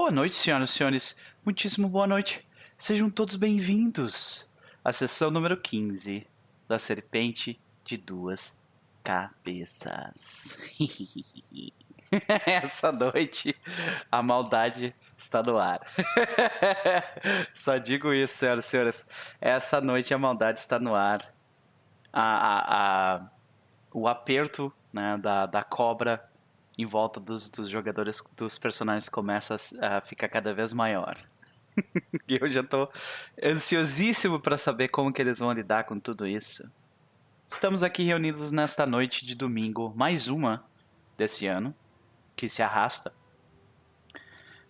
Boa noite, senhoras e senhores. Muitíssimo boa noite. Sejam todos bem-vindos à sessão número 15 da Serpente de Duas Cabeças. Essa noite a maldade está no ar. Só digo isso, senhoras e senhores. Essa noite a maldade está no ar. A, a, a, o aperto né, da, da cobra em volta dos, dos jogadores, dos personagens começa a ficar cada vez maior. e eu já estou ansiosíssimo para saber como que eles vão lidar com tudo isso. Estamos aqui reunidos nesta noite de domingo, mais uma desse ano, que se arrasta,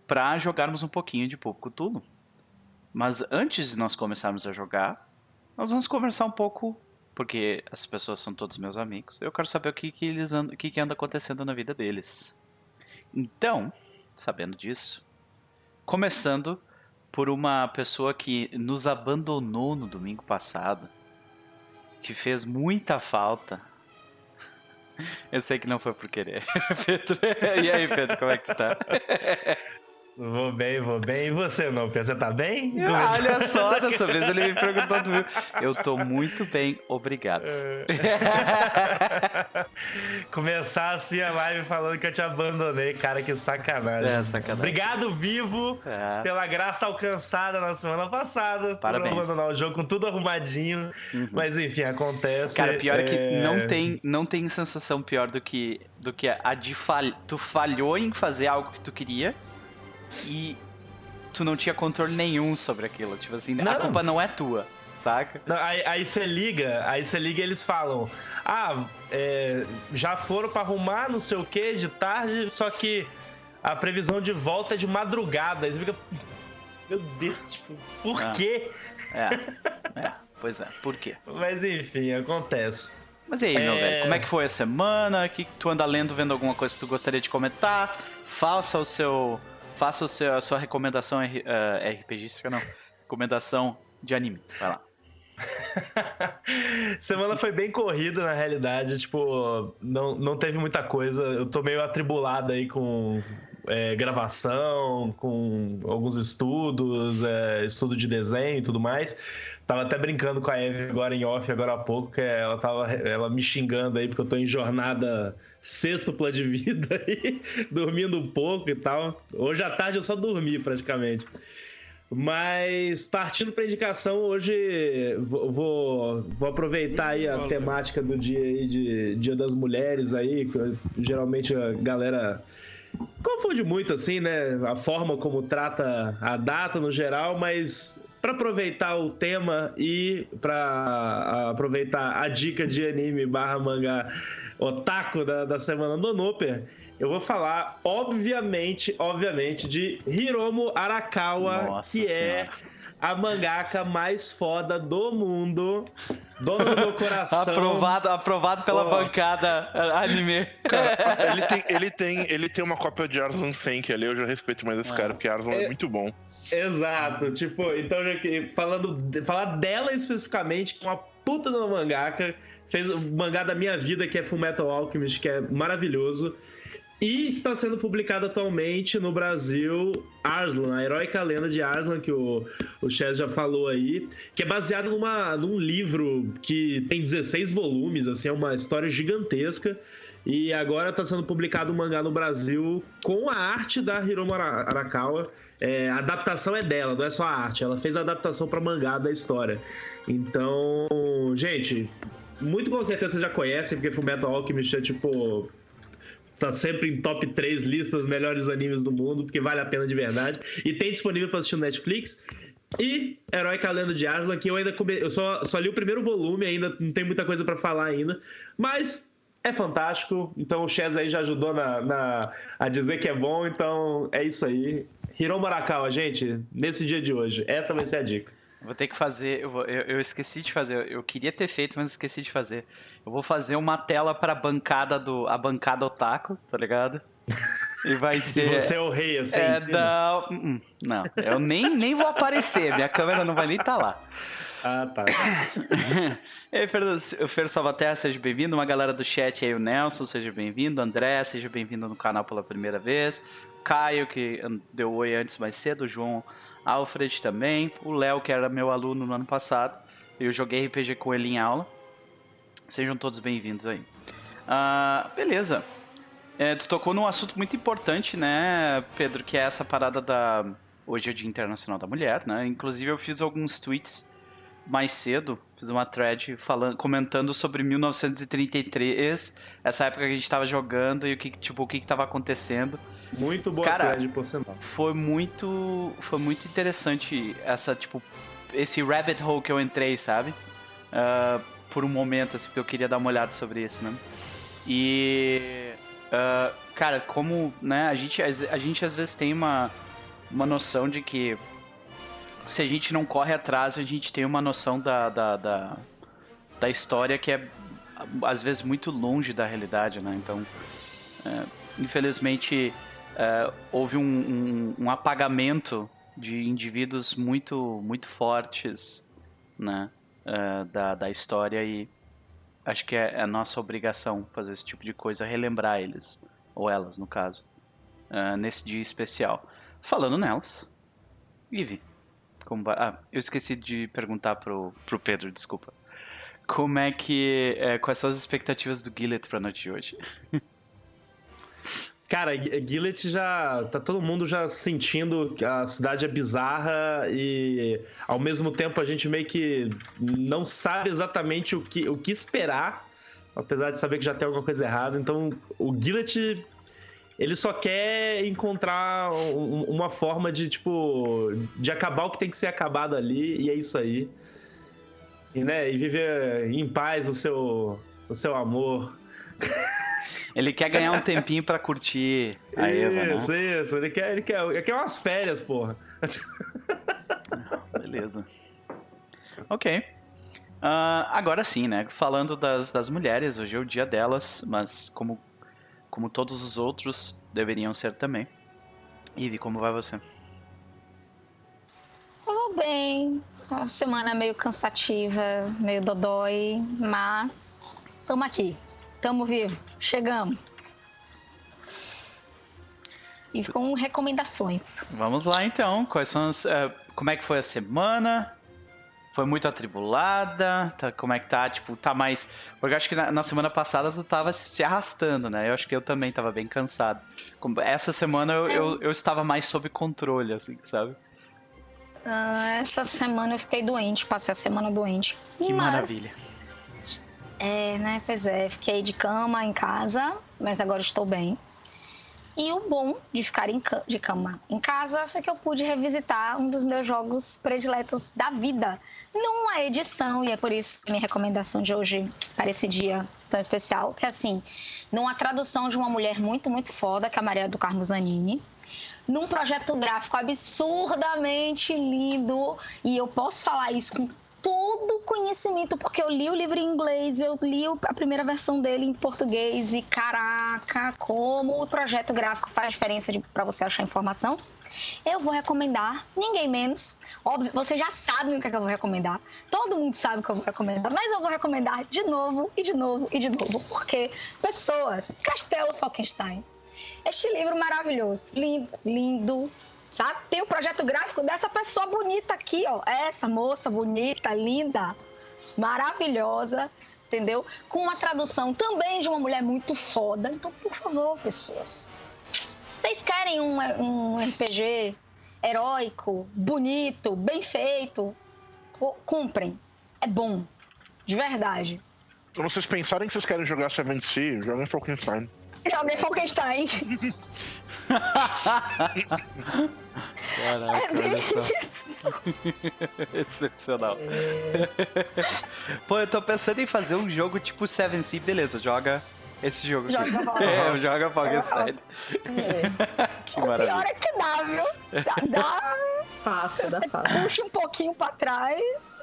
para jogarmos um pouquinho de Pouco Cthulhu. Mas antes de nós começarmos a jogar, nós vamos conversar um pouco porque as pessoas são todos meus amigos. Eu quero saber o que, que eles andam, o que, que anda acontecendo na vida deles. Então, sabendo disso, começando por uma pessoa que nos abandonou no domingo passado, que fez muita falta. Eu sei que não foi por querer. Pedro, e aí, Pedro, como é que tu tá? Vou bem, vou bem. E você, não? Você tá bem? Ah, olha só, dessa vez ele me perguntou do Eu tô muito bem, obrigado. Começar assim a live falando que eu te abandonei, cara, que sacanagem. É, sacanagem. Obrigado, Vivo, é. pela graça alcançada na semana passada. Parabéns. Por abandonar o jogo com tudo arrumadinho. Uhum. Mas enfim, acontece. Cara, pior é... é que não tem, não tem sensação pior do que, do que a de falha. Tu falhou em fazer algo que tu queria e tu não tinha controle nenhum sobre aquilo. Tipo assim, não. a culpa não é tua, saca? Não, aí você liga, aí você liga e eles falam: Ah, é, já foram para arrumar não sei o que de tarde, só que a previsão de volta é de madrugada. Aí você fica. Meu Deus, tipo, por ah. quê? É, é, pois é, por quê? Mas enfim, acontece. Mas e aí, meu é... velho, como é que foi a semana? O que tu anda lendo, vendo alguma coisa que tu gostaria de comentar? Faça o seu faça a sua recomendação uh, eh, RPGística, não. Recomendação de anime. Vai lá. Semana foi bem corrida, na realidade. Tipo, não, não teve muita coisa. Eu tô meio atribulado aí com é, gravação, com alguns estudos, é, estudo de desenho e tudo mais. Tava até brincando com a Eve agora em off, agora há pouco, que ela tava ela me xingando aí porque eu tô em jornada sextupla de vida aí, dormindo um pouco e tal. Hoje à tarde eu só dormi praticamente. Mas partindo para indicação, hoje vou, vou, aproveitar aí a temática do dia aí de Dia das Mulheres aí, que geralmente a galera confunde muito assim, né? A forma como trata a data no geral, mas para aproveitar o tema e para aproveitar a dica de anime barra mangá otaku da, da semana do Noper, eu vou falar, obviamente, obviamente, de Hiromu Arakawa, Nossa que é senhora. é a mangaka mais foda do mundo. Dona do meu coração. aprovado, aprovado pela oh. bancada anime. Cara, ele tem, ele, tem, ele tem uma cópia de Arslan Senk ali, eu já respeito mais esse ah. cara, porque Arslan é, é, muito bom. Exato, tipo, então falando, falar dela especificamente, que é uma puta de uma mangaka fez o mangá da minha vida, que é Full Metal Alchemist, que é maravilhoso. E está sendo publicado atualmente no Brasil Arslan, a heróica lenda de Arslan, que o, o Chess já falou aí, que é baseado numa, num livro que tem 16 volumes, assim, é uma história gigantesca. E agora está sendo publicado um mangá no Brasil com a arte da Hiromu Arakawa. É, a adaptação é dela, não é só a arte. Ela fez a adaptação para mangá da história. Então, gente, muito com certeza vocês já conhecem, porque Fullmetal Alchemist é tipo tá sempre em top 3 listas melhores animes do mundo, porque vale a pena de verdade. E tem disponível para assistir no Netflix. E Herói Calendo de Aslan, que eu ainda come... eu só, só li o primeiro volume, ainda não tem muita coisa para falar ainda, mas é fantástico. Então o Chaz aí já ajudou na, na, a dizer que é bom, então é isso aí. Hiromu Arakawa, gente, nesse dia de hoje, essa vai ser a dica. Vou ter que fazer. Eu, vou, eu, eu, esqueci de fazer. Eu queria ter feito, mas esqueci de fazer. Eu vou fazer uma tela para bancada do. A bancada Otaku, tá ligado? E vai ser. E você é o rei, assim. É, não, hum, hum, não, eu nem, nem vou aparecer. Minha câmera não vai nem estar tá lá. Ah, tá. Ei, Fer, o Fer Salvaterra, seja bem-vindo. Uma galera do chat aí, o Nelson, seja bem-vindo. André, seja bem-vindo no canal pela primeira vez. Caio, que deu oi antes mais cedo. O João Alfred também. O Léo, que era meu aluno no ano passado. Eu joguei RPG com ele em aula. Sejam todos bem-vindos aí. Uh, beleza. É, tu tocou num assunto muito importante, né, Pedro, que é essa parada da. Hoje é Dia Internacional da Mulher, né? Inclusive eu fiz alguns tweets mais cedo, fiz uma thread falando, comentando sobre 1933, essa época que a gente estava jogando e o que tipo o que estava acontecendo. Muito boa Cara, thread por sinal. Foi muito, foi muito interessante essa tipo esse rabbit hole que eu entrei, sabe? Uh, por um momento, assim, porque eu queria dar uma olhada sobre isso, né? E Uh, cara, como né, a, gente, a gente às vezes tem uma, uma noção de que se a gente não corre atrás, a gente tem uma noção da, da, da, da história que é às vezes muito longe da realidade, né? Então, uh, infelizmente, uh, houve um, um, um, apagamento de indivíduos muito, muito fortes, né? Uh, da, da história e acho que é, é a nossa obrigação fazer esse tipo de coisa, relembrar eles, ou elas, no caso, uh, nesse dia especial. Falando nelas, Ivi, como vai? Ah, eu esqueci de perguntar pro, pro Pedro, desculpa. Como é que. É, quais são as expectativas do Gillet pra noite de hoje? Cara, Gillet já. tá todo mundo já sentindo que a cidade é bizarra e ao mesmo tempo a gente meio que não sabe exatamente o que, o que esperar, apesar de saber que já tem alguma coisa errada. Então, o Gillet ele só quer encontrar uma forma de, tipo, de acabar o que tem que ser acabado ali, e é isso aí. E, né, e viver em paz o seu, o seu amor. Ele quer ganhar um tempinho para curtir a Eva, Isso, né? isso. Ele quer, ele, quer, ele quer umas férias, porra. Beleza. Ok. Uh, agora sim, né? Falando das, das mulheres, hoje é o dia delas, mas como, como todos os outros deveriam ser também. Ivy, como vai você? Tudo bem. Uma semana meio cansativa, meio dodói, mas estamos aqui. Tamo vivo. Chegamos. E com recomendações. Vamos lá então. Quais são as. Uh, como é que foi a semana? Foi muito atribulada? Tá, como é que tá? Tipo, tá mais. Porque eu acho que na, na, semana passada tu tava se arrastando, né? Eu acho que eu também tava bem cansado. Essa semana eu, é. eu, eu, estava mais sob controle, assim, sabe? Uh, essa semana eu fiquei doente, passei a semana doente. Que Mas... maravilha. É, né? Pois é, fiquei de cama em casa, mas agora estou bem. E o bom de ficar de cama em casa foi que eu pude revisitar um dos meus jogos prediletos da vida numa edição, e é por isso que minha recomendação de hoje para esse dia tão especial, que é assim, numa tradução de uma mulher muito, muito foda, que é a Maria do Carmo Zanini, num projeto gráfico absurdamente lindo, e eu posso falar isso com todo conhecimento, porque eu li o livro em inglês, eu li a primeira versão dele em português e caraca, como o projeto gráfico faz diferença para você achar informação. Eu vou recomendar, ninguém menos. Óbvio, você já sabe o que, é que eu vou recomendar. Todo mundo sabe o que eu vou recomendar, mas eu vou recomendar de novo e de novo e de novo, porque pessoas, Castelo Falkenstein. Este livro maravilhoso, lindo, lindo, sabe? Tem o projeto gráfico dessa pessoa bonita aqui, ó. Essa moça bonita, linda, maravilhosa, entendeu? Com uma tradução também de uma mulher muito foda. Então, por favor, pessoas. Vocês querem um, um RPG heróico, bonito, bem feito? Cumprem. É bom. De verdade. Quando vocês pensarem que vocês querem jogar Seven Sea, joguem Falkenstein. Joguei Falkenstein. Caraca, é olha só. Excepcional. Pô, eu tô pensando em fazer um jogo tipo Seven Sea, beleza, joga esse jogo joga aqui. É, joga Falkenstein. É. que maravilha. O pior é que dá, viu? Dá, dá... Fácil, dá fácil. Puxa um pouquinho pra trás.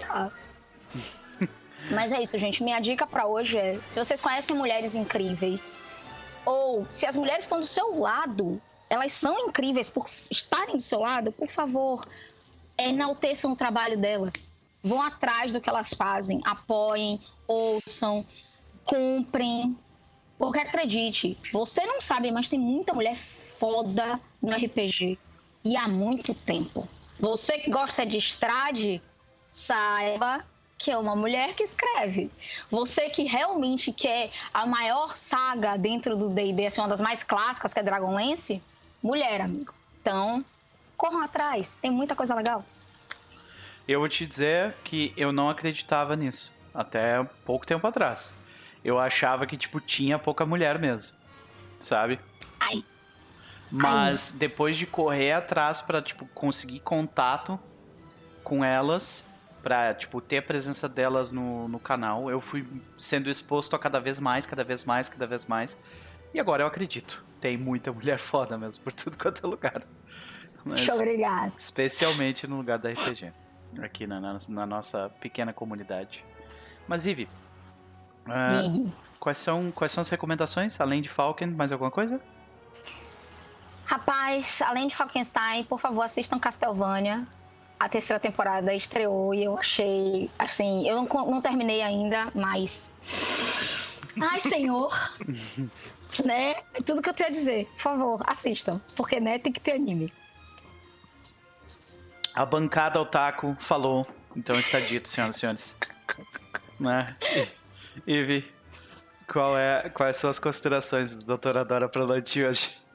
Dá. Mas é isso, gente. Minha dica para hoje é: se vocês conhecem mulheres incríveis, ou se as mulheres estão do seu lado, elas são incríveis por estarem do seu lado, por favor, enalteçam o trabalho delas. Vão atrás do que elas fazem, apoiem, ouçam, comprem. Porque acredite, você não sabe, mas tem muita mulher foda no RPG. E há muito tempo. Você que gosta de estrade, saiba que é uma mulher que escreve. Você que realmente quer a maior saga dentro do D&D, assim, uma das mais clássicas, que é Dragonlance, mulher, amigo. Então, corram atrás, tem muita coisa legal. Eu vou te dizer que eu não acreditava nisso. Até pouco tempo atrás. Eu achava que, tipo, tinha pouca mulher mesmo. Sabe? Ai, Mas depois de correr atrás pra, tipo, conseguir contato com elas, pra, tipo, ter a presença delas no, no canal, eu fui sendo exposto a cada vez mais, cada vez mais, cada vez mais. E agora eu acredito. Tem muita mulher foda mesmo, por tudo quanto é lugar. Mas, muito obrigada. especialmente no lugar da RPG. Aqui na, na- na nossa pequena comunidade. Mas, Ivi, Digue. quais, são, quais são as recomendações? Além de Falcon, mais alguma coisa? Rapaz, além de Falkenstein, por favor, assistam Castlevania. A terceira temporada estreou e eu achei, assim, eu não, não terminei ainda, mas. Ai, senhor! né? É tudo que eu tenho a dizer. Por favor, assistam. Porque, né, tem que ter anime. A bancada Otaku falou, então está dito, senhoras e senhores. Né? Ivi, qual é, quais são as considerações do doutora Dora pra noite de hoje?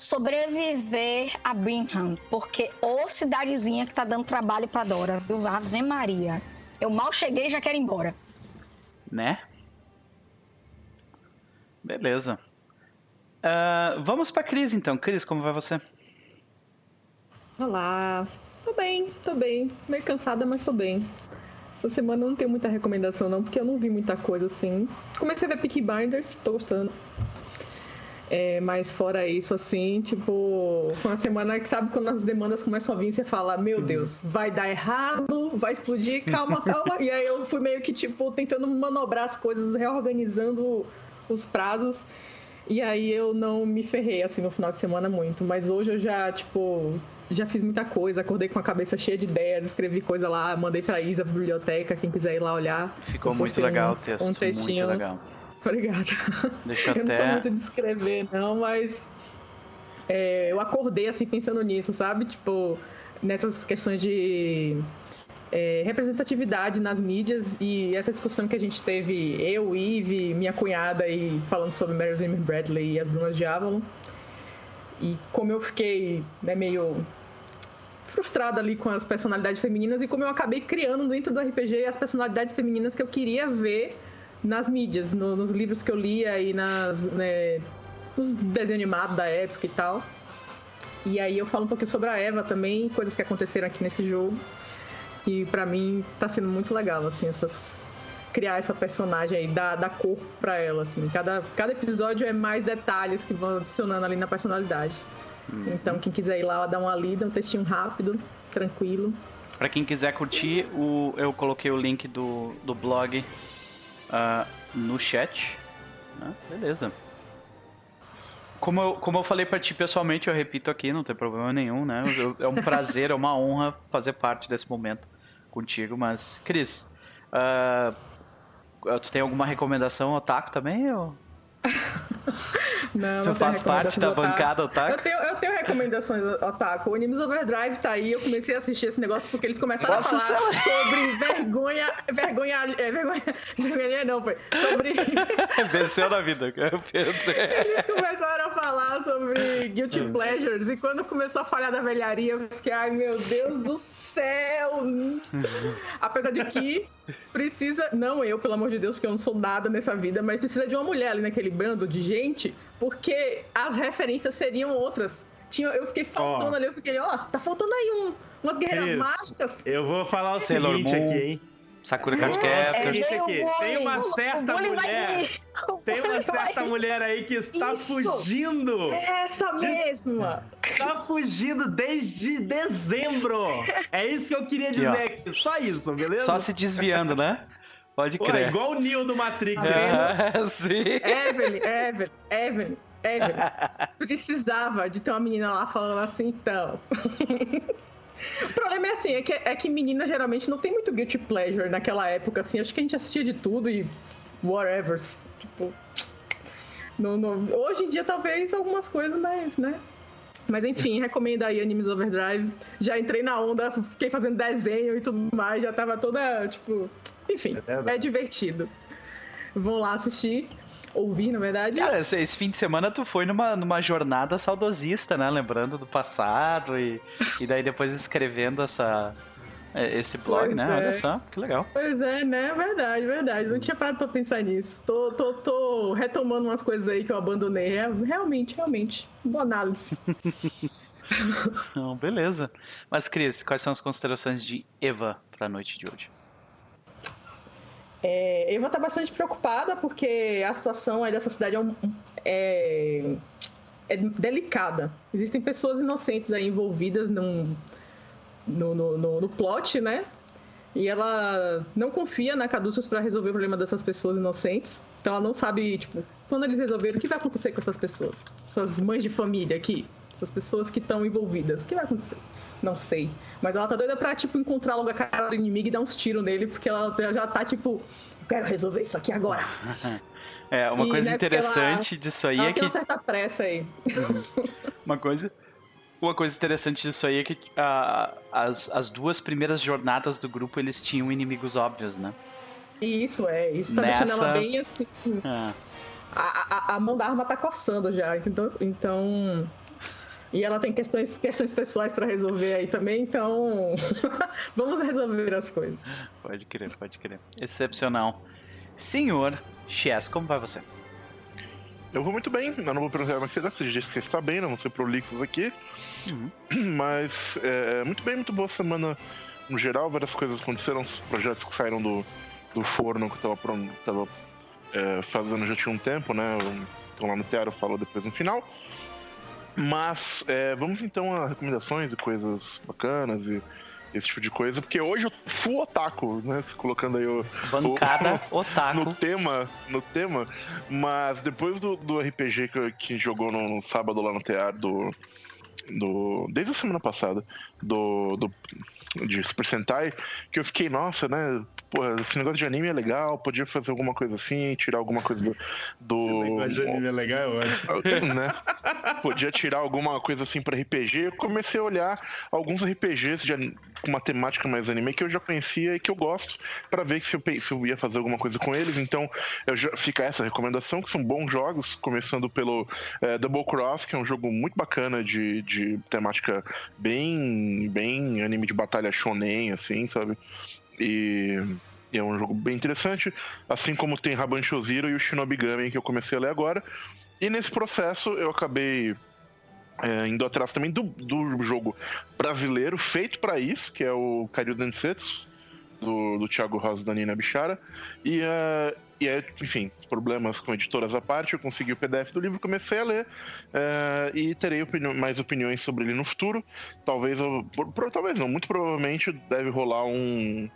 Sobreviver a Bingham, porque ô cidadezinha que tá dando trabalho pra Dora, viu? Ave Maria. Eu mal cheguei e já quero ir embora. Né? Beleza. Ah, vamos pra Cris então. Cris, como vai você? Olá, tô bem, tô bem. Meio cansada, mas tô bem. Essa semana eu não tenho muita recomendação não, porque eu não vi muita coisa assim. Comecei a ver Peaky Blinders, tô gostando. É, mas fora isso, assim, tipo, foi uma semana que sabe quando as demandas começam a vir, você fala, meu Deus, vai dar errado, vai explodir, calma, calma. e aí eu fui meio que, tipo, tentando manobrar as coisas, reorganizando os prazos. E aí eu não me ferrei, assim, no final de semana muito. Mas hoje eu já, tipo, já fiz muita coisa, acordei com a cabeça cheia de ideias, escrevi coisa lá, mandei pra Isa, pra biblioteca, quem quiser ir lá olhar. Ficou muito legal um- o texto, um muito legal. Obrigada. Deixa eu Eu não sou até... muito de escrever, não, mas é, eu acordei assim pensando nisso, sabe? Tipo, nessas questões de é, representatividade nas mídias e essa discussão que a gente teve, eu, Eve, minha cunhada, e falando sobre Mary Zimmer Bradley e as Brumas de Avalon. E como eu fiquei né, meio frustrada ali com as personalidades femininas e como eu acabei criando dentro do RPG as personalidades femininas que eu queria ver nas mídias, no- nos livros que eu lia e nas, né, nos desenhos animados da época e tal. E aí eu falo um pouquinho sobre a Eva também, coisas que aconteceram aqui nesse jogo. E pra mim tá sendo muito legal, assim, essas criar essa personagem aí, dar, dar corpo pra ela, assim. Cada, cada episódio é mais detalhes que vão adicionando ali na personalidade. Então, quem quiser ir lá dar uma lida, um textinho rápido, tranquilo. Pra quem quiser curtir, o, eu coloquei o link do, do blog ah, no chat. né? Beleza. Como eu, como eu falei pra ti pessoalmente, eu repito aqui, não tem problema nenhum, né? Eu- é um prazer, é uma honra fazer parte desse momento contigo, mas... Cris, ah, tu tem alguma recomendação otaku também? Ou... Não, faz parte da recomendações bancada Eu otaku? tenho, eu tenho recomendações, Otaku. O Animes Overdrive tá aí, eu comecei a assistir esse negócio porque eles começaram Nossa a falar sobre vergonha. Vergonha. É, vergonha. Vergonha não, foi. Sobre. Venceu na vida, Pedro. Eles começaram a falar sobre Guilty Pleasures e quando começou a falhar da velharia, eu fiquei, ai meu Deus do céu! Apesar de que precisa, não eu, pelo amor de Deus, porque eu não sou nada nessa vida, mas precisa de uma mulher ali naquele bando de gente, porque as referências seriam outras. Tinha, eu fiquei faltando Ó. ali, eu fiquei, ó, tá faltando aí um, umas guerreiras mágicas. Eu vou falar o seguinte aqui, hein? Sakura É, isso veio aqui, tem uma certa mulher- Tem uma certa mulher aí que está Isso. fugindo. Essa mesma! Tá fugindo desde dezembro. É isso que eu queria dizer aqui. Só isso, beleza? Só se desviando, né? Pode Pô, crer. igual o Neo do Matrix. Né? Ah, sim. Evelyn, Evelyn, Evelyn, É, velho. Precisava de ter uma menina lá falando assim, então. O problema é assim, é que, é que menina geralmente não tem muito guilty pleasure naquela época, assim. Acho que a gente assistia de tudo e whatever. Tipo. No, no... Hoje em dia, talvez algumas coisas, mas, né? Mas enfim, recomendo aí Animes Overdrive. Já entrei na onda, fiquei fazendo desenho e tudo mais, já tava toda, tipo. Enfim, é, é divertido. Vão lá assistir. Ouvir, na verdade. Cara, esse fim de semana tu foi numa, numa jornada saudosista, né? Lembrando do passado e, e daí depois escrevendo essa, é, esse blog, pois né? É. Olha só, que legal. Pois é, né? Verdade, verdade. Não tinha parado pra pensar nisso. Tô, tô, tô retomando umas coisas aí que eu abandonei. É, realmente, realmente. Boa análise. Não, beleza. Mas, Cris, quais são as considerações de Eva pra noite de hoje? É, Eva tá bastante preocupada porque a situação aí dessa cidade é, um, é, é delicada. Existem pessoas inocentes aí envolvidas num no, no, no, no plot, né? E ela não confia na Caduceus para resolver o problema dessas pessoas inocentes. Então ela não sabe, tipo, quando eles resolveram, o que vai acontecer com essas pessoas? Essas mães de família aqui, essas pessoas que estão envolvidas. O que vai acontecer? Não sei. Mas ela tá doida pra, tipo, encontrar logo a cara do inimigo e dar uns tiros nele, porque ela já tá, tipo, quero resolver isso aqui agora. É, uma e, coisa né, interessante ela, disso aí ela é tem que. uma certa pressa aí. uma coisa uma coisa interessante disso aí é que uh, as, as duas primeiras jornadas do grupo eles tinham inimigos óbvios, né? Isso, é. Isso tá Nessa... deixando ela bem assim. É. A, a, a, mão da arma tá coçando já, então. então... E ela tem questões, questões pessoais para resolver aí também, então vamos resolver as coisas. Pode crer, pode crer. Excepcional. Senhor Chess, como vai você? Eu vou muito bem, eu não vou perguntar mais cedo, você que você está bem, não vou ser prolixos aqui. Uhum. Mas é, muito bem, muito boa semana no geral, várias coisas aconteceram, os projetos que saíram do, do forno que eu tava, tava é, fazendo já tinha um tempo, né? Então lá no Teatro falou depois no final. Mas é, vamos então a recomendações e coisas bacanas e esse tipo de coisa, porque hoje eu full otaku, né? Colocando aí o. Bancada o, otaku. No tema, no tema. Mas depois do, do RPG que, que jogou no, no sábado lá no teatro do. Do, desde a semana passada, do, do de Super Sentai, que eu fiquei, nossa, né? Pô, esse negócio de anime é legal, podia fazer alguma coisa assim, tirar alguma coisa do. do esse negócio de anime é legal, eu acho. Né? Podia tirar alguma coisa assim pra RPG. Eu comecei a olhar alguns RPGs de, com uma temática mais anime que eu já conhecia e que eu gosto, para ver se eu, se eu ia fazer alguma coisa com eles. Então, eu já, fica essa recomendação, que são bons jogos, começando pelo é, Double Cross, que é um jogo muito bacana de, de temática bem, bem anime de batalha shonen, assim, sabe? E, e é um jogo bem interessante, assim como tem Rabancho Zero e o Shinobigami que eu comecei a ler agora. E nesse processo eu acabei é, indo atrás também do, do jogo brasileiro feito para isso, que é o Kairio Densetsu, do, do Thiago Rosa da Nina Bichara. E, uh, e é, enfim, problemas com editoras à parte, eu consegui o PDF do livro, comecei a ler uh, e terei opini mais opiniões sobre ele no futuro. Talvez, eu, por, talvez não, muito provavelmente deve rolar um,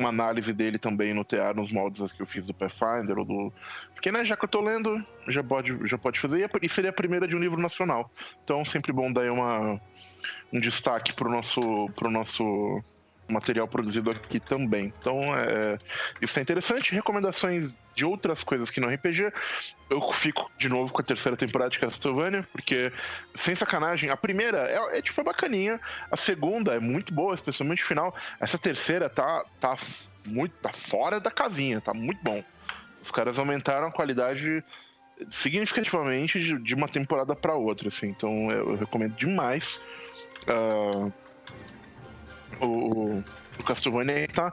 uma análise dele também no TA, nos moldes que eu fiz do Pathfinder ou do. Porque, né, já que eu tô lendo, já pode, já pode fazer. E seria a primeira de um livro nacional. Então, sempre bom dar uma, um destaque pro nosso, pro nosso material produzido aqui também. Então, é, isso é interessante. Recomendações de outras coisas que não RPG. Eu fico de novo com a terceira temporada de Castlevania, porque, sem sacanagem, a primeira é, é tipo, é bacaninha, a segunda é muito boa, especialmente o final. Essa terceira tá, tá muito. tá fora da casinha, tá muito bom. Os caras aumentaram a qualidade significativamente de, de uma temporada para outra, assim. Então eu, eu recomendo demais. Uh, o, o Castlevania tá,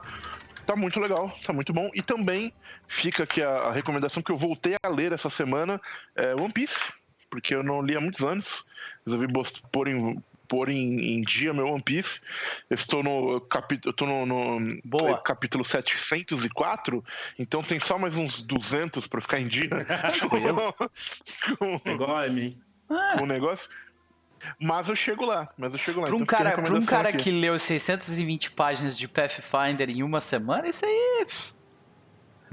tá muito legal, tá muito bom. E também fica aqui a, a, recomendação que eu voltei a ler essa semana é One Piece, porque eu não li há muitos anos. Resolvi pôr em, pôr em, em, dia meu One Piece. estou no, capítulo, estou no, no Boa. capítulo 704, então tem só mais uns 200 para ficar em dia. com, com, Igual a mim. Com o negócio. Mas eu chego lá, mas eu chego lá. Para um então cara, pra um cara que leu 620 páginas de Pathfinder em uma semana, isso aí.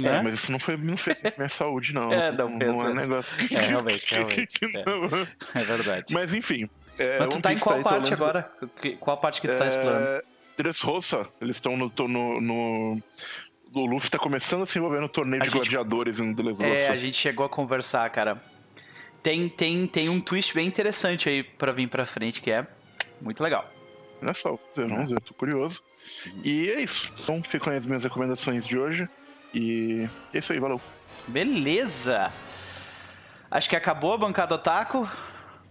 né? É, mas isso não, foi, não fez com minha saúde, não. É, não fez Não é um mesmo. negócio que. É, realmente, realmente, é. não- É verdade. Mas enfim. É, Mas tu tá em qual parte agora? Qual parte que tu tá explorando? É, Dressrosa, eles estão no, no, no. O Luffy tá começando a se envolver no torneio A de gente- gladiadores em É, Dressrosa. a gente chegou a conversar, cara. Tem, tem, tem um twist bem interessante aí pra vir pra frente, que é muito legal. Olha só, vamos ver, tô curioso. E é isso. Então ficam aí as minhas recomendações de hoje. E é isso aí, valeu. Beleza! Acho que acabou a bancada otaku.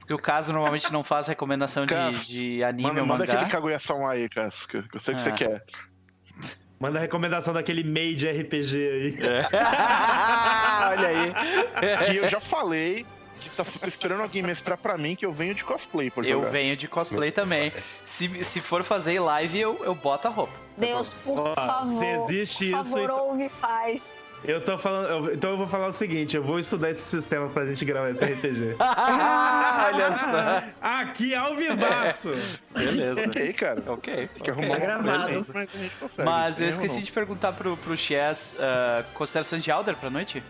Porque o caso normalmente não faz recomendação de, Cas, de anime Manda, ou manda mangá. aquele Kaguya-sama aí, Casca. que Eu sei que você Ah. quer. Manda a recomendação daquele made RPG aí. Olha aí. Que eu já falei que tá tô esperando alguém mestrar pra mim que eu venho de cosplay por Eu jogar. venho de cosplay também. Se, se for fazer live, eu, eu boto a roupa. Deus, por Ó, favor. se existe por isso, favor, então- ouve faz. Eu tô falando. eu- então eu vou falar o seguinte: eu vou estudar esse sistema pra gente gravar esse RPG. Olha só. Aqui ao vivaço! Beleza. Ok, cara. Ok. Tem que arrumar uma gravado. mas consegue. Mas eu esqueci de perguntar pro, pro Chess ah, considerações de Alder pra noite?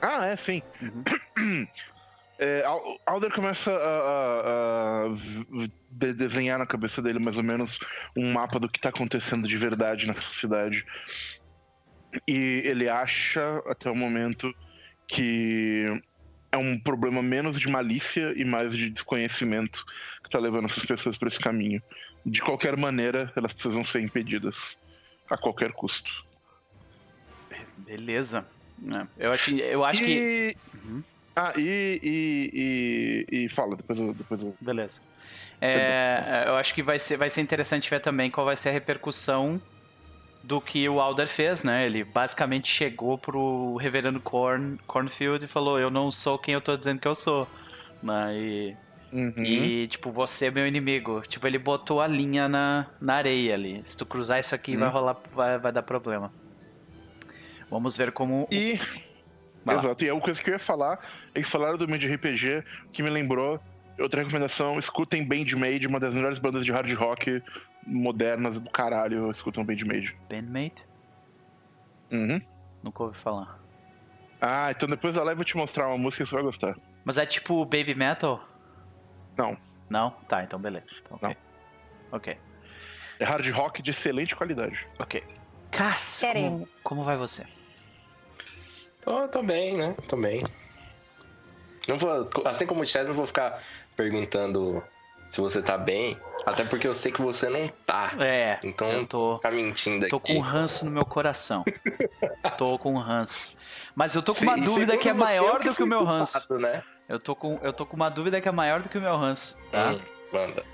Ah, é, sim. Uhum. É, Al- Alder começa a, a- a desenhar na cabeça dele mais ou menos um mapa do que tá acontecendo de verdade nessa cidade. E ele acha, até o momento, que é um problema menos de malícia e mais de desconhecimento que tá levando essas pessoas por esse caminho. De qualquer maneira, elas precisam ser impedidas. A qualquer custo. Beleza. É, Eu acho, eu acho que. E... Uhum. Ah, e, e, e, e fala, depois eu, depois eu Beleza. É, eu acho que vai ser, vai ser interessante ver também qual vai ser a repercussão do que o Alder fez, né? Ele basicamente chegou pro reverendo Corn, Cornfield e falou: Eu não sou quem eu tô dizendo que eu sou. Né? E, Uhum. e, tipo, você é meu inimigo. Tipo, ele botou a linha na, na areia ali. Se tu cruzar isso aqui, vai Uhum. rolar, vai, vai dar problema. Vamos ver como. E. Vai lá. Exato, e a coisa que eu ia falar é que falaram do Made RPG, que me lembrou. Outra recomendação, escutem Bandmade, uma das melhores bandas de hard rock modernas do caralho. Escutam Bandmade. Bandmate? Uhum. Nunca ouvi falar. Ah, então depois da live eu vou te mostrar uma música que você vai gostar. Mas é tipo baby metal? Não. Não? Tá, então beleza. Então, ok. Ok. É hard rock de excelente qualidade. Ok. Cass, como, Queremos. como vai você? Tô, tô bem, né? Tô bem. Não vou, assim como o Chess, não vou ficar perguntando se você tá bem. Até porque eu sei que você não tá. É, Então, eu tô, Tá mentindo aqui. tô com um ranço no meu coração. tô com um ranço. Mas eu tô com uma dúvida que é maior do que o meu ranço. culpado, Né? Eu tô, com, eu tô com uma dúvida que é maior do que o meu ranço, tá? Hum, manda.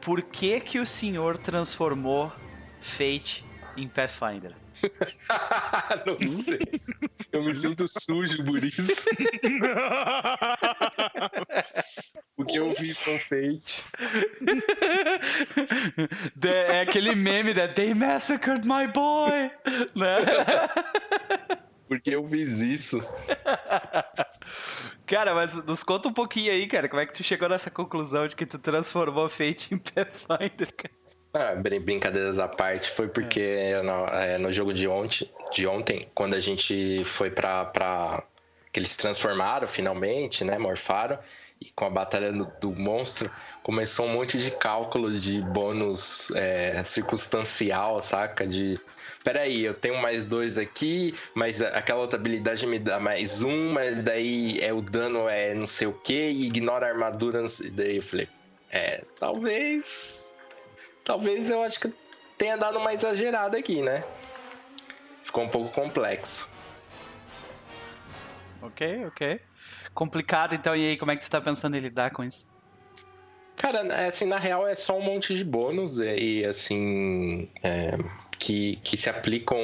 Por que que o senhor transformou Fate em Pathfinder? não sei. Eu me sinto sujo por isso. o que eu fiz com Fate. The- é aquele meme da They massacred my boy! né? Porque eu fiz isso. Cara, mas nos conta um pouquinho aí, cara. Como é que tu chegou nessa conclusão de que tu transformou Fate em Pathfinder, cara? Ah, brin- brincadeiras à parte, foi porque no, é, no jogo de ontem, de ontem, quando a gente foi pra, pra. que eles se transformaram finalmente, né? Morfaram. E com a batalha do, do monstro, começou um monte de cálculo de bônus é, circunstancial, saca? De. Peraí, eu tenho mais dois aqui, mas aquela outra habilidade me dá mais um, mas daí é o dano é não sei o que, e ignora a armadura. Daí eu falei, é, talvez. Talvez eu acho que tenha dado uma exagerada aqui, né? Ficou um pouco complexo. Ok, ok. Complicado, então. E aí, como é que você tá pensando em lidar com isso? Cara, assim, na real é só um monte de bônus e, assim. é, que, que se aplicam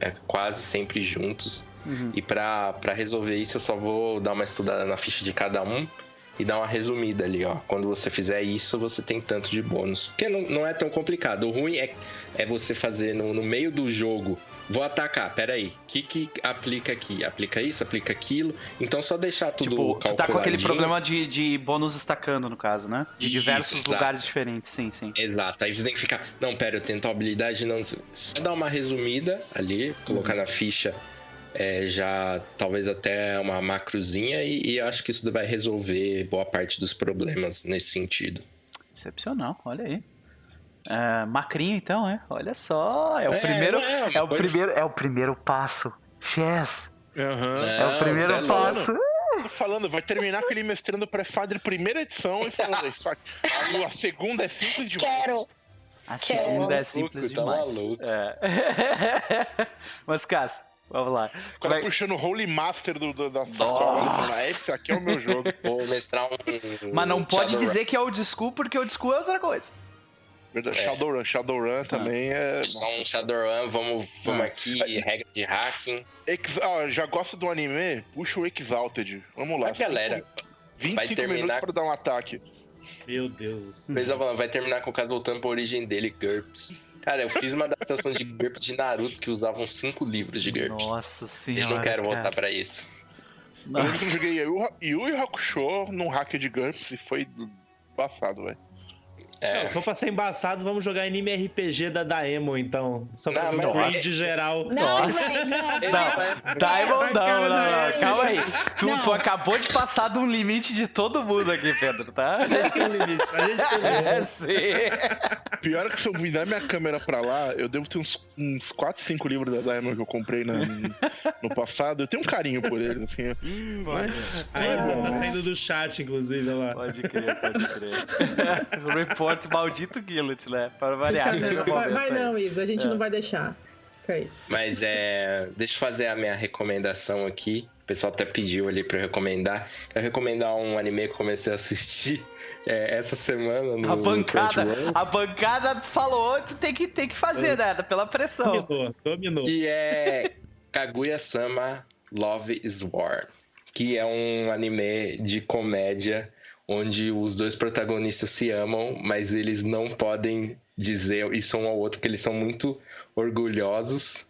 é, quase sempre juntos. Uhum. E pra resolver isso, eu só vou dar uma estudada na ficha de cada um e dar uma resumida ali, ó. Quando você fizer isso, você tem tanto de bônus. Porque não, não é tão complicado. O ruim é, é você fazer no, no meio do jogo vou atacar, peraí. O que que aplica aqui? Aplica isso, aplica aquilo. Então só deixar tudo Tipo, tu tá com aquele problema de, de bônus estacando, no caso, né? De Isso, diversos exato. lugares diferentes, sim, sim. Exato, aí você tem que ficar. Não, pera, eu tenho tal habilidade, não. Só dar uma resumida ali, colocar na ficha é, já talvez até uma macrozinha e, e acho que isso vai resolver boa parte dos problemas nesse sentido. Excepcional, olha aí. É, macrinho, então, é? Olha só, é o É, primeiro, é é o coisa- primeiro, é o primeiro passo. Chess, Aham. é o primeiro é passo. Tô falando, vai terminar com ele mestrando pré-fadre primeira edição e falando isso. A, a segunda é simples de Quero. A segunda é simples tá demais. maluco. É. Mas, Cássio, vamos lá. O cara é- puxando o Holy Master do, do- da sacola. "Ah, Esse aqui é o meu jogo. Vou mestrar um. Mas não um pode Shadowrun. dizer que é old school, porque old school é outra coisa. Verdade. É. Shadowrun. Shadowrun também é. Só um Shadowrun, vamos, vamos Ah. aqui, regra de hacking. Ex... Ah, já gosta do anime? Puxa o Exalted. Vamos lá. A galera, 25 vai terminar- minutos pra dar um ataque. Meu Deus do céu. Mas falando, vai terminar com o caso voltando pra origem dele, GURPS. Cara, eu fiz uma adaptação de GURPS de Naruto que usavam cinco livros de GURPS. Nossa eu senhora. não quero cara. voltar pra isso. Eu que eu Nossa. joguei Yu Yu Hakusho num hack de GURPS e foi do passado, velho. É, Não, se for pra ser embaçado, vamos jogar anime RPG da Daemon, então. Só pra Não, ver mas- raid geral. Não, Nossa. não. Não, Diamond não, não, não, não. calma aí. Tu, Não. tu acabou de passar de um limite de todo mundo aqui, Pedro, tá? A gente tem um limite. A gente tem um limite. É, sim. Pior é que se eu virar minha câmera pra lá, eu devo ter uns, uns 4, 5 livros da Diamond que eu comprei na- no passado. Eu tenho um carinho por eles, assim. Mas. Aí, Zé, tá saindo do chat, inclusive, olha lá. Pode crer, pode crer. Report maldito Gillet, né? Para variar, seja Vai, vai não, Isa, a gente É. não vai deixar. Aí. mas é. Deixa eu fazer a minha recomendação aqui. O pessoal até pediu ali pra eu recomendar. Eu recomendar um anime que eu comecei a assistir é, essa semana no A bancada, Crunchyroll, a bancada falou, tu tem que, tem que fazer, né? Pela pressão. Dominou, dominou. que é Kaguya-sama Love is War, que é um anime de comédia onde os dois protagonistas se amam, mas eles não podem dizer isso um ao outro porque eles são muito orgulhosos.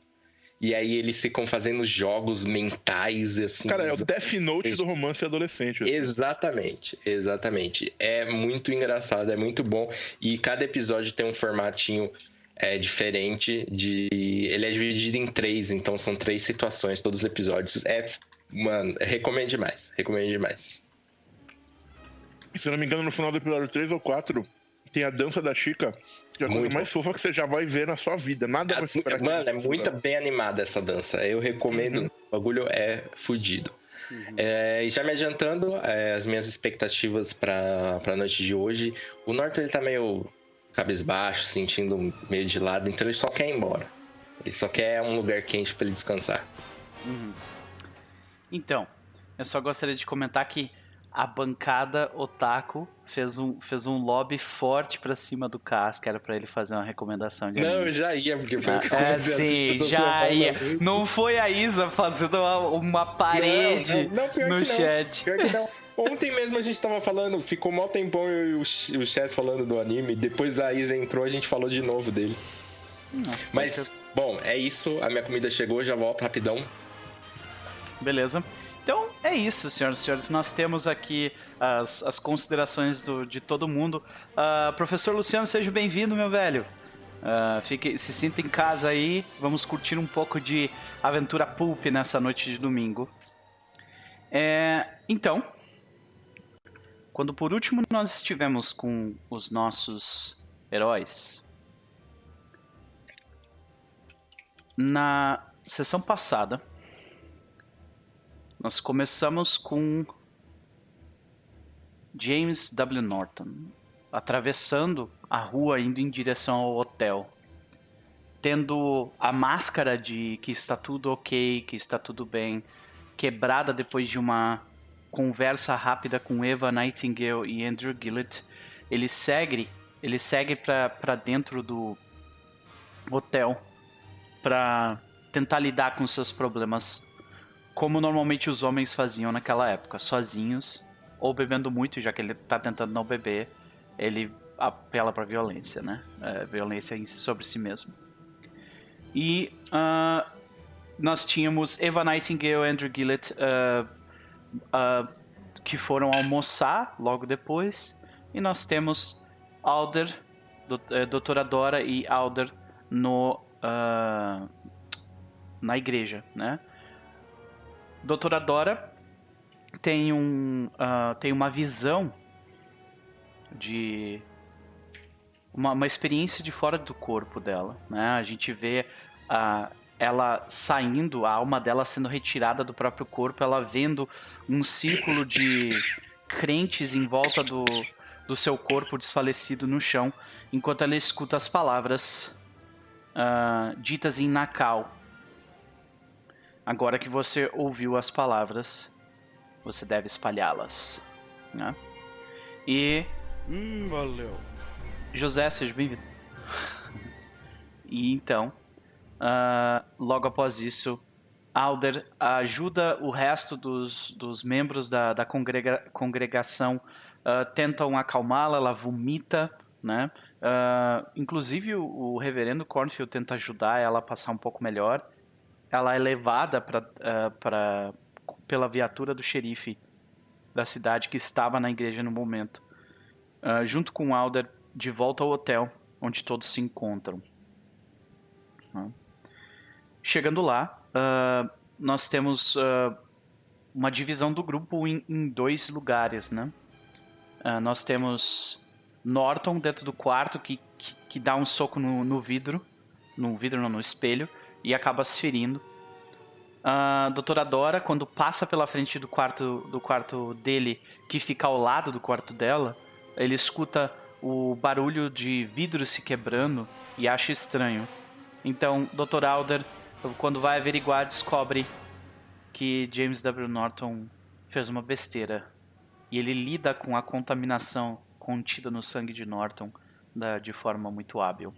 E aí eles ficam fazendo jogos mentais assim. Cara, é o Death Note do romance adolescente. Exatamente, exatamente. É muito engraçado, é muito bom. E cada episódio tem um formatinho é, diferente. De... Ele é dividido em três, então são três situações, todos os episódios. É. Mano, recomendo demais. Recomendo demais. Se eu não me engano, no final do episódio 3 ou 4, tem a dança da Chica, que é a coisa Muito mais fofa que você já vai ver na sua vida. Nada vai superar. Mano, é muito bem animada essa dança. Eu recomendo. O bagulho é fudido. É, e já me adiantando, é, as minhas expectativas pra, pra noite de hoje. O Norton ele tá meio cabisbaixo, sentindo meio de lado, então ele só quer ir embora. Ele só quer um lugar quente pra ele descansar. Então, eu só gostaria de comentar que a bancada Otaku fez um, fez um lobby forte pra cima do Cas, que era pra ele fazer uma recomendação de Não, anime. eu já ia, porque foi o que eu É, sim, já ia. Não foi a Isa fazendo uma, uma parede Não, não, pior no não. chat. Não. Ontem mesmo a gente tava falando, ficou mó tempão eu e o, Ch- o Chess falando do anime, depois a Isa entrou, a gente falou de novo dele. Mas, bom, é isso, a minha comida chegou, já volto rapidão. Beleza. Então é isso, senhoras e senhores. Nós temos aqui as, as considerações do- de todo mundo. Ah, professor Luciano, seja bem-vindo, meu velho. Ah, fique, se sinta em casa aí. Vamos curtir um pouco de aventura pulp nessa noite de domingo. É, então, quando por último nós estivemos com os nossos heróis, na sessão passada, nós começamos com James W. Norton atravessando a rua indo em direção ao hotel, tendo a máscara de que está tudo ok, que está tudo bem, quebrada depois de uma conversa rápida com Eva Nightingale e Andrew Gillett. Ele segue, ele segue para dentro do hotel para tentar lidar com seus problemas como normalmente os homens faziam naquela época, sozinhos ou bebendo muito, já que ele tá tentando não beber, ele apela pra violência, né? É, violência sobre si mesmo. E uh, nós tínhamos Eva Nightingale e Andrew Gillett uh, uh, que foram almoçar logo depois. E nós temos Alder, uh, Doutora Dora e Alder no, na igreja, né? Doutora Dora tem, um, tem uma visão de uma, uma experiência de fora do corpo dela, né? A gente vê a ela saindo, a alma dela sendo retirada do próprio corpo, ela vendo um círculo de crentes em volta do, do seu corpo desfalecido no chão, enquanto ela escuta as palavras uh, ditas em Nakal. Agora que você ouviu as palavras, você deve espalhá-las. Né? E. Hum, valeu. José, seja bem-vindo. e então, uh, logo após isso, Alder ajuda o resto dos, dos membros da, da congrega, congregação, uh, tentam acalmá-la, ela vomita, né? Uh, inclusive o, o, reverendo Cornfield tenta ajudar ela a passar um pouco melhor. Ela é levada pra, uh, pra, pela viatura do xerife da cidade que estava na igreja no momento, uh, junto com Alder de volta ao hotel onde todos se encontram. Chegando lá, uh, nós temos uh, uma divisão do grupo em, em dois lugares, né? Uh, nós temos Norton dentro do quarto que, que, que dá um soco no, no, vidro, no vidro não, no espelho, e acaba se ferindo. A doutora Dora, quando passa pela frente do quarto, do quarto dele, que fica ao lado do quarto dela, ele escuta o barulho de vidro se quebrando e acha estranho. Então, Dr. Alder, quando vai averiguar, descobre que James W. Norton fez uma besteira. E ele lida com a contaminação contida no sangue de Norton da, de forma muito hábil.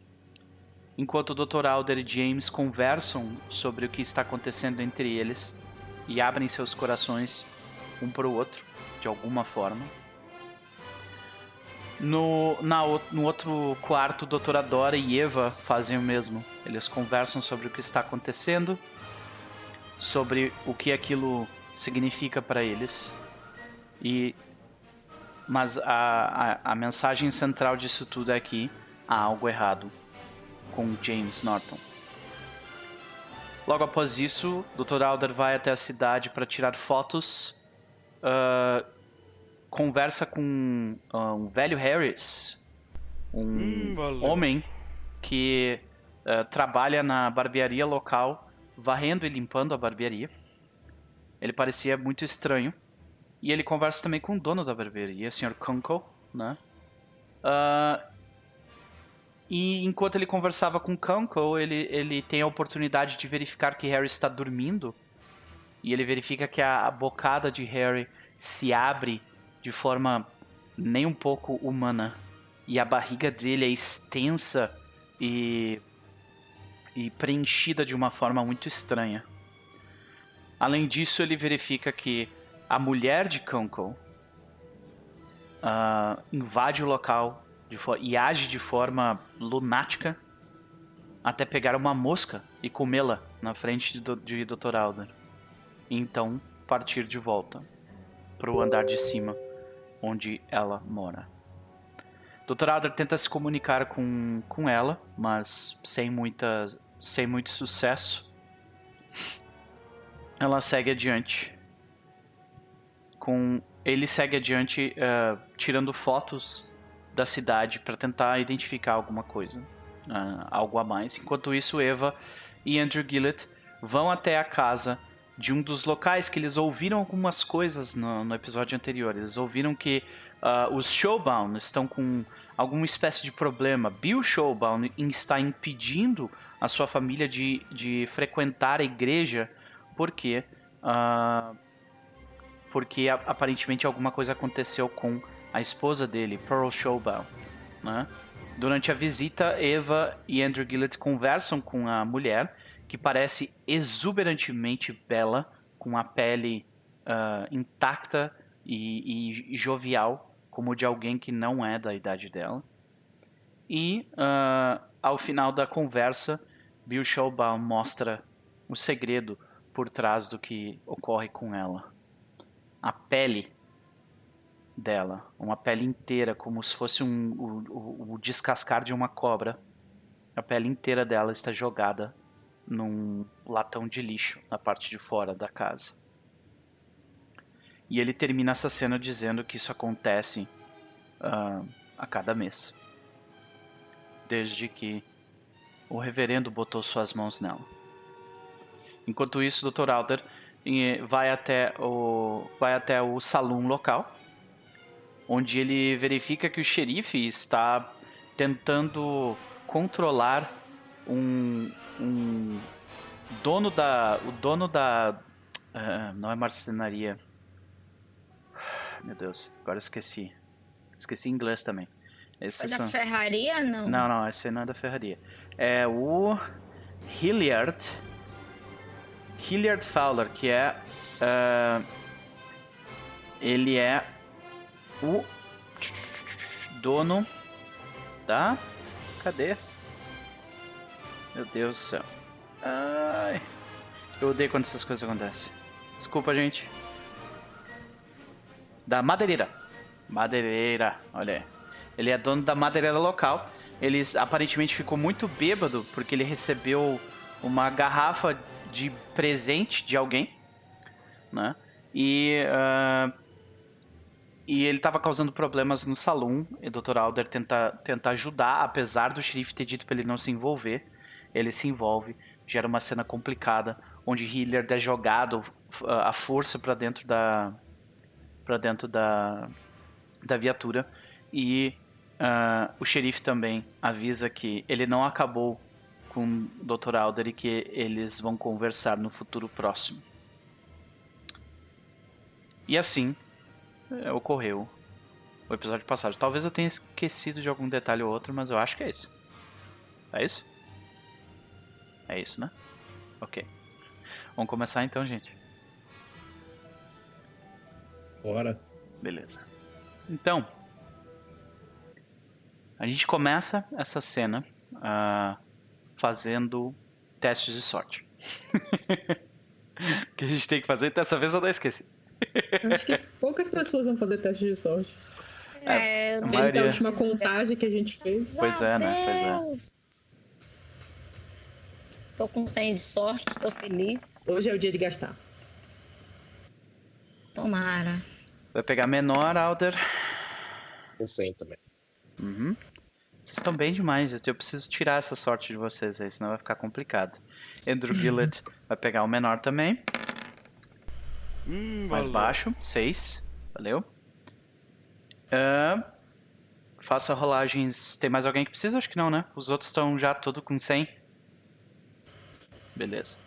Enquanto o Dr. Alder e James conversam sobre o que está acontecendo entre eles e abrem seus corações um para o outro, de alguma forma, no, na, no outro quarto, Doutora Dora e Eva fazem o mesmo. Eles conversam sobre o que está acontecendo, sobre o que aquilo significa para eles. E mas a, a, a, mensagem central disso tudo é que há algo errado com James Norton. Logo após isso, Dr. Alder vai até a cidade para tirar fotos uh, conversa com uh, um velho Harris, um hum, homem que uh, trabalha na barbearia local, varrendo e limpando a barbearia. Ele parecia muito estranho. E ele conversa também com o dono da barbearia, o Sr. Kunkel, né? Uh, e enquanto ele conversava com Kunkel, ele, ele tem a oportunidade de verificar que Harry está dormindo. E ele verifica que a, a bocada de Harry se abre de forma nem um pouco humana. E a barriga dele é extensa e, e preenchida de uma forma muito estranha. Além disso, ele verifica que a mulher de Kunkel uh, invade o local e age de forma lunática até pegar uma mosca e comê-la na frente de, de Dr. Alder. E então partir de volta para o andar de cima onde ela mora. Dr. Adler tenta se comunicar com, com ela, mas sem, muita, sem muito sucesso. Ela segue adiante. Com ele segue adiante uh, tirando fotos da cidade para tentar identificar alguma coisa, uh, algo a mais. Enquanto isso, Eva e Andrew Gillett vão até a casa de um dos locais que eles ouviram algumas coisas no, no episódio anterior. Eles ouviram que uh, os Showbound estão com alguma espécie de problema. Bill Showbound está impedindo a sua família de, de frequentar a igreja porque uh, porque aparentemente alguma coisa aconteceu com a esposa dele, Pearl Showbound. Né? Durante a visita, Eva e Andrew Gillett conversam com a mulher que parece exuberantemente bela, com a pele uh, intacta e, e, jovial, como de alguém que não é da idade dela. E uh, ao final da conversa, Bill Schaubaum mostra o segredo por trás do que ocorre com ela. A pele dela, uma pele inteira, como se fosse um, o, o, descascar de uma cobra. A pele inteira dela está jogada num latão de lixo na parte de fora da casa. E ele termina essa cena dizendo que isso acontece uh, a cada mês. Desde que o reverendo botou suas mãos nela. Enquanto isso, Dr. Alder vai até o, vai até o salão local, onde ele verifica que o xerife está tentando controlar um, um dono da. O dono da. Uh, não é marcenaria. Meu Deus, agora esqueci. Esqueci inglês também. Esses é da ferraria, não? Não, não, esse não é da ferraria. É o Hilliard. Hilliard Fowler, que é. Uh, ele é o dono da. Cadê? Meu Deus do céu. Ai. Eu odeio quando essas coisas acontecem. Desculpa, gente. Da madeireira. Madeireira, olha aí. Ele é dono da madeireira local. Ele aparentemente ficou muito bêbado porque ele recebeu uma garrafa de presente de alguém, né? E, uh, e ele estava causando problemas no salão. E o Dr. Alder tenta, tenta ajudar, apesar do xerife ter dito para ele não se envolver. Ele se envolve gera uma cena complicada, onde Hilliard é jogado a força para dentro da para dentro da, da viatura e uh, o xerife também avisa que ele não acabou com o Dr. Alder e que eles vão conversar no futuro próximo. E assim é, ocorreu o episódio passado. Talvez eu tenha esquecido de algum detalhe ou outro, mas eu acho que é isso. É isso? É isso, né? Ok. Vamos começar então, gente. Bora. Beleza. Então, a gente começa essa cena uh, fazendo testes de sorte. que a gente tem que fazer, dessa vez eu não esqueci. Acho que poucas pessoas vão fazer testes de sorte. É, a maioria... a última contagem que a gente fez. Pois é, né? Pois é. Tô com 100 de sorte, tô feliz. Hoje é o dia de gastar. Tomara. Vai pegar menor, Alder. Com 100 também. Uhum. Vocês estão bem demais. Eu preciso tirar essa sorte de vocês aí, senão vai ficar complicado. Andrew Gillett vai pegar o menor também. Hum, Mais baixo, 6. Valeu. Uh, faça rolagens. Tem mais alguém que precisa? Acho que não, né? Os outros estão já tudo com 100. Beleza.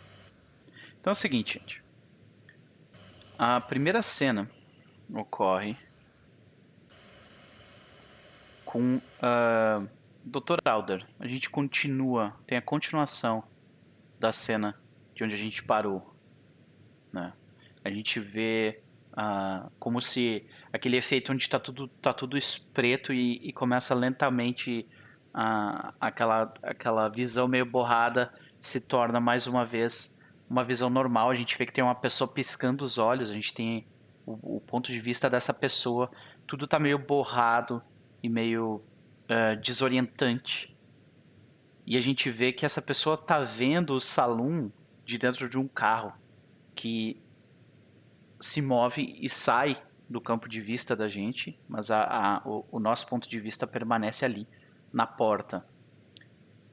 Então é o seguinte, gente. A primeira cena ocorre com uh, ah, Dr. Alder. A gente continua, tem a continuação da cena de onde a gente parou. Né? A gente vê uh, como se aquele efeito onde está tudo, tá tudo espreto e, e começa lentamente uh, aquela, aquela visão meio borrada se torna mais uma vez uma visão normal. A gente vê que tem uma pessoa piscando os olhos, a gente tem o, o ponto de vista dessa pessoa. Tudo está meio borrado e meio uh, desorientante. E a gente vê que essa pessoa está vendo o salão de dentro de um carro que se move e sai do campo de vista da gente, mas a, a, o, o nosso ponto de vista permanece ali, na porta.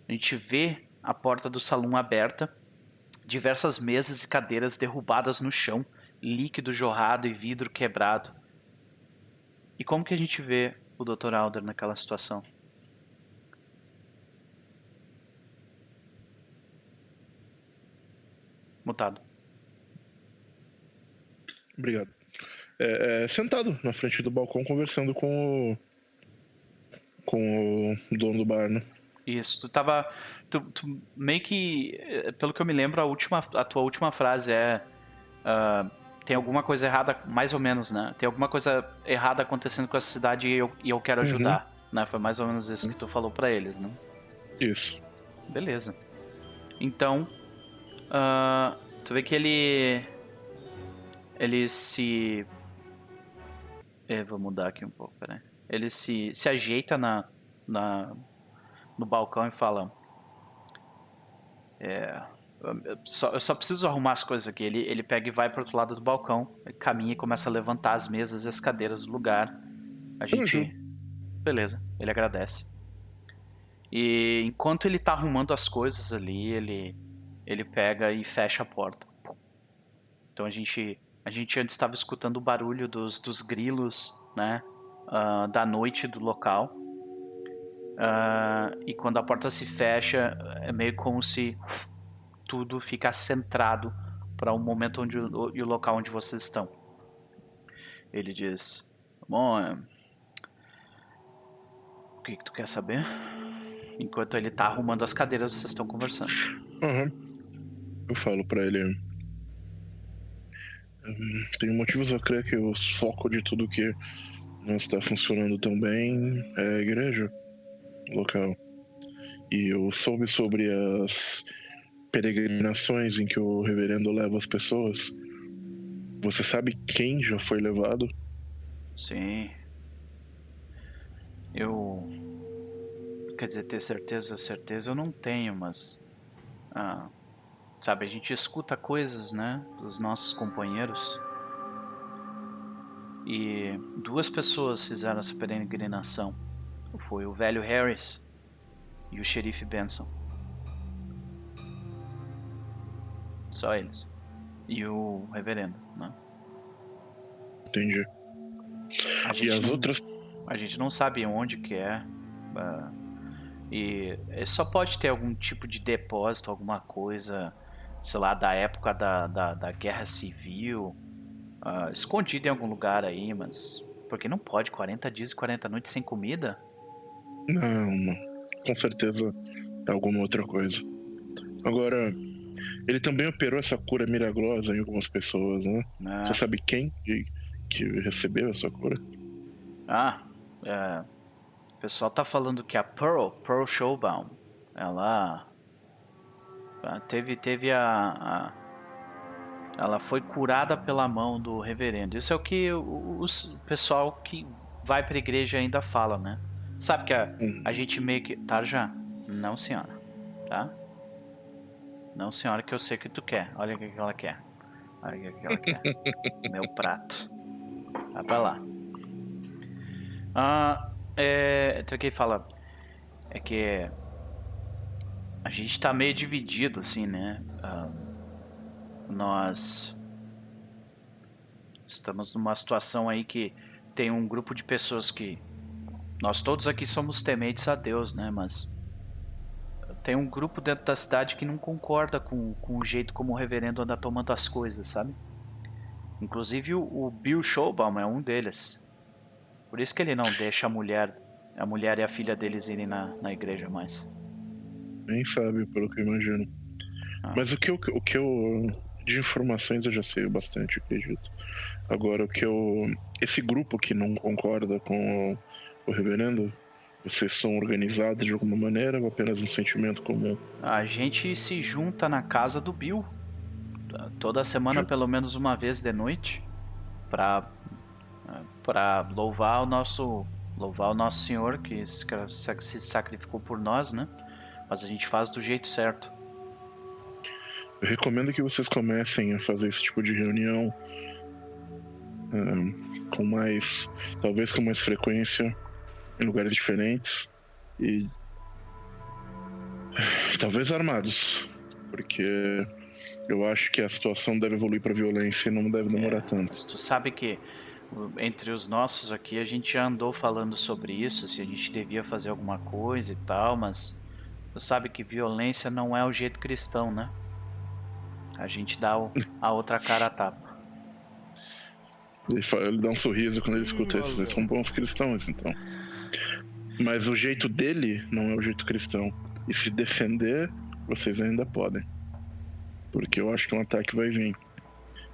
A gente vê a porta do salão aberta, diversas mesas e cadeiras derrubadas no chão, líquido jorrado e vidro quebrado. E como que a gente vê o Dr. Alder naquela situação? Mutado. Obrigado. É, é, sentado na frente do balcão conversando com o com o dono do bar, né? Isso, tu tava. Tu, tu, meio que. Eh, pelo que eu me lembro, a, última, a tua última frase é. Uh, tem alguma coisa errada, mais ou menos, né? Tem alguma coisa errada acontecendo com essa cidade e eu, e eu quero uhum. ajudar. Uhum. Né? Foi mais ou menos isso que tu falou para eles, né? Isso. Beleza. Então, uh, tu vê que ele. Ele se. Eu vou mudar aqui um pouco, peraí. Ele se, se ajeita na, na, no balcão e fala: É. Eu só, eu só preciso arrumar as coisas aqui. Ele, ele pega e vai pro outro lado do balcão, caminha e começa a levantar as mesas e as cadeiras do lugar. A gente. Uhum. Beleza, ele agradece. E enquanto ele tá arrumando as coisas ali, ele, ele pega e fecha a porta. Então a gente, a gente antes estava escutando o barulho dos, dos grilos, né? Uh, da noite do local. Uh, e quando a porta se fecha, é meio como se tudo fica centrado para o momento onde e o local onde vocês estão. Ele diz: Bom, é... o que, que tu quer saber? Enquanto ele tá arrumando as cadeiras, vocês estão conversando. Uhum. Eu falo para ele. Hum, tem motivos a crer que o foco de tudo que não está funcionando tão bem é a igreja local. E eu soube sobre as peregrinações em que o reverendo leva as pessoas. Você sabe quem já foi levado? Sim. Eu Quer dizer, ter certeza, certeza eu não tenho, mas. Ah, sabe, a gente escuta coisas, né? Dos nossos companheiros. E duas pessoas fizeram essa peregrinação. Foi o velho Harris e o xerife Benson. Só eles. E o reverendo, né? Entendi. e as não, outras? A gente não sabe onde que é. Uh, e só pode ter algum tipo de depósito, alguma coisa, sei lá, da época da, da, da guerra civil, uh, escondido em algum lugar aí, mas. Porque não pode 40 dias e 40 noites sem comida? Não, com certeza é alguma outra coisa. Agora, ele também operou essa cura milagrosa em algumas pessoas, né? Ah. Você sabe quem que, que recebeu essa cura? Ah, é, pessoal tá falando que a Pearl, Pearl Showbaum, ela teve teve a, a, ela foi curada pela mão do reverendo. Isso é o que o, o pessoal que vai para a igreja ainda fala, né? Sabe que a, a gente meio que Tarja, não senhora, tá? Não senhora que eu sei que tu quer. Olha o que ela quer. Olha o que ela quer. Meu prato. Vai pra lá. Ah, é, então aqui fala é que a gente tá meio dividido assim, né? Uh, nós estamos numa situação aí que tem um grupo de pessoas que nós todos aqui somos tementes a Deus, né? Mas tem um grupo dentro da cidade que não concorda com, com o jeito como o reverendo anda tomando as coisas, sabe? Inclusive o, o Bill Showbaum é um deles. Por isso que ele não deixa a mulher, a mulher e a filha deles irem na, na igreja mais. Nem sabe, pelo que eu imagino. Ah. Mas o que, eu, o que eu. De informações eu já sei bastante, acredito. Agora, o que eu. Esse grupo que não concorda com o, o reverendo, vocês são organizados de alguma maneira ou apenas um sentimento comum? A gente se junta na casa do Bill. Toda semana, pelo menos uma vez de noite. Pra para louvar o nosso louvar o nosso Senhor que se sacrificou por nós, né? Mas a gente faz do jeito certo. Eu recomendo que vocês comecem a fazer esse tipo de reunião um, com mais, talvez com mais frequência, em lugares diferentes e talvez armados, porque eu acho que a situação deve evoluir para violência e não deve demorar é, tanto. Tu sabe que entre os nossos aqui, a gente já andou falando sobre isso, se a gente devia fazer alguma coisa e tal, mas você sabe que violência não é o jeito cristão, né? A gente dá o, a outra cara a tapa. Ele, fala, ele dá um sorriso quando ele escuta isso. Vocês são bons cristãos, então. Mas o jeito dele não é o jeito cristão. E se defender, vocês ainda podem. Porque eu acho que um ataque vai vir.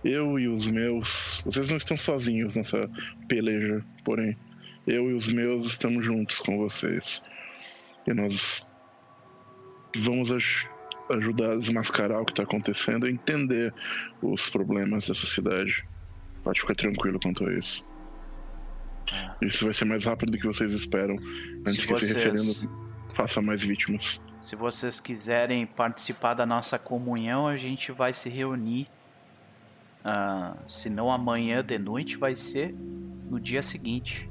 Eu e os meus. Vocês não estão sozinhos nessa peleja, porém. Eu e os meus estamos juntos com vocês. E nós vamos ajudar a desmascarar o que tá acontecendo e entender os problemas dessa cidade. Pode ficar tranquilo quanto a isso. Isso vai ser mais rápido do que vocês esperam. Antes Se que esse vocês- referendo faça mais vítimas. Se vocês quiserem participar da nossa comunhão, a gente vai se reunir. ah, se não amanhã de noite, vai ser no dia seguinte.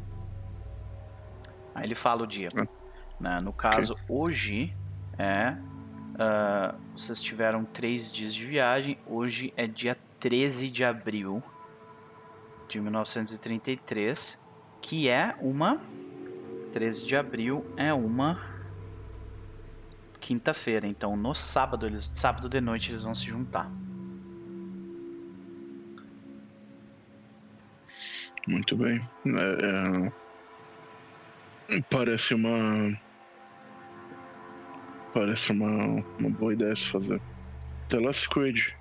Aí ele fala o dia. Ah. Né, No caso, hoje é. ah, vocês tiveram três dias de viagem. Hoje é dia 13 de abril de 1933. Que é uma. 13 de abril é uma quinta-feira. Então no sábado, eles, sábado de noite eles vão se juntar. Muito bem. É, é, Parece uma. Parece uma, uma boa ideia se fazer. Até lá se cuide.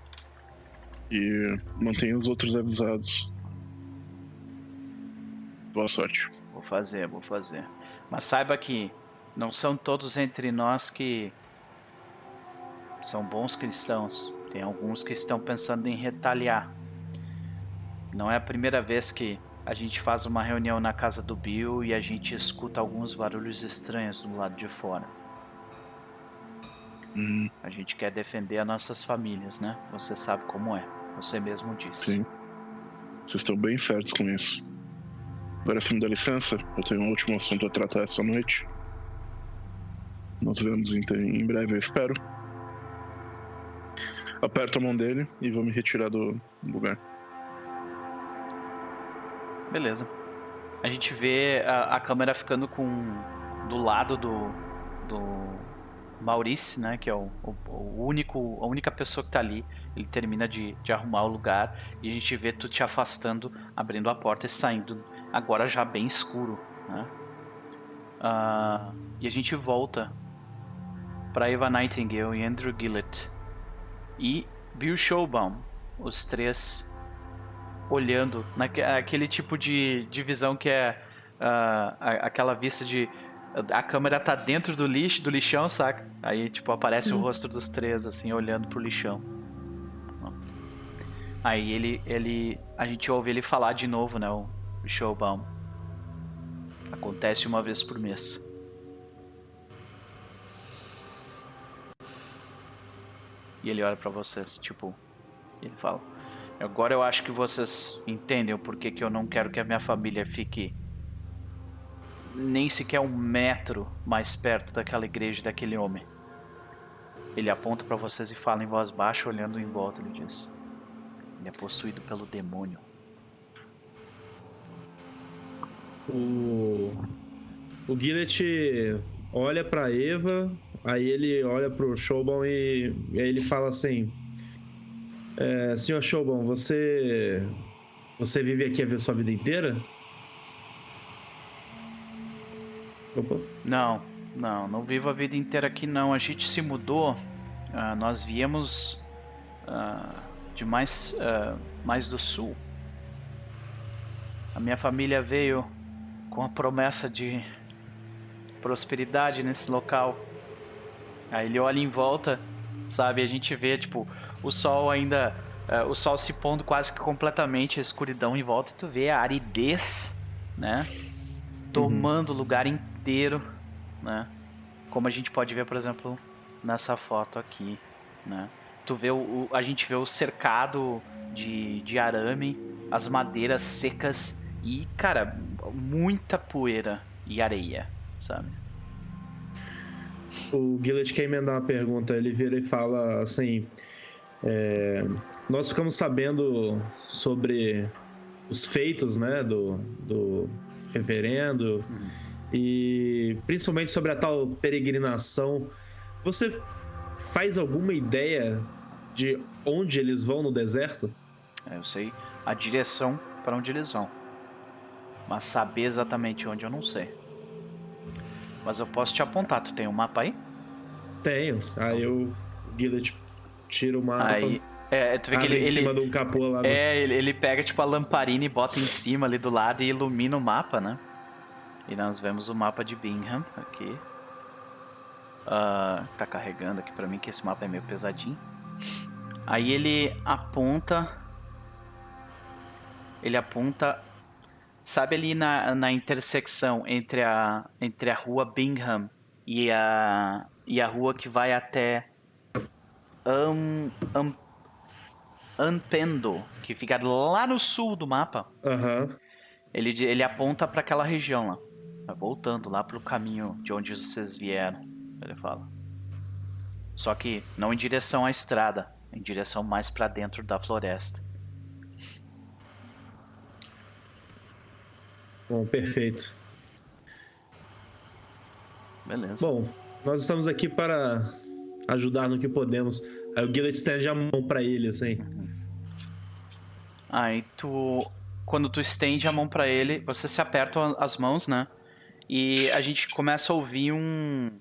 E mantenha os outros avisados. Boa sorte. Vou fazer, vou fazer. Mas saiba que não são todos entre nós que são bons cristãos. Tem alguns que estão pensando em retaliar. Não é a primeira vez que a gente faz uma reunião na casa do Bill e a gente escuta alguns barulhos estranhos do lado de fora. Hum, A gente quer defender as nossas famílias, né? Você sabe como é. Você mesmo disse. sim. Vocês estão bem certos com isso. Agora, se me dá licença, eu tenho um último assunto a tratar essa noite. Nos vemos em, em breve, eu espero. Aperto a mão dele e vou me retirar do lugar. Beleza. A gente vê a, a câmera ficando com do lado do do Maurice, né, que é o, o, o único a única pessoa que tá ali. Ele termina de, de arrumar o lugar e a gente vê tu te afastando, abrindo a porta e saindo agora já bem escuro, né? Ah, e a gente volta para Eva Nightingale e Andrew Gillett e Bill Showbaum, os três olhando naquele tipo de, de visão que é a- aquela vista de a câmera tá dentro do lixo, do lixão, saca? Aí tipo aparece o rosto dos três assim olhando pro lixão. Aí ele ele a gente ouve ele falar de novo, né, o Showbaum. Acontece uma vez por mês. E ele olha pra vocês, tipo, ele fala: Agora eu acho que vocês entendem o porquê que eu não quero que a minha família fique nem sequer um metro mais perto daquela igreja daquele homem. Ele aponta pra vocês e fala em voz baixa, olhando em volta. Ele diz: Ele é possuído pelo demônio. O, o Gillett olha pra Eva, aí ele olha pro Showbon e, e aí ele fala assim: é, Senhor Showbon, você. Você vive aqui a ver sua vida inteira? Não, não, não vivo a vida inteira aqui não. A gente se mudou. ah, nós viemos ah, de mais, ah, mais do sul. A minha família veio com a promessa de prosperidade nesse local. Aí ele olha em volta, sabe? A gente vê tipo o sol ainda, o sol se pondo quase que completamente, a escuridão em volta. E tu vê a aridez, né? tomando o lugar inteiro, né? Como a gente pode ver, por exemplo, nessa foto aqui, né? Tu vê o, a gente vê o cercado de, de arame, as madeiras secas e, cara, muita poeira e areia, sabe? O Gillett quer emendar uma pergunta. Ele vira e fala assim: é, Nós ficamos sabendo sobre os feitos né, do, do reverendo e principalmente sobre a tal peregrinação. Você faz alguma ideia de onde eles vão no deserto? É, Eu sei a direção para onde eles vão, mas saber exatamente onde eu não sei. Mas eu posso te apontar. Tu tem um mapa aí? Tenho. Aí o Gillett tira o mapa. Aí, é, tu vê que abre ele, em ele, cima do capô lá. do- É, ele, ele pega tipo a lamparina e bota em cima ali do lado e ilumina o mapa, né? E nós vemos o mapa de Bingham aqui. ah, tá carregando aqui pra mim, que esse mapa é meio pesadinho. Aí ele aponta. Ele aponta. Sabe ali na, na intersecção entre a, entre a rua Bingham e a, e a rua que vai até Am, Am, Anpendo, que fica lá no sul do mapa. Aham. Ele, ele aponta pra aquela região lá. Vai voltando lá pro caminho de onde vocês vieram. Ele fala. Só que não em direção à estrada, em direção mais pra dentro da floresta. Bom, perfeito. Beleza. Bom, nós estamos aqui para ajudar no que podemos. Aí o Gillet estende a mão pra ele, assim. Aí tu. Quando tu estende a mão pra ele, você se aperta as mãos, né? E a gente começa a ouvir um.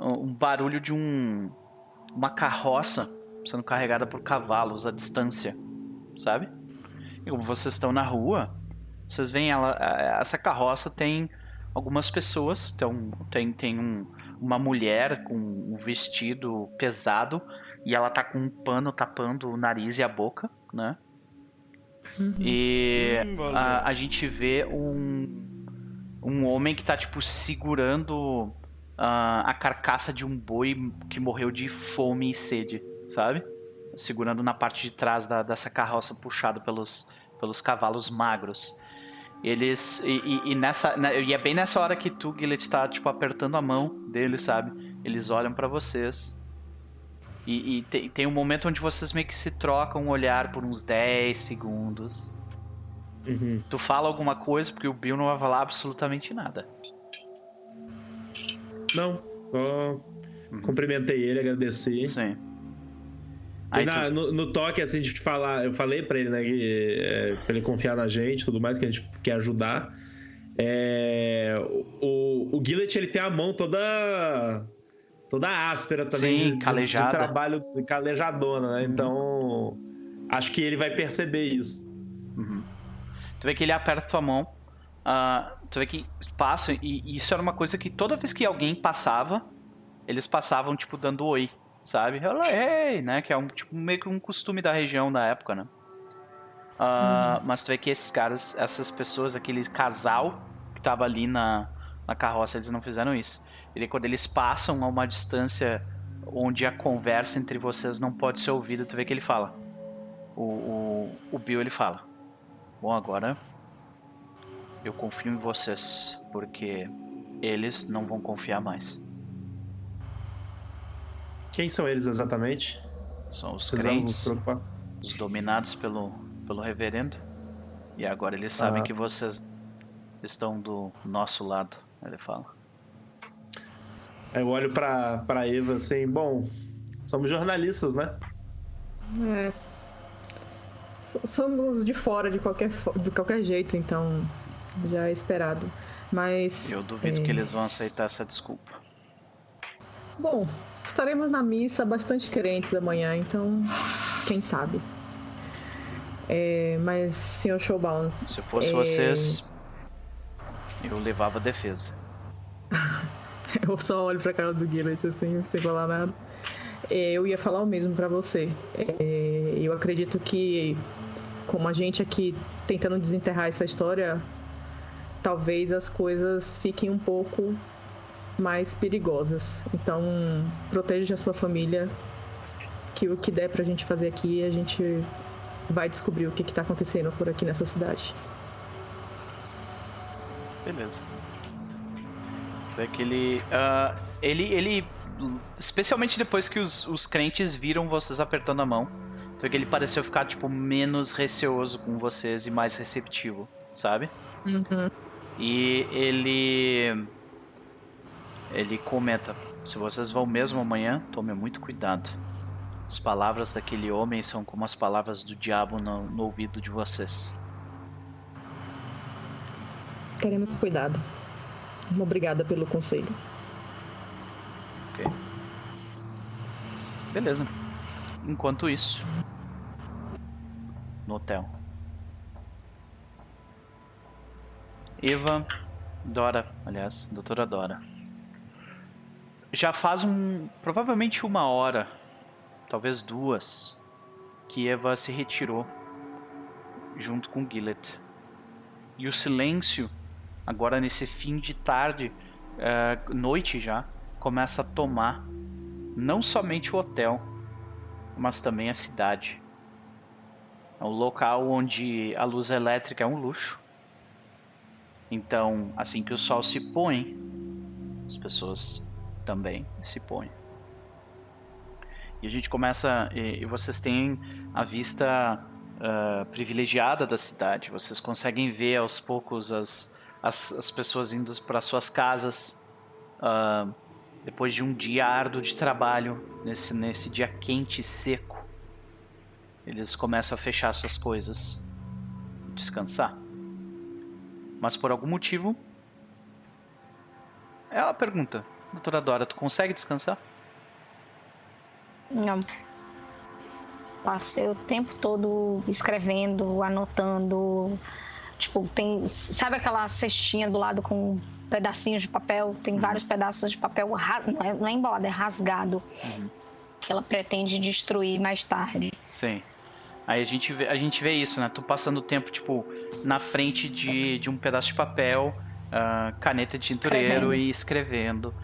Um barulho de um. Uma carroça sendo carregada por cavalos à distância, sabe? E como vocês estão na rua, vocês veem ela. Essa carroça tem algumas pessoas. Então, tem, tem um, uma mulher com um vestido pesado e ela tá com um pano tapando o nariz e a boca, né? E a, a gente vê um, um homem que tá, tipo, segurando ah, a carcaça de um boi que morreu de fome e sede, sabe? Segurando na parte de trás da, dessa carroça puxado pelos, pelos cavalos magros. Eles. E, e- e nessa. né, e é bem nessa hora que tu, Gillet, tá, tipo, apertando a mão dele, sabe? Eles olham pra vocês. E, e tem, tem um momento onde vocês meio que se trocam um olhar por uns 10 segundos. Uhum. Tu fala alguma coisa, porque o Bill não vai falar absolutamente nada. Não, só cumprimentei ele, agradeci. Sim. Aí na- tu, no, no toque, assim, de falar, eu falei pra ele, né, que é, pra ele confiar na gente e tudo mais, que a gente quer ajudar. É, o, o Gillet, ele tem a mão toda toda áspera também, Sim, de, de- calejada. de trabalho calejadona, né? Então, acho que ele vai perceber isso. Tu vê que ele aperta tua mão. ah, tu vê que passa, e e isso era uma coisa que toda vez que alguém passava, eles passavam, tipo, dando oi, sabe? Hello, hey, né? Que é um, tipo, meio que um costume da região da época, né? Ah, Mas tu vê que esses caras, essas pessoas, aquele casal que tava ali na, na carroça, eles não fizeram isso. E quando eles passam a uma distância onde a conversa entre vocês não pode ser ouvida, tu vê que ele fala. O, o, o Bill, ele fala. Bom, agora eu confio em vocês, porque eles não vão confiar mais. Quem são eles exatamente? São os Precisamos crentes, os dominados pelo, pelo reverendo. E agora eles sabem Ah. que vocês estão do nosso lado, ele fala. Eu olho pra, pra Eva assim, bom, somos jornalistas, né? É. Somos de fora de qualquer, de qualquer jeito, então já é esperado. Mas. Eu duvido é, que eles vão aceitar essa desculpa. Bom, estaremos na missa bastante crentes amanhã, então quem sabe. É, mas, senhor Showbound, Se eu fosse É. vocês, eu levava defesa. eu só olho pra cara do Gillet assim, sem falar nada. É, eu ia falar o mesmo pra você. É, eu acredito que, como a gente aqui tentando desenterrar essa história, talvez as coisas fiquem um pouco mais perigosas. Então, proteja a sua família, que o que der pra gente fazer aqui, a gente vai descobrir o que, que tá acontecendo por aqui nessa cidade. Beleza. É que ele, ah, ele, ele, especialmente depois que os, os crentes viram vocês apertando a mão, vê que ele pareceu ficar tipo menos receoso com vocês e mais receptivo, sabe? E ele, ele comenta: se vocês vão mesmo amanhã, tome muito cuidado. As palavras daquele homem são como as palavras do diabo no, no ouvido de vocês. Teremos cuidado. Obrigada pelo conselho. Ok. Beleza. Enquanto isso, no hotel. Eva, Dora, aliás, doutora Dora. Já faz um. provavelmente uma hora, talvez duas, que Eva se retirou junto com Gillet. E o silêncio, agora nesse fim de tarde, uh, noite já, começa a tomar não somente o hotel, mas também a cidade. É um local onde a luz elétrica é um luxo. Então, assim que o sol se põe, as pessoas também se põem. E a gente começa. E, vocês têm a vista uh, privilegiada da cidade. Vocês conseguem ver aos poucos as, as, as pessoas indo para suas casas. Uh, depois de um dia árduo de trabalho, nesse, nesse dia quente e seco, eles começam a fechar suas coisas, descansar. Mas por algum motivo. É uma pergunta, doutora Dora: tu consegue descansar? Não. Passei o tempo todo escrevendo, anotando. Tipo, tem. Sabe aquela cestinha do lado com pedacinhos de papel? Tem uhum. vários pedaços de papel. Não é, não é embolado, é rasgado. Uhum. Que ela pretende destruir mais tarde. Sim. Aí a gente vê, a gente vê isso, né? Tu passando o tempo, tipo, na frente de, de um pedaço de papel, uh, caneta de tintureiro escrevendo. e escrevendo.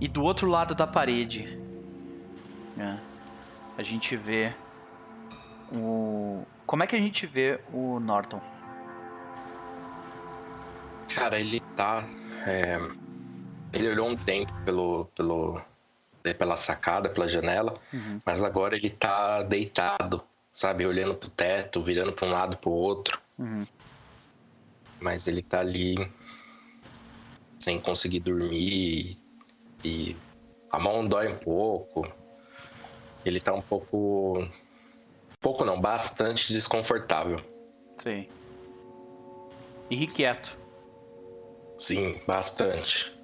E do outro lado da parede, né? a gente vê o. Como é que a gente vê o Norton? Cara, ele tá. É... Ele olhou um tempo pelo, pelo, pela sacada, pela janela, uhum. mas agora ele tá deitado sabe? Olhando pro teto, virando pra um lado pro outro. Uhum. Mas ele tá ali sem conseguir dormir e a mão dói um pouco. Ele tá um pouco. Pouco não, bastante desconfortável. Sim. Irrequieto. Sim, bastante.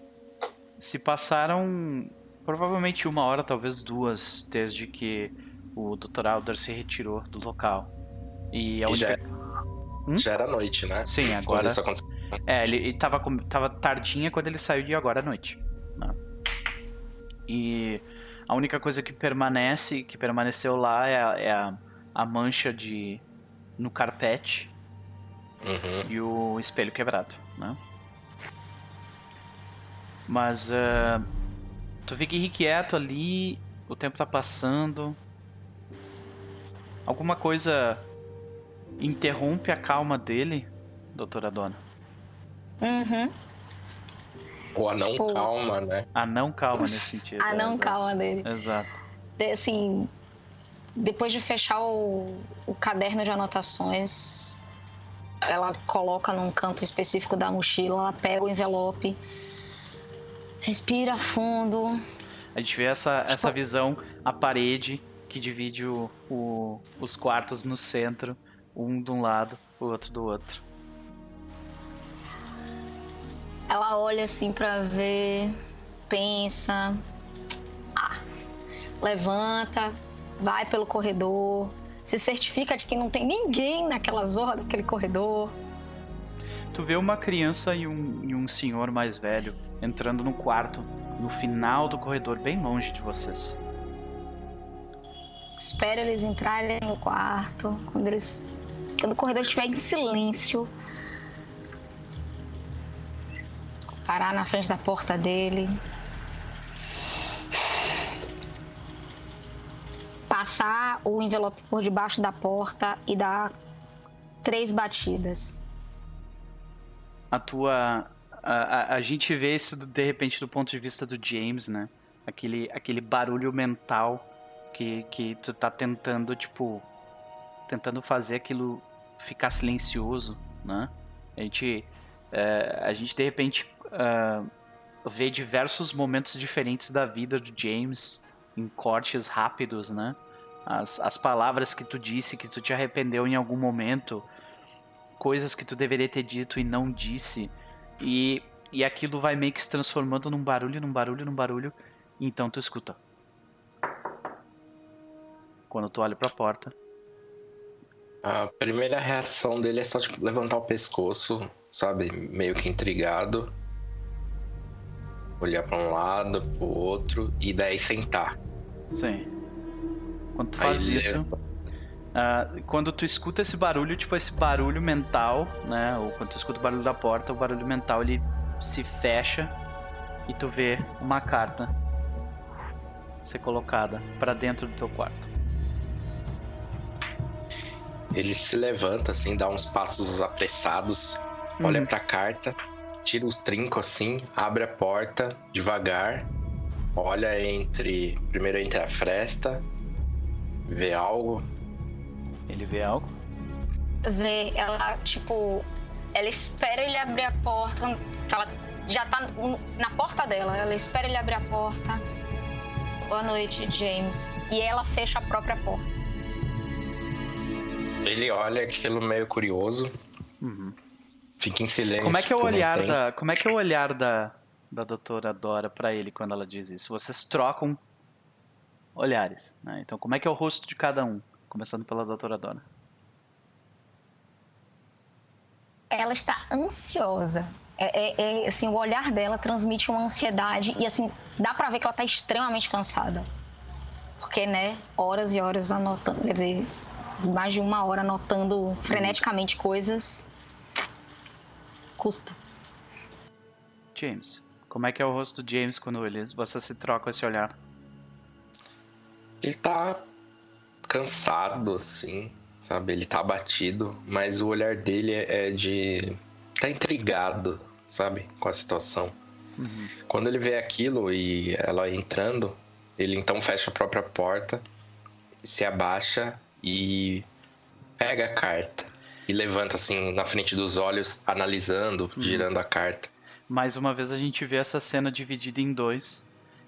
Se passaram provavelmente uma hora, talvez duas, desde que o Dr. Alder se retirou do local. E a única... já, hum? já era noite, né? Sim, agora. É, ele, ele tava, tava tardinha quando ele saiu de agora à noite. Né? E a única coisa que permanece, que permaneceu lá é a, é a, a mancha de no carpete uhum. e o espelho quebrado, né? Mas uh, tu fica irrequieto ali, o tempo tá passando, Alguma coisa interrompe a calma dele, doutora Dona? Uhum. O anão tipo, calma, né? Anão calma nesse sentido. Anão é, calma dele. Exato. De, assim, depois de fechar o, o caderno de anotações, ela coloca num canto específico da mochila, ela pega o envelope, respira fundo. A gente vê essa, essa visão, a parede, que divide o, o, os quartos no centro, um de um lado, o outro do outro. Ela olha assim para ver, pensa, ah, levanta, vai pelo corredor, se certifica de que não tem ninguém naquela zona daquele corredor. Tu vê uma criança e um, e um senhor mais velho entrando no quarto, no final do corredor, bem longe de vocês. Espera eles entrarem no quarto. Quando eles. Quando o corredor estiver em silêncio. Parar na frente da porta dele. Passar o envelope por debaixo da porta e dar três batidas. A tua. A, a, gente vê isso de repente do ponto de vista do James, né? Aquele, aquele barulho mental que, que tu tá tentando, tipo, tentando fazer aquilo ficar silencioso, né? A gente, é, a gente de repente uh, vê diversos momentos diferentes da vida do James em cortes rápidos, né? As, as palavras que tu disse que tu te arrependeu em algum momento, coisas que tu deveria ter dito e não disse, e, e aquilo vai meio que se transformando num barulho, num barulho, num barulho, então tu escuta quando tu olha pra porta. A primeira reação dele é só tipo, levantar o pescoço, sabe? Meio que intrigado. olhar para um lado, para o outro e daí sentar. Sim. Quando tu faz Aí, isso, ah, quando tu escuta esse barulho, tipo esse barulho mental, né? Ou quando tu escuta o barulho da porta, o barulho mental ele se fecha e tu vê uma carta ser colocada pra dentro do teu quarto. Ele se levanta assim, dá uns passos apressados, olha Uhum. pra carta, tira os trincos assim, abre a porta devagar, olha entre. Primeiro entre a fresta, vê algo. Ele vê algo? Vê, ela, tipo, ela espera ele abrir a porta, ela já tá na porta dela, ela espera ele abrir a porta. Boa noite, James. E ela fecha a própria porta. Ele olha aquilo meio curioso, Uhum. fica em silêncio. Como é que é o um olhar da, como é que é o olhar da, da doutora Dora pra ele quando ela diz isso? Vocês trocam olhares, né? Então, como é que é o rosto de cada um, começando pela doutora Dora? Ela está ansiosa. É, é- é, assim, o olhar dela transmite uma ansiedade e assim, dá pra ver que ela tá extremamente cansada. Porque, né, horas e horas anotando, quer dizer, mais de uma hora anotando freneticamente coisas. Custa. James, como é que é o rosto do James quando eles, você se troca esse olhar? Ele tá cansado, assim, sabe? Ele tá abatido, mas o olhar dele é de. tá intrigado, sabe? Com a situação. Uhum. Quando ele vê aquilo e ela entrando, ele então fecha a própria porta, se abaixa e pega a carta. E levanta assim na frente dos olhos, analisando, girando a carta. Mais uma vez a gente vê essa cena dividida em dois,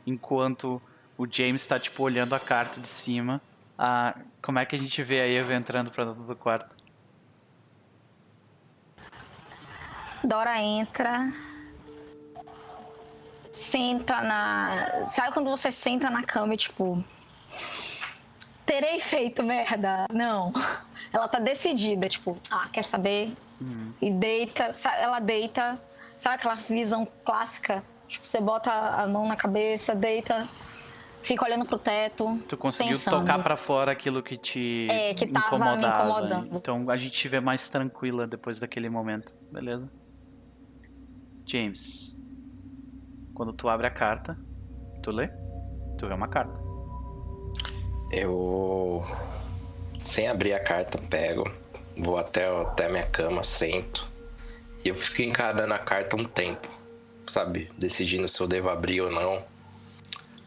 enquanto o James tá tipo olhando a carta de cima. Ah, como é que a gente vê a Eva entrando pra dentro do quarto? Dora entra. Senta na. Sabe quando você senta na cama e tipo. Terei feito merda? Não. Ela tá decidida, tipo, ah, quer saber? Uhum. E deita, ela deita. Sabe aquela visão clássica? Tipo, você bota a mão na cabeça, deita, fica olhando pro teto. Tu conseguiu Pensando. tocar pra fora aquilo que te É, que tava me incomodava. incomodando. Então a gente te vê mais tranquila depois daquele momento, beleza? James, quando tu abre a carta, tu lê? Tu vê uma carta. Eu, sem abrir a carta, pego, vou até, até a minha cama, sento. E eu fico encarando a carta um tempo, sabe? Decidindo se eu devo abrir ou não.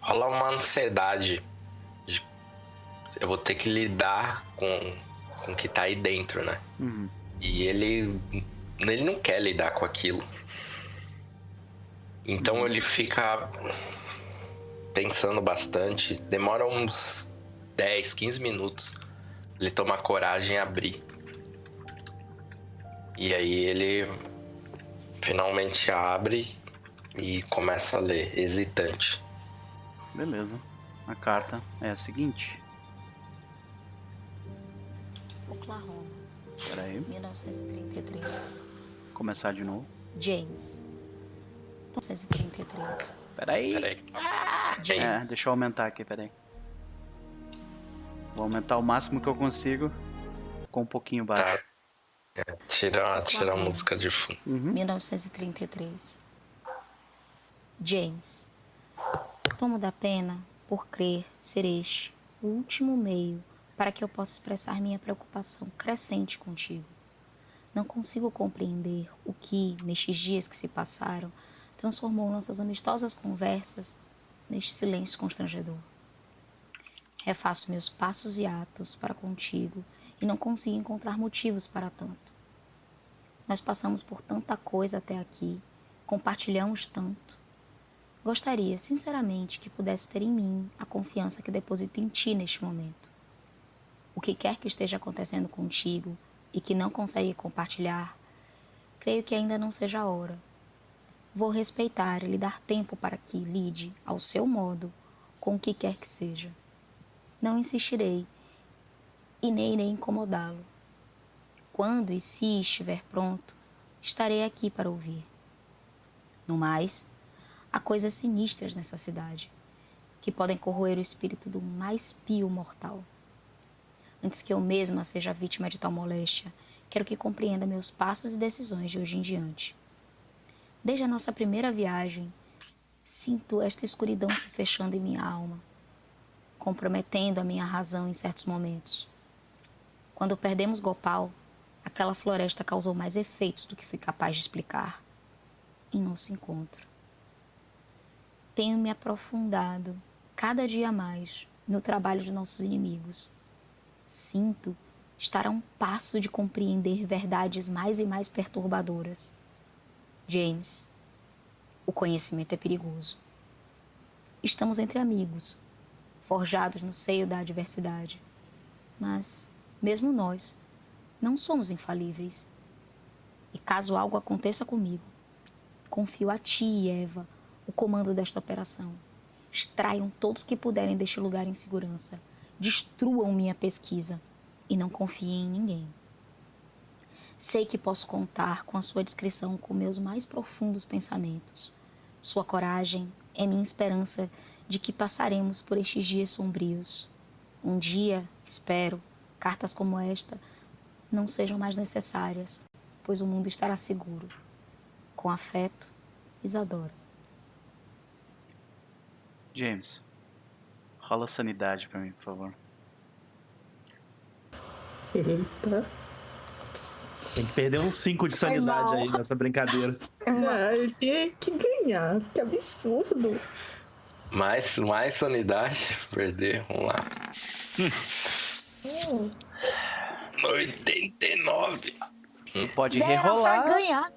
Rola uma ansiedade. de- Eu vou ter que lidar com, com o que tá aí dentro, né? Uhum. E ele, ele não quer lidar com aquilo. Então ele fica pensando bastante. Demora uns 10, 15 minutos ele tomar coragem e abrir. E aí ele finalmente abre e começa a ler, hesitante. Beleza. A carta é a seguinte. Oklahoma, Pera aí, 1933. começar de novo. James. 1933. Pera aí. Peraí. É, deixa eu aumentar aqui, peraí. Vou aumentar o máximo que eu consigo. Com um pouquinho baixo. Tá. É, tira, tira a música de fundo. Uhum. 1933. James. Tomo da pena por crer ser este o último meio para que eu possa expressar minha preocupação crescente contigo. Não consigo compreender o que, nestes dias que se passaram, transformou nossas amistosas conversas neste silêncio constrangedor. Refaço meus passos e atos para contigo e não consigo encontrar motivos para tanto. Nós passamos por tanta coisa até aqui, compartilhamos tanto. Gostaria, sinceramente, que pudesse ter em mim a confiança que deposito em ti neste momento. O que quer que esteja acontecendo contigo e que não consegue compartilhar, creio que ainda não seja a hora. Vou respeitar e lhe dar tempo para que lide, ao seu modo, com o que quer que seja. Não insistirei e nem irei incomodá-lo. Quando e se estiver pronto, estarei aqui para ouvir. No mais, Há coisas sinistras nessa cidade que podem corroer o espírito do mais pio mortal. Antes que eu mesma seja vítima de tal moléstia, quero que compreenda meus passos e decisões de hoje em diante. Desde a nossa primeira viagem, sinto esta escuridão se fechando em minha alma, comprometendo a minha razão em certos momentos. Quando perdemos Gopal, aquela floresta causou mais efeitos do que fui capaz de explicar em nosso encontro. Tenho me aprofundado cada dia mais no trabalho de nossos inimigos. Sinto estar a um passo de compreender verdades mais e mais perturbadoras. James, o conhecimento é perigoso. Estamos entre amigos, forjados no seio da adversidade. Mas, mesmo nós, não somos infalíveis. E caso algo aconteça comigo, confio a ti Eva o comando desta operação. Extraiam todos que puderem deste lugar em segurança. Destruam minha pesquisa e não confiem em ninguém. Sei que posso contar com a sua descrição com meus mais profundos pensamentos. Sua coragem é minha esperança de que passaremos por estes dias sombrios. Um dia, espero, cartas como esta não sejam mais necessárias, pois o mundo estará seguro. Com afeto, Isadora. James, rola sanidade pra mim, por favor. Eita. Tem que perder uns 5 de sanidade aí nessa brincadeira. Ah, ele tem que ganhar. Que absurdo. Mais, mais sanidade. Perder, vamos lá. Hum. 89. Tu pode Zero pra rerolar. ganhar.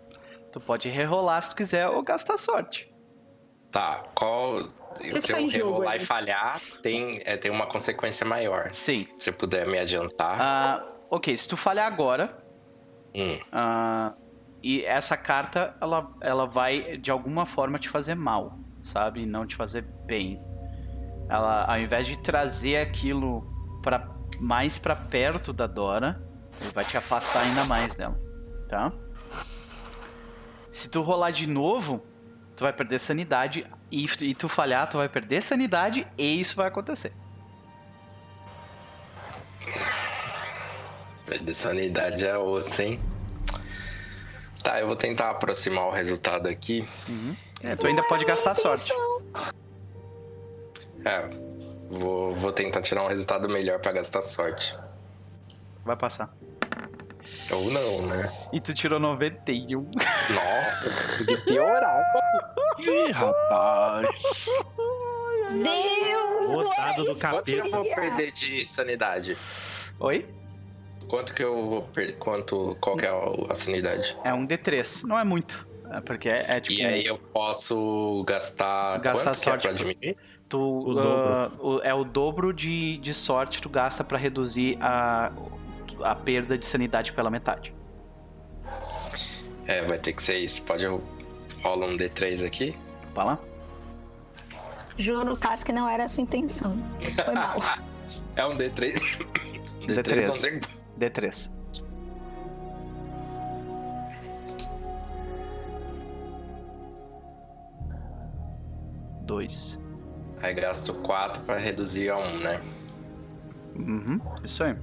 Tu pode rerolar se tu quiser ou gastar sorte. Tá, qual. Se eu rerolar aí? e falhar, tem, é, tem uma consequência maior. Sim. Se puder me adiantar. Ah, ok, se tu falhar agora, Hum, ah, e essa carta ela, ela vai de alguma forma te fazer mal, sabe? Não te fazer bem. Ela, ao invés de trazer aquilo para mais pra perto da Dora, ele vai te afastar ainda mais dela, tá? Se tu rolar de novo, tu vai perder sanidade e, e tu falhar, tu vai perder sanidade e isso vai acontecer. perder sanidade é osso, hein? Tá, eu vou tentar aproximar o resultado aqui. É, tu ainda pode gastar sorte. É, vou, vou tentar tirar um resultado melhor pra gastar sorte. Vai passar. Ou não, né? E tu tirou 91. Nossa, consegui piorar. Ih, rapaz. Deus! O dado do Quanto que eu capeta. vou perder de sanidade? Oi? Quanto que eu vou perder? Quanto, qual que é a, a sanidade? É um D3. Não é muito. É porque é, é tipo. E aí eu posso gastar. Gastar quanto que é sorte pra diminuir? tu, o ah, o- é o dobro de, de sorte tu gasta pra reduzir a, a perda de sanidade pela metade. É, vai ter que ser isso. Pode rolar um D3 aqui? Vai lá? Juro, caso que não era essa intenção. Foi mal. É um D3. D3. é um D... D3. Dois. Aí gasto 4 pra reduzir a 1, né? Uhum, isso aí.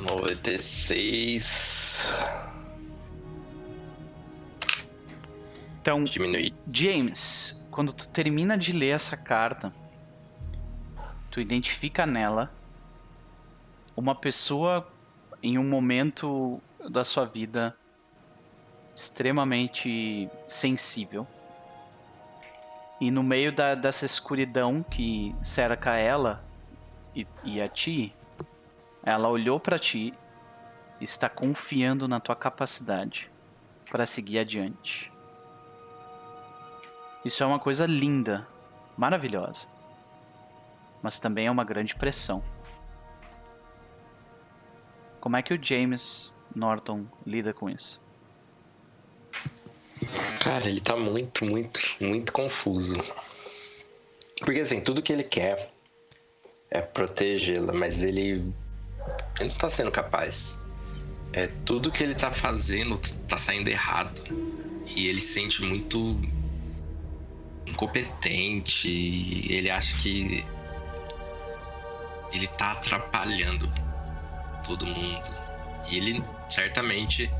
96. Então, Diminuir. James, quando tu termina de ler essa carta, tu identifica nela uma pessoa em um momento da sua vida extremamente sensível. E no meio da, dessa escuridão que cerca ela e, e a ti, ela olhou pra ti e está confiando na tua capacidade para seguir adiante. Isso é uma coisa linda, maravilhosa. Mas também é uma grande pressão. Como é que o James Norton lida com isso? Cara, ele tá muito, muito, muito confuso. Porque assim, tudo que ele quer é protegê-la, mas ele. Ele não tá sendo capaz. É, tudo que ele tá fazendo tá saindo errado. E ele se sente muito incompetente, ele acha que ele tá atrapalhando todo mundo. E ele certamente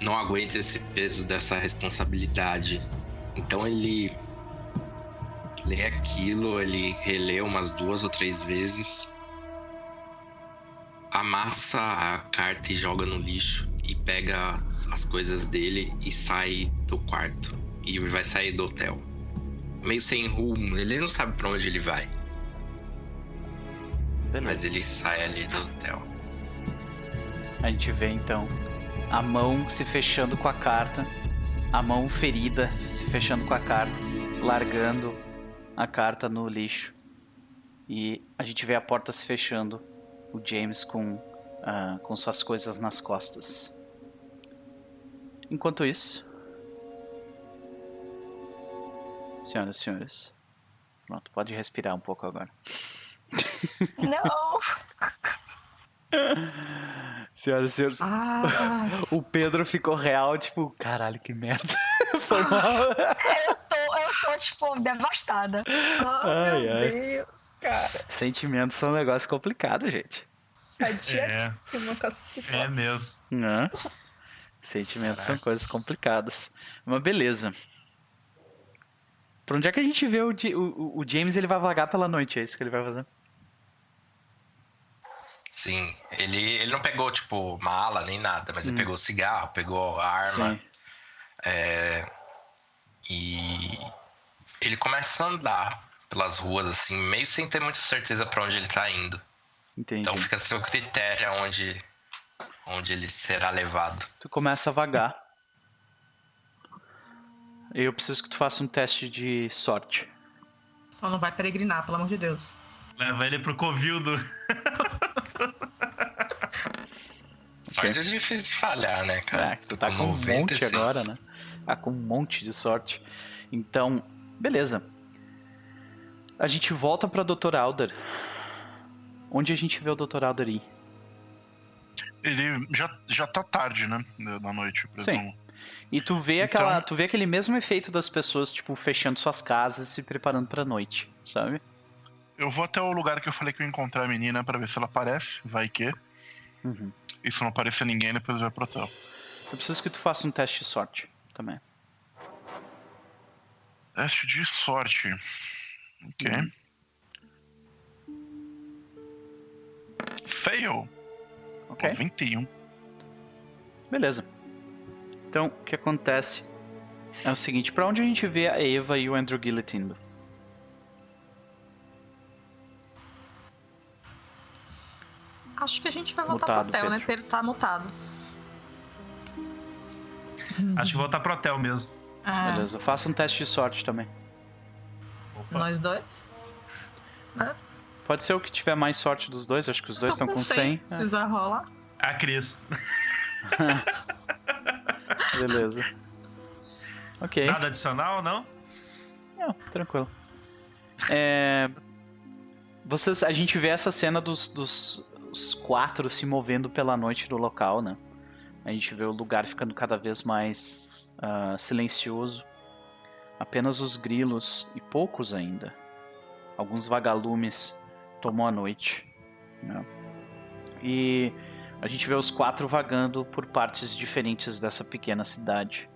não aguenta esse peso dessa responsabilidade. Então ele lê aquilo, ele relê umas duas ou três vezes, amassa a carta e joga no lixo e pega as coisas dele e sai do quarto e vai sair do hotel. Meio sem rumo, ele não sabe para onde ele vai. Beleza. Mas ele sai ali do hotel. A gente vê então a mão se fechando com a carta, a mão ferida se fechando com a carta, largando a carta no lixo. E a gente vê a porta se fechando, o James com, ah, com suas coisas nas costas. Enquanto isso, senhoras e senhores, pronto, pode respirar um pouco agora. Não! Senhoras e senhores, Ah, o Pedro ficou real, tipo, caralho, que merda. Foi mal. Eu tô, eu tô, tipo, devastada. oh, Ai, meu ai. Deus, cara. Sentimentos são um negócio complicado, gente. Chateadíssima com essa situação. É mesmo. Sentimentos são coisas complicadas. Mas beleza. Pra onde é que a gente vê o, o, o James? Ele vai vagar pela noite, é isso que ele vai fazer? Sim, ele, ele não pegou, tipo, mala nem nada, mas ele pegou cigarro, pegou arma. É, e ele começa a andar pelas ruas, assim, meio sem ter muita certeza pra onde ele tá indo. Entendi. Então fica a seu critério onde, onde ele será levado. Tu começa a vagar. Eu preciso que tu faça um teste de sorte. Só não vai peregrinar, pelo amor de Deus. Leva ele pro covil do. Sorte é difícil de falhar, né, cara? É, tu tá com um monte 96. agora, né? Tá com um monte de sorte. Então, beleza. A gente volta pra Dr. Alder. Onde a gente vê o Dr. Alder ir? Ele já, já tá tarde, né? Da noite, presumo. E tu vê Então- aquela, tu vê aquele mesmo efeito das pessoas tipo fechando suas casas e se preparando pra noite, sabe? Eu vou até o lugar que eu falei que eu ia encontrar a menina pra ver se ela aparece, vai que. Uhum. E se não aparecer ninguém, depois vai pro hotel. Eu preciso que tu faça um teste de sorte também. Teste de sorte. Ok. Uhum. Fail. Ok? 21. Beleza. Então, o que acontece é o seguinte, pra onde a gente vê a Eva e o Andrew Gillett indo? Acho que a gente vai voltar Mutado, pro hotel, né? Pedro. Pedro tá mutado. Acho que voltar pro hotel mesmo. Ah, Beleza, faça um teste de sorte também. Opa. nós dois. Pode ser o que tiver mais sorte dos dois, acho que os dois estão com 100. É, Precisa rolar. A Cris. beleza. Ok. Nada adicional, não? Não, tranquilo. É, Vocês, a gente vê essa cena dos, dos os quatro se movendo pela noite no local, né? A gente vê o lugar ficando cada vez mais ah, silencioso. Apenas os grilos e poucos ainda. Alguns vagalumes tomam a noite. né? E a gente vê os quatro vagando por partes diferentes dessa pequena cidade.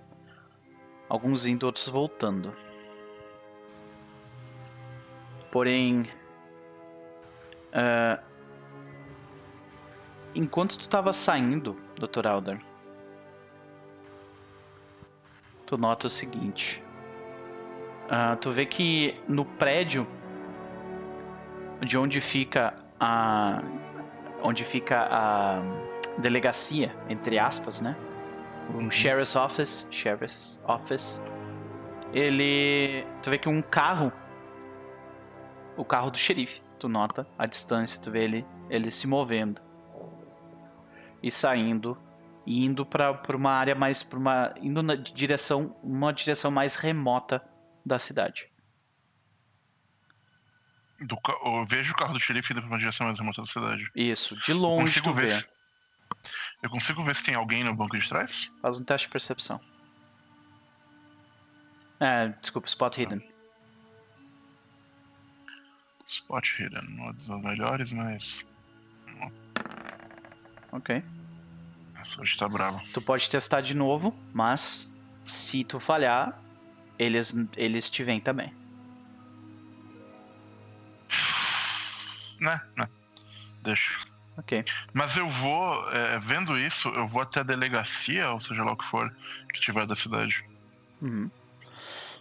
Alguns indo, outros voltando. Porém, ah, enquanto tu tava saindo, Dr. Alder, tu nota o seguinte. Ah, tu vê que no prédio de onde fica a onde fica a delegacia, entre aspas, né? O Sheriff's Office, Sheriff's Office. Ele, tu vê que um carro o carro do xerife. Tu nota a distância, tu vê ele, ele se movendo e saindo, e indo para uma área mais, para uma indo na direção, uma direção mais remota da cidade. Do eu vejo o carro do xerife indo pra uma direção mais remota da cidade. Isso, de longe tu ver. se- Eu consigo ver se tem alguém no banco de trás? Faz um teste de percepção. É, desculpa, Spot Hidden. Spot Hidden, é dos melhores, mas. Ok. Essa hoje tá brava. Tu pode testar de novo, mas se tu falhar, eles, eles te vêm também. Né, né. Deixa. Ok. Mas eu vou, é, vendo isso, eu vou até a delegacia, ou seja lá o que for, que tiver da cidade. Uhum.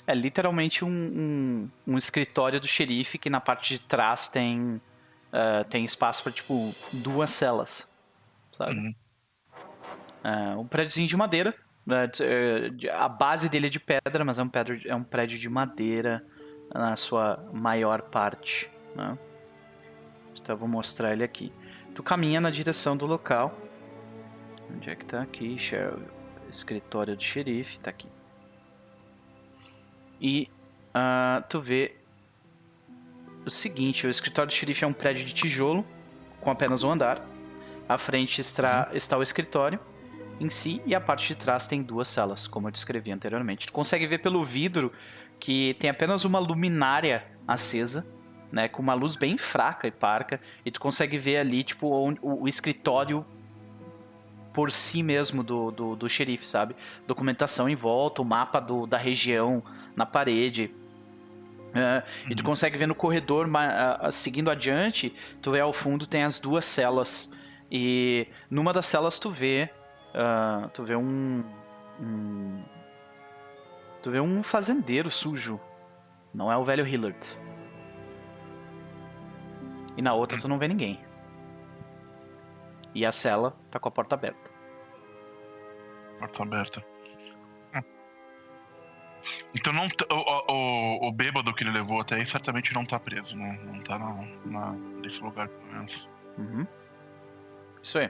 É literalmente um, um, um escritório do xerife que na parte de trás tem, eh, tem espaço para tipo duas celas, sabe? Uhum. É, um prédiozinho de madeira. Né, eh, a base dele é de pedra, mas é um, pedra, é um prédio de madeira na sua maior parte. Né? Então eu vou mostrar ele aqui. Tu caminha na direção do local. Onde é que tá aqui? Escritório do xerife, tá aqui. E ah, tu vê o seguinte: o escritório do xerife é um prédio de tijolo com apenas um andar. À frente está, está o escritório em si e a parte de trás tem duas celas, como eu descrevi anteriormente. Tu consegue ver pelo vidro que tem apenas uma luminária acesa, né, com uma luz bem fraca e parca, e tu consegue ver ali tipo o, o escritório por si mesmo do, do, do xerife, sabe? Documentação em volta, o mapa do, da região na parede. É, E tu consegue ver no corredor, ah, seguindo adiante, tu vê ao fundo tem as duas celas. E numa das celas tu vê. Ah, tu vê um, um. Tu vê um fazendeiro sujo. Não é o velho Hillard. E na outra tu não vê ninguém. E a cela tá com a porta aberta. Porta aberta. Hum. Então não o, o, o, bêbado que ele levou até aí certamente não tá preso, né? Não tá na, na, nesse lugar, pelo menos. Uhum. Isso aí.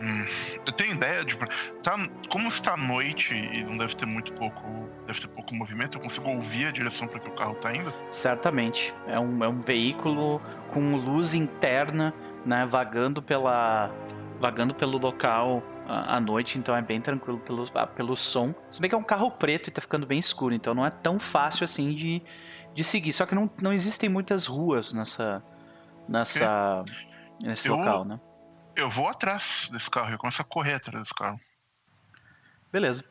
Hum. Eu tenho ideia de. Tá, como está noite e não deve ter muito pouco. Deve ter pouco movimento, eu consigo ouvir a direção para que o carro tá indo? Certamente. É um, é um veículo com luz interna, né? Vagando pela. Vagando pelo local à noite, então é bem tranquilo pelo, ah, pelo som. Se bem que é um carro preto e tá ficando bem escuro, então não é tão fácil assim de, de seguir. Só que não, não existem muitas ruas nessa. nessa. nesse Eu- local, né? Eu vou atrás desse carro, eu começo a correr atrás desse carro. Beleza.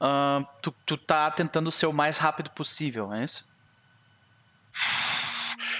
Ah, tu, tu tá tentando ser o mais rápido possível, é isso?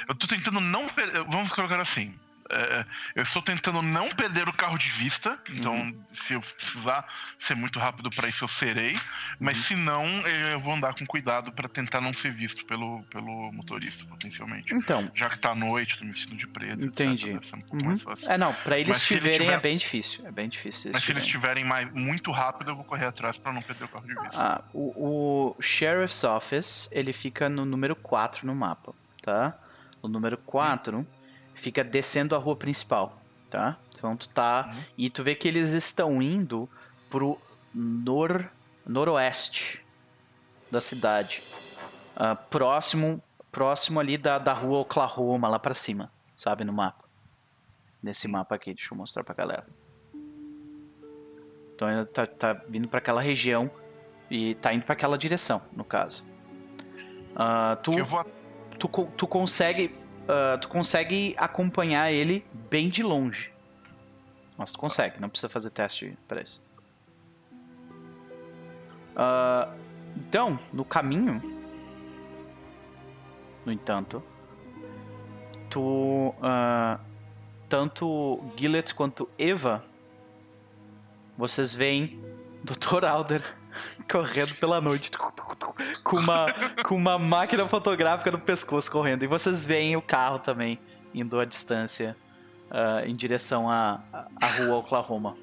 Eu tô tentando não perder. Vamos colocar assim. É, eu estou tentando não perder o carro de vista. Então, se eu precisar ser muito rápido para isso, eu serei. Mas se não, eu vou andar com cuidado para tentar não ser visto pelo, pelo motorista, potencialmente. Então. Já que tá à noite, tô me vestindo de preto. Entendi. Etc, um Uhum. mais fácil. É, não, pra eles Mas se te ele verem tiver- é bem difícil. É bem difícil. Mas se eles estiverem mais, muito rápido, eu vou correr atrás para não perder o carro de vista. Ah, o, o Sheriff's Office, ele fica no número 4 no mapa, tá? O número 4 fica descendo a rua principal, tá? Então tu tá... Uhum. E tu vê que eles estão indo pro nor, noroeste da cidade. Ah, próximo, próximo ali da, da rua Oklahoma, lá pra cima, sabe? No mapa. Nesse mapa aqui, deixa eu mostrar pra galera. Então ele tá, tá vindo pra aquela região e tá indo pra aquela direção, no caso. Ah, tu, vou tu, tu consegue ah, tu consegue acompanhar ele bem de longe. Mas tu consegue, não precisa fazer teste pra isso. Ah, então, no caminho, no entanto, tu ah, tanto Gillet quanto Eva vocês veem Dr. Alder correndo pela noite com uma, com uma máquina fotográfica no pescoço correndo. E vocês veem o carro também indo à distância ah, em direção à, à rua Oklahoma.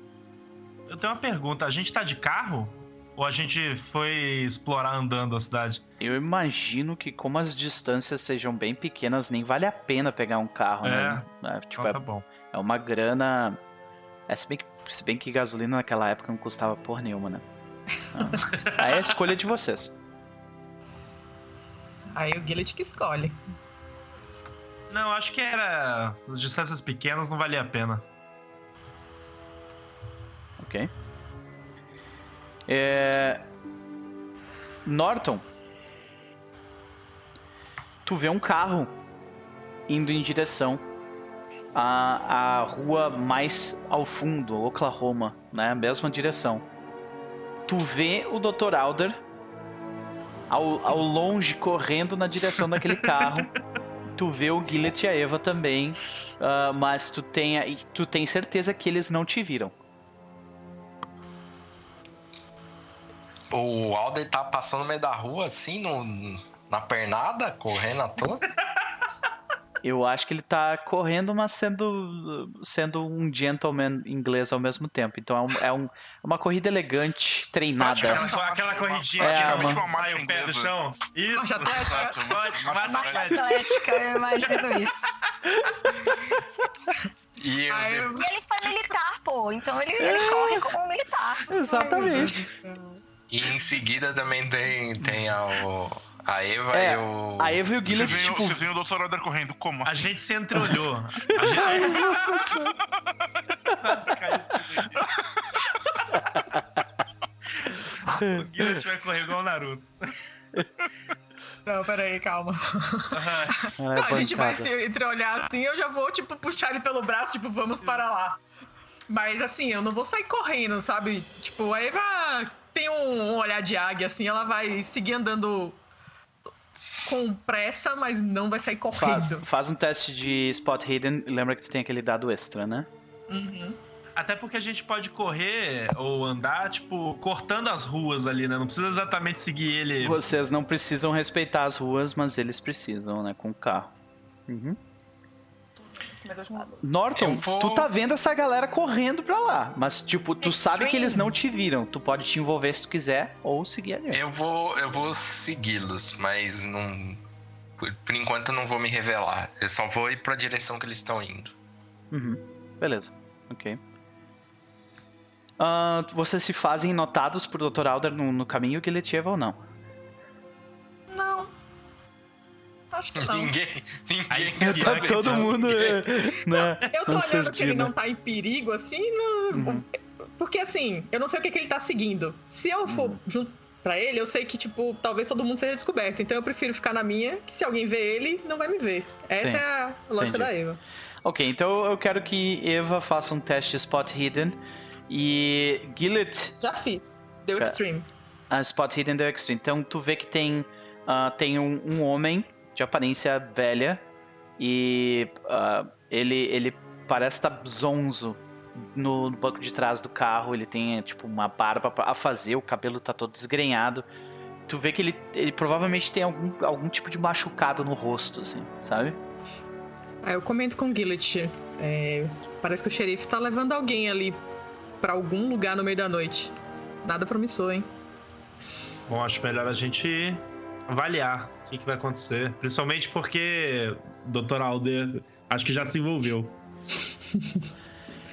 Eu tenho uma pergunta. A gente tá de carro? Ou a gente foi explorar andando a cidade? Eu imagino que como as distâncias sejam bem pequenas, nem vale a pena pegar um carro, né? É, tipo, Então é, tá bom. é uma grana... É, se, bem que, se bem que gasolina naquela época não custava porra nenhuma, né? Aí é a escolha de vocês. Aí o Gillet que escolhe. Não, acho que era. As distâncias pequenas não valia a pena. Ok. É... Norton, tu vê um carro indo em direção à, à rua mais ao fundo, Oklahoma, né? Mesma direção. Tu vê o Dr. Alder ao, ao longe correndo na direção daquele carro. tu vê o Gillet e a Eva também, uh, mas tu tem, tu tem certeza que eles não te viram. O Alder tá passando no meio da rua, assim, no, na pernada, correndo à toa? Eu acho que ele tá correndo, mas sendo, sendo um gentleman inglês ao mesmo tempo. Então é, um, é um, uma corrida elegante, treinada. Aquela, aquela corridinha É, que uma- sai o pé do chão. Isso. Marcha atlética. Marcha atlética. eu imagino isso. E eu, Aí E ele foi militar, pô. Então ele, ele corre como um militar. Exatamente. e em seguida também tem, tem a, o- a Eva É, e o. A Eva e o Você Gillet, viu, tipo, você viu o Dr. Alder correndo, como A gente se entreolhou. A gente... Quase caiu. O Guilherme vai correr igual o Naruto. Não, peraí, calma. é Não, a gente vai se entreolhar assim, eu já vou, tipo, puxar ele pelo braço, tipo, vamos para lá. Mas assim, eu não vou sair correndo, sabe? Tipo, a Eva tem um olhar de águia, assim, ela vai seguir andando com pressa, mas não vai sair Faz, correndo. faz um teste de spot hidden. Lembra que tu tem aquele dado extra, né? Uhum. Até porque a gente pode correr ou andar, tipo, cortando as ruas ali, né? Não precisa exatamente seguir ele. Vocês não precisam respeitar as ruas, mas eles precisam, né? Com o carro. Uhum. Norton, Eu vou- tu tá vendo essa galera correndo pra lá. Mas, tipo, tu sabe que eles não te viram. Tu pode te envolver se tu quiser ou seguir adiante. Eu vou, eu vou segui-los, mas não. Por, por enquanto eu não vou me revelar. Eu só vou ir pra direção que eles estão indo. Uhum. Beleza, ok. Ah, vocês se fazem notados por Dr. Alder no, no caminho que ele te leva ou não? Não. Acho que não. Ninguém. Ninguém. Aí sim, Tá Ninguém. todo mundo, né? Eu tô olhando que ele não tá em perigo, assim, não- Uhum. porque assim, eu não sei o que, que ele tá seguindo. Se eu for Uhum. junto pra ele, eu sei que, tipo, talvez todo mundo seja descoberto. Então eu prefiro ficar na minha, que se alguém vê ele, não vai me ver. Essa Sim. é a lógica Entendi. da Eva. Ok, então eu quero que Eva faça um teste de Spot Hidden. E Gillet, Já fiz. Deu extreme. a Spot Hidden deu extreme. Então tu vê que tem, ah, tem um, um homem de aparência velha. E ah, ele, ele parece estar zonzo no, no banco de trás do carro. Ele tem tipo uma barba a fazer, o cabelo tá todo desgrenhado. Tu vê que ele, ele provavelmente tem algum, algum tipo de machucado no rosto, assim, sabe? Aí eu comento com o Gillet. é, parece que o xerife tá levando alguém ali pra algum lugar no meio da noite. Nada promissor, hein? Bom, acho melhor a gente avaliar que, que vai acontecer. Principalmente porque o Dr. Alder acho que já se envolveu.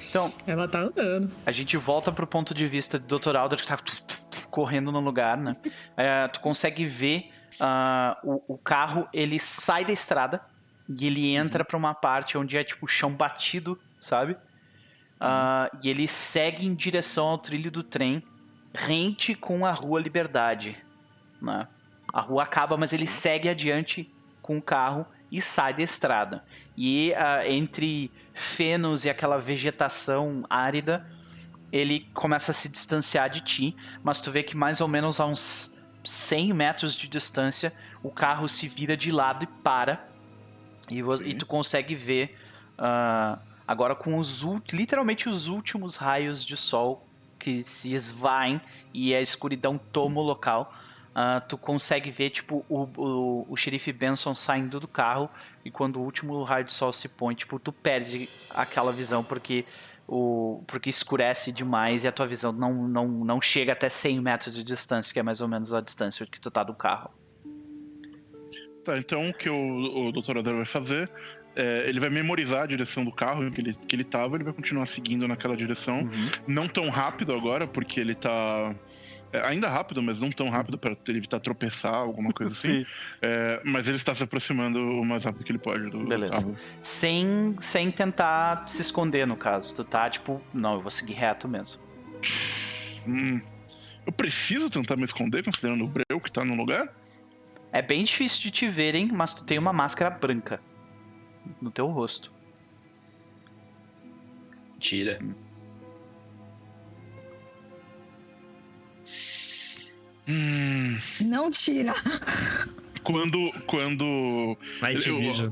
Então, Ela tá andando. A gente volta pro ponto de vista do Dr. Alder que tá correndo no lugar, né? É, tu consegue ver ah, o, o carro, ele sai da estrada e ele entra pra uma parte onde é tipo chão batido, sabe? Ah, e ele segue em direção ao trilho do trem, rente com a Rua Liberdade, né? A rua acaba, mas ele segue adiante com o carro e sai da estrada. E ah, entre fenos e aquela vegetação árida, ele começa a se distanciar de ti, mas tu vê que mais ou menos a uns 100 metros de distância, o carro se vira de lado e para. E, e tu consegue ver ah, agora com os literalmente os últimos raios de sol que se esvaem e a escuridão toma o local. Ah, tu consegue ver tipo o, o, o xerife Benson saindo do carro e quando o último raio de sol se põe, tipo, tu perde aquela visão porque o porque escurece demais e a tua visão não, não, não chega até 100 metros de distância, que é mais ou menos a distância que tu tá do carro. Tá, então o que o, o Dr. Alder vai fazer é, ele vai memorizar a direção do carro que ele, que ele tava, ele vai continuar seguindo naquela direção. Uhum. Não tão rápido agora, porque ele tá. É, ainda rápido, mas não tão rápido para evitar tropeçar, alguma coisa assim. É, mas ele está se aproximando o mais rápido que ele pode do Beleza. carro. Sem, sem tentar se esconder, no caso. Tu tá tipo, não, eu vou seguir reto mesmo. Hum, Eu preciso tentar me esconder, considerando o breu que tá no lugar? É bem difícil de te verem, mas tu tem uma máscara branca no teu rosto. Tira. Hum, Não tira. quando. Quando. Night Vision.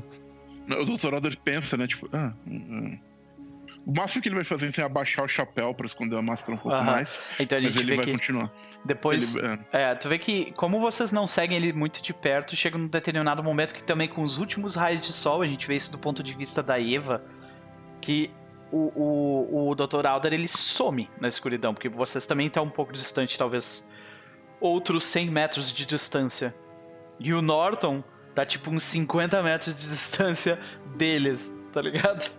O Dr. Otter pensa, né? Tipo, ah. hum, O máximo que ele vai fazer é abaixar o chapéu pra esconder a máscara um pouco mais. Então a Mas ele vê vai que continuar. depois. Ele- é. É, tu vê que, como vocês não seguem ele muito de perto, chega num determinado momento que também com os últimos raios de sol, a gente vê isso do ponto de vista da Eva, que o, o, o Dr. Alder ele some na escuridão, porque vocês também estão um pouco distante, talvez outros 100 metros de distância. E o Norton tá tipo uns 50 metros de distância deles, tá ligado?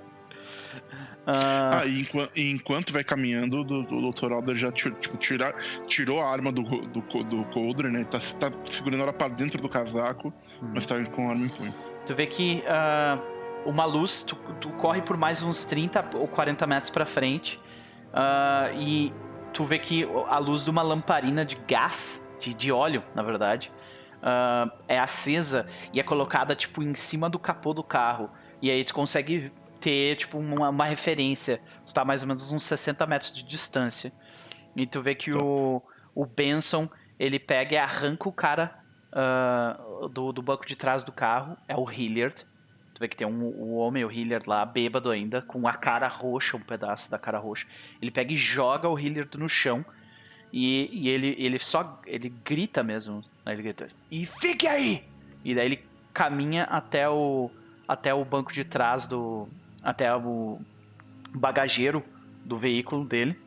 Ah, Ah, e enquanto, e enquanto vai caminhando, o do- o Dr. Alder já ti- tipo, tira, tirou a arma do, do, do Coldre, né? Tá, tá segurando ela pra dentro do casaco, Hum. mas tá com a arma em punho. Tu vê que ah, uma luz, tu, tu corre por mais uns 30 ou 40 metros pra frente ah, e tu vê que a luz de uma lamparina de gás, de, de óleo, na verdade, ah, é acesa e é colocada tipo em cima do capô do carro. E aí tu consegue ter tipo uma, uma referência. Tu tá mais ou menos uns 60 metros de distância. E tu vê que o, o Benson, ele pega e arranca o cara ah, do, do banco de trás do carro. É o Hilliard. Tu vê que tem um, o homem, o Hilliard lá, bêbado ainda, com a cara roxa, um pedaço da cara roxa. Ele pega e joga o Hilliard no chão. E, e ele, ele só. Ele grita mesmo. né? Ele grita. E fique aí! E daí ele caminha até o. Até o banco de trás do. Até o bagageiro do veículo dele.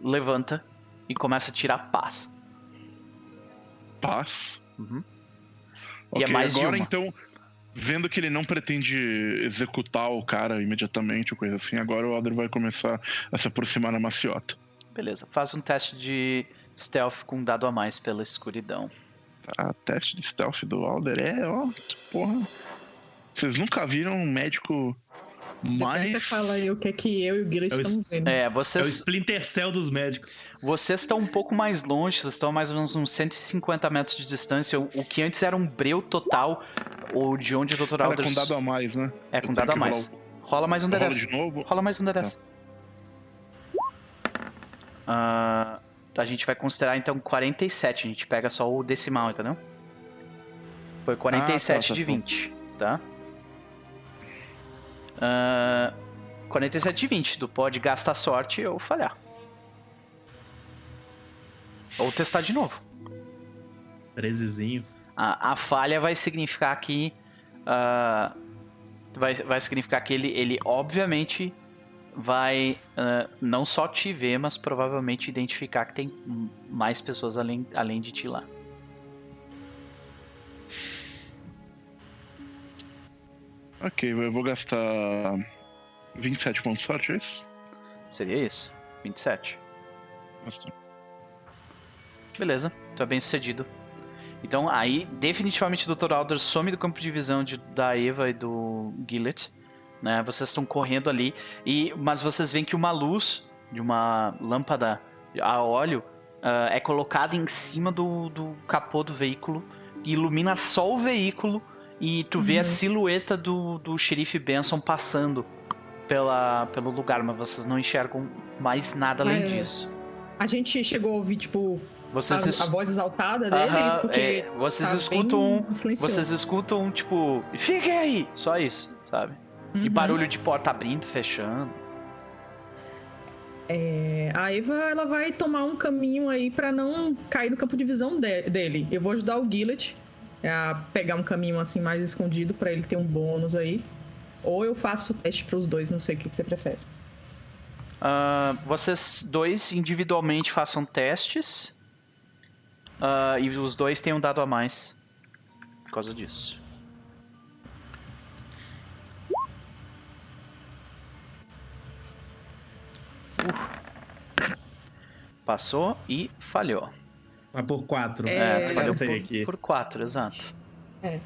Levanta e começa a tirar paz. Paz. Uhum. E é mais de agora uma. então, vendo que ele não pretende executar o cara imediatamente ou coisa assim, agora o Alder vai começar a se aproximar na maciota. Beleza. Faz um teste de stealth com um dado a mais pela escuridão. A teste de stealth do Alder é, ó, porra. Vocês nunca viram um médico Mais. você fala aí o que é que eu e o Guilherme É estamos vendo. É, É o vocês Splinter Cell dos médicos. Vocês estão um pouco mais longe, vocês estão a mais ou menos uns 150 metros de distância. O, que antes era um breu total, ou de onde o Dr. Era Alders... com dado a mais, né? É, com dado a mais. rolar Rola mais um o- eu rolo D10. de novo. Rola mais um D10. Ah, a gente vai considerar então 47. A gente pega só o decimal, entendeu? Foi 47 Ah, tá, tá de bom. 20, tá? Ah, 47 de 20. Tu pode gastar sorte ou falhar. Ou testar de novo. 13zinho. A, a falha vai significar que. ah, vai, vai significar que ele, ele obviamente vai ah, não só te ver, mas provavelmente identificar que tem mais pessoas além, além de ti lá. Ok, eu vou gastar 27 pontos de sorte, é isso? Seria isso? 27. Gastou. Beleza, tu é bem sucedido. Então aí, definitivamente o Dr. Alder some do campo de visão de- da Eva e do Gillet. Né? Vocês estão correndo ali, e mas vocês veem que uma luz de uma lâmpada a óleo ah, é colocada em cima do, do capô do veículo e ilumina só o veículo e tu vê a silhueta do, do xerife Benson passando pela, pelo lugar, mas vocês não enxergam mais nada além É. disso. A gente chegou a ouvir, tipo, a, Vocês es- a voz exaltada dele, porque é, vocês tá escutam. Vocês escutam, tipo, fiquem aí! Só isso, sabe? E Uhum. barulho de porta abrindo, fechando. É, a Eva ela vai tomar um caminho aí pra não cair no campo de visão de- dele. Eu vou ajudar o Gillet a pegar um caminho assim mais escondido pra ele ter um bônus aí. Ou eu faço teste pros dois, não sei o que, que você prefere. Ah, vocês dois individualmente façam testes. Ah, e os dois têm um dado a mais. Por causa disso. Uh. Passou e falhou. Mas por 4. É, É, tu falhou gastei por, aqui. por quatro, exato.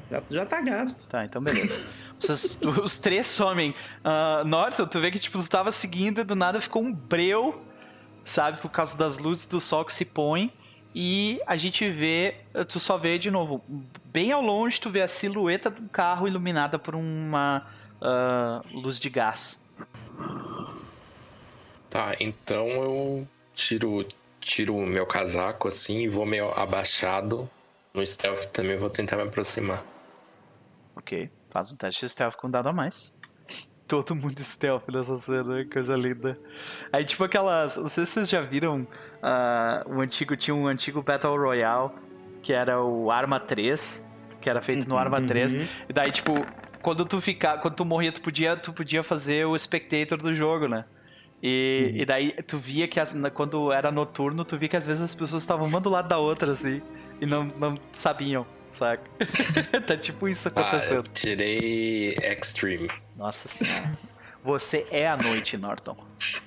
Já, já tá gasto. Tá, então beleza. Vocês, os três somem. Ah, Norton, tu vê que tipo, tu tava seguindo e do nada ficou um breu, sabe? Por causa das luzes do sol que se põe. E a gente vê, tu só vê de novo, bem ao longe tu vê a silhueta do carro iluminada por uma ah, luz de gás. Tá, então eu tiro tiro o meu casaco assim e vou meio abaixado. No stealth também vou tentar me aproximar. Ok, faz um teste de stealth com um dado a mais. Todo mundo stealth nessa cena, coisa linda. Aí, tipo aquelas. Não sei se vocês já viram. ah, o antigo. Tinha um antigo Battle Royale que era o Arma 3. Que era feito no Arma 3. Uhum. E daí, tipo, quando tu ficar. Quando tu morria, tu podia, tu podia fazer o spectator do jogo, né? E, e daí tu via que as- quando era noturno, tu via que às vezes as pessoas estavam uma do lado da outra, assim, e não, não sabiam, saca? tá tipo isso Ah, acontecendo. tirei extreme. Nossa senhora. Você é a noite, Norton.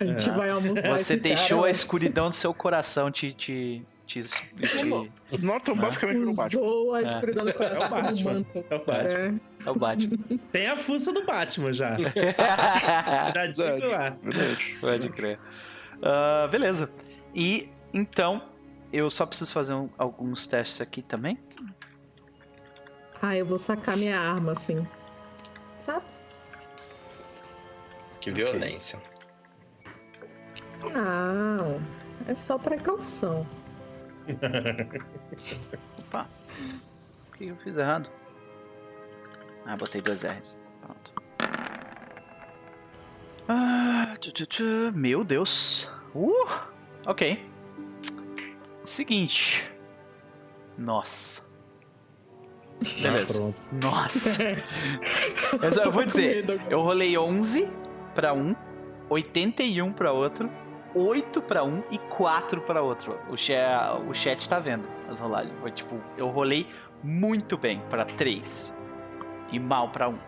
A gente vai almoçar. Você deixou cara, a escuridão do seu coração te. te, te, te- Norton basicamente virou Batman. Usou a escuridão do coração É o Batman. manto. É o Batman. É. O Batman. Tem a fuça do Batman já. Já digo lá. Pode crer. Ah, beleza. E então, eu só preciso fazer um- alguns testes aqui também. Ah, eu vou sacar minha arma, assim. Sabe? Que violência. Não. É só precaução. Opa. O que eu fiz errado? Ah, botei dois R's. Pronto. Ah, tchu, tchu, tchu. Meu Deus. Uh! Ok. Seguinte. Nossa. Beleza. pronto. Nossa. Eu, só- eu vou dizer, eu rolei 11 pra um, 81 pra outro, 8 pra um e 4 pra outro. O, cha- o chat tá vendo as rolagens. Foi tipo, eu rolei muito bem pra 3 e mal pra 1.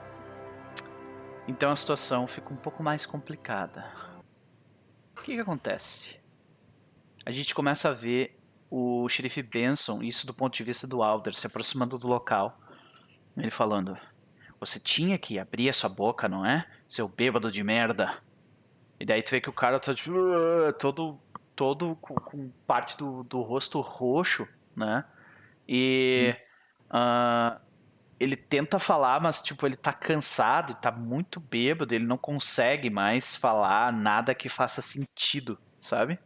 Então a situação fica um pouco mais complicada. O que que acontece? A gente começa a ver o xerife Benson, isso do ponto de vista do Alder, se aproximando do local. Ele falando: Você tinha que abrir a sua boca, não é? Seu bêbado de merda. E daí tu vê que o cara tá tipo, todo, todo com, parte do, do rosto roxo, né? E ah, ele tenta falar, mas tipo, ele tá cansado tá muito bêbado, ele não consegue mais falar nada que faça sentido, sabe?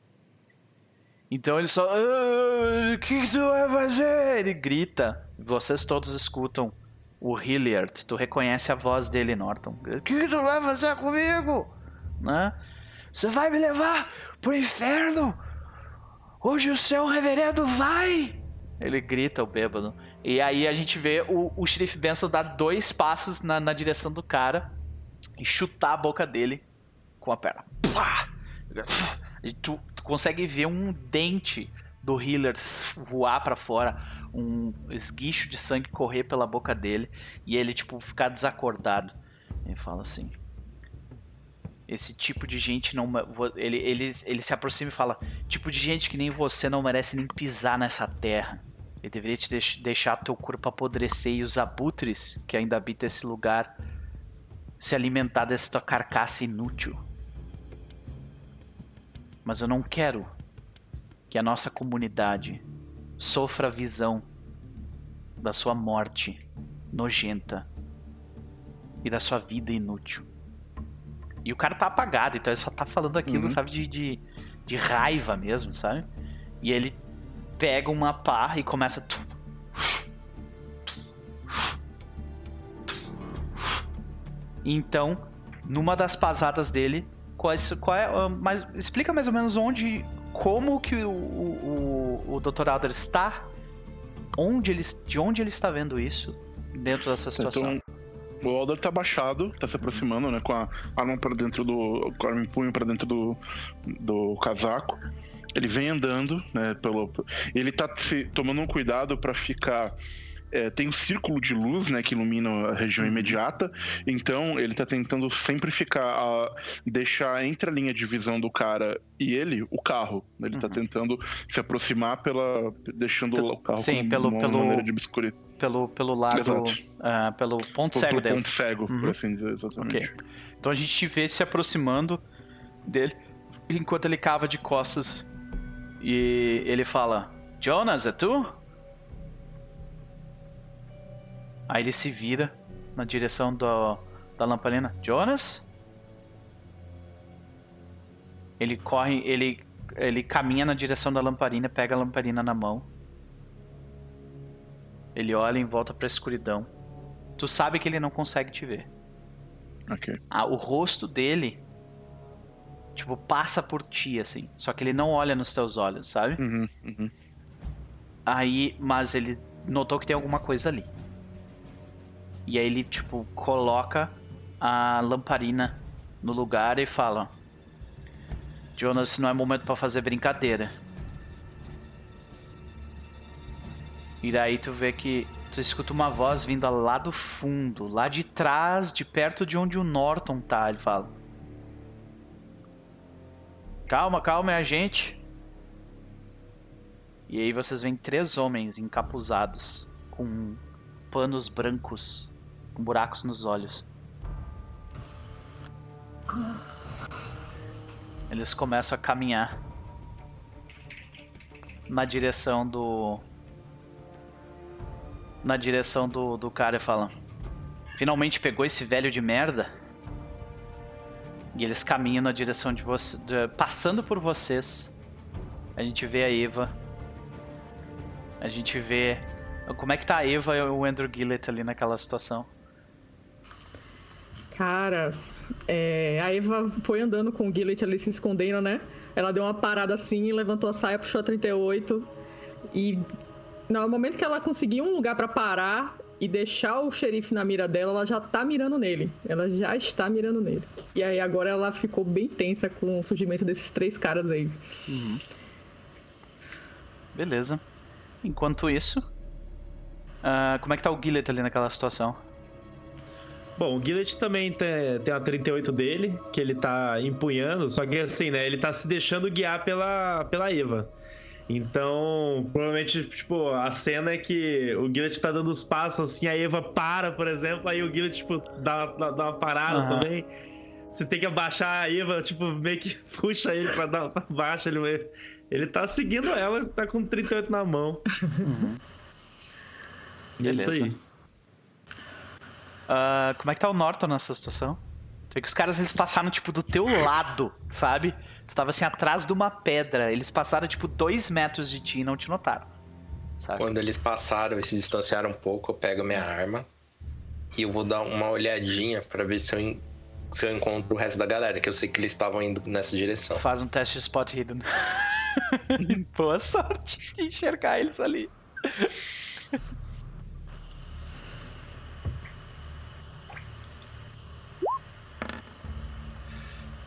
Então ele só. "Ah, O que, que tu vai fazer? Ele grita. Vocês todos escutam o Hilliard. Tu reconhece a voz dele, Norton. O que, que tu vai fazer comigo? Né? Você vai me levar pro inferno? Hoje o seu reverendo vai! Ele grita, o bêbado. E aí a gente vê o, o Benson dar dois passos na, na direção do cara e chutar a boca dele com a perna. Pá! E tu, tu consegue ver um dente do Healer voar pra fora, um esguicho de sangue correr pela boca dele e ele tipo ficar desacordado. Ele fala assim: esse tipo de gente não ele, ele, ele se aproxima e fala: tipo de gente que nem você não merece nem pisar nessa terra. Ele deveria te deix- deixar teu corpo apodrecer e os abutres que ainda habitam esse lugar se alimentar dessa tua carcaça inútil. Mas eu não quero que a nossa comunidade sofra a visão da sua morte nojenta e da sua vida inútil. E o cara tá apagado, então ele só tá falando aquilo, Uhum. sabe, de, de, de raiva mesmo, sabe? E ele pega uma pá e começa. Então, numa das pasadas dele, quais, qual é, ah, mais, explica mais ou menos onde, como que o, o, o, Dr. Alder está, onde ele, de onde ele está vendo isso dentro dessa situação. Então, o Alder tá baixado, tá se aproximando, né? Com a arma para dentro do. Com a arma em punho pra dentro do, do casaco. Ele vem andando, né? Pelo, ele tá se, tomando um cuidado pra ficar. é, tem um círculo de luz, né, que ilumina a região imediata. Então, ele tá tentando sempre ficar a deixar entre a linha de visão do cara e ele o carro. Ele tá Uhum. tentando se aproximar pela deixando o carro sim, pelo- uma pelo- maneira de obscuridade. pelo, pelo lado. Exato. ah, pelo ponto Pro- cego pro dele. ponto cego, Uhum. por assim dizer, exatamente. Então a gente vê se aproximando dele enquanto ele cava de costas. E ele fala: Jonas, é tu? Aí ele se vira na direção do, da lamparina. Jonas? Ele corre, ele, ele caminha na direção da lamparina, pega a lamparina na mão. Ele olha em volta pra escuridão. Tu sabe que ele não consegue te ver. Ok. Ah, o rosto dele, tipo, passa por ti, assim. Só que ele não olha nos teus olhos, sabe? Uhum, uhum. Aí, mas ele notou que tem alguma coisa ali. E aí ele, tipo, coloca a lamparina no lugar e fala: Jonas, não é momento pra fazer brincadeira. E daí tu vê que tu escuta uma voz vinda lá do fundo, lá de trás, de perto de onde o Norton tá. Ele fala: Calma, calma, é a gente. E aí vocês veem três homens encapuzados com panos brancos, com buracos nos olhos. Eles começam a caminhar na direção do na direção do, do cara e falam: Finalmente pegou esse velho de merda? E eles caminham na direção de você, de- passando por vocês. A gente vê a Eva. A gente vê como é que tá a Eva e o Andrew Gillett ali naquela situação. Cara, é, a Eva foi andando com o Gillet ali se escondendo, né? Ela deu uma parada assim, levantou a saia, puxou a 38 e no momento que ela conseguiu um lugar pra parar e deixar o xerife na mira dela, ela já tá mirando nele. Ela já está mirando nele. E aí agora ela ficou bem tensa com o surgimento desses três caras aí. Beleza. Enquanto isso, ah, como é que tá o Gillett ali naquela situação? Bom, o Gillett também tem, tem a 38 dele, que ele tá empunhando, só que assim, né, ele tá se deixando guiar pela, pela Eva. Então, provavelmente, tipo, a cena é que o Gillett tá dando os passos, assim, a Eva para, por exemplo, aí o Gillett, tipo, dá, dá, dá uma parada Aham. também. Você tem que abaixar a Eva, tipo, meio que puxa ele pra dar pra baixo, ele, ele tá seguindo ela, tá com 38 na mão. E é isso aí. Beleza. Ah, como é que tá o Norton nessa situação? Tu vê que os caras eles passaram, tipo, do teu lado, sabe? Tu tava assim atrás de uma pedra. Eles passaram, tipo, dois metros de ti e não te notaram. Sabe? Quando eles passaram e se distanciaram um pouco, eu pego minha arma e eu vou dar uma olhadinha pra ver se eu, se eu encontro o resto da galera, que eu sei que eles estavam indo nessa direção. Faz um teste de spot hidden. Boa sorte de enxergar eles ali.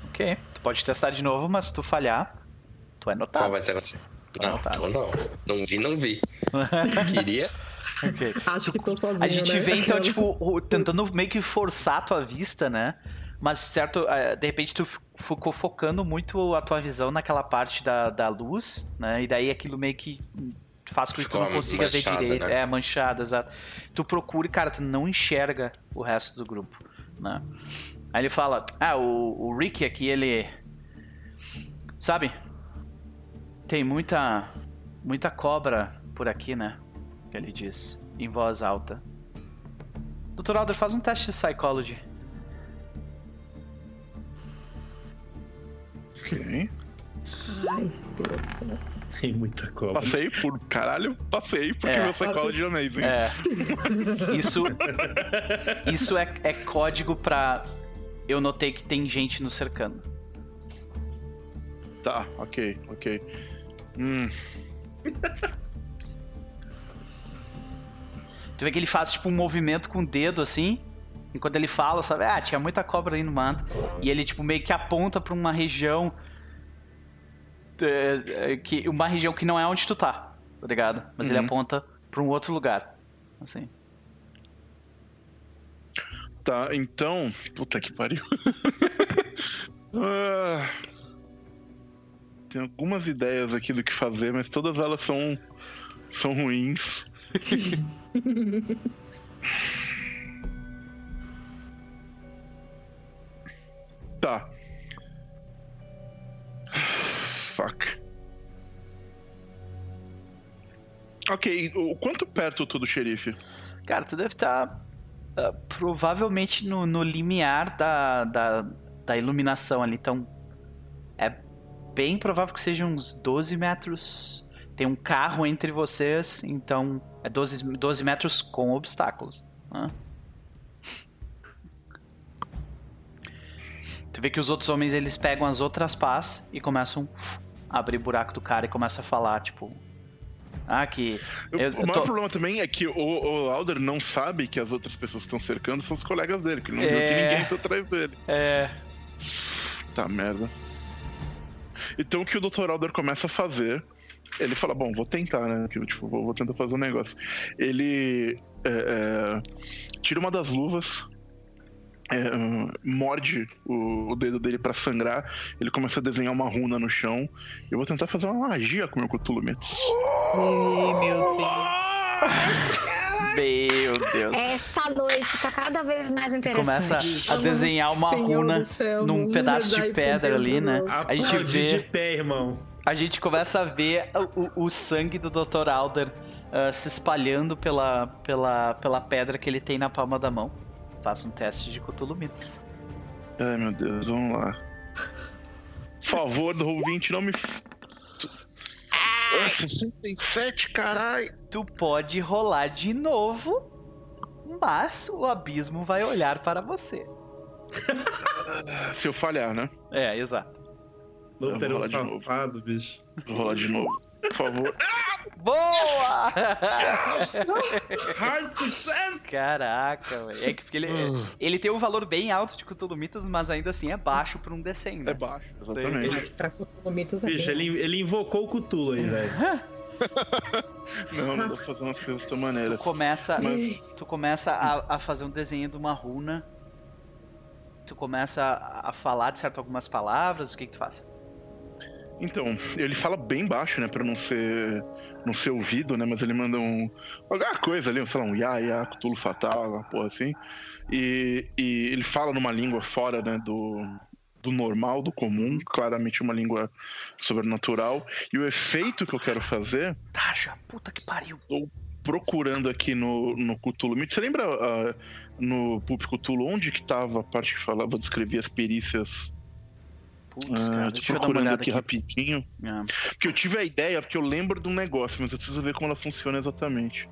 ok, pode testar de novo, mas se tu falhar, tu é Qual notado. vai ser você? Não, Anotado. tô não. Não vi, não vi. Queria. Ok. Acho que tô sozinho, A gente né? vê então, tipo, tentando meio que forçar a tua vista, né? Mas, certo, eh, de repente tu ficou focando muito a tua visão naquela parte da, da luz, né? E daí aquilo meio que faz com que tu não consiga ver direito. né? É, manchada, exato. Tu procura e, cara, tu não enxerga o resto do grupo, né? Aí ele fala, ah, o, o Rick aqui, ele... Sabe? Tem muita... Muita cobra por aqui, né? Que ele diz, em voz alta. Dr. Alder, faz um teste de Psychology. Ok. Ai. Tem muita cobra. Passei por. Caralho, passei porque É. meu psychology é amazing. É. Isso. Isso é, é código pra. Eu notei que tem gente nos cercando. Tá, ok, ok. Hum, Tu vê que ele faz tipo um movimento com o dedo assim. Enquanto ele fala, sabe? Ah, tinha muita cobra aí no mato. E ele, tipo, meio que aponta pra uma região. é, é, que, uma região que não é onde tu tá, tá ligado? Mas ele Uhum. aponta pra um outro lugar. Assim. Tá, então. Puta que pariu. Ah, tem algumas ideias aqui do que fazer, mas todas elas são. são ruins. Tá. Fuck. Ok, o quanto perto tu do xerife? Cara, tu deve estar ah, provavelmente no, no limiar da, da, da iluminação ali. Então, é bem provável que seja uns 12 metros. Tem um carro entre vocês, então é 12, 12 metros com obstáculos. né? Tu vê que os outros homens eles pegam as outras pás e começam a abrir buraco do cara e começam a falar, tipo. Ah, que. Eu- eu- o maior tô- problema também é que o, o Alder não sabe que as outras pessoas que estão cercando são os colegas dele, que ele não viu que É. ninguém tá atrás dele. É. Tá merda. Então o que o Dr. Alder começa a fazer, ele fala, bom, vou tentar, né? Tipo, vou, vou tentar fazer um negócio. Ele é, é, tira uma das luvas, é, morde o, o dedo dele pra sangrar, ele começa a desenhar uma runa no chão. Eu vou tentar fazer uma magia com o meu Cthulhu Mythos. Ih, meu Deus. Meu Deus. Essa noite tá cada vez mais Começa interessante. a desenhar uma Senhor runa céu, num pedaço de pedra ali, né? nosso. A gente Aplaudir de vê, pé, irmão. a gente começa a ver o, o- sangue do Dr. Alder ah, se espalhando pela, pela, pela pedra que ele tem na palma da mão. Faça um teste de Cthulhu Mythos. Ai meu Deus, vamos lá. Por favor, do ouvinte, não me. Ah, 67, caralho! Tu pode rolar de novo, mas o abismo vai olhar para você. Se eu falhar, né? É, exato. De novo. safado, bicho. Vou rolar de novo. Por favor. Boa! Hard success! Caraca, velho. É que ele, ele tem um valor bem alto de Cthulhu Mythos, mas ainda assim é baixo para um D100, né? É baixo, exatamente. Mas pra Cthulhumitos é Bicho, bem- ele, ele invocou o Cthulhu aí, velho. Não, não pra fazer umas coisas dessa Tu maneira. começa, Mas- tu começa a, a fazer um desenho de uma runa. Tu começa a, a falar de certo algumas palavras. O que, que tu faz? Então, ele fala bem baixo, né? Pra não ser, não ser ouvido, né? Mas ele manda um. Alguma coisa ali, sei lá, um Ya, Ya, Cthulhu Fatal, uma porra assim. E, e ele fala numa língua fora, né? Do, do normal, do comum, claramente uma língua sobrenatural. E o efeito que eu quero fazer, Taja, puta que pariu. procurando aqui no, no Cthulhu você lembra ah, no Pulp Cthulhu onde que tava a parte que falava, descrevia as perícias? Putz, Ah, cara, deixa eu dar uma olhada aqui, aqui. rapidinho. Ah, Porque eu tive a ideia, porque eu lembro de um negócio, mas eu preciso ver como ela funciona exatamente.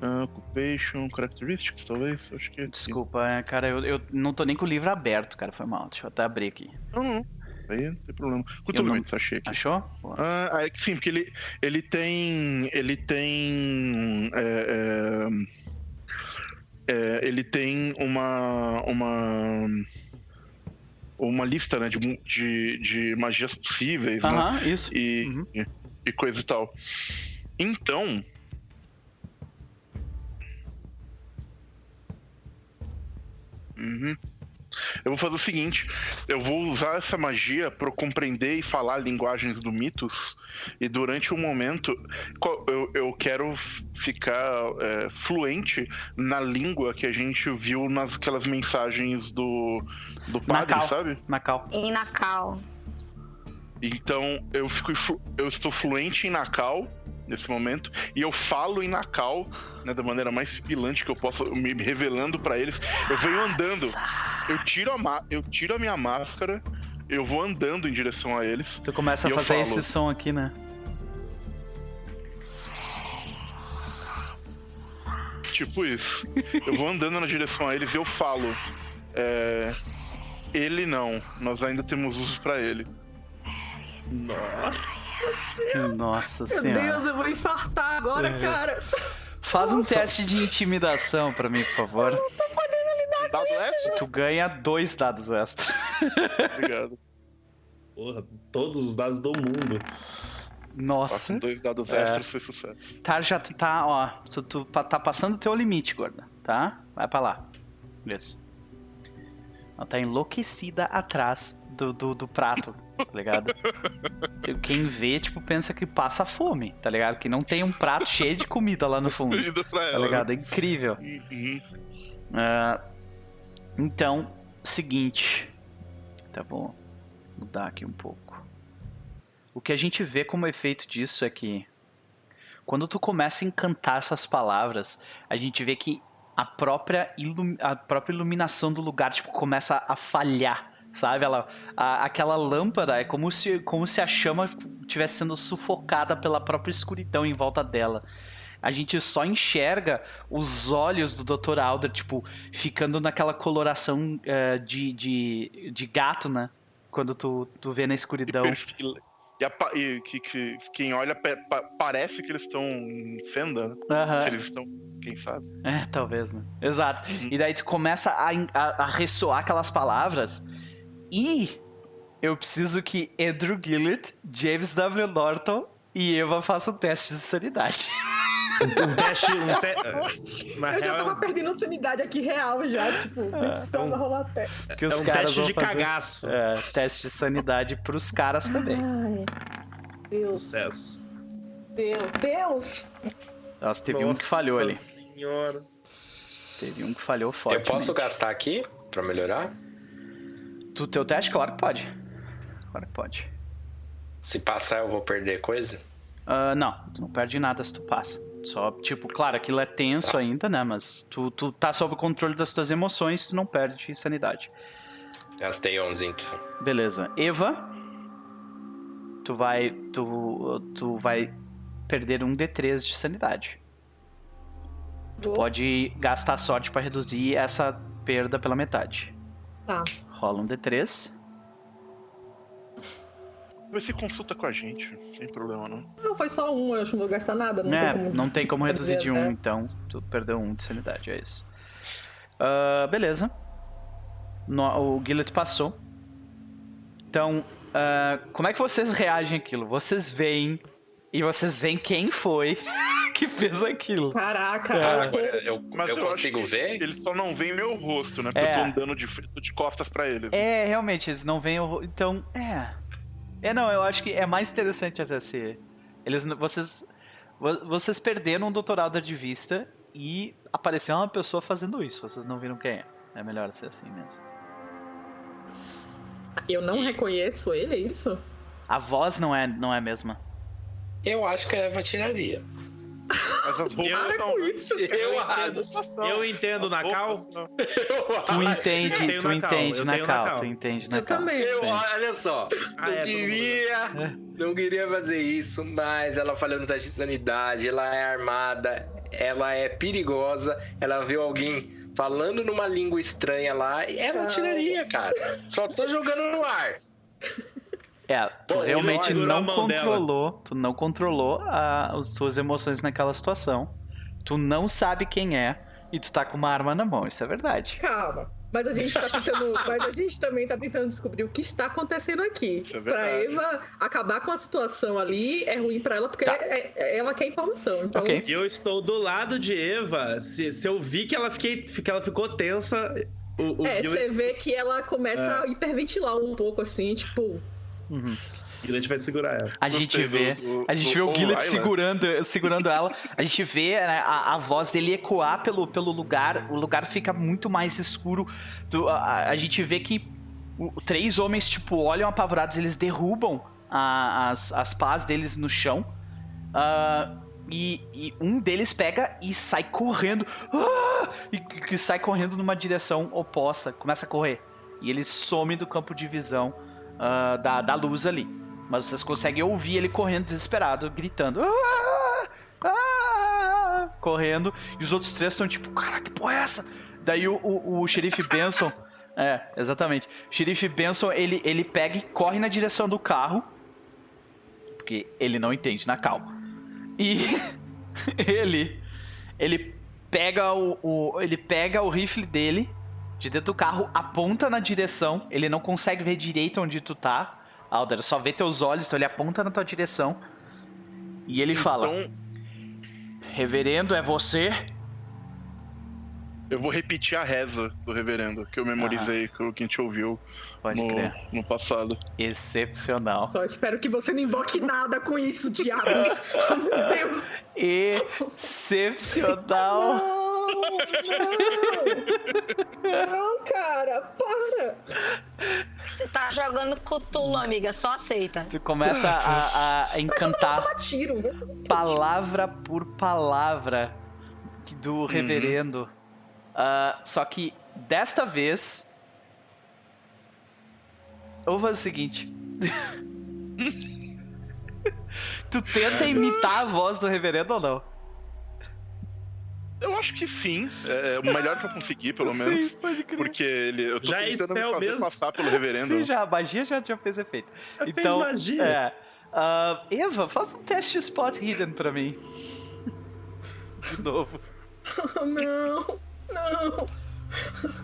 Ah, occupation, characteristics, talvez? Acho que é aqui. desculpa, é, cara, eu, eu não tô nem com o livro aberto, cara, foi mal. Deixa eu até abrir aqui. Não, não. Aí não tem problema. Cthulhu não- achei aqui. Achou? Ah, ah, é que sim, porque ele, ele tem. Ele tem. é, é, é, ele tem uma. Uma. Uma lista, né, de, de, de magias possíveis, né? Aham, isso. e, Uhum. e- e coisa e tal. Então. Uhum. Eu vou fazer o seguinte: eu vou usar essa magia para compreender e falar linguagens do mitos, e durante um momento eu, eu quero ficar é, fluente na língua que a gente viu nas aquelas mensagens do, do padre, Macau. sabe? Macau. E na cal. Então eu fico eu estou fluente em Nakal nesse momento e eu falo em Nakal, né, da maneira mais sibilante que eu posso, me revelando pra eles. Eu venho andando, eu tiro a eu tiro a minha máscara, eu vou andando em direção a eles. Tu começa a fazer falo. esse som aqui, né? Tipo isso. Eu vou andando na direção a eles e eu falo. é, ele não, nós ainda temos uso pra ele. Nossa Meu senhora. Deus, eu vou infartar agora, Uhum. cara. Faz um Nossa. teste de intimidação pra mim, por favor. Dado extra? Tu ganha dois dados extra. Obrigado. Porra, todos os dados do mundo. Nossa. Com dois dados É. extras foi sucesso. Tá, já tu tá, ó. Tu, tu tá passando o teu limite, gorda. Tá? Vai pra lá. Isso. Ela tá enlouquecida atrás do, do, do prato, tá ligado? Quem vê, tipo, pensa que passa fome, tá ligado? Que não tem um prato cheio de comida lá no fundo, tá ela. ligado? É incrível. né? Uhum. Ah, então, seguinte. Tá bom. Mudar aqui um pouco. O que a gente vê como efeito disso é que quando tu começa a encantar essas palavras, a gente vê que a própria, a própria iluminação do lugar tipo, começa a falhar, sabe? Ela, a, aquela lâmpada é como se, como se a chama estivesse sendo sufocada pela própria escuridão em volta dela. A gente só enxerga os olhos do Dr. Alder, tipo, ficando naquela coloração uh, de, de, de gato, né? Quando tu, tu vê na escuridão. E, a, e que, que, quem olha pa, parece que eles estão em fenda, né? Aham. Se eles estão, quem sabe? É, talvez, né? Exato. E daí tu começa a, a, a ressoar aquelas palavras e eu preciso que Andrew Gillett, James W. Norton e Eva façam teste de sanidade. Um teste. Um te... Na Eu já tava perdendo sanidade aqui real já, tipo, precisando rolar teste. Que é os um caras teste vão de fazer. cagaço. É, teste de sanidade pros caras também. Ai, Deus, Sucesso. Deus, Deus! Nossa, teve um que falhou ali. Senhora. Teve um que falhou forte. Eu posso gastar aqui pra melhorar? Tu teu teste? Claro que pode. Claro que pode. Se passar, eu vou perder coisa? Ah, não, tu não perde nada se tu passa. Só, tipo, claro, aquilo é tenso ainda, né? Mas tu, tu tá sob o controle das tuas emoções, tu não perde sanidade. Gastei 11 então. Beleza. Eva, tu vai. Tu, tu vai perder um D3 de sanidade. Tu pode gastar sorte pra reduzir essa perda pela metade. Tá. Rola um D3. Você consulta com a gente, não tem problema não. Não, foi só um, eu acho que não vou gastar nada. Não é, tem como... não tem como reduzir de um, É. então tu perdeu um de sanidade, é isso. Ah, beleza. No- o Gillet passou. Então, ah, como é que vocês reagem àquilo? Vocês veem e vocês veem quem foi que fez aquilo. Caraca, É. Agora, eu, Mas eu eu, consigo ver? Eles só não veem meu rosto, né? Porque É. eu tô andando de, de costas pra eles. É, realmente, eles não veem o. ro- Então, é. É, não, eu acho que é mais interessante até se. Eles. Vocês. vo- Vocês perderam o Dr. Alder de vista e apareceu uma pessoa fazendo isso. Vocês não viram quem é. É melhor ser assim mesmo. eu não reconheço ele, é isso? A voz não é, não é a mesma. Eu acho que a Eva tiraria. Mas as roupas Para não. com isso! Eu. Eu entendo na cal. Tu entende, tu entende eu na cal, tu entende na Eu cal. também. Eu, olha só, Ah, não é, queria, não queria fazer isso, mas ela falhou no teste de sanidade, ela é armada, ela é perigosa, ela viu alguém falando numa língua estranha lá, e ela tiraria, cara. Só tô jogando no ar. É, tu Bom, realmente não mão dela. controlou, tu não controlou a- as suas emoções naquela situação. Tu não sabe quem é e tu tá com uma arma na mão, isso é verdade. Calma. Mas a gente tá tentando. mas a gente também tá tentando descobrir o que está acontecendo aqui. Isso é pra verdade. Eva acabar com a situação ali é ruim pra ela, porque Tá. é- é- ela quer informação. Então, Ok. E eu estou do lado de Eva. Se, se eu vi que ela, fiquei, que ela ficou tensa. O, o é, você vê que ela começa a hiperventilar um pouco assim, tipo. Uhum. Gillet vai segurar ela. A gente vê, do- do- a gente do vê o Gillet segurando, segurando ela. A gente vê né, a, a voz dele ecoar pelo, pelo lugar. O lugar fica muito mais escuro. Tu- a, a gente vê que o- três homens tipo olham apavorados, eles derrubam a- as, as pás deles no chão. Ah, e, e um deles pega e sai correndo. Ah! E que sai correndo numa direção oposta. Começa a correr. E ele some do campo de visão ah, da, da luz ali. Mas vocês conseguem ouvir ele correndo desesperado, gritando. "Ah! Ah!" Correndo. E os outros três estão tipo, cara, que porra é essa? Daí o, o, o xerife Benson. É, exatamente. O xerife Benson, ele, ele pega e corre na direção do carro. Porque ele não entende na calma. E ele. Ele pega o, o- Ele pega o rifle dele de dentro do carro, aponta na direção. Ele não consegue ver direito onde tu tá. Alder, só vê teus olhos, então ele aponta na tua direção. E ele fala: Então, Reverendo, é você? eu vou repetir a reza do reverendo, que eu memorizei, que, o- que a gente ouviu no, crer. no passado. Excepcional. Só espero que você não invoque nada com isso, diabos. Meu Deus. Excepcional. Não, não. Cara, para. Você tá jogando Cthulhu, amiga. Só aceita. Tu começa a, a encantar tiro. né? palavra por palavra do reverendo. Ah, só que desta vez. Eu vou fazer o seguinte. tu tenta imitar a voz do reverendo ou não? Eu acho que sim. É o melhor que eu consegui, pelo menos. Sim, pode crer. Porque ele, eu tô Já é tentando me spell fazer mesmo? passar pelo reverendo. Sim, já, a magia já, já fez efeito. Já fez então, magia. É. Ah, Eva, faz um teste de spot hidden pra mim. De novo. Oh, não, não.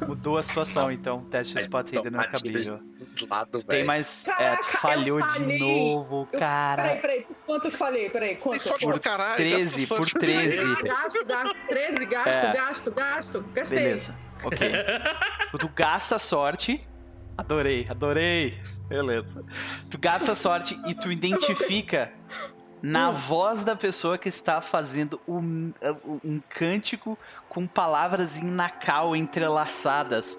Mudou a situação, então. Teste de spot hidden não é cabível. dos lados, Tem mais. é, Caraca, tu eu falhou de novo, Eu- cara. Peraí, peraí. Por quanto eu falei? Peraí, quanto? do caralho. 13 gasta por sorte. 13. Ah, gasto, gasto. 13, gasto, É. gasto, gasto. Gastei. Beleza, ok. tu gasta sorte. Adorei, adorei. Beleza. Tu gasta sorte e tu identifica na voz da pessoa que está fazendo um, um cântico com palavras em nacal entrelaçadas.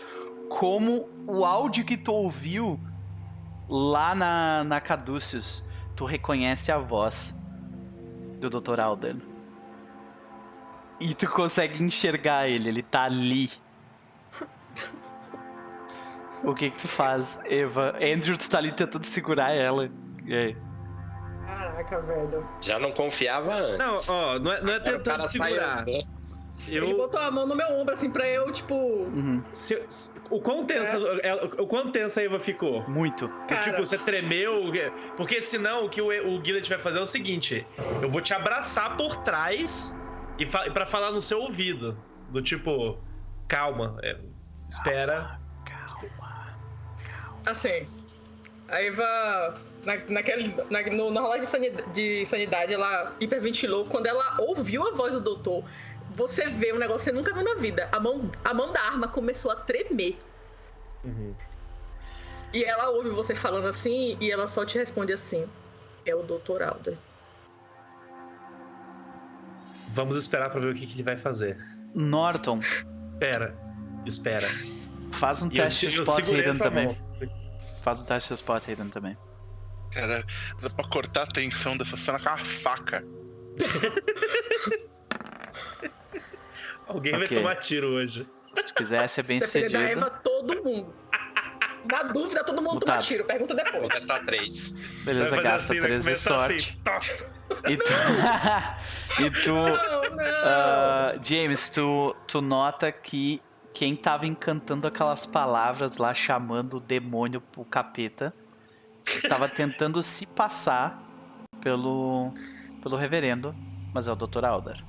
Como o áudio que tu ouviu lá na, na Caduceus. Tu reconhece a voz do Dr. Alden. E tu consegue enxergar ele, ele tá ali. O que que tu faz, Eva? Andrew, tu tá ali tentando segurar ela. E aí? Caraca, velho. Já não confiava antes. Não, ó, não é, não é tentando cara sai segurar. Andando. Ele Eu, botou a mão no meu ombro, assim, pra eu, tipo. Uhum, se- se- o quão tensa, ela- o quão tensa a Eva ficou? muito. Cara. Tipo, você tremeu. Porque senão o que o, o Guilherme vai fazer é o seguinte: eu vou te abraçar por trás e fa para falar no seu ouvido. Do tipo, calma, é, espera. Assim, a Eva, na, naquele, na, no, na rolagem de sanidade, de sanidade, ela hiperventilou. Quando ela ouviu a voz do doutor, você vê um negócio que você nunca viu na vida. A mão, a mão da arma começou a tremer. E ela ouve você falando assim, e ela só te responde assim: É o doutor Alder. Vamos esperar pra ver o que, que ele vai fazer. Norton, Espera, espera. faz um E eu teste de spot hidden também. mão. Faz um teste de spot hidden também. Cara, dá pra cortar a tensão dessa cena com uma faca. Alguém vai Ok. tomar tiro hoje. Se tu quiser ser bem Depender da. Eva, todo mundo. Na dúvida, todo mundo toma Mutado. tiro. Pergunta Vou depois. gastar três. Beleza, Vai gasta assim, vai 13 de começar sorte. assim. E tu. e tu. Não, não. ah, James, tu, tu nota que quem tava encantando aquelas palavras lá, chamando o demônio pro capeta, tava tentando se passar pelo, pelo reverendo, mas é o Dr. Alder.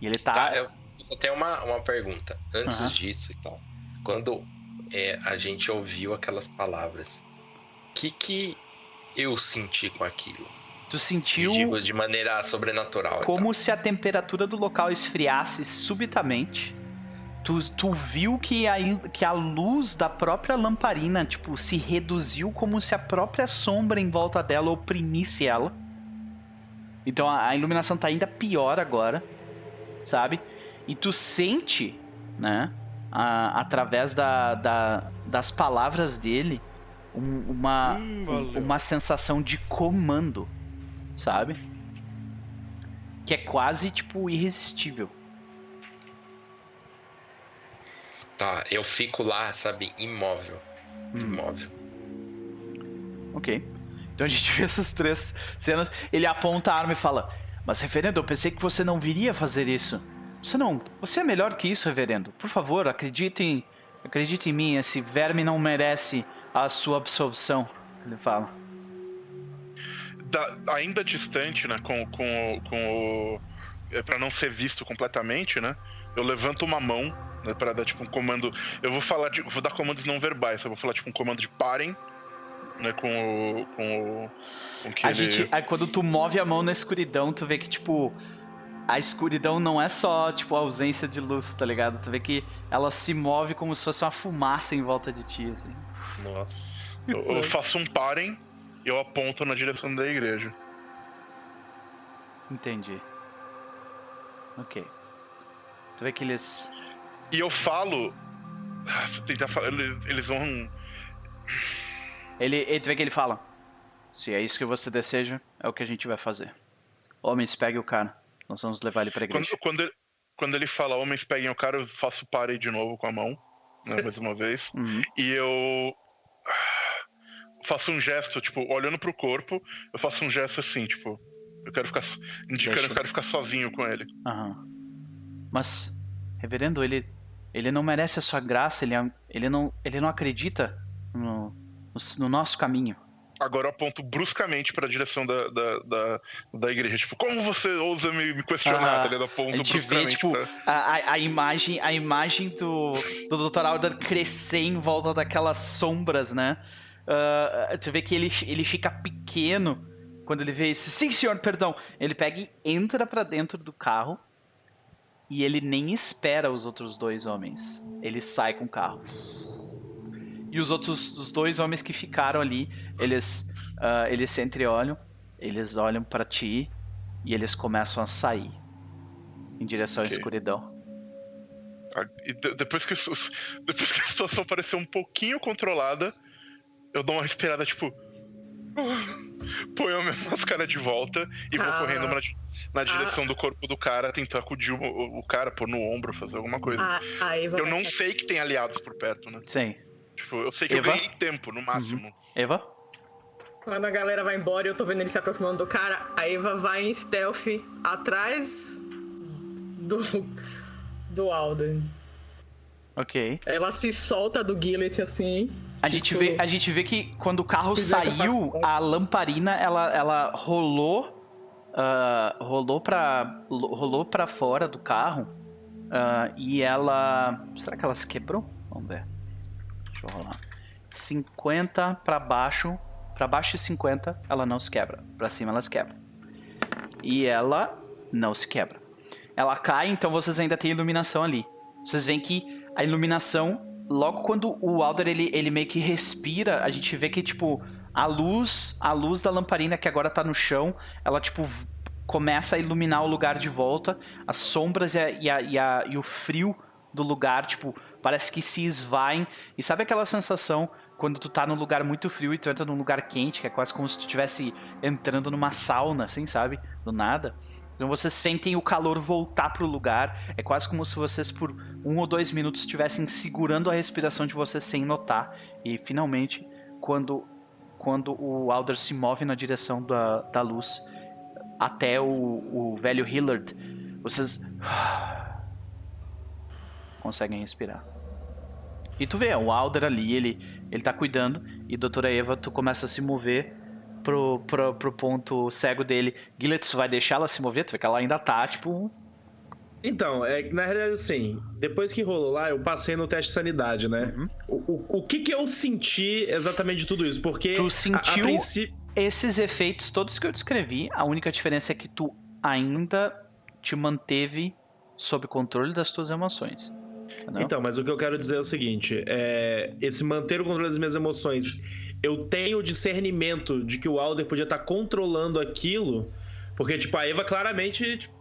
E ele tá. Tá, eu só tenho uma, uma pergunta. Antes Aham. disso e tal. Quando é, a gente ouviu aquelas palavras, o que, que eu senti com aquilo? Tu sentiu Digo, de maneira sobrenatural. como se a temperatura do local esfriasse subitamente. Tu, tu viu que a, que a luz da própria lamparina, tipo, se reduziu como se a própria sombra em volta dela oprimisse ela. Então a, a iluminação tá ainda pior agora, sabe? E tu sente, né, a- através da, da- das palavras dele, um- uma, uma sensação de comando, sabe? Que é quase, tipo, irresistível. Tá, eu fico lá, sabe, imóvel. Hum. Imóvel. Ok. Então a gente vê essas três cenas. Ele aponta a arma e fala: Mas, reverendo, eu pensei que você não viria fazer isso. Você não. Você é melhor que isso, reverendo. Por favor, acredite em. Acredite em mim, esse verme não merece a sua absolvição. Ele fala. Da- ainda distante, né? Com, com, com o. É, pra não ser visto completamente, né? Eu levanto uma mão, né? Pra dar tipo um comando. Eu vou falar de. Vou dar comandos não verbais, eu vou falar tipo um comando de parem, né? Com o. Com o. Com que A ele... gente, aí quando tu move a mão na escuridão, tu vê que, tipo, a escuridão não é só, tipo, a ausência de luz, tá ligado? Tu vê que ela se move como se fosse uma fumaça em volta de ti, assim. Nossa. Eu, eu faço um parem e eu aponto na direção da igreja. Entendi. Ok. Tu vê que eles. E eu falo. ah, Vou tentar falar. Eles vão. Ele, ele, vê que ele fala: Se é isso que você deseja, é o que a gente vai fazer. Homens, pegue o cara. Nós vamos levar ele pra igreja. Quando, quando, ele, quando ele fala homens peguem o cara, eu faço pare de novo com a mão, né, mais uma vez. Uhum. E eu faço um gesto, tipo, olhando pro corpo, eu faço um gesto assim, tipo, eu quero ficar indicando Deixa. que eu quero ficar sozinho com ele. Aham. Mas, reverendo, ele, ele não merece a sua graça, ele, é- ele, não, ele não acredita no, no, no nosso caminho. Agora eu aponto bruscamente pra direção da, da, da, da igreja, tipo, como você ousa me, me questionar? Ah, Tá ligado? A Aponto gente vê, bruscamente tipo, pra- a, a, a imagem, a imagem do, do Dr. Alder crescer em volta daquelas sombras, né? Ah, tu vê que ele, ele fica pequeno quando ele vê esse. Sim, senhor, perdão. Ele pega e entra pra dentro do carro e ele nem espera os outros dois homens. Ele sai com o carro. E os outros os dois homens que ficaram ali, eles, ah, eles se entreolham, eles olham pra ti e eles começam a sair em direção à Ok. escuridão. Ah, E de- depois que, depois que a situação pareceu um pouquinho controlada, eu dou uma respirada, tipo. Ponho a minha máscara de volta e vou Ah. correndo na, na direção do corpo do cara, tentar acudir o, o- cara, pôr no ombro, fazer alguma coisa. A, a Eva eu não sei que tem aliados por perto, né? Sim. Tipo, eu sei que eu Eva? ganhei tempo, no máximo. Eva? Quando a galera vai embora e eu tô vendo ele se aproximando do cara, a Eva vai em stealth atrás do, do Alden. Ok. Ela se solta do Gillet assim. A gente, tipo, vê, a gente vê que quando o carro saiu, a lamparina ela, ela rolou. ah, rolou pra. rolou pra fora do carro. ah, e ela. Será que ela se quebrou? Vamos ver. Deixa eu rolar. 50 pra baixo. Pra baixo de 50, ela não se quebra. Pra cima ela se quebra. E ela não se quebra. Ela cai, então vocês ainda têm iluminação ali. Vocês veem que a iluminação, logo quando o Alder ele, ele meio que respira, a gente vê que tipo a luz, a luz da lamparina que agora tá no chão, ela tipo começa a iluminar o lugar de volta, as sombras e, a- e, a- e a- e o frio do lugar, tipo, parece que se esvaem. E sabe aquela sensação quando tu tá num lugar muito frio e tu entra num lugar quente, que é quase como se tu estivesse entrando numa sauna, assim, sabe? Do nada. Então vocês sentem o calor voltar pro lugar. É quase como se vocês por um ou dois minutos estivessem segurando a respiração de vocês sem notar. E finalmente, quando, quando o Alder se move na direção da, da luz até o, o velho Hillard, vocês conseguem respirar. E tu vê, o Alder ali, ele, ele tá cuidando, e doutora Eva, tu começa a se mover pro, pro, pro ponto cego dele. Gillet, tu vai deixar ela se mover? Tu vê que ela ainda tá, tipo... Então, é na realidade, assim, depois que rolou lá, eu passei no teste de sanidade, né? Uhum. O, o, o que que eu senti exatamente de tudo isso? Porque. Tu a- a sentiu- princípio- Esses efeitos todos que eu descrevi, a única diferença é que tu ainda te manteve sob controle das tuas emoções. Então, mas o que eu quero dizer é o seguinte: é, esse manter o controle das minhas emoções. Eu tenho o discernimento de que o Alder podia estar controlando aquilo, porque, tipo, a Eva claramente, tipo,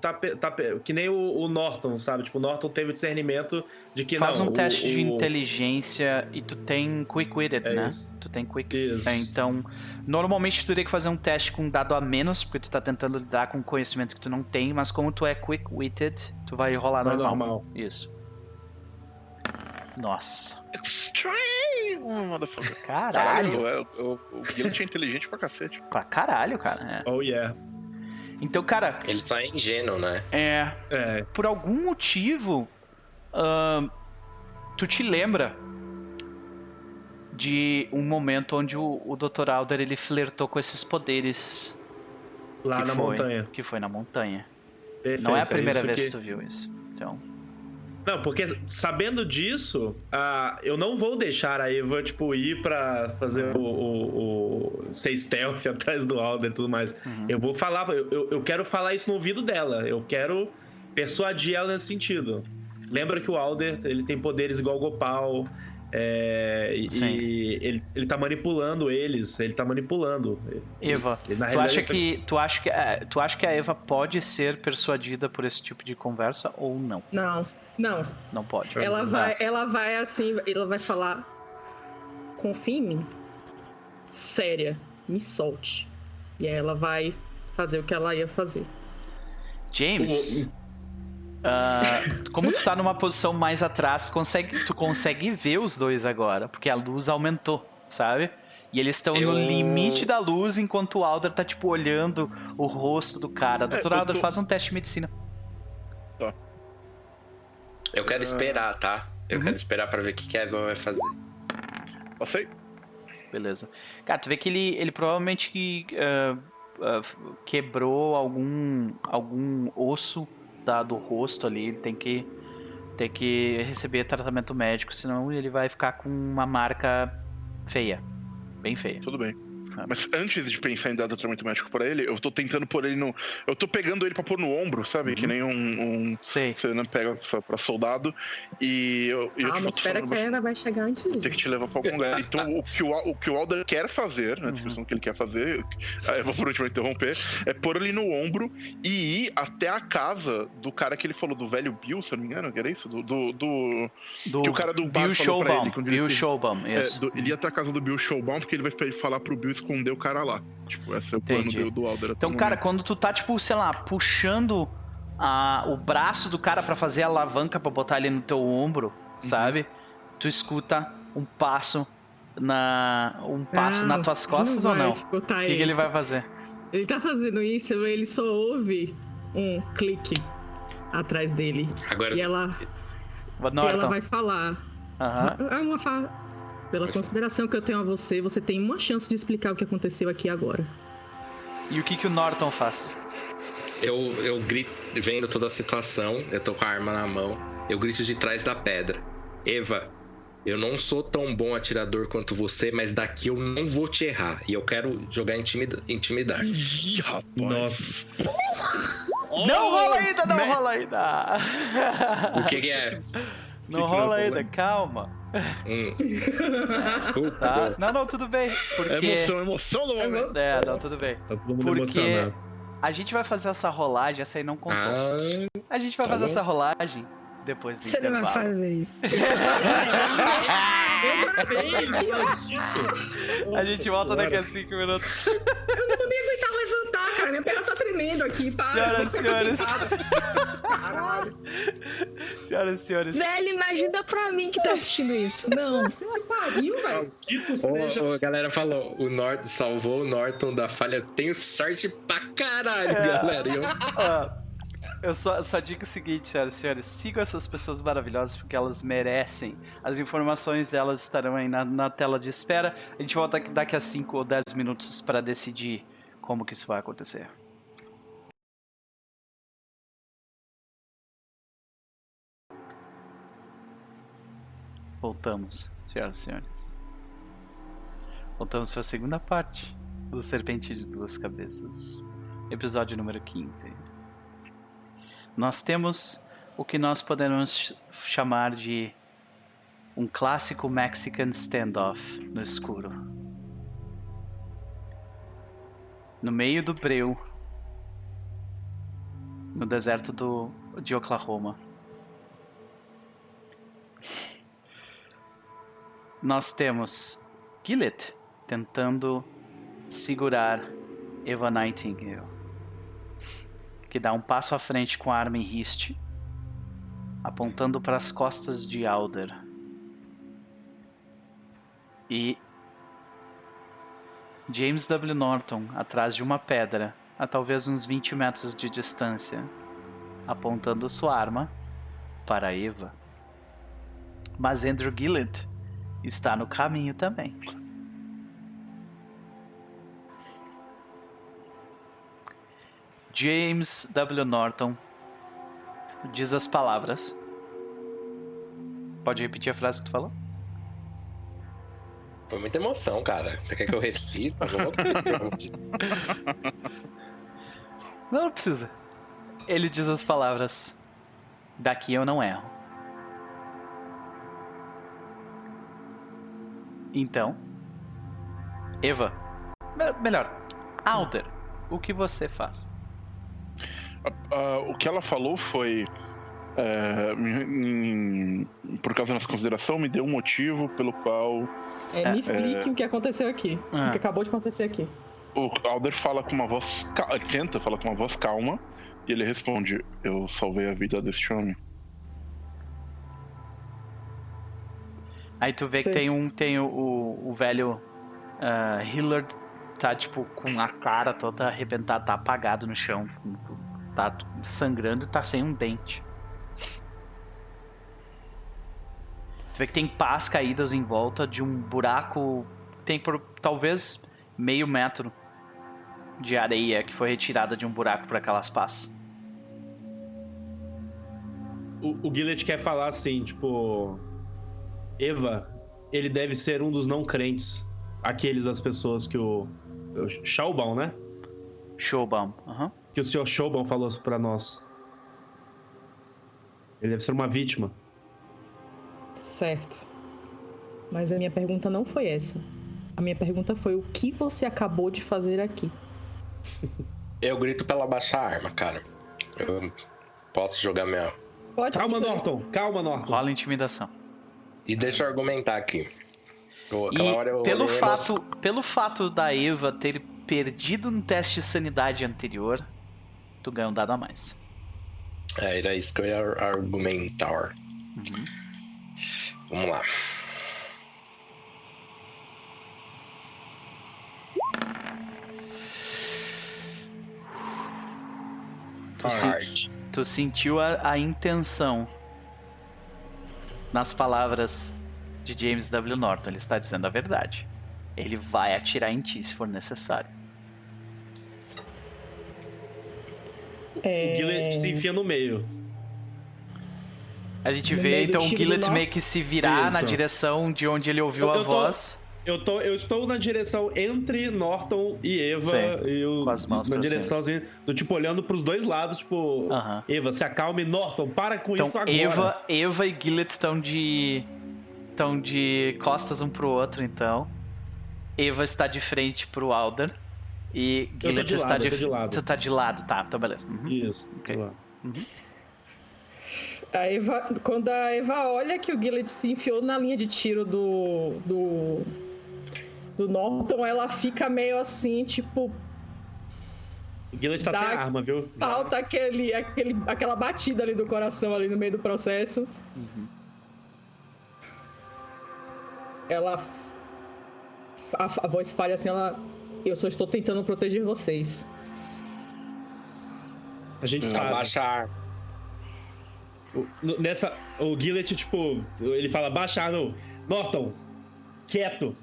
tá, pe- tá pe- que nem o, o Norton, sabe? Tipo, o Norton teve o discernimento de que Faz não, um o- teste de o- inteligência e tu tem quick-witted, É né? isso. Tu tem quick. Isso. É, então, normalmente tu teria que fazer um teste com um dado a menos, porque tu tá tentando lidar com conhecimento que tu não tem, mas como tu é quick-witted, tu vai rolar Vai normal. normal. Isso. Nossa. Extreme, motherfucker. Caralho. é, o, o Guilherme é inteligente pra cacete. Pra caralho, cara. É. Oh, yeah. Então, cara, Ele só é ingênuo, né? é. É, por algum motivo, ahn, tu te lembra de um momento onde o, o Dr. Alder ele flertou com esses poderes lá que na foi, montanha. que foi na montanha. Perfeito, Não é a primeira isso vez que... que- tu viu isso. Então, Não, porque sabendo disso, ah, eu não vou deixar a Eva, tipo, ir pra fazer o, o, o ser stealth atrás do Alder e tudo mais. Uhum. Eu vou falar, eu, eu- quero falar isso no ouvido dela. Eu quero persuadir ela nesse sentido. Lembra que o Alder, ele tem poderes igual o Gopal. é, e ele, ele tá manipulando eles, ele tá manipulando. Eva, Ele, na tu realidade, acha que tu acha que tu acha que a Eva pode ser persuadida por esse tipo de conversa ou não? Não, não. Não pode. Ela vai, ela vai assim, ela vai falar. Confia em mim. séria, me solte. E aí ela vai fazer o que ela ia fazer. James, ah, como tu tá numa posição mais atrás, tu consegue, tu consegue ver os dois agora, porque a luz aumentou, sabe? E eles estão no Eu- limite da luz, enquanto o Alder tá, tipo, olhando o rosto do cara. Doutor eu Alder, tô- faz um teste de medicina. Eu quero esperar, tá? Eu Uhum. quero esperar pra ver o que Eva vai fazer. Passei. Beleza. Cara, tu vê que ele, ele provavelmente que, ah, ah, quebrou algum, algum osso da, do rosto ali. Ele tem que, tem que receber tratamento médico, senão ele vai ficar com uma marca feia. Bem feia. Tudo bem. Ah. Mas antes de pensar em dar tratamento médico pra ele, eu tô tentando pôr ele no. Eu tô pegando ele pra pôr no ombro, sabe? Uhum. Que nem um. um... Sei. Você não pega só pra soldado. E eu, eu Ah, tipo, mas espera que a Ana vai chegar antes Tem que te levar pra algum lugar. Então, o que o, o que o Alder quer fazer, na descrição que ele quer fazer, aí eu vou por último interromper, é pôr ele no ombro e ir até a casa do cara que ele falou, do velho Bill, se eu não me engano, que era isso? Do. do, do- Do Que o cara do Bill falou pra Showbaum. ele Bill ele- Showbaum, é, isso. do- ele ia até a casa do Bill Showbaum porque ele vai falar pro Bill esconder o cara lá. Tipo, esse é o Entendi. plano do, do Alder. Então, cara, momento. quando tu tá, tipo, sei lá, puxando a, o braço do cara pra fazer a alavanca pra botar ele no teu ombro, Uhum. sabe? Tu escuta um passo na. um passo Ah, nas tuas costas ou vai não? O escutar que, que ele vai fazer? Ele tá fazendo isso, ele só ouve um clique atrás dele. Agora, E ela, e ela Norton. vai falar. Aham. É uma fa... Pela consideração que eu tenho a você, você tem uma chance de explicar o que aconteceu aqui agora. E o que, que o Norton faz? eu, eu grito, vendo toda a situação, eu tô com a arma na mão, eu grito de trás da pedra. Eva, eu não sou tão bom atirador quanto você, mas daqui eu não vou te errar. E eu quero jogar intimida- intimidade. Ih, rapaz. Nossa. Não rola ainda, não rola ainda! O que, que é? Não que rola ainda, calma. Hum. Desculpa. Tá? Não, não, tudo bem. Porque. Emoção, emoção do momento. É, não, tudo bem. Tá todo mundo Porque emocionado. a gente vai fazer essa rolagem, essa aí não contou. Ah, A gente vai Tá fazer bom. essa rolagem depois do Você não vai intervalo. fazer isso. A gente volta daqui a 5 minutos. Eu não vou nem aguentar cara. Minha perna tá tremendo aqui. Para. Senhoras e ficar senhores. Caralho. Senhoras e senhores. Velho, imagina pra mim que tá assistindo isso. Não. Que pariu, velho. Que tu seja. ô, a galera falou, o Norton salvou o Norton da falha. Eu tenho sorte pra caralho, É. galera. Eu- eu só, só digo o seguinte, senhoras e senhores. Sigam essas pessoas maravilhosas porque elas merecem. As informações delas estarão aí na, na tela de espera. A gente volta daqui a 5 ou 10 minutos para decidir como que isso vai acontecer. Voltamos, senhoras e senhores. Voltamos para a segunda parte do Serpente de Duas Cabeças, episódio número 15. Nós temos o que nós podemos ch- chamar de um clássico Mexican standoff no escuro. No meio do breu, no deserto do, de Oklahoma. Nós temos Gillet tentando segurar Eva Nightingale, que dá um passo à frente com a arma em riste, apontando para as costas de Alder. E James W. Norton atrás de uma pedra, a talvez uns 20 metros de distância, apontando sua arma para Eva. Mas Andrew Gillett está no caminho também. James W. Norton diz as palavras. Pode repetir a frase que tu falou? Foi muita emoção, cara. Você quer que eu eu- Não, não precisa. Ele diz as palavras. Daqui eu não erro. Então, Eva, me- melhor, Alder, o que você faz? Ah, o que ela falou foi. É, em- por causa dessa consideração, me dê um motivo pelo qual É, me explique o que aconteceu aqui. Ah. O que acabou de acontecer aqui. o Alder fala com uma voz. tenta falar com uma voz calma e ele responde: Eu salvei a vida deste homem. Aí tu vê que Sim. tem um. Tem o, o, o velho ah, Hillard tá tipo com a cara toda arrebentada, tá apagado no chão. Tá sangrando e tá sem um dente. Tu vê que tem pás caídas em volta de um buraco. Tem por talvez meio metro de areia que foi retirada de um buraco por aquelas pás. O, o Gillet quer falar assim, tipo. Eva, ele deve ser um dos não crentes. Aquele das pessoas que o. o né? Showbaum. aham. Que o senhor Schaubaum falou pra nós. Ele deve ser uma vítima. Certo. Mas a minha pergunta não foi essa. A minha pergunta foi o que você acabou de fazer aqui? Eu grito pra ela baixar a arma, cara. Eu posso jogar minha. Pode Calma, fazer. Norton. Calma, Norton. Rola intimidação. E deixa eu argumentar aqui. E hora eu pelo fato, pelo fato da Eva ter perdido no teste de sanidade anterior, tu ganha um dado a mais. É, era isso que eu ia ar- argumentar. Vamos lá. Tu, sen- Hard. tu sentiu a, a intenção nas palavras de James W. Norton. Ele está dizendo a verdade. Ele vai atirar em ti se for necessário. O Gillet se enfia no meio. A gente No vê então o Gillet Norton? meio que se virar na Isso. direção de onde ele ouviu Eu- a eu tô- voz. Eu, tô, eu estou na direção entre Norton e Eva. Sim, e eu, com as mãos na pra direção assim, do tipo olhando pros dois lados, tipo, Aham. Eva, se acalme, Norton, para com Então isso agora. Eva, Eva e Gillet estão de estão de costas um pro outro, então. Eva está de frente pro Alder e tô Gillet de está lado, de tô lado. Tu tá de lado, tá? Então beleza. Uhum. Isso. Ok. lá. A Eva, quando a Eva olha que o Gillet se enfiou na linha de tiro do, do, do Norton, ela fica meio assim, tipo, O Gillet tá sem arma, viu? falta aquele, aquele, aquela batida ali do coração ali no meio do processo. Ela. A, a voz falha assim, ela. Eu só estou tentando proteger vocês. A gente sabe. Abaixa a arma. Nessa, o Gillet, tipo, ele fala, baixa, não. Norton, quieto,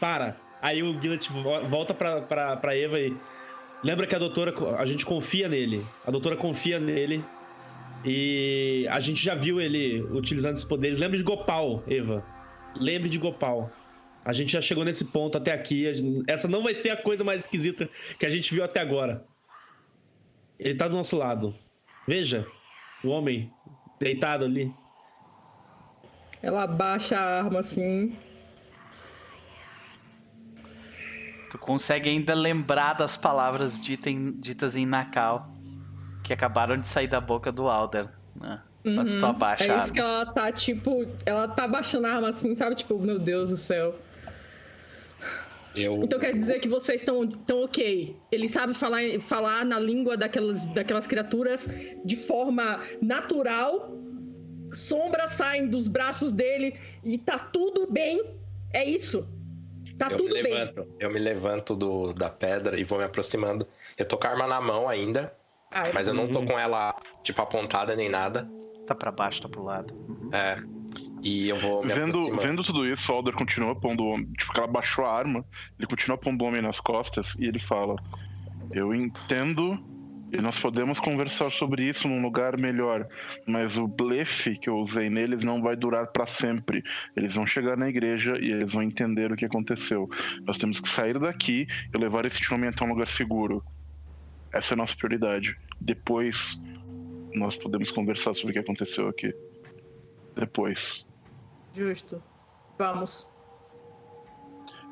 para. Aí o Gillet vo- volta pra, pra, pra Eva e lembra que a doutora, a gente confia nele. A doutora confia nele. E a gente já viu ele utilizando esses poderes. Lembre de Gopal, Eva. Lembre de Gopal. A gente já chegou nesse ponto até aqui. Essa não vai ser a coisa mais esquisita que a gente viu até agora. Ele tá do nosso lado. Veja, o homem deitado ali. Ela baixa a arma assim. Tu consegue ainda lembrar das palavras dita em- ditas em Nakal que acabaram de sair da boca do Alder, né? Mas tu Uhum. abaixa a É isso arma. que ela tá, tipo. Ela tá baixando a arma assim, sabe? Tipo, meu Deus do céu. Eu, Então quer dizer que vocês estão tão ok. Ele sabe falar, falar na língua daquelas, daquelas criaturas de forma natural. Sombras saem dos braços dele e tá tudo bem. É isso. Tá eu tudo me bem. levanto. Eu me levanto do, da pedra e vou me aproximando. Eu tô com a arma na mão ainda, Ah, mas eu não Uhum. tô com ela, tipo, apontada nem nada. Tá pra baixo, tá pro lado. Uhum. É. E eu vou Vendo, aproximando. vendo tudo isso, o Alder continua pondo o homem. Tipo, que ela baixou a arma, ele continua pondo o homem nas costas e ele fala: Eu entendo e nós podemos conversar sobre isso num lugar melhor, mas o blefe que eu usei neles não vai durar pra sempre. Eles vão chegar na igreja e eles vão entender o que aconteceu. Nós temos que sair daqui e levar esse homem até um lugar seguro. Essa é a nossa prioridade. Depois nós podemos conversar sobre o que aconteceu aqui. Depois. Justo. Vamos.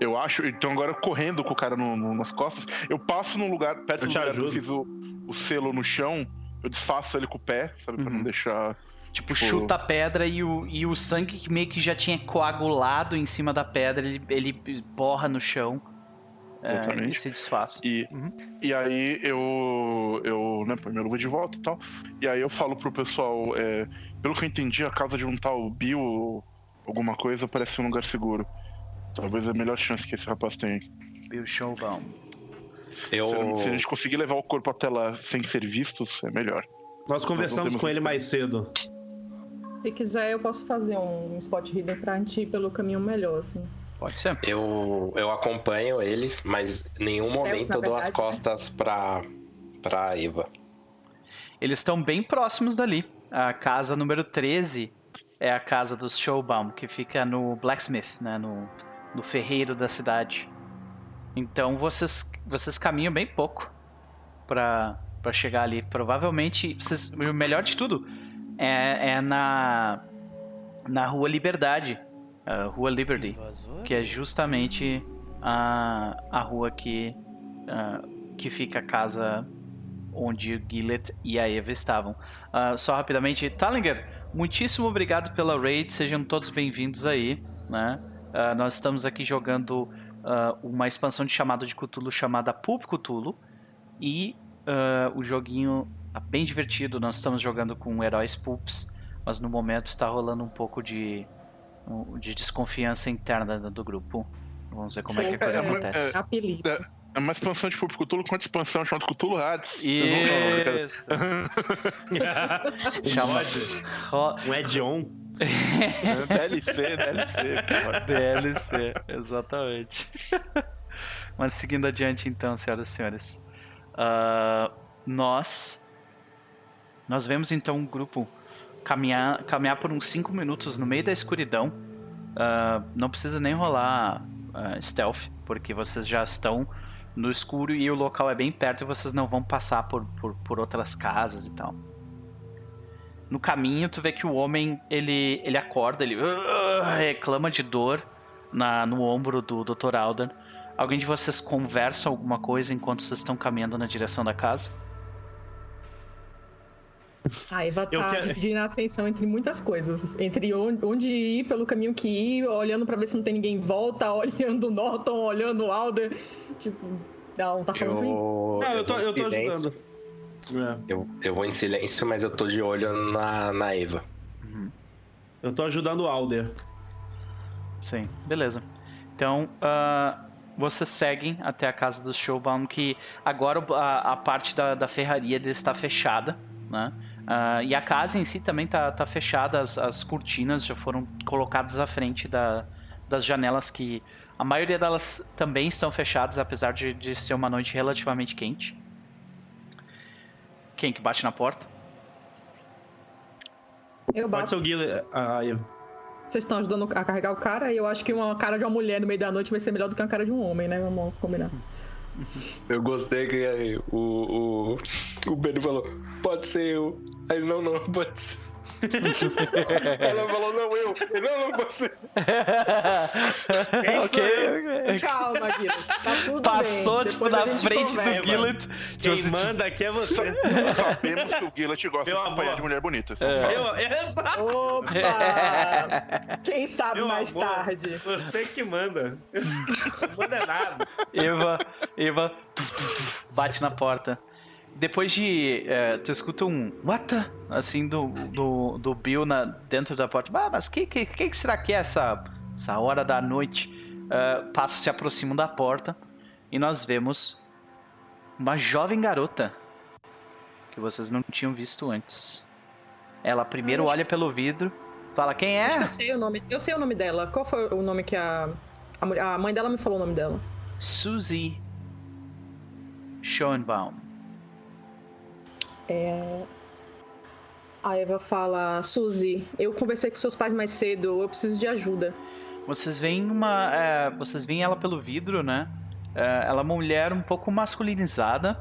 Eu acho, então agora correndo com o cara no- no- nas costas, eu passo num lugar, perto Eu do lugar que eu fiz o, o selo no chão, eu desfaço ele com o pé, sabe, pra Uhum. não deixar Tipo, chuta a pedra e o, e o sangue que meio que já tinha coagulado em cima da pedra, ele, ele borra no chão. É, Exatamente. e se desfaz. E, Uhum. e aí eu, eu né, põe minha luva de volta e tal. E aí eu falo pro pessoal, é, pelo que eu entendi, a casa de um tal Bill, alguma coisa, parece um lugar seguro. Talvez é a melhor chance que esse rapaz tem. Bill Showbaum. Eu, Se, se a gente conseguir levar o corpo até lá sem ser vistos, é melhor. Nós conversamos com ele mais cedo. Se quiser, eu posso fazer um spot hidden pra gente ir pelo caminho melhor, assim. Pode ser. eu, eu acompanho eles, mas em nenhum Stealth, momento eu dou as verdade, né? costas pra, pra Eva. Eles estão bem próximos dali. A casa número 13 é a casa dos Showbaum, que fica no Blacksmith, né? No, no ferreiro da cidade. Então vocês, vocês caminham bem pouco pra chegar ali. Provavelmente, vocês, o melhor de tudo é, é na, na Rua Liberdade, a Rua Liberty, que é justamente a, a rua que, ah, que fica a casa onde o Gillet e a Eva estavam. Ah, só rapidamente, Talinger, muitíssimo obrigado pela raid, sejam todos bem-vindos aí, né? Ah, nós estamos aqui jogando ah, uma expansão de chamado de Cthulhu chamada Pulp Cthulhu e ah, o joguinho tá bem divertido, nós estamos jogando com heróis pulps, mas no momento está rolando um pouco de, de desconfiança interna do grupo. Vamos ver como é que a coisa É, é, acontece. Apelido. É uma expansão de Público Cthulhu com outra expansão chamada Cthulhu Hades. Isso! Chama. Um add-on. É, DLC, DLC. cara. DLC, exatamente. Mas seguindo adiante então, senhoras e senhores. Ah, nós. Nós vemos então um grupo caminhar, caminhar por uns 5 minutos no meio da escuridão. Ah, não precisa nem rolar ah, stealth, porque vocês já estão no escuro e o local é bem perto e vocês não vão passar por, por, por outras casas e tal. No caminho, tu vê que o homem, ele, ele acorda, ele "Ah", reclama de dor na, no ombro do Dr. Alden. Alguém de vocês conversa alguma coisa enquanto vocês estão caminhando na direção da casa? A Eva tá quero- dividindo a atenção entre muitas coisas. Entre onde, ir, pelo caminho que ir, olhando pra ver se não tem ninguém em volta, olhando o Norton, olhando o Alder. Tipo, não, tá falando. Eu, Não, eu tô, eu tô ajudando. É, Eu, eu vou em silêncio, mas eu tô de olho na, na Eva. eu tô ajudando o Alder. Sim, beleza. Então, ah, vocês seguem até a casa do Showbound, que agora a, a parte da, da ferraria está fechada, né? Ah, e a casa em si também tá, tá fechada, as, as cortinas já foram colocadas à frente da, das janelas que a maioria delas também estão fechadas, apesar de, de ser uma noite relativamente quente. Quem que bate na porta? Eu Pode bato. ser o Guilherme. Ah, eu- Vocês estão ajudando a carregar o cara e eu acho que uma cara de uma mulher no meio da noite vai ser melhor do que uma cara de um homem, né? Vamos combinar. Eu gostei que aí, o, o, o Benny falou, pode ser eu. Aí não, não, pode ser. Ela falou, não, eu. Não, não, pode ser. Quem sou eu? ok, ok. Calma, Guilherme. Tá tudo Passou, bem. tipo, Depois na frente do. Gillet. Quem Joseph- manda aqui é você. Sabemos que o Gillet gosta de Meu acompanhar amor. de mulher bonita. É. Eu, exato. Opa! Quem sabe Meu mais amor, tarde. Você que manda. Não manda nada. Eva, Eva tuf, tuf, tuf, bate na porta. Depois de. é, tu escuta um what the? Assim do, do, do Bill na, dentro da porta. Ah, mas que, que, que será que é essa, essa hora da noite? É, passos se aproximam da porta e nós vemos uma jovem garota que vocês não tinham visto antes. Ela primeiro olha pelo vidro, fala quem é? Eu sei o nome. Eu sei o nome dela. Qual foi o nome que a. A, a mãe dela me falou o nome dela. Suzy Schoenbaum. A Eva fala, Suzy, eu conversei com seus pais mais cedo, eu preciso de ajuda. Vocês veem uma. é, vocês veem ela pelo vidro, né? É, ela é uma mulher um pouco masculinizada.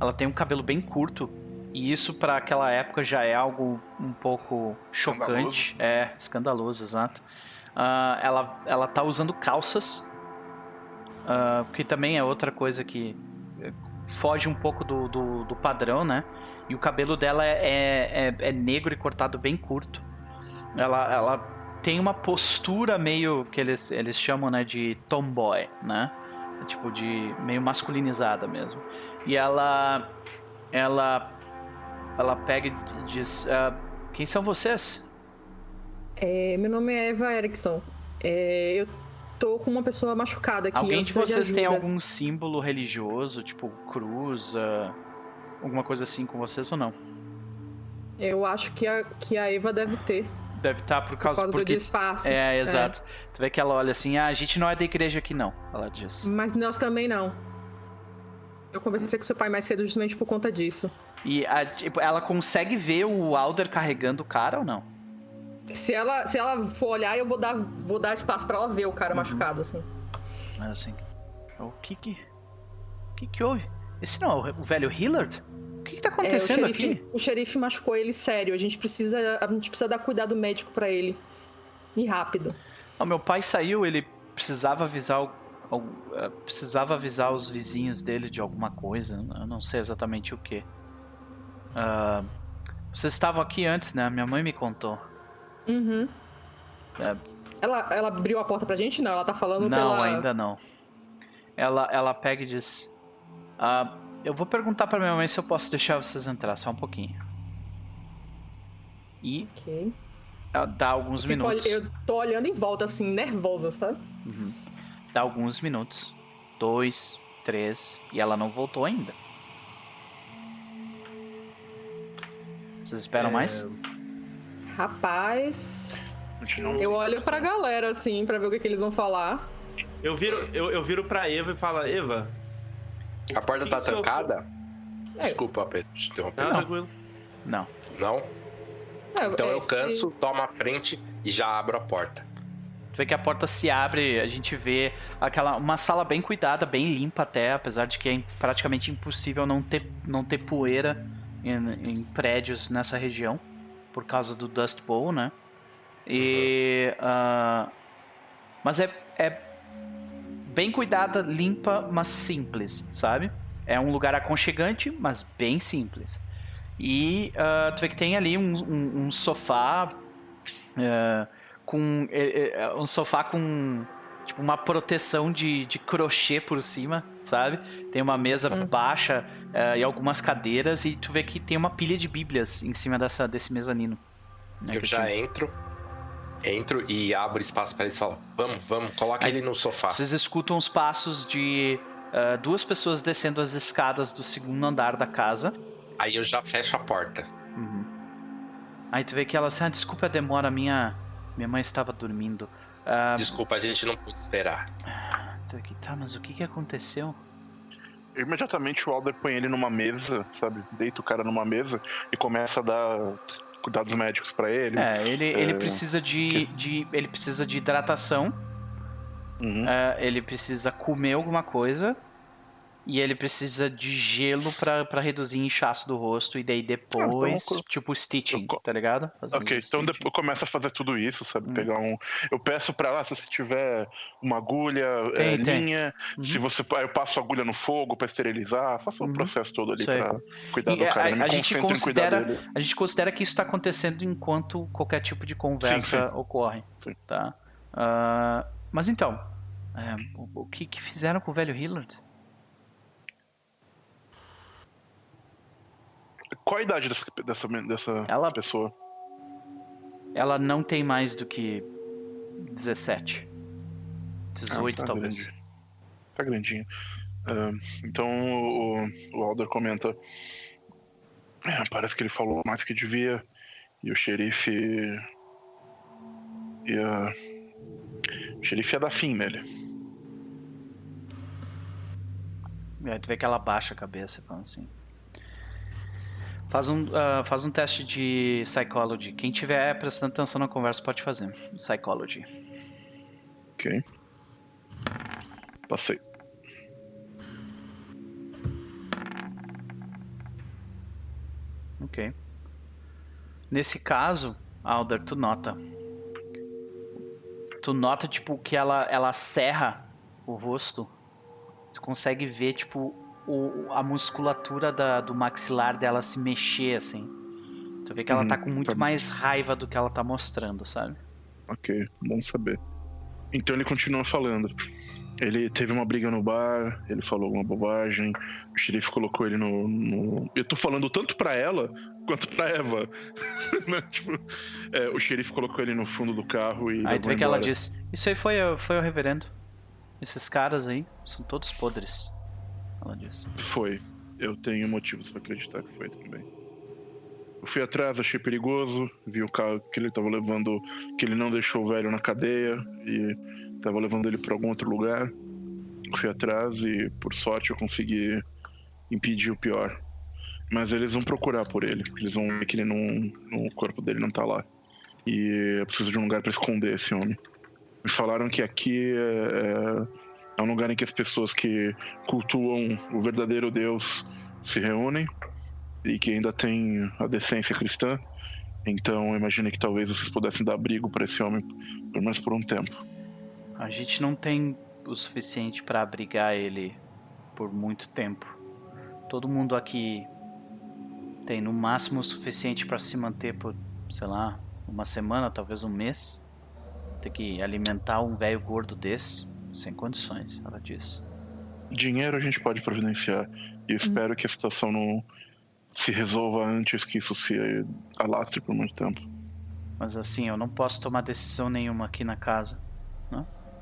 Ela tem um cabelo bem curto. E isso pra aquela época já é algo um pouco chocante. É, escandaloso, exato. Ah, ela, ela tá usando calças. ah, que também é outra coisa que foge um pouco do, do, do padrão, né? E o cabelo dela é, é, é- é negro e cortado bem curto. Ela, ela tem uma postura meio que eles, eles chamam né, de tomboy, né? Tipo de meio masculinizada mesmo. E ela ela ela pega e diz: "Ah, quem são vocês? É, meu nome é Eva Erickson. É, eu tô com uma pessoa machucada aqui. Alguém de vocês tem algum símbolo religioso, tipo cruz, ah, alguma coisa assim com vocês ou não? Eu acho que a, que a Eva deve ter. Deve estar por Por causa causa do porque disfarce. é, exato. Tu vê que ela olha assim: "Ah, a gente não é da igreja aqui não", ela diz. Mas nós também não. Eu conversei com seu pai mais cedo justamente por conta disso. E a- tipo, ela consegue ver o Alder carregando o cara ou não? Se ela, se ela for olhar, eu vou dar, vou dar espaço pra ela ver o Uhum. cara machucado, assim. Mas assim, o que que o que que houve? Esse não é o velho Hillard? O que que tá É, o, acontecendo xerife, aqui? o xerife machucou ele sério. A gente precisa, a gente precisa dar cuidado médico pra ele. E rápido. O meu pai saiu, ele precisava avisar eh, precisava avisar os vizinhos dele de alguma coisa, eu não sei exatamente o que. Ah, vocês estavam aqui antes, né? Minha mãe me contou. Uhum. É. Ela, ela abriu a porta pra gente? Não, ela tá falando Não, pela... ainda não. Ela, ela pega e diz: "Ah, Eu vou perguntar pra minha mãe se eu posso deixar vocês entrar só um pouquinho. E Ok. ela dá alguns Fico minutos. ol- Eu tô olhando em volta, assim, nervosa, sabe? Uhum. Dá alguns minutos. Dois, três. E ela não voltou ainda. Vocês esperam É, mais? Rapaz... Não- Eu olho pra galera, assim, pra ver o que, que eles vão falar. Eu viro, eu, eu viro pra Eva e falo, Eva, A porta tá trancada? É. Desculpa, Pedro, te interromper. tá Não. tranquilo. Não. Não? É, Então é, eu canso, tomo a frente e já abro a porta. Tu vê que a porta se abre, a gente vê aquela uma sala bem cuidada, bem limpa até, apesar de que é praticamente impossível não ter, não ter poeira em, em prédios nessa região por causa do Dust Bowl, né? E ah, mas é, é bem cuidada, limpa, mas simples, sabe? É um lugar aconchegante, mas bem simples. E ah, tu vê que tem ali um, um- um sofá ah, com é, é, um sofá com tipo uma proteção de, de crochê por cima, sabe? Tem uma mesa Hum. baixa é, e algumas cadeiras e tu vê que tem uma pilha de bíblias em cima dessa desse mezanino. né, Eu já entro, entro e abro espaço pra eles e falo: Vamos, vamos, coloca Aí- ele no sofá. Vocês escutam os passos de ah, duas pessoas descendo as escadas do segundo andar da casa. Aí eu já fecho a porta. Uhum. Aí tu vê que ela assim, ah, desculpa a demora, minha minha mãe estava dormindo. Ah, Desculpa, a gente não pôde esperar. tá, mas o que que aconteceu? Imediatamente o Alder põe ele numa mesa, sabe? Deita o cara numa mesa e começa a dar cuidados médicos pra ele. É, ele, ele É, precisa de, de ele precisa de hidratação, Uhum. é, ele precisa comer alguma coisa e ele precisa de gelo pra pra reduzir inchaço do rosto e daí depois, então eu co- tipo stitching, eu tá ligado? Fazer uns Ok, então depois começa a fazer tudo isso, sabe? Hum. Pegar um. Eu peço pra ela se você tiver uma agulha, Tem, é, tem. linha, Uhum. se você. aí Eu passo a agulha no fogo pra esterilizar, faça Uhum. o processo todo ali Sei. pra cuidar E do a- cara. Eu me a gente considera- dele. A gente considera que isso tá acontecendo enquanto qualquer tipo de conversa ocorre, Sim. tá? Ah, mas então, é, o, o que que fizeram com o velho Hillard? Qual a idade dessa, dessa, dessa Ela- pessoa? Ela não tem mais do que 17. 18 Ah, tá talvez. grande. Tá grandinho. Ah, então o, o Alder comenta. "É, parece que ele falou mais que devia. E o xerife. Ia. O xerife ia dar fim nele. É, tu vê que ela baixa a cabeça falando assim. Faz um, ah, faz um teste de psychology. Quem tiver prestando atenção na conversa pode fazer. Psychology. Ok. Passei. Ok. Nesse caso, Alder, tu nota. Tu nota, tipo, que ela, ela serra o rosto. Tu consegue ver, tipo, o- a musculatura da- do maxilar dela se mexer, assim. Tu vê que ela Uhum, tá com muito tá. mais raiva do que ela tá mostrando, sabe? Ok, bom saber. Então ele continua falando. Ele teve uma briga no bar, ele falou alguma bobagem, o xerife colocou ele no. no- Eu tô falando tanto pra ela quanto pra Eva. né? Tipo, é, o xerife colocou ele no fundo do carro e. Aí tu vê que ela embora. diz: Isso aí foi, foi o reverendo. Esses caras aí são todos podres. Ela diz. Foi. Eu tenho motivos pra acreditar que foi também. Eu fui atrás, achei perigoso, vi o carro que ele tava levando, que ele não deixou o velho na cadeia e tava levando ele pra algum outro lugar. Fui atrás e, por sorte, eu consegui impedir o pior. Mas eles vão procurar por ele, eles vão ver que ele não, o corpo dele não tá lá. E eu preciso de um lugar pra esconder esse homem. Me falaram que aqui é, é um lugar em que as pessoas que cultuam o verdadeiro Deus se reúnem e que ainda tem a decência cristã. Então eu que talvez vocês pudessem dar abrigo para esse homem, pelo menos por um tempo. A gente não tem o suficiente pra abrigar ele por muito tempo. Todo mundo aqui tem no máximo o suficiente pra se manter por, sei lá, uma semana, talvez um mês. Ter que alimentar um velho gordo desse, sem condições, ela diz. Dinheiro a gente pode providenciar e espero que a situação não se resolva antes que isso se alastre por muito tempo. Mas assim, eu não posso tomar decisão nenhuma aqui na casa.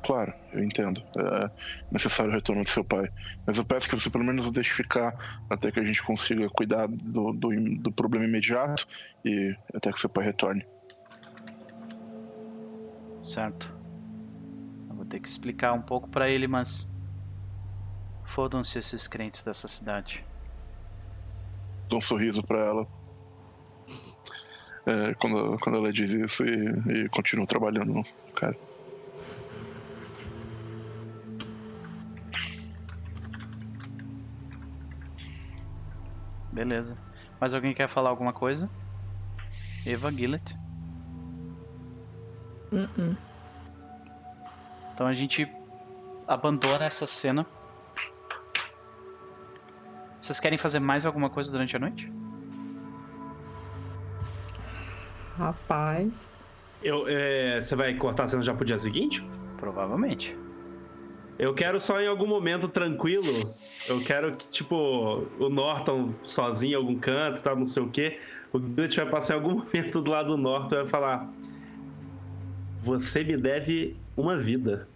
Claro, eu entendo. É necessário o retorno do seu pai. Mas eu peço que você pelo menos o deixe ficar até que a gente consiga cuidar do, do, do problema imediato e até que seu pai retorne. Certo. Vou ter que explicar um pouco pra ele, mas. Fodam-se esses crentes dessa cidade. Dou um sorriso pra ela. É, quando, quando ela diz isso e, e continuo trabalhando no cara. Beleza. Mais alguém quer falar alguma coisa? Eva Gillett. Uh-uh. Então a gente abandona essa cena. Vocês querem fazer mais alguma coisa durante a noite? Rapaz. Eu, é, você vai cortar a cena já pro dia seguinte? Provavelmente. Eu quero só em algum momento tranquilo. Eu quero que, tipo, o Norton sozinho em algum canto, tá, não sei o quê. O Gillet vai passar em algum momento do lado do Norton e vai falar: Você me deve uma vida.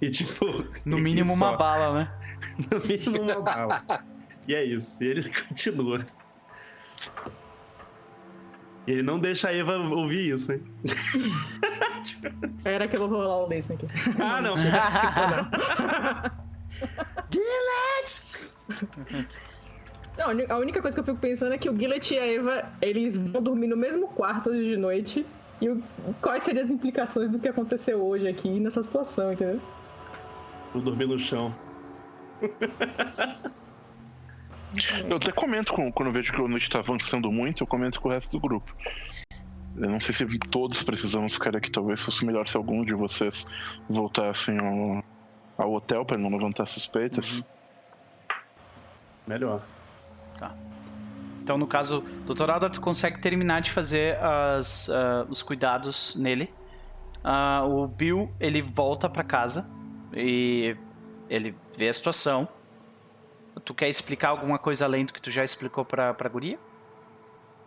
E, tipo. No mínimo uma bala, né? No mínimo uma bala. E é isso. E ele continua. E ele não deixa a Eva ouvir isso, né? Era que eu vou rolar o Lacen aqui. Ah, não. Não, a uni- a única coisa que eu fico pensando é que o Gillet e a Eva, eles vão dormir no mesmo quarto hoje de noite. E o- quais seriam as implicações do que aconteceu hoje aqui nessa situação, entendeu? Vou dormir no chão. Eu até comento com- quando eu vejo que a noite tá avançando muito, eu comento com o resto do grupo. Eu não sei se todos precisamos ficar aqui, talvez fosse melhor se algum de vocês voltassem ao, ao hotel para não levantar suspeitas. Melhor. Então, no caso, o Dr. Alda consegue terminar de fazer as, ah, os cuidados nele. Ah, o Bill, ele volta pra casa e ele vê a situação. Tu quer explicar alguma coisa além do que tu já explicou pra, pra guria?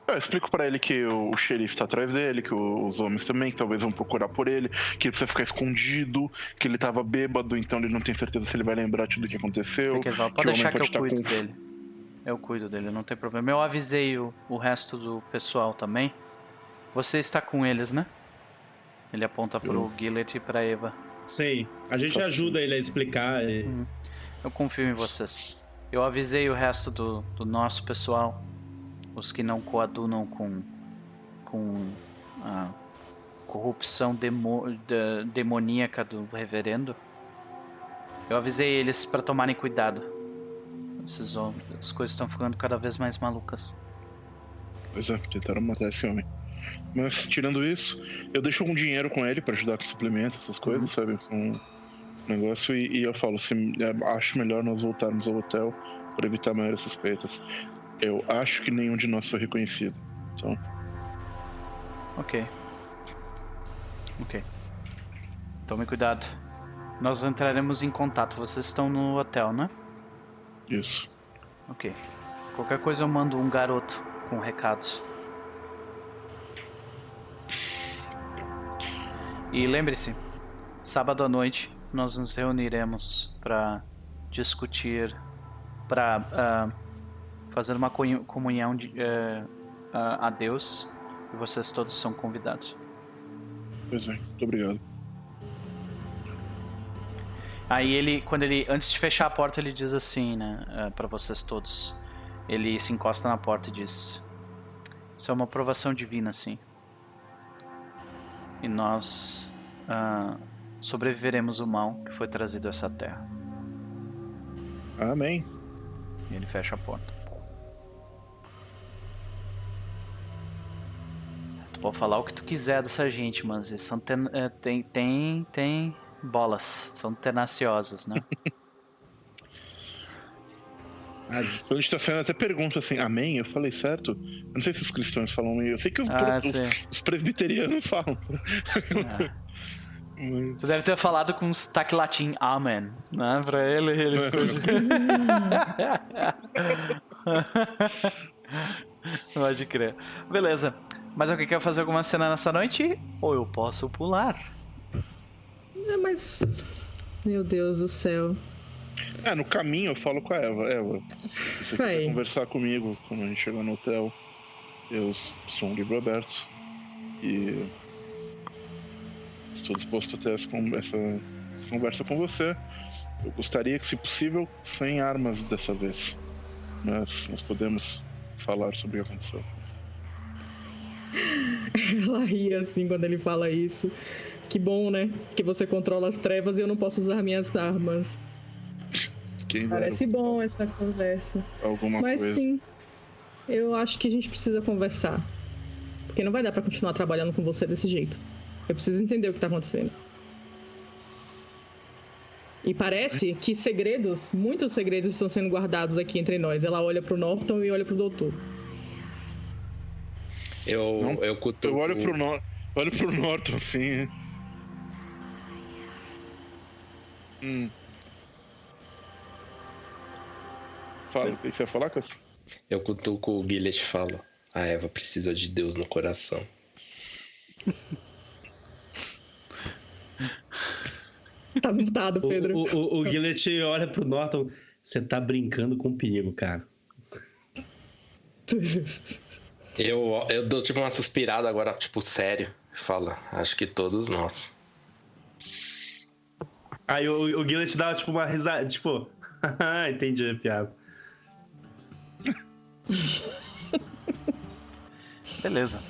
Eu explico pra ele que o, o xerife tá atrás dele, que o- os homens também, que talvez vão procurar por ele, que ele precisa ficar escondido, que ele tava bêbado, então ele não tem certeza se ele vai lembrar de tudo que aconteceu. Fala, que pode o homem que pode estar com- dele. Eu cuido dele, não tem problema. Eu avisei o, o resto do pessoal também. Você está com eles, né? Ele aponta pro Gillet e pra Eva. Sim. A gente ajuda ele a explicar. e- Eu confio em vocês. Eu avisei o resto do, do nosso pessoal, os que não coadunam com, com a corrupção demo, da- demoníaca do reverendo. Eu avisei eles para tomarem cuidado. Esses homens, as coisas estão ficando cada vez mais malucas. Pois é, tentaram matar esse homem. Mas, tirando isso, eu deixo algum dinheiro com ele pra ajudar com suplementos, essas coisas, sabe? Com negócio. E, e eu falo, se, é, acho melhor nós voltarmos ao hotel para evitar maiores suspeitas. Eu acho que nenhum de nós foi reconhecido. Então, Ok. Ok. Tome cuidado. Nós entraremos em contato. Vocês estão no hotel, né? Isso. Ok. Qualquer coisa eu mando um garoto com recados. E lembre-se, sábado à noite nós nos reuniremos para discutir, para fazer uma comunhão de, eh, a a Deus. E vocês todos são convidados. Pois bem, muito obrigado. Aí ele, quando ele, antes de fechar a porta, ele diz assim, né, eh, pra vocês todos. Ele se encosta na porta e diz: Isso é uma aprovação divina, sim. E nós ah, sobreviveremos o mal que foi trazido a essa terra. Amém. E ele fecha a porta. Tu pode falar o que tu quiser dessa gente, mas ten- eh, tem, tem, tem bolas, são tenaciosos, né? Quando a gente tá saindo, até pergunta assim, amém? Eu falei certo? Eu não sei se os cristãos falam amém. Eu sei que os, Ah, os- os presbiterianos falam. Ah. Mas- Tu deve ter falado com um sotaque latim, amen, né? Pra ele, ele ficou... Pode crer. Beleza. Mas alguém quer fazer alguma cena nessa noite? Ou eu posso pular? É, mas. Meu Deus do céu. É, no caminho eu falo com a Eva. Eva, se você Vai. quiser conversar comigo quando a gente chegar no hotel, eu sou um livro aberto. E estou disposto a ter essa- essa conversa com você. Eu gostaria que, se possível, sem armas dessa vez. Mas nós podemos falar sobre o que aconteceu. Ela ri assim quando ele fala isso. Que bom, né? Que você controla as trevas e eu não posso usar minhas armas. Quem dera Parece bom essa conversa. alguma Mas coisa. sim, eu acho que a gente precisa conversar. Porque não vai dar pra continuar trabalhando com você desse jeito. Eu preciso entender o que tá acontecendo. E parece que segredos, muitos segredos estão sendo guardados aqui entre nós. Ela olha pro Norton e olha pro doutor. Eu, Não, eu cutuco. Eu olho pro, Nor olho pro Norton assim. Hum. Fala, o que você ia falar, Cass? Eu cutuco o Gillet e falo. A Eva precisa de Deus no coração. Tá mutado, O, Pedro. o, o, o Gillett olha pro Norton. Você tá brincando com perigo, cara. Eu, eu dou tipo uma suspirada agora, tipo, sério. Fala, acho que todos nós. Aí o, o Gillett dá tipo uma risada, tipo, "Ah, entendi a piada. Beleza.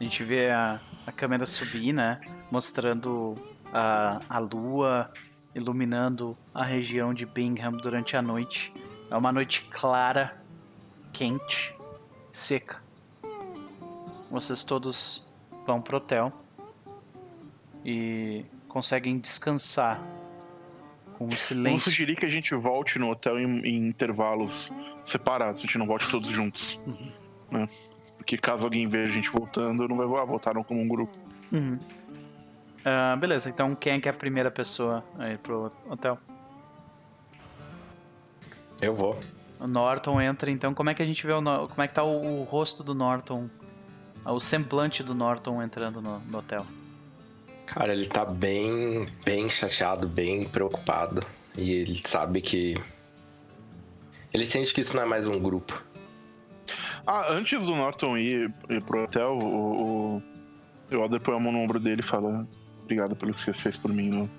A gente vê a, a câmera subir, né? Mostrando a, a lua iluminando a região de Bingham durante a noite. É uma noite clara, quente, seca. Vocês todos vão pro hotel e conseguem descansar com o Eu silêncio. sugeri que a gente volte no hotel em, em intervalos separados, a gente não volte todos juntos. Né? Porque caso alguém veja a gente voltando, não vai voar, voltaram como um grupo. Uhum. Ah, beleza, então quem é que é a primeira pessoa a ir pro hotel? Eu vou. O Norton entra, então como é que a gente vê o como é que tá o, o rosto do Norton, o semblante do Norton entrando no, no hotel? Cara, ele tá bem, bem chateado, bem preocupado. E ele sabe que. Ele sente que isso não é mais um grupo. Ah, antes do Norton ir, ir pro hotel, o, o, o Alder põe a mão no ombro dele e fala: Obrigado pelo que você fez por mim no,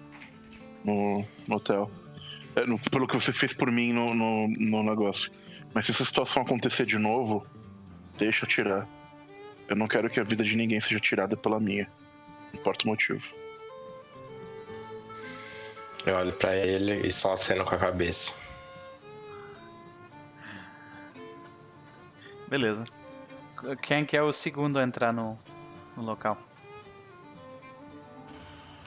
no, no hotel. É, no- pelo que você fez por mim no, no, no negócio. Mas se essa situação acontecer de novo, deixa eu tirar. Eu não quero que a vida de ninguém seja tirada pela minha. Não importa o motivo. Eu olho pra ele e só aceno com a cabeça. Beleza. Quem que é o segundo a entrar no, no local?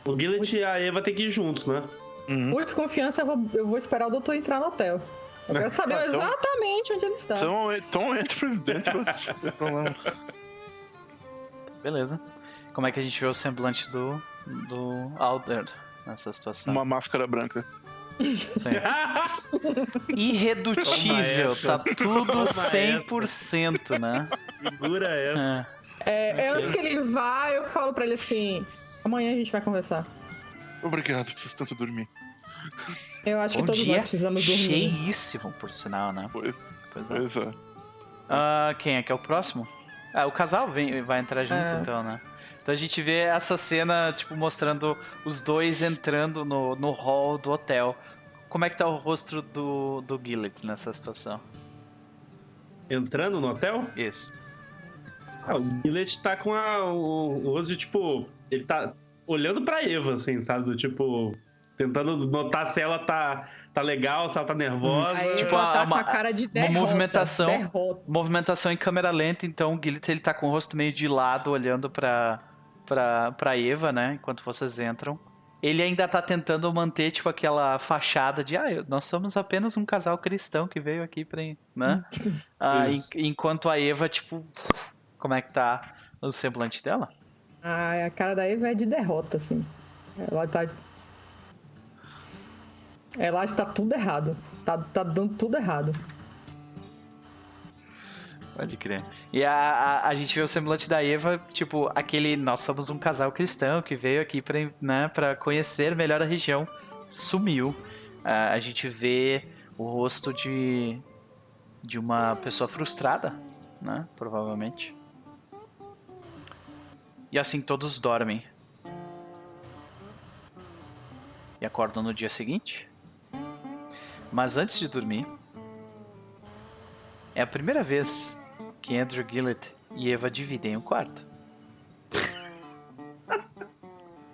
O Gillett e a Eva tem que ir juntos, né? Uhum. Por desconfiança, eu vou, eu vou esperar o doutor entrar no hotel. Eu quero saber Ah, então- exatamente onde ele está. Então, então entra dentro. Beleza. Como é que a gente vê o semblante do, do Alder nessa situação? Uma máscara branca. Sim. Irredutível, tá tudo Toma 100%, né? Segura essa. É. É, Ok. antes que ele vá, eu falo pra ele assim: amanhã a gente vai conversar. Obrigado, preciso tanto dormir. Eu acho que Um todos dia nós precisamos dormir. cheíssimo, por sinal, né? Pois, Pois é. pois é. Ah, quem é que é o próximo? Ah, o casal vem, vai entrar junto, É. então, né? Então a gente vê essa cena, tipo, mostrando os dois entrando no, no hall do hotel. Como é que tá o rosto do, do Gillet nessa situação? Entrando no hotel? Isso. Ah, o Gillet tá com a, o, o rosto de tipo. Ele tá olhando pra Eva, assim, sabe? Do tipo. Tentando notar se ela tá, tá legal, se ela tá nervosa. Aí Tipo, ela tá uma- com a cara de derrota. movimentação. derrota. Movimentação em câmera lenta, então o Gillet ele tá com o rosto meio de lado, olhando pra, pra, pra Eva, né? Enquanto vocês entram. Ele ainda tá tentando manter, tipo, aquela fachada de, ah, nós somos apenas um casal cristão que veio aqui pra. né? Ah, en- enquanto a Eva, tipo, como é que tá o semblante dela? Ah, a cara da Eva é de derrota, assim. Ela tá. Ela acha que tá tudo errado. Tá, tá dando tudo errado. Pode crer. E a, a, a gente vê o semblante da Eva, tipo, aquele. Nós somos um casal cristão que veio aqui pra, né, pra conhecer melhor a região. Sumiu. Ah, a gente vê o rosto de. de uma pessoa frustrada, né? Provavelmente. E assim todos dormem. E acordam no dia seguinte. Mas antes de dormir. É a primeira vez que Andrew Gillett e Eva dividem o quarto.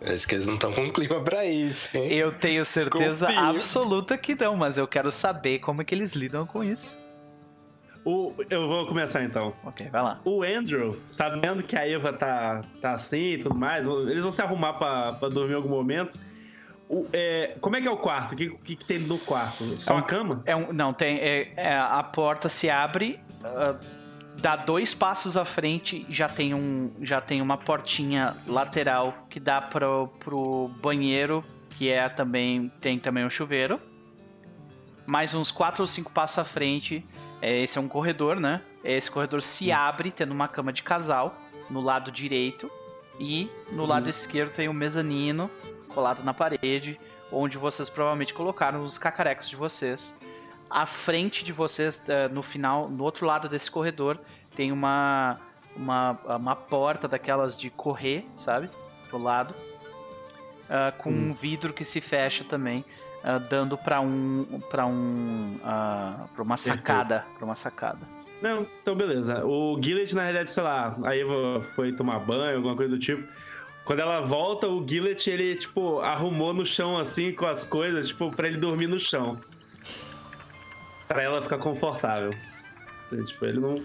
Acho que eles não estão com clima pra isso, hein? Eu tenho certeza Desconfio. absoluta que não, mas eu quero saber como é que eles lidam com isso. O, eu vou começar então. Ok, vai lá. O Andrew, sabendo que a Eva tá, tá assim e tudo mais, eles vão se arrumar pra, pra dormir em algum momento. O- é, como é que é o quarto? O que, que, que tem no quarto? Só É um- a cama? É um, não, tem. é- é, a porta se abre, ah, dá dois passos à frente, já tem, um, já tem uma portinha lateral que dá pro, pro banheiro, que é também. Tem também um chuveiro. Mais uns quatro ou cinco passos à frente. é, esse é um corredor, né? Esse corredor se abre, tendo uma cama de casal no lado direito. E no lado esquerdo tem um mezanino colado na parede, onde vocês provavelmente colocaram os cacarecos de vocês. À frente de vocês, eh, no final, no outro lado desse corredor, tem uma, uma, uma porta daquelas de correr, sabe? Pro lado. Ah, com um vidro que se fecha também, ah, dando para um para um ah, para uma sacada, para uma sacada. Não, então beleza. O Gillet, na realidade, sei lá, a Eva foi tomar banho, alguma coisa do tipo. Quando ela volta, o Gillet, ele, tipo, arrumou no chão, assim, com as coisas, tipo, pra ele dormir no chão. Pra ela ficar confortável. Então, Tipo, ele não...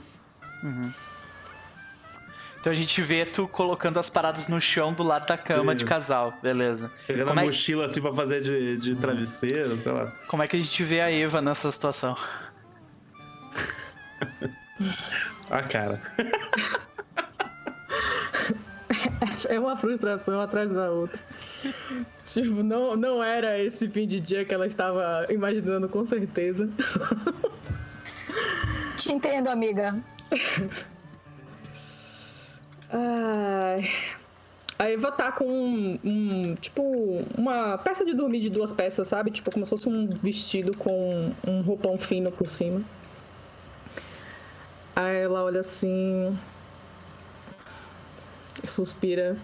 Então a gente vê tu colocando as paradas no chão do lado da cama de Isso. casal, beleza? Pegando Como a é- mochila, assim, pra fazer de, de travesseiro, sei lá. Como é que a gente vê a Eva nessa situação? Ah, cara. É uma frustração atrás da outra. Tipo, não, não era esse fim de dia que ela estava imaginando com certeza. Te entendo, amiga. Ai. A Eva tá com um, um- tipo uma peça de dormir de duas peças, sabe? Tipo como se fosse um vestido com um roupão fino por cima. Aí ela olha assim, suspira.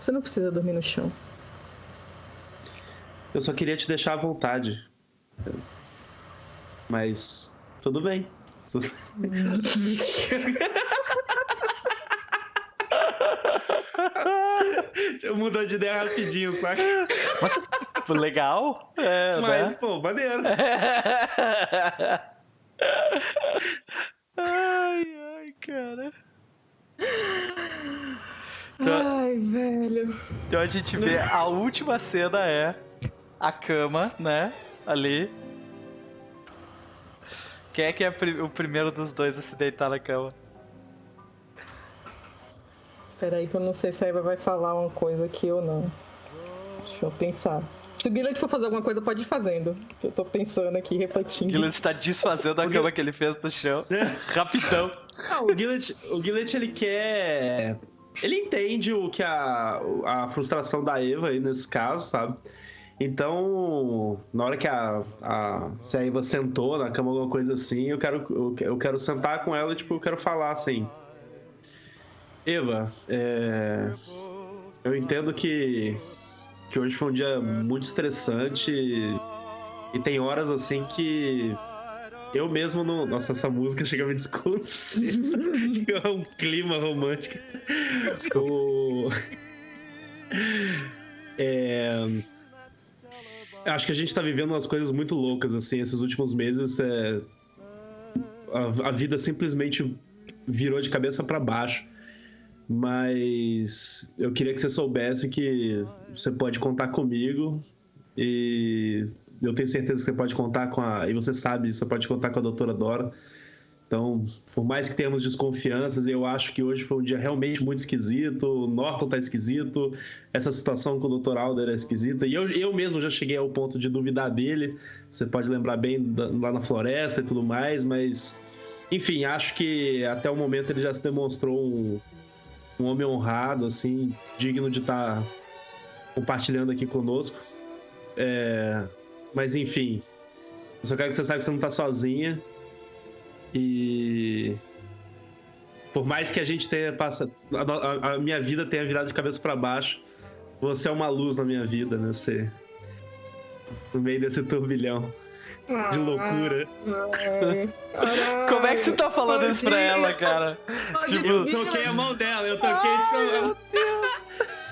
Você não precisa dormir no chão. Eu só queria te deixar à vontade. Mas tudo bem. Mudar de ideia rapidinho, saca? Mas legal, é, Mas, né? pô, maneiro. ai, ai, cara. Então, Ai, velho. então a gente vê a última cena é a cama, né? Ali. Quem é que é o primeiro dos dois a se deitar na cama? Peraí, que eu não sei se a Eva vai falar uma coisa aqui ou não. Deixa eu pensar. Se o Guilherme for fazer alguma coisa, pode ir fazendo. Eu tô pensando aqui, refletindo. Guilherme está desfazendo a cama que ele fez no chão. Rapidão. Ah, o Gillet, o Gillet, ele quer. Ele entende o que a, a frustração da Eva aí nesse caso, sabe? Então, na hora que a, a, se a Eva sentou na cama, alguma coisa assim, eu quero, eu, que- eu quero sentar com ela e, tipo, eu quero falar assim. Eva, é, eu entendo que, que hoje foi um dia muito estressante e, e tem horas assim que eu mesmo não. Nossa, essa música chega a me desconcertar. é um clima romântico. O... É... Acho que a gente tá vivendo umas coisas muito loucas, assim, esses últimos meses. É... A, a vida simplesmente virou de cabeça para baixo. Mas eu queria que você soubesse que você pode contar comigo e eu tenho certeza que você pode contar com a. E você sabe, você pode contar com a doutora Dora. Então, por mais que tenhamos desconfianças, eu acho que hoje foi um dia realmente muito esquisito. O Norton tá esquisito, essa situação com o Dr. Alder é esquisita. E eu, eu mesmo já cheguei ao ponto de duvidar dele. Você pode lembrar bem da- lá na floresta e tudo mais, mas. Enfim, acho que até o momento ele já se demonstrou um, um homem honrado, assim, digno de estar compartilhando aqui conosco. É, mas enfim, eu só quero que você saiba que você não tá sozinha. E. Por mais que a gente tenha passado. A, a- a minha vida tenha virado de cabeça para baixo, você é uma luz na minha vida, né? Você. No meio desse turbilhão de loucura. Como é que tu tá falando isso pra ela, cara? Tipo, Eu toquei a mão dela, eu toquei tipo, Ai, meu eu-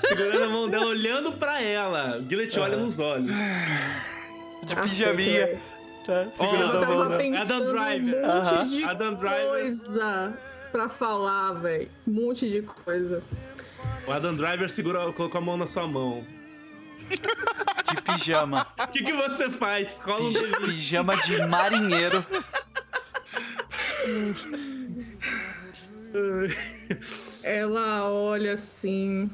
segurando a mão dela, olhando pra ela. Gillet olha nos olhos. de pijaminha. Tá segurando Eu a mão Driver. um monte Aham. de Adam Driver. coisa pra falar, velho. Um monte de coisa. O Adam Driver segurou, colocou a mão na sua mão. De pijama. O que, que você faz? Cola um Pij-. Pijama de marinheiro. Ela olha assim.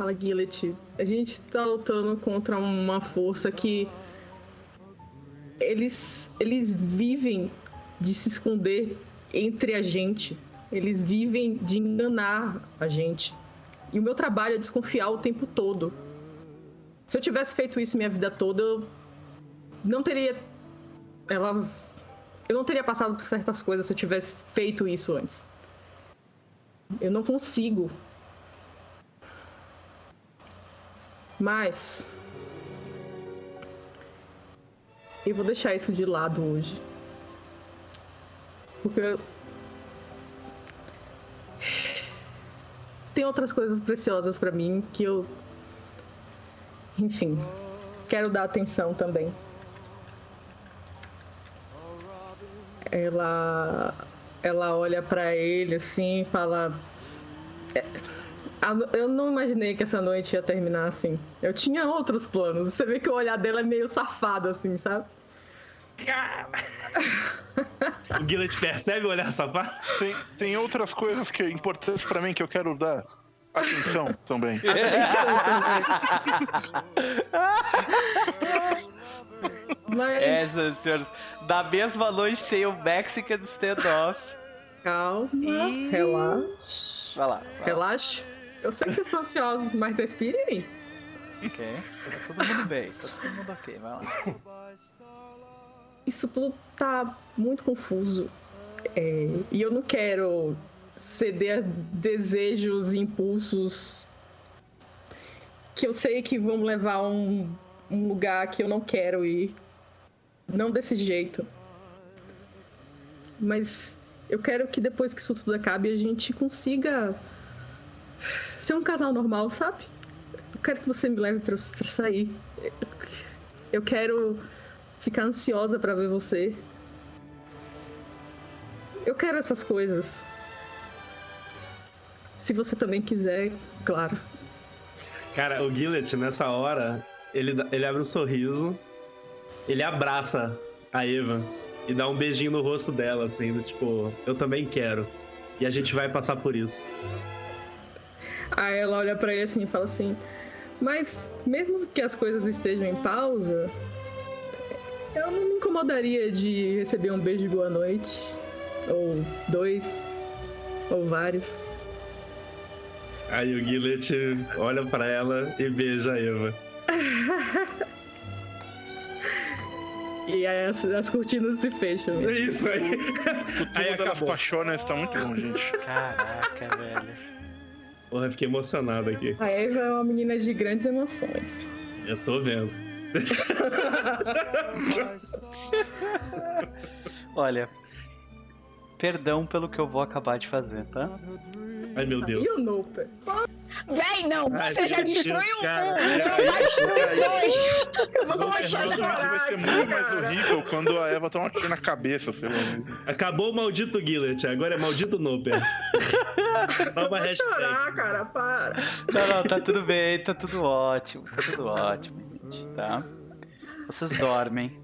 Fala, Gillet, a gente tá lutando contra uma força que. Eles, eles vivem de se esconder entre a gente. Eles vivem de enganar a gente. E o meu trabalho é desconfiar o tempo todo. Se eu tivesse feito isso minha vida toda, eu não teria. Ela. Eu não teria passado por certas coisas se eu tivesse feito isso antes. Eu não consigo. Mas. Eu vou deixar isso de lado hoje. Porque. eu- Tem outras coisas preciosas pra mim que eu. Enfim. Quero dar atenção também. Ela. Ela olha pra ele assim e fala. "É, Eu não imaginei que essa noite ia terminar assim. Eu tinha outros planos. Você vê que o olhar dela é meio safado, assim, sabe? O Gillet percebe o olhar safado? Tem, tem outras coisas que é importantes pra mim que eu quero dar atenção também. Mas É, senhoras e senhores. Da mesma noite tem o Mexican Standoff. calma, E- relaxa. Vai lá. vai lá. Relaxa. Eu sei que vocês estão ansiosos, mas respirem. Ok. Tá todo mundo bem. Tá todo mundo ok. Vai lá. Isso tudo tá muito confuso. É, e eu não quero ceder a desejos e impulsos que eu sei que vão me levar a um, um lugar que eu não quero ir. Não desse jeito. Mas eu quero que depois que isso tudo acabe a gente consiga ser um casal normal, sabe? Eu quero que você me leve pra, pra sair. Eu quero ficar ansiosa pra ver você. Eu quero essas coisas. Se você também quiser, claro. Cara, o Gillet, nessa hora, ele, ele abre um sorriso, ele abraça a Eva. e dá um beijinho no rosto dela, assim, do tipo, eu também quero. E a gente vai passar por isso. Aí ela olha pra ele assim e fala assim: Mas mesmo que as coisas estejam em pausa, eu não me incomodaria de receber um beijo de boa noite. Ou dois. Ou vários. Aí o Gillet olha pra ela e beija a Eva. E aí as, as cortinas se fecham. É isso aí. O túmulo Aí das acabou. paixonas tá muito bom, gente. Caraca, velho. Porra, fiquei emocionado aqui. A Eva é uma menina de grandes emoções. Eu tô vendo. Olha, perdão pelo que eu vou acabar de fazer, tá? Ai, meu Deus. E o Noper? Véi, não, Ai, você já destruiu um, então vai destruir dois. Eu vou Vai começar a ser chorar. muito mais cara. horrível quando a Eva toma um tiro na cabeça, sei lá. Acabou o maldito Gillet, agora é maldito Noper. Nova Vou hashtag. chorar, cara, para. Não, não, tá tudo bem, tá tudo ótimo, tá tudo ótimo, gente, tá? Vocês dormem.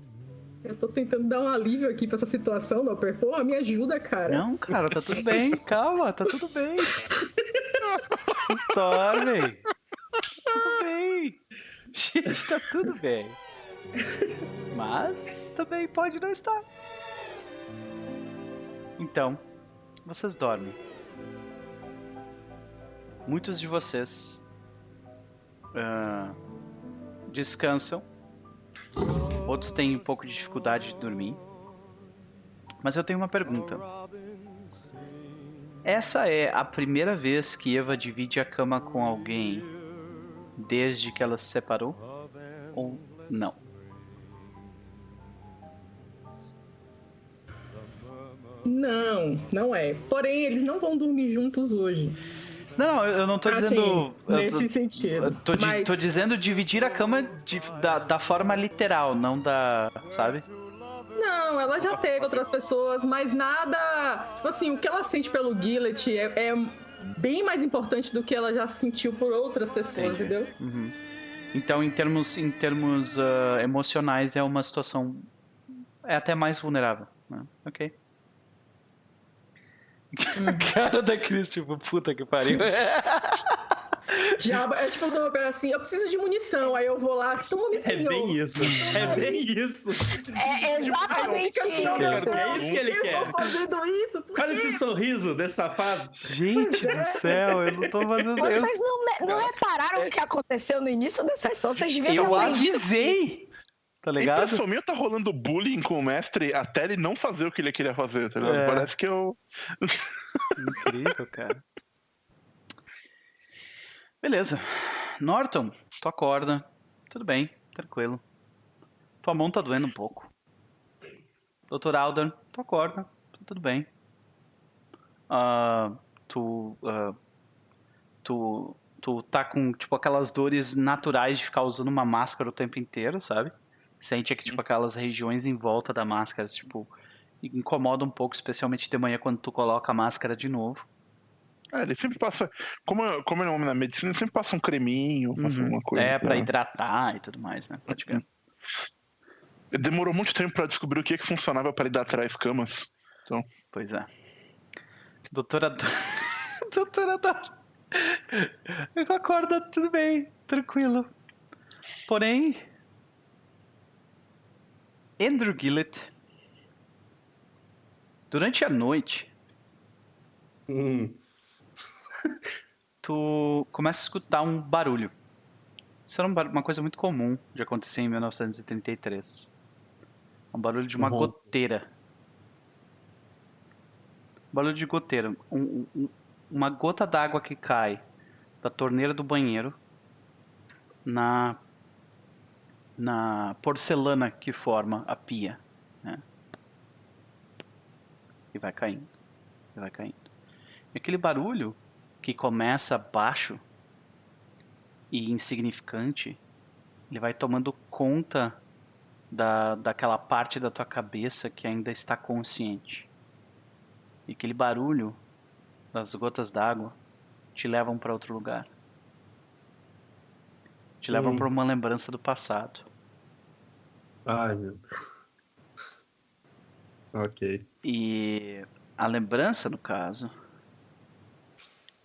Eu tô tentando dar um alívio aqui pra essa situação, Noper. Pô, me ajuda, cara. Não, cara, tá tudo bem, calma, tá tudo bem. Vocês dormem. Tá tudo bem. Gente, tá tudo bem. Mas também pode não estar. Então, vocês dormem. Muitos de vocês ah, descansam. Outros têm um pouco de dificuldade de dormir. Mas eu tenho uma pergunta. Essa é a primeira vez que Eva divide a cama com alguém desde que ela se separou? Ou não? Não, não é. Porém, eles não vão dormir juntos hoje. Não, não, eu não tô Assim, dizendo. nesse tô- sentido. tô, Mas- tô dizendo dividir a cama de- da, da forma literal, não da. Sabe? Não, ela já teve outras pessoas, mas nada. Tipo assim, o que ela sente pelo Gillet é, é bem mais importante do que ela já sentiu por outras pessoas, Entendi. entendeu? Uhum. Então, em termos, em termos ah, emocionais, é uma situação. É até mais vulnerável. Né? Ok. A cara da Cris, tipo, puta que pariu. Diabo, é tipo, eu assim, eu preciso de munição, aí eu vou lá, toma É bem isso. É bem isso. É exatamente assim, isso. É isso que ele por quer. Eu tô fazendo isso, por Olha esse sorriso desse safado. Gente do céu, eu não tô fazendo. Eu, Vocês não, não repararam o que aconteceu no início da sessão? Vocês deviam ter eu avisei! Tá A ligado? impressão minha tá rolando bullying com o mestre até ele não fazer o que ele queria fazer, tá ligado? É. Parece que eu. Incrível, cara. Beleza. Norton, tu acorda. Tudo bem, tranquilo. Tua mão tá doendo um pouco. Dr. Alder, tu acorda. tá Tudo bem. Ah, tu. ah, tu. Tu tá com, tipo, aquelas dores naturais de ficar usando uma máscara o tempo inteiro, sabe? Sente que, tipo, aquelas regiões em volta da máscara, tipo, incomoda um pouco, especialmente de manhã quando tu coloca a máscara de novo. É, ele sempre passa. Como, como é um homem na medicina, ele sempre passa um creminho, passa Uhum. alguma coisa. É, pra né? hidratar e tudo mais, né? Crer. Ele demorou muito tempo pra descobrir o que, que funcionava pra hidratar as camas. Pois é. Doutora. Do- Doutora Dora. Eu acordo, tudo bem, tranquilo. Porém. Andrew Gillett. Durante a noite, Hum. tu começa a escutar um barulho. Isso era um uma coisa muito comum de acontecer em 1933. Um barulho de uma Uhum. goteira. Barulho de goteira. Um- um- um- uma gota d'água que cai da torneira do banheiro na na porcelana que forma a pia, né? E vai caindo, e vai caindo. E aquele barulho que começa baixo e insignificante, ele vai tomando conta da, daquela parte da tua cabeça que ainda está consciente. E aquele barulho das gotas d'água te levam para outro lugar. Te levam Hum. para uma lembrança do passado. Ai, meu. Ok. E a lembrança, no caso,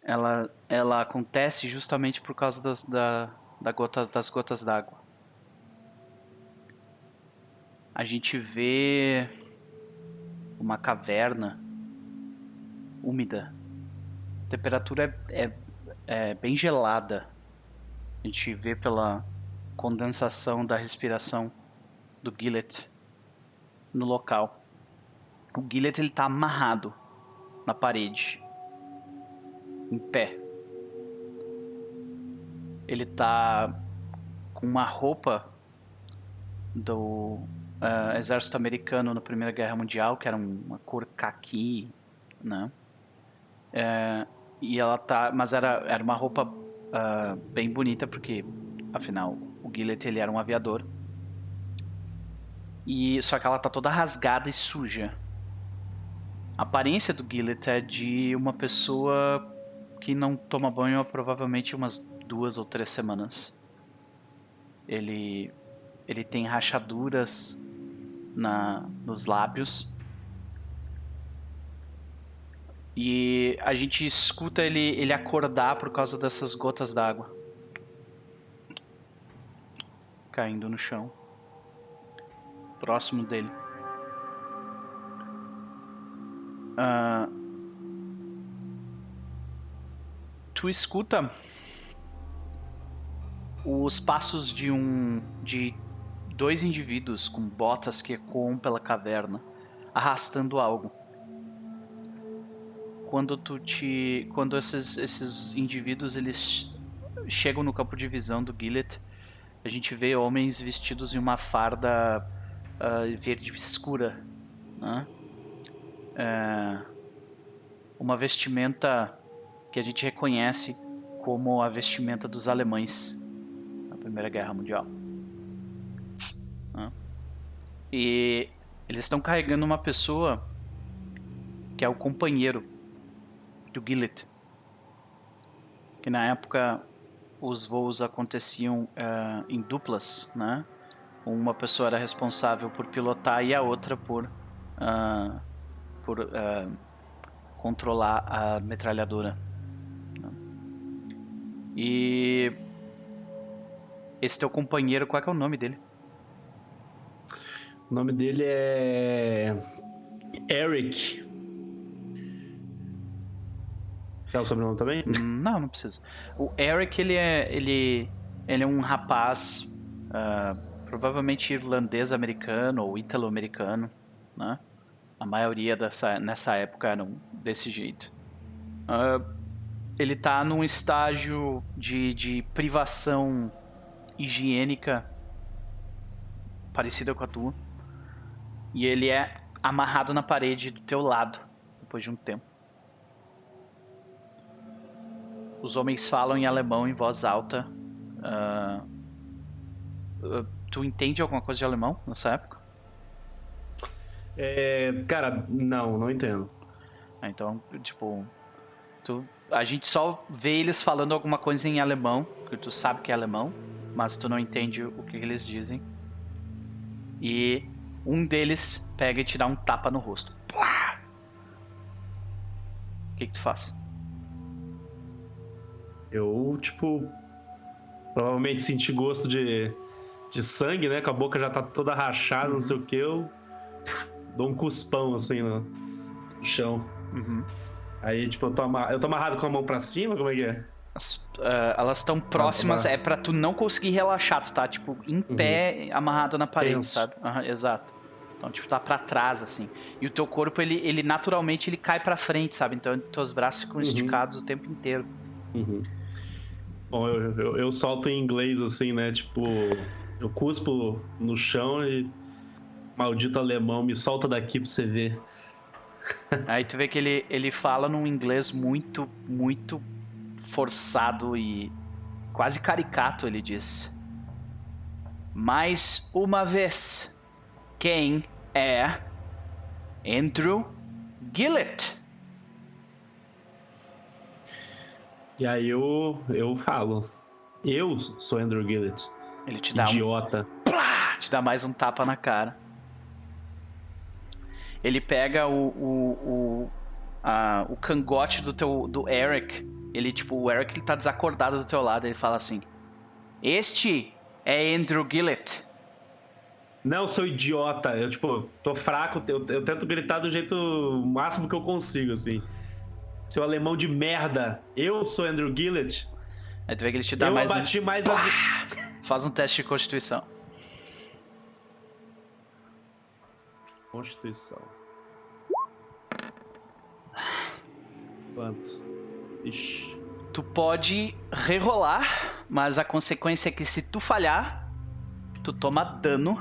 ela, ela acontece justamente por causa das, da, da gota, das gotas d'água. A gente vê uma caverna úmida. A temperatura é, é, é bem gelada. A gente vê pela condensação da respiração do Gillet no local. O Gillet ele tá amarrado na parede, em pé. Ele tá com uma roupa do uh, exército americano na Primeira Guerra Mundial, que era uma cor caqui, né? É, e ela tá, mas era, era uma roupa uh, bem bonita porque, afinal, o Gillet ele era um aviador. E só que ela tá toda rasgada e suja. A aparência do Gillet é de uma pessoa que não toma banho há provavelmente umas duas ou três semanas. Ele ele tem rachaduras na nos lábios. E a gente escuta ele ele acordar por causa dessas gotas d'água caindo no chão próximo dele. Uh, tu escuta os passos de um de dois indivíduos com botas que ecoam pela caverna, arrastando algo. Quando tu te, quando esses esses indivíduos eles chegam no campo de visão do Gillet, a gente vê homens vestidos em uma farda uh, verde escura, né? É uma vestimenta que a gente reconhece como a vestimenta dos alemães na Primeira Guerra Mundial. Né? E eles estão carregando uma pessoa que é o companheiro do Gillet, que na época os voos aconteciam uh, em duplas, né? Uma pessoa era responsável por pilotar e a outra por, uh, por uh, controlar a metralhadora. E esse teu companheiro, qual é, é o nome dele? O nome dele é Eric. Quer o sobrenome também? Não, não precisa. O Eric, ele é, ele, ele é um rapaz uh, provavelmente irlandês-americano ou ítalo-americano, né? A maioria dessa, nessa época eram desse jeito. Uh, ele está num estágio de, de privação higiênica parecida com a tua. E ele é amarrado na parede do teu lado depois de um tempo. Os homens falam em alemão em voz alta. Uh, uh, Tu entende alguma coisa de alemão nessa época? É, cara, não, não entendo. Ah, então, tipo, tu, a gente só vê eles falando alguma coisa em alemão, que tu sabe que é alemão, mas tu não entende o que eles dizem. E um deles pega e te dá um tapa no rosto. O que, que tu faz? Eu, tipo, provavelmente senti gosto de de sangue, né? Com a boca já tá toda rachada, uhum. não sei o que, eu dou um cuspão assim no, no chão. Uhum. Aí, tipo, eu tô, amarrado, eu tô amarrado com a mão pra cima, como é que é? As, uh, elas estão próximas, é para tu não conseguir relaxar, tu tá, tipo, em uhum. pé, amarrado na parede, Tenso. sabe? Uhum, exato. Então, tipo, tá pra trás, assim. E o teu corpo, ele, ele naturalmente, ele cai pra frente, sabe? Então, teus braços ficam uhum. esticados o tempo inteiro. Uhum. Bom, eu, eu, eu solto em inglês, assim, né? Tipo... Eu cuspo no chão e. Maldito alemão, me solta daqui pra você ver. Aí tu vê que ele, ele fala num inglês muito, muito forçado e quase caricato, ele diz. Mais uma vez, quem é Andrew Gillett? E aí eu, eu falo, eu sou Andrew Gillett. Ele te dá Idiota. Um... Plá! Te dá mais um tapa na cara. ele pega o, o, o, a- o cangote do teu do Eric. Ele, tipo, o Eric ele tá desacordado do teu lado. Ele fala assim: Este é Andrew Gillett. Não, seu idiota. Eu, tipo, tô fraco, eu, eu tento gritar do jeito máximo que eu consigo, assim. Seu alemão de merda. Eu sou Andrew Gillett. Aí tu vê que ele te dá eu mais um. abati mais a... Faz um teste de constituição. Constituição. Quanto? Ixi. Tu pode rerolar, mas a consequência é que se tu falhar, tu toma dano.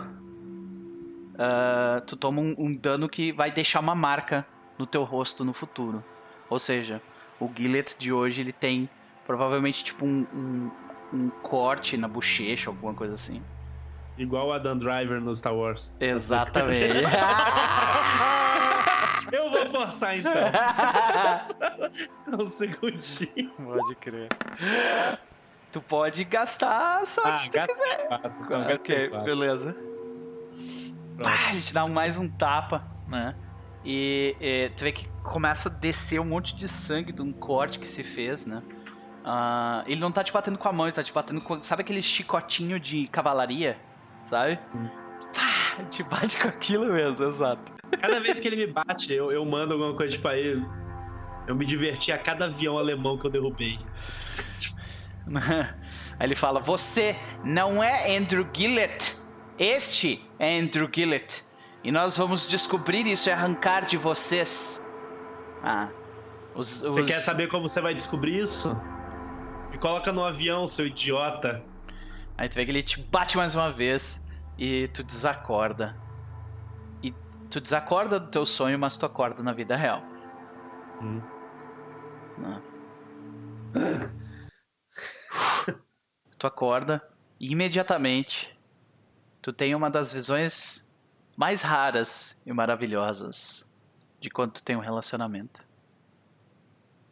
Ah, tu toma um, um dano que vai deixar uma marca no teu rosto no futuro. Ou seja, o Gillet de hoje ele tem provavelmente tipo um, um, um corte na bochecha, alguma coisa assim. Igual o Adam Driver no Star Wars. Exatamente. Eu vou forçar então. Um segundinho. pode crer. Tu pode gastar só Ah, se tu quiser. quatro, então, ok, quatro. beleza. Ah, ele te dá mais um tapa, né? E, e tu vê que começa a descer um monte de sangue de um corte que se fez, né? Ah, ele não tá te batendo com a mão, ele tá te batendo com. Sabe aquele chicotinho de cavalaria? Sabe? Pá, te bate com aquilo mesmo, exato. Cada vez que ele me bate, eu, eu mando alguma coisa tipo aí. Eu me diverti a cada avião alemão que eu derrubei. Aí ele fala: Você não é Andrew Gillett. Este é Andrew Gillett. E nós vamos descobrir isso e arrancar de vocês. Ah. Os, Você os- quer saber como você vai descobrir isso? Me coloca no avião, seu idiota. Aí tu vê que ele te bate mais uma vez e tu desacorda. E tu desacorda do teu sonho, mas tu acorda na vida real. Hum. Né? tu acorda e imediatamente tu tem uma das visões mais raras e maravilhosas de quando tu tem um relacionamento.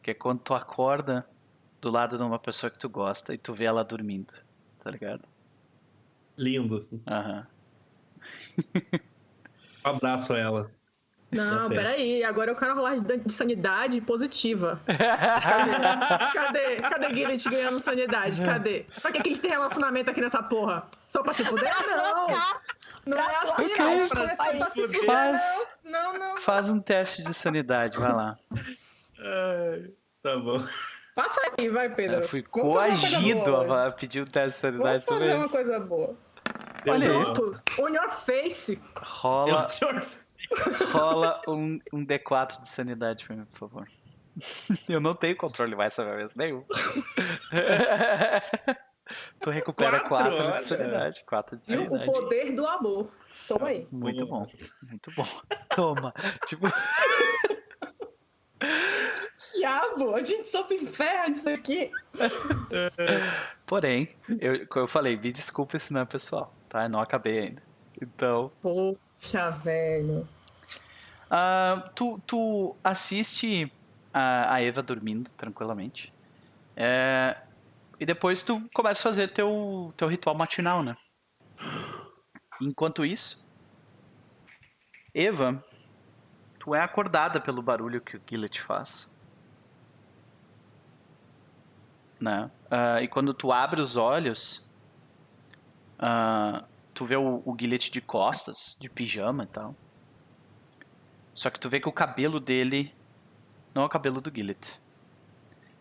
Que é quando tu acorda do lado de uma pessoa que tu gosta e tu vê ela dormindo, tá ligado? Lindo. Aham. Um abraço a ela. Não, peraí. Agora eu quero rolar de de sanidade positiva. Cadê? Cadê? Cadê Guilherme ganhando sanidade? Cadê? Pra que, que a gente tem relacionamento aqui nessa porra? Só pra se fuder? Não! Não é assim, não. Não é só pra se fuder, Faz- não. Não, não. Faz um teste de sanidade, vai lá. Ai, tá bom. Passa aí, vai, Pedro. Eu fui Vamos fazer coagido boa. a pedir um teste de Vamos sanidade fazer também. uma coisa boa. Olha aí. Pronto. On your face. Rola, rola um, um D4 de sanidade pra mim, por favor. Eu não tenho controle mais essa vez, nenhum. tu recupera Quatro, 4 olha. de sanidade. 4 de E o- o sanidade. poder do amor. Toma aí. Muito bom, muito bom. Toma. Tipo, Diabo, a gente só se ferra nisso aqui. porém, eu, como eu falei, me desculpa se não é pessoal, tá? Eu não acabei ainda. Então, Poxa, velho. Ah, tu, tu assiste a, a Eva dormindo tranquilamente. É, e depois tu começa a fazer teu, teu ritual matinal, né? Enquanto isso, Eva, tu é acordada pelo barulho que o Gillet faz. Né? Ah, e quando tu abre os olhos, ah, tu vê o, o Gillet de costas, de pijama e tal. Só que tu vê que o cabelo dele não é o cabelo do Gillet.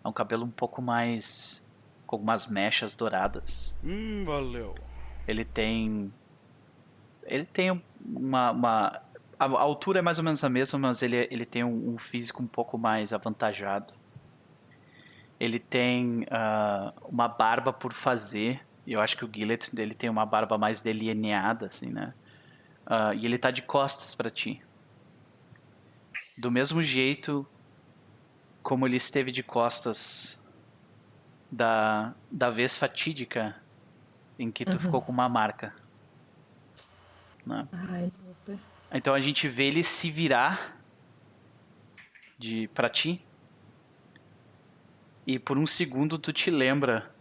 É um cabelo um pouco mais. com algumas mechas douradas. Hum, valeu. Ele tem. Ele tem uma. uma- a a altura é mais ou menos a mesma, mas ele, ele tem um, um físico um pouco mais avantajado. Ele tem ah, uma barba por fazer. Eu acho que o Gillet dele tem uma barba mais delineada, assim, né? Ah, e ele tá de costas pra ti. Do mesmo jeito como ele esteve de costas da, da vez fatídica em que tu Uhum. ficou com uma marca. né? Ai. Então a gente vê ele se virar de para ti. E por um segundo tu te lembra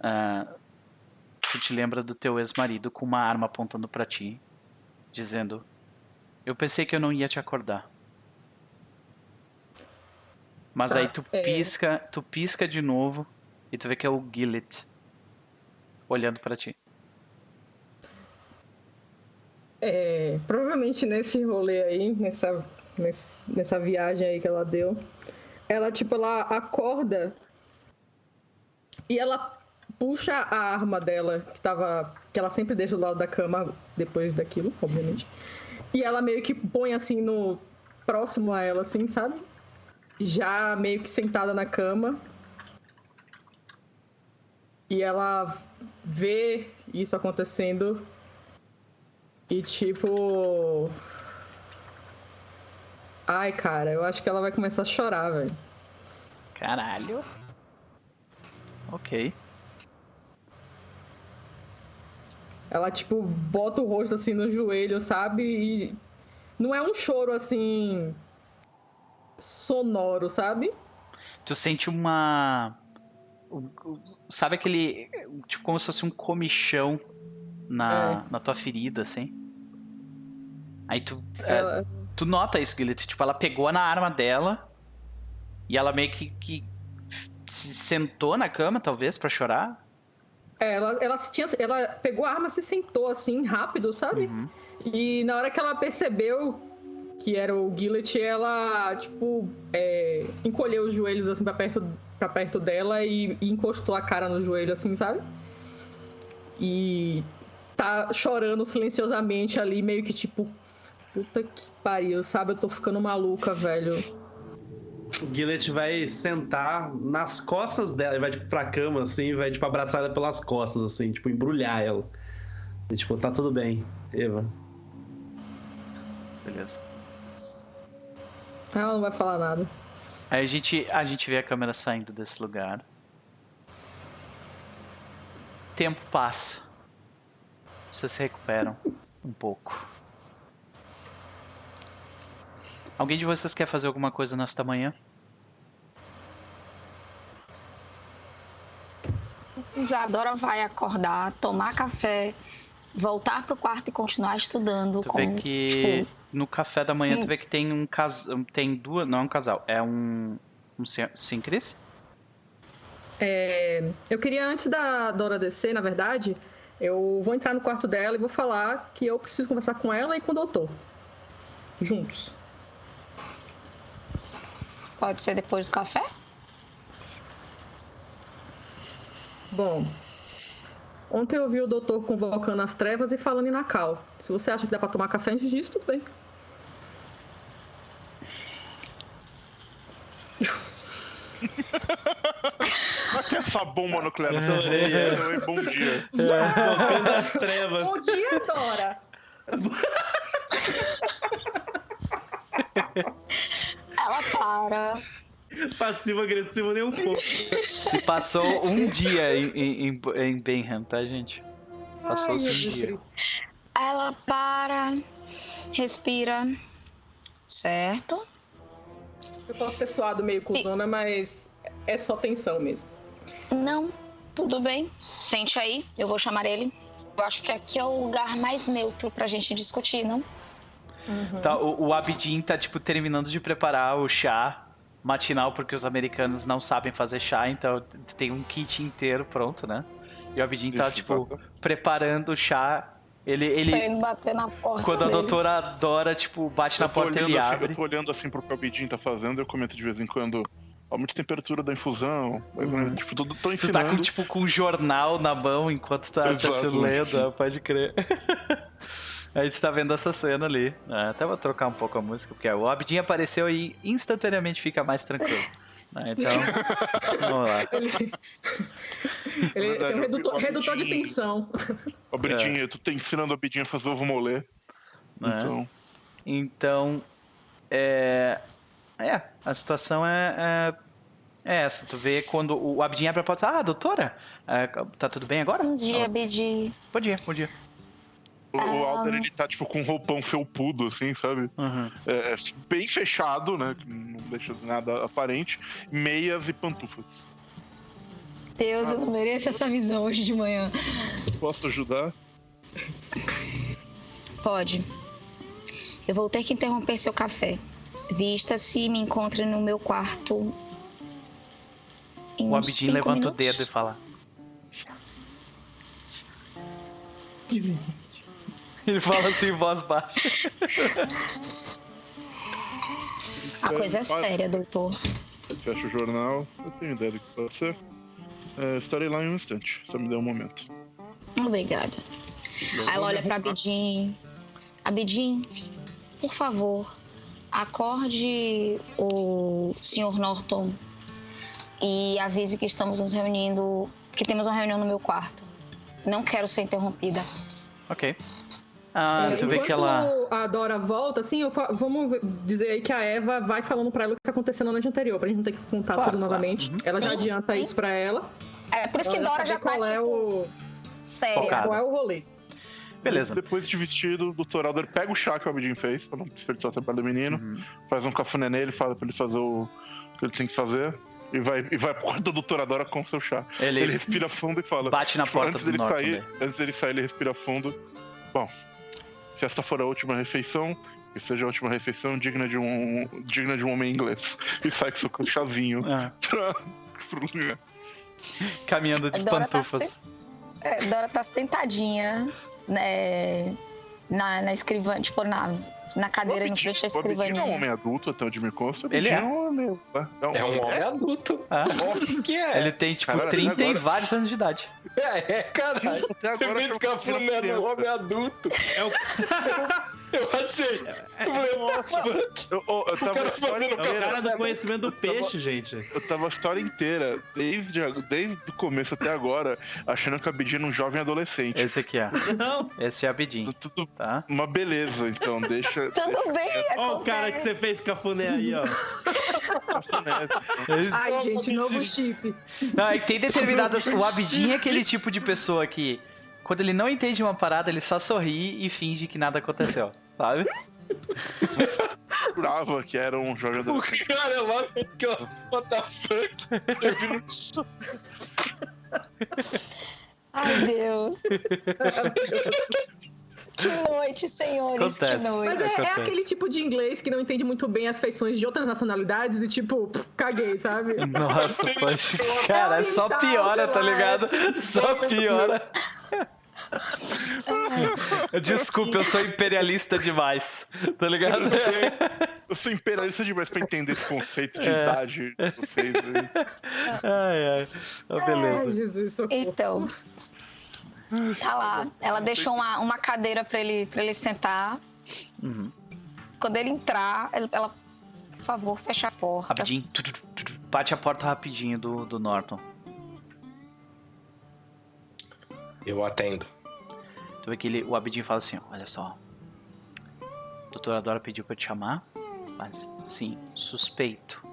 ah, tu te lembra do teu ex-marido com uma arma apontando pra ti, dizendo: Eu pensei que eu não ia te acordar. Mas Tá, aí tu é. pisca, tu pisca de novo e tu vê que é o Gillet olhando pra ti. É, provavelmente nesse rolê aí, nessa, nessa viagem aí que ela deu, ela, tipo, ela acorda e ela puxa a arma dela, que tava. que ela sempre deixa do lado da cama depois daquilo, obviamente. E ela meio que põe assim no. próximo a ela, assim, sabe? Já meio que sentada na cama. E ela vê isso acontecendo e tipo. Ai, cara, eu acho que ela vai começar a chorar, velho. Caralho. Ok. Ela, tipo, bota o rosto assim no joelho, sabe? E não é um choro assim. sonoro, sabe? Tu sente uma. Sabe aquele. Tipo, como se fosse um comichão na, na tua ferida, assim? Aí tu. é, Ela, tu nota isso, Gillet. Tipo, ela pegou na arma dela e ela meio que, que se sentou na cama, talvez, pra chorar. é, ela, ela, tinha, ela pegou a arma, se sentou assim, rápido, sabe? Uhum. E na hora que ela percebeu que era o Gillet, ela, tipo, é, encolheu os joelhos assim pra perto, pra perto dela e, e encostou a cara no joelho, assim, sabe? E tá chorando silenciosamente ali, meio que tipo, puta que pariu, sabe? Eu tô ficando maluca, velho. O Gillet vai sentar nas costas dela, ele vai tipo pra cama assim, e vai tipo abraçar ela pelas costas assim, tipo embrulhar ela. E, tipo, tá tudo bem, Eva. Beleza. Ela não vai falar nada. Aí a gente, a gente vê a câmera saindo desse lugar. Tempo passa. Vocês se recuperam um pouco. Alguém de vocês quer fazer alguma coisa nesta manhã? Isadora vai acordar, tomar café, voltar pro quarto e continuar estudando. Tu com, vê que tipo, no café da manhã tu hum. vê que tem um casal, tem duas, não é um casal, é um um sim, Cris? É, eu queria, antes da Dora descer, na verdade, eu vou entrar no quarto dela e vou falar que eu preciso conversar com ela e com o doutor. Juntos. Pode ser depois do café? Bom, ontem eu vi o doutor convocando as trevas e falando em Nacal. Se você acha que dá pra tomar café antes disso, tudo bem. Mas que essa bomba nuclear? Essa. Oi, bom dia. As trevas. Bom dia, Dora! Ela para. Passivo-agressivo nem um pouco. Se passou um dia em, em, em, Benham, tá, gente? Passou-se um dia. Ela para, respira. Certo? Eu posso ter suado meio cuzona, mas é só tensão mesmo. Não, tudo bem. Sente aí, eu vou chamar ele. Eu acho que aqui é o lugar mais neutro pra gente discutir, não? Tá, o, o Abidin tá, tipo, terminando de preparar o chá matinal, porque os americanos não sabem fazer chá, então tem um kit inteiro pronto, né? E o Abidin tá, Isso, tipo, preparando o chá. Ele, ele, Tá indo bater na porta quando a dele. doutora Dora, tipo, bate na porta, olhando ele assim, abre. eu tô olhando assim pro que o Abidin tá fazendo, eu comento de vez em quando. Aumenta a temperatura da infusão. mais ou menos, Tipo, tô, tô Tu tá ensinando. com, tipo, com um jornal na mão enquanto tá, tá te lendo, pode crer. Aí você tá vendo essa cena ali. É, até vou trocar um pouco a música, porque o Abidin apareceu e instantaneamente fica mais tranquilo. né? Então, vamos lá. Ele, ele Verdade, tem um redutor, redutor de tensão. Ô, Abidin, tu tá ensinando o Abidin a fazer ovo molê. né? Então, Então, é, é, a situação é, é, é essa. Tu vê quando o Abidin abre a porta, ah, doutora, é, tá tudo bem agora? Bom dia, Ela, Bidi. Bom dia, bom dia. O, o Ah. Alder, ele tá, tipo, com um roupão felpudo, assim, sabe? Uhum. É, bem fechado, né? Não deixa nada aparente. Meias e pantufas. Deus, eu não mereço essa visão hoje de manhã. Posso ajudar? Pode. Eu vou ter que interromper seu café. Vista-se e me encontre no meu quarto. Em O Abidin levanta o minutos. dedo e fala. Ele fala assim em voz baixa. A coisa é séria, doutor. Fecha o jornal. Eu tenho ideia do que pode ser. É, estarei lá em um instante. Só me dê um momento. Obrigada. Aí ela olha pra Abidin. Abidin, por favor, acorde o Sr. Norton e avise que estamos nos reunindo, que temos uma reunião no meu quarto. Não quero ser interrompida. Ok. Ah, É, tu vê enquanto que ela. a Dora volta, assim, eu fa- vamos dizer aí que a Eva vai falando pra ela o que aconteceu na noite anterior, pra gente não ter que contar Claro, tudo claro. novamente. Uhum. Ela já Sim, adianta sim. isso pra ela. É por isso que Ela Dora já tá qual é tipo, o. Focada. qual é o rolê. Beleza. Depois de vestido, o Dr. Alder pega o chá que o Abidin fez, pra não desperdiçar o trabalho do menino, Uhum. faz um cafuné nele, fala pra ele fazer o que ele tem que fazer, e vai, e vai pro quarto da doutora Dora com o seu chá. Ele, Ele respira fundo e fala. bate na tipo, porta antes do dele sair, daí. antes dele sair, ele respira fundo. Bom, se essa for a última refeição, que seja a última refeição digna de um, digna de um homem inglês. E sai com seu chazinho Ah, pra, pro lugar. caminhando de Dora tá pantufas. É, Dora tá sentadinha né, na, na escrivã, tipo, na, na cadeira em frente O Abidin é um escrivaninha. homem adulto, até onde me consta. o Ele é. um homem. É um homem adulto. Ah, Óbvio que é. ele tem, tipo, Caralho, 30 e agora- vários anos de idade. É, é, caralho. Até Você agora ficar achava que era funeando criança. um homem adulto. É o- Eu achei. Eu falei, what the fuck? Eu, eu, eu tava cara a história fazendo É o inteira, cara do conhecimento do peixe, gente. eu tava a história inteira, desde, desde o começo até agora, achando que a Abidin era um jovem adolescente. Esse aqui, ó. Não. Esse é Abidin, Tudo tá? uma beleza, então, deixa. Tudo bem, Ó o cara que você fez cafuné aí, ó. Ai, gente, novo chip. Não, e tem determinadas. O Abidin é aquele tipo de pessoa que, quando ele não entende uma parada, ele só sorri e finge que nada aconteceu, sabe? jurava que era um jovem O cara lá aqui, ó. What the fuck? Eu vi no chão. Ai, Deus. que noite, senhores, Acontece. que noite. Mas é, é aquele tipo de inglês que não entende muito bem as feições de outras nacionalidades e, tipo, pff, caguei, sabe? Nossa, pode. Cara, é só piora, tá ligado? Só piora. Desculpa, eu sou imperialista demais, tá ligado? Eu sou imperialista demais pra entender esse conceito de É. idade de vocês. aí. Ai, ai. Ai, beleza. Jesus, socorro. Então, tá lá. Ela deixou uma, uma cadeira pra ele, pra ele sentar. Uhum. Quando ele entrar, ela, por favor, fecha a porta. Rapidinho. tu, tu, tu, tu, Bate a porta rapidinho do, do Norton. Eu atendo. Tu vê que ele, o Abidin fala assim, olha só. A doutora Dora pediu pra eu te chamar, mas, assim, suspeito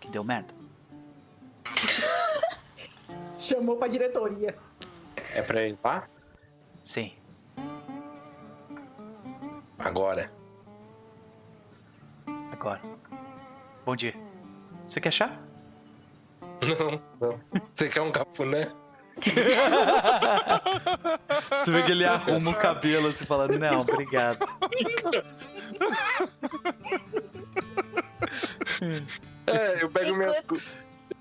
que deu merda. Chamou pra diretoria. É pra ir lá? Sim. Agora. Agora. Bom dia. Você quer chá? Não, não. Você quer um cafuné? Tu vê que ele arruma o cabelo assim, falando, não, obrigado. É, eu pego minhas coisas.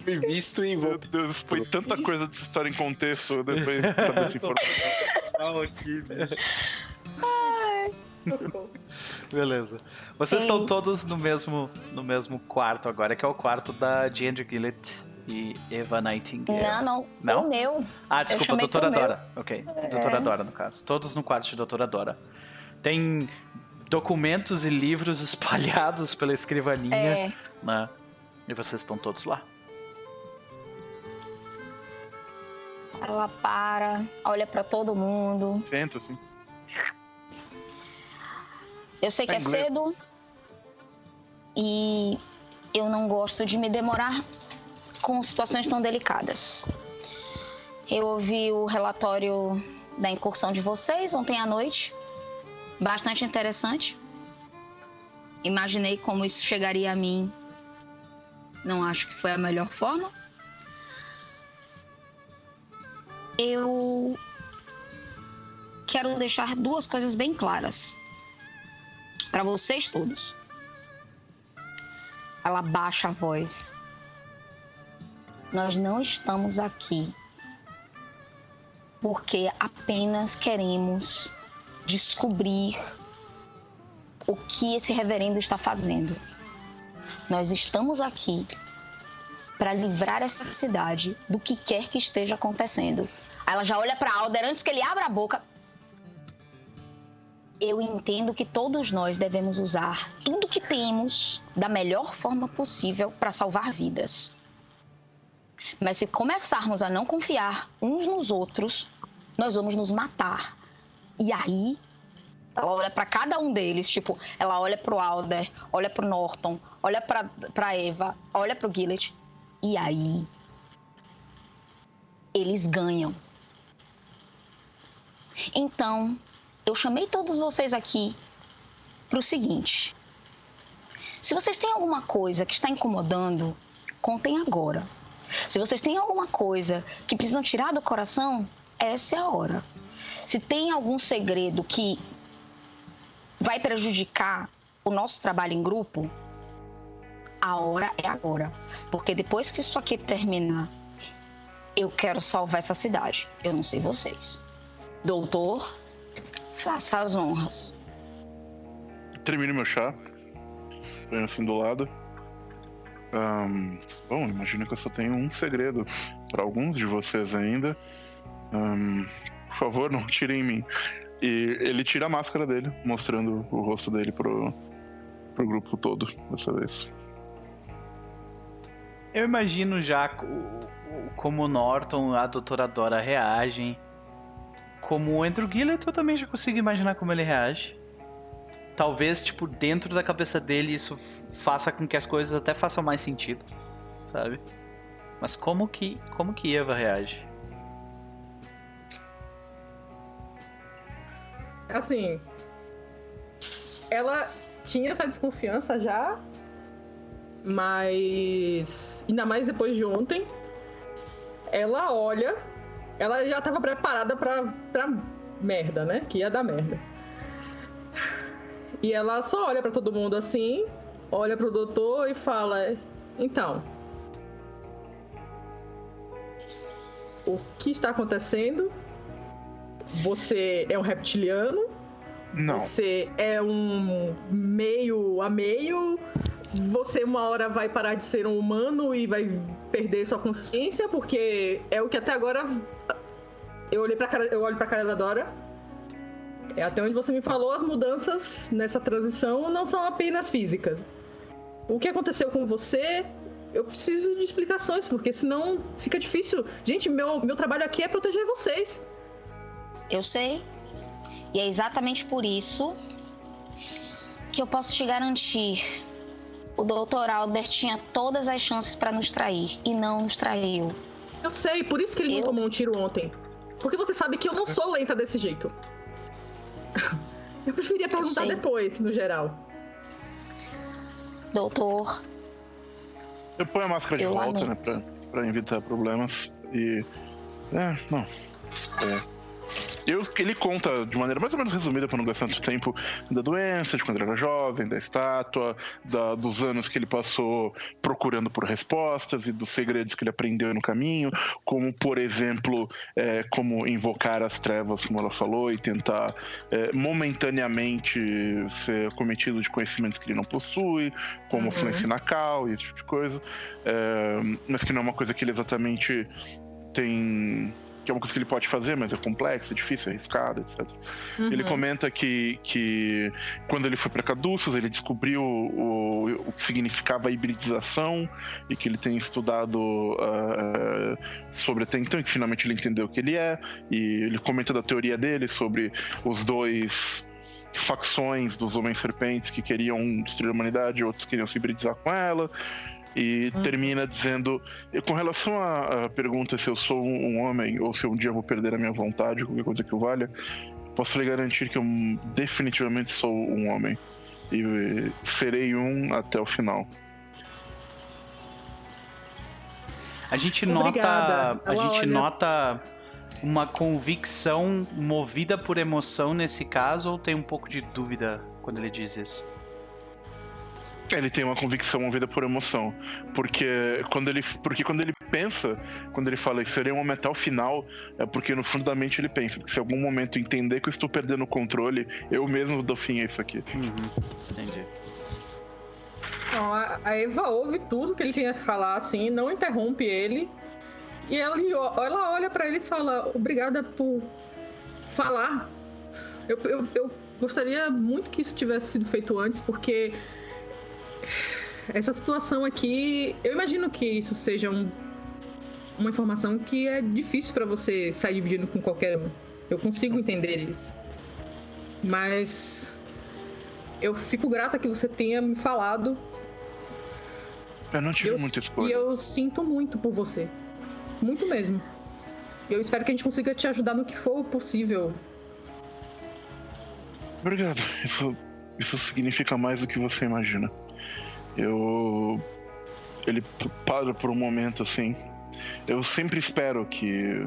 Me visto e Meu vou. Deus, foi tanta coisa dessa história em contexto depois de saber essa informação. aqui, bicho. Beleza. Vocês estão Ei. todos no mesmo, no mesmo quarto agora, que é o quarto da Ginger Gillett e Eva Nightingale. Não, não, Não? O meu. Ah, desculpa, doutora meu. Dora. Ok, doutora Dora, no caso. Todos no quarto de doutora Dora. Tem documentos e livros espalhados pela escrivaninha, É, né? E vocês estão todos lá. ela para, olha pra todo mundo. Vento, assim. Eu sei que é Inglês. cedo e eu não gosto de me demorar com situações tão delicadas. Eu ouvi o relatório da incursão de vocês ontem à noite, bastante interessante. Imaginei como isso chegaria a mim. Não acho que foi a melhor forma. Eu quero deixar duas coisas bem claras. para vocês todos. Ela baixa a voz. Nós não estamos aqui porque apenas queremos descobrir o que esse reverendo está fazendo. Nós estamos aqui para livrar essa cidade do que quer que esteja acontecendo. Aí ela já olha para Alder antes que ele abra a boca. Eu entendo que todos nós devemos usar tudo que temos da melhor forma possível para salvar vidas. Mas se começarmos a não confiar uns nos outros, nós vamos nos matar. E aí, ela olha para cada um deles, tipo, ela olha pro Alder, olha pro Norton, olha pra, pra Eva, olha pro Gillet. E aí, eles ganham. Então, eu chamei todos vocês aqui para o seguinte: se vocês têm alguma coisa que está incomodando, contem agora. Se vocês têm alguma coisa que precisam tirar do coração, essa é a hora. Se tem algum segredo que vai prejudicar o nosso trabalho em grupo, a hora é agora. Porque depois que isso aqui terminar, eu quero salvar essa cidade. Eu não sei vocês. Doutor, faça as honras. Termine meu chá. Põe assim do lado. Um, bom, imagino que eu só tenho um segredo para alguns de vocês ainda. Um, por favor, não tirem em mim. E ele tira a máscara dele, mostrando o rosto dele pro, pro grupo todo dessa vez. Eu imagino já como o Norton, a doutora Dora reagem. Como o Andrew Gillett, eu também já consigo imaginar como ele reage. Talvez, tipo, dentro da cabeça dele isso faça com que as coisas até façam mais sentido, sabe? Mas como que, como que Eva reage? Assim, ela tinha essa desconfiança já, mas ainda mais depois de ontem, ela olha, ela já tava preparada pra, pra merda, né? Que ia dar merda. E ela só olha para todo mundo assim, olha pro doutor e fala: Então, o que está acontecendo? Você é um reptiliano? Não. Você é um meio a meio? Você uma hora vai parar de ser um humano e vai perder sua consciência? Porque é o que até agora eu olhei para cara, eu olho para cara da Dora. É até onde você me falou, as mudanças nessa transição não são apenas físicas. O que aconteceu com você? Eu preciso de explicações, porque senão fica difícil. Gente, meu, meu trabalho aqui é proteger vocês. Eu sei. E é exatamente por isso que eu posso te garantir. O Dr. Albert tinha todas as chances para nos trair e não nos traiu. Eu sei, por isso que ele Eu- não tomou um tiro ontem. Porque você sabe que eu não sou lenta desse jeito. Eu preferia perguntar depois, no geral. Doutor, Eu ponho a máscara de Eu volta, lamento. né? Pra, pra evitar problemas. E. É, não. É. Eu, ele conta de maneira mais ou menos resumida, para não gastar tanto tempo, da doença, de quando ele era jovem, da estátua, da- dos anos que ele passou procurando por respostas e dos segredos que ele aprendeu no caminho, como, por exemplo, é, como invocar as trevas, como ela falou, e tentar é, momentaneamente ser cometido de conhecimentos que ele não possui, como Uhum. fluência na cal e esse tipo de coisa, é, mas que não é uma coisa que ele exatamente tem que é uma coisa que ele pode fazer, mas é complexo, é difícil, é arriscado, etc. Ele Uhum. comenta que, que quando ele foi para Caduceus, ele descobriu o, o que significava a hibridização e que ele tem estudado ah, sobre até então, e que finalmente ele entendeu o que ele é. E ele comenta da teoria dele sobre os dois facções dos homens serpentes que queriam destruir a humanidade, outros queriam se hibridizar com ela. E Uhum. termina dizendo: e com relação à, pergunta se eu sou um, homem ou se um dia eu vou perder a minha vontade, qualquer coisa que eu valha, posso lhe garantir que eu definitivamente sou um homem. E serei um até o final. A gente Obrigada. nota. A Ela gente olha- nota uma convicção movida por emoção nesse caso ou tem um pouco de dúvida quando ele diz isso? Ele tem uma convicção movida por emoção. Porque quando ele, porque quando ele pensa, quando ele fala que seria um momento final, é porque no fundo da mente ele pensa, que se algum momento entender que eu estou perdendo o controle, eu mesmo dou fim a isso aqui. Uhum, entendi. Não, a a Eva ouve tudo que ele tem a falar, assim, não interrompe ele. E ela, ela olha pra ele e fala: Obrigada por falar. Eu, eu, eu gostaria muito que isso tivesse sido feito antes, porque essa situação aqui. Eu imagino que isso seja um- uma informação que é difícil pra você sair dividindo com qualquer um. Eu consigo entender isso. Mas. Eu fico grata que você tenha me falado Eu não tive eu, muita e escolha. eu sinto muito por você. Muito mesmo. Eu espero que a gente consiga te ajudar no que for possível. Obrigado. Isso, isso significa mais do que você imagina. Eu. Ele para por um momento assim. Eu sempre espero que.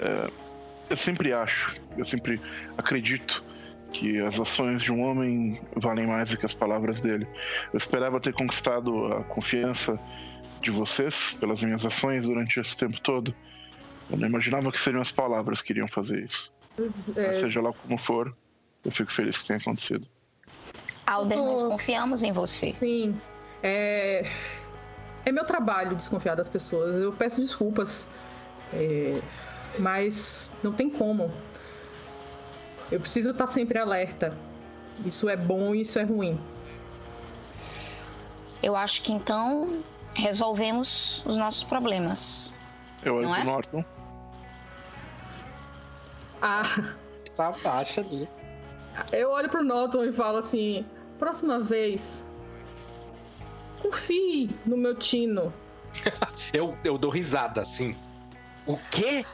É, eu sempre acho, eu sempre acredito que as ações de um homem valem mais do que as palavras dele. Eu esperava ter conquistado a confiança de vocês pelas minhas ações durante esse tempo todo. Eu não imaginava que seriam as palavras que iriam fazer isso. É, Mas seja lá como for, eu fico feliz que tenha acontecido. Alder, nós Oh. confiamos em você. sim. É... é meu trabalho desconfiar das pessoas. Eu peço desculpas. É, Mas não tem como. Eu preciso estar sempre alerta. Isso é bom e isso é ruim. Eu acho que então resolvemos os nossos problemas. Eu olho Não pro é? Norton. Ah, Tá baixa ali. eu olho pro Norton e falo assim: próxima vez, confie no meu tino. Eu, eu dou risada, assim. O quê?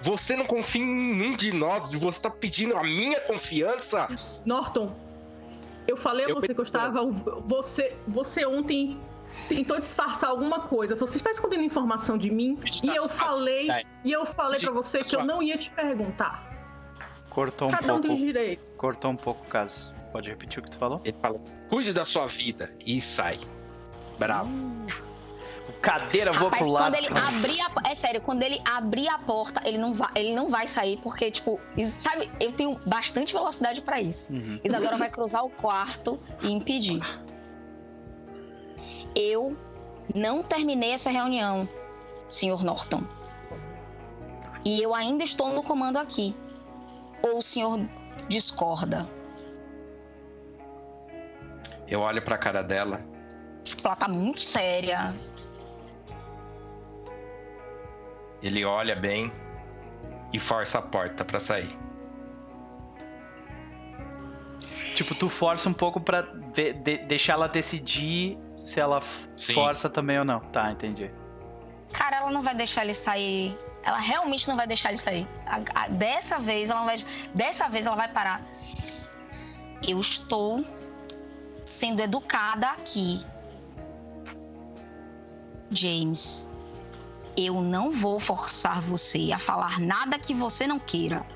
Você não confia em nenhum de nós e você tá pedindo a minha confiança? Norton, eu falei a Eu você que eu estava. Você, você ontem tentou disfarçar alguma coisa. Você está escondendo informação de mim e eu falei e eu falei pra você que eu não ia te perguntar. Cortou um Cada um pouco. tem direito. Cortou um pouco, caso. Pode repetir o que tu falou? Ele fala: cuide da sua vida e sai. Bravo. Cadeira, vou pro lado. quando ele abrir a... É sério, quando ele abrir a porta, ele não vai, ele não vai sair, porque, tipo, sabe, eu tenho bastante velocidade pra isso. Uhum. Isadora vai cruzar o quarto e impedir. Eu não terminei essa reunião, Sr. Norton. E eu ainda estou no comando aqui. Ou o senhor discorda? Eu olho pra cara dela. Tipo, ela tá muito séria. Ele olha bem e força a porta pra sair. Tipo, tu força um pouco pra de- deixar ela decidir se ela Sim. força também ou não. Tá, entendi. Cara, ela não vai deixar ele sair. Ela realmente não vai deixar ele sair. A- a- dessa vez ela não vai. Dessa vez ela vai parar. Eu estou sendo educada aqui. James, eu não vou forçar você a falar nada que você não queira.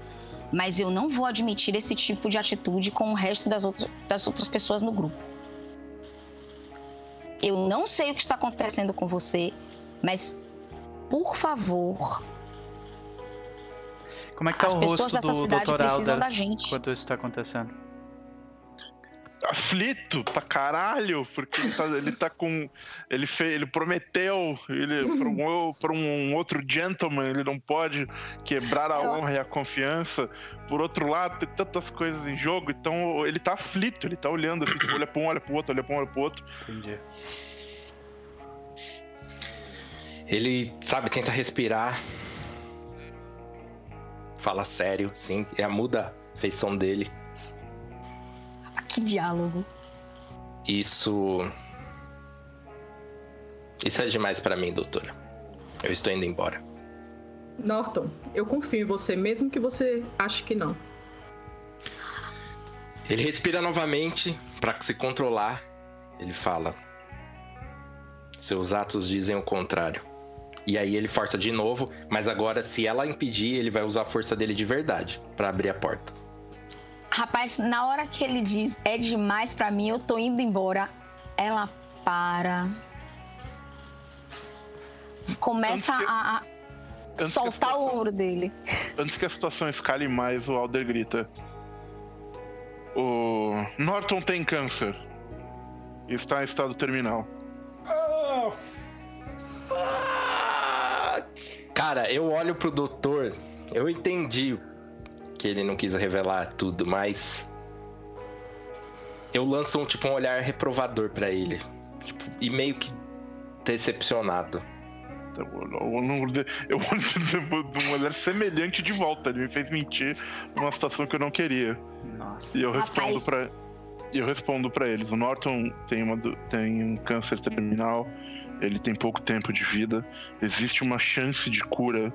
Mas eu não vou admitir esse tipo de atitude com o resto das outras, das outras pessoas no grupo. Eu não sei o que está acontecendo com você, mas por favor, Como é que tá o rosto do Dr. Alder da gente. enquanto isso tá acontecendo? Aflito pra caralho, porque ele tá, ele tá com. Ele, fez, ele prometeu ele, pra, um, pra um outro gentleman, ele não pode quebrar a honra e a confiança. Por outro lado, tem tantas coisas em jogo, então ele tá aflito, ele tá olhando assim, tipo, olha pra um, olha pro outro, olha pra um, olha pro outro. Entendi. Ele, sabe, tenta respirar. Fala sério, sim. É a muda a feição dele. Que diálogo. Isso. Isso é demais pra mim, doutora. Eu estou indo embora. Norton, eu confio em você, mesmo que você ache que não. Ele respira novamente pra se controlar. Ele fala: Seus atos dizem o contrário. E aí ele força de novo, mas agora se ela impedir, ele vai usar a força dele de verdade pra abrir a porta. Rapaz, na hora que ele diz é demais pra mim, eu tô indo embora, ela para. Começa que- a, a soltar o situação- ombro dele. Antes que a situação escale mais, o Alder grita. O Norton tem câncer. Está em estado terminal. Ah, Cara, eu olho pro doutor, eu entendi que ele não quis revelar tudo, mas eu lanço um tipo um olhar reprovador pra ele, tipo, e meio que decepcionado. Eu olho eu olho de um olhar semelhante de volta. Ele me fez mentir numa situação que eu não queria. Nossa. E eu respondo pra. E eu respondo para eles. O Norton tem, uma, tem um câncer terminal. Ele tem pouco tempo de vida. Existe uma chance de cura,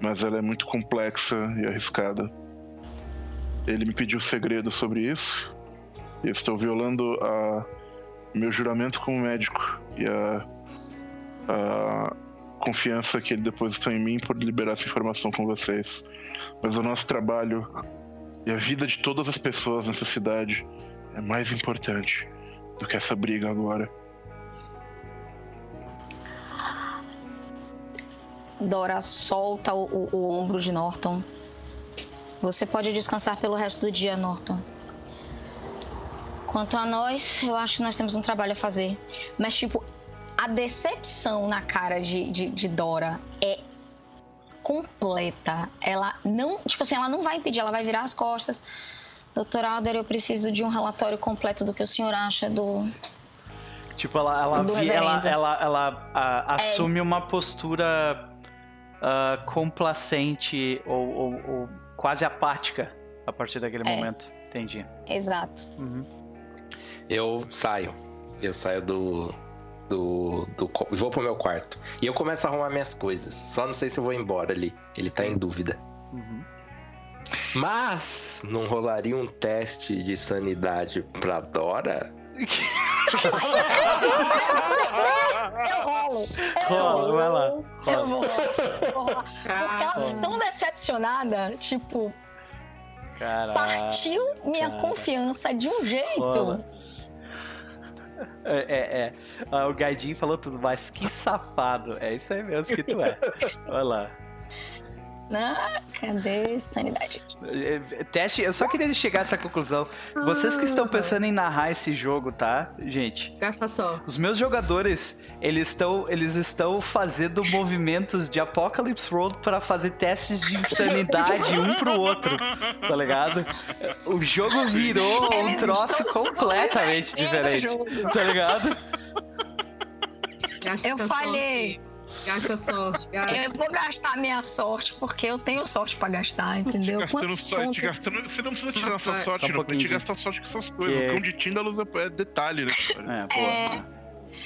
mas ela é muito complexa e arriscada. Ele me pediu segredo sobre isso. E estou violando a meu juramento como médico e a, a confiança que ele depositou em mim por liberar essa informação com vocês. Mas o nosso trabalho e a vida de todas as pessoas nessa cidade é mais importante do que essa briga agora. Dora solta o, o- o ombro de Norton. Você pode descansar pelo resto do dia, Norton. Quanto a nós, eu acho que nós temos um trabalho a fazer. Mas, tipo, a decepção na cara de, de, de Dora é completa. Ela não, tipo assim, ela não vai impedir, ela vai virar as costas. Doutor Alder, eu preciso de um relatório completo do que o senhor acha do. Tipo, ela, ela, vi- ela, ela, ela, ah, assume uma postura ah, complacente ou, ou- ou quase apática a partir daquele É. momento. Entendi. Exato. Uhum. Eu saio. Eu saio do. do. do vou pro meu quarto. E eu começo a arrumar minhas coisas. Só não sei se eu vou embora ali. Ele tá em dúvida. Uhum. Mas não rolaria um teste de sanidade pra Dora? Eu rolo. Eu Rola, vai lá. Eu vou rolar. Vou rolar. Porque ela tá tão decepcionada, tipo, Caraca. partiu minha cara. confiança de um jeito. Rola. É, é, é. Ah, o Gaidinho falou tudo, mas que safado. É isso aí mesmo que tu é. Vai lá. Ah, cadê sanidade? É, Teste, eu só queria chegar a essa conclusão. Vocês que estão pensando em narrar esse jogo, tá, gente? Gasta só. Os meus jogadores, eles estão, eles estão fazendo movimentos de Apocalypse Road para fazer testes de insanidade um pro outro, tá ligado? O jogo virou um troço completamente diferente, tá ligado? Eu falhei. Gasta sorte. Gasta. Eu vou gastar minha sorte, porque eu tenho sorte pra gastar, entendeu? Gastando sorte, gastando. Você não precisa tirar sua sorte, só um não. pouquinho, Pra te gente. gastar sorte com essas coisas. É. O cão de Tindalus é é detalhe, né? cara? É, boa. É.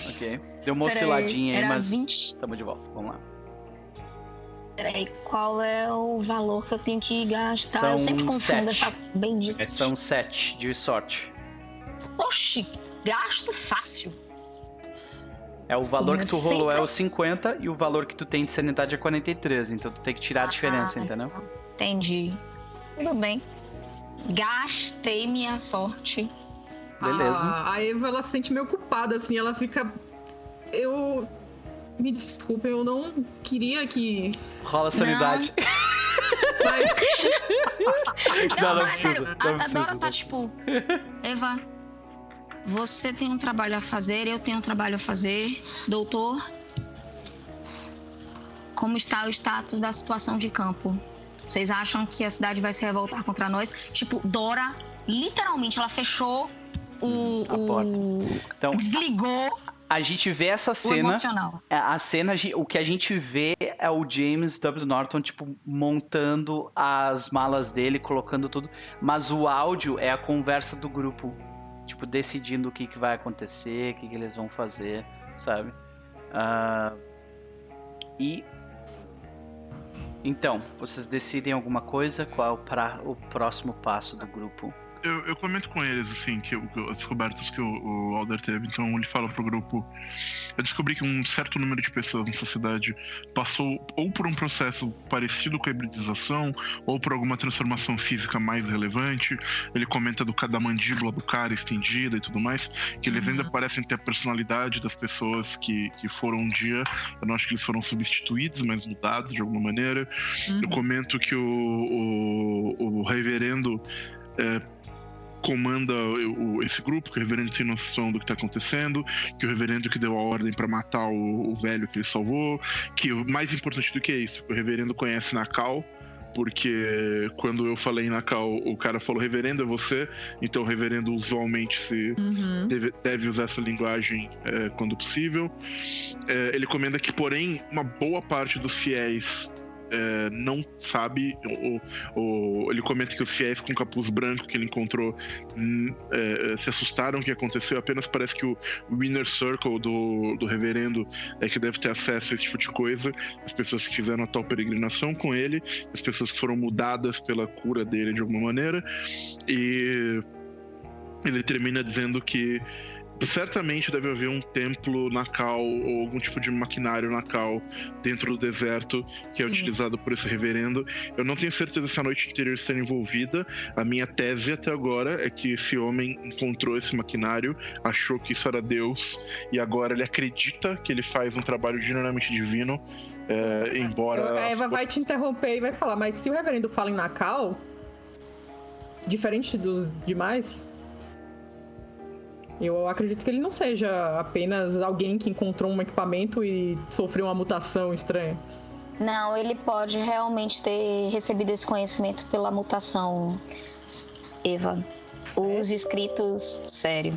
Ok. Deu uma Peraí, osciladinha aí, era mas 20. tamo de volta. Vamos lá. Peraí, qual é o valor que eu tenho que gastar? São eu sempre confundo sete. essa bendita. São sete de sorte. Oxi, gasto fácil. É o valor que tu Sempre- rolou é o 50 e o valor que tu tem de sanidade é 43. Então tu tem que tirar a diferença, Ah, entendeu? Entendi. Tudo bem. Gastei minha sorte. Beleza. Ah, a Eva, ela se sente meio culpada, assim, ela fica. Eu. Me desculpe, eu não queria que. Rola sanidade. Mas Não, não mas precisa, não a, a precisa, Dora não tá tipo, Eva, você tem um trabalho a fazer, eu tenho um trabalho a fazer. Doutor, como está o status da situação de campo? Vocês acham que a cidade vai se revoltar contra nós? Tipo, Dora, literalmente, ela fechou o. A o- porta. Então, Desligou a gente vê essa cena. emocional. A cena, o que a gente vê é o James W. Norton, tipo, montando as malas dele, colocando tudo. Mas o áudio é a conversa do grupo. Tipo, decidindo o que, que vai acontecer, o que, que eles vão fazer, sabe? Ah, e. Então, vocês decidem alguma coisa? Qual é o, pra- o próximo passo do grupo? Eu, eu comento com eles, assim, que, eu, que as descobertas que o, o Alder teve. Então ele fala pro grupo: Eu descobri que um certo número de pessoas nessa cidade passou ou por um processo parecido com a hibridização, ou por alguma transformação física mais relevante. Ele comenta do, da mandíbula do cara estendida e tudo mais, que eles ainda parecem ter a personalidade das pessoas que, que foram um dia. Eu não acho que eles foram substituídos, mas mudados de alguma maneira. Eu comento que o, o, o reverendo. é, comanda o- esse grupo, que o reverendo tem noção do que está acontecendo, que o reverendo que deu a ordem para matar o, o velho que ele salvou, que o mais importante do que isso, o reverendo conhece Nakal, porque quando eu falei Nakal, o cara falou reverendo é você, então o reverendo usualmente se Uhum. deve, deve usar essa linguagem é, quando possível. É, ele comenta que, porém, uma boa parte dos fiéis é, não sabe. Ou, ou- ele comenta que os fiéis com capuz branco que ele encontrou hum, é, se assustaram o que aconteceu. Apenas parece que o Winner Circle do, do reverendo é que deve ter acesso a esse tipo de coisa. As pessoas que fizeram a tal peregrinação com ele, as pessoas que foram mudadas pela cura dele de alguma maneira. E ele termina dizendo que certamente deve haver um templo Nakal ou algum tipo de maquinário Nakal dentro do deserto que é utilizado por esse reverendo. Eu não tenho certeza se a noite interior está envolvida. A minha tese até agora é que esse homem encontrou esse maquinário, achou que isso era Deus e agora ele acredita que ele faz um trabalho genuinamente divino, é, embora A Eva as vai te interromper e vai falar, mas se o reverendo fala em Nacal, diferente dos demais, eu acredito que ele não seja apenas alguém que encontrou um equipamento e sofreu uma mutação estranha. Não, ele pode realmente ter recebido esse conhecimento pela mutação, Eva. Os escritos. Sério.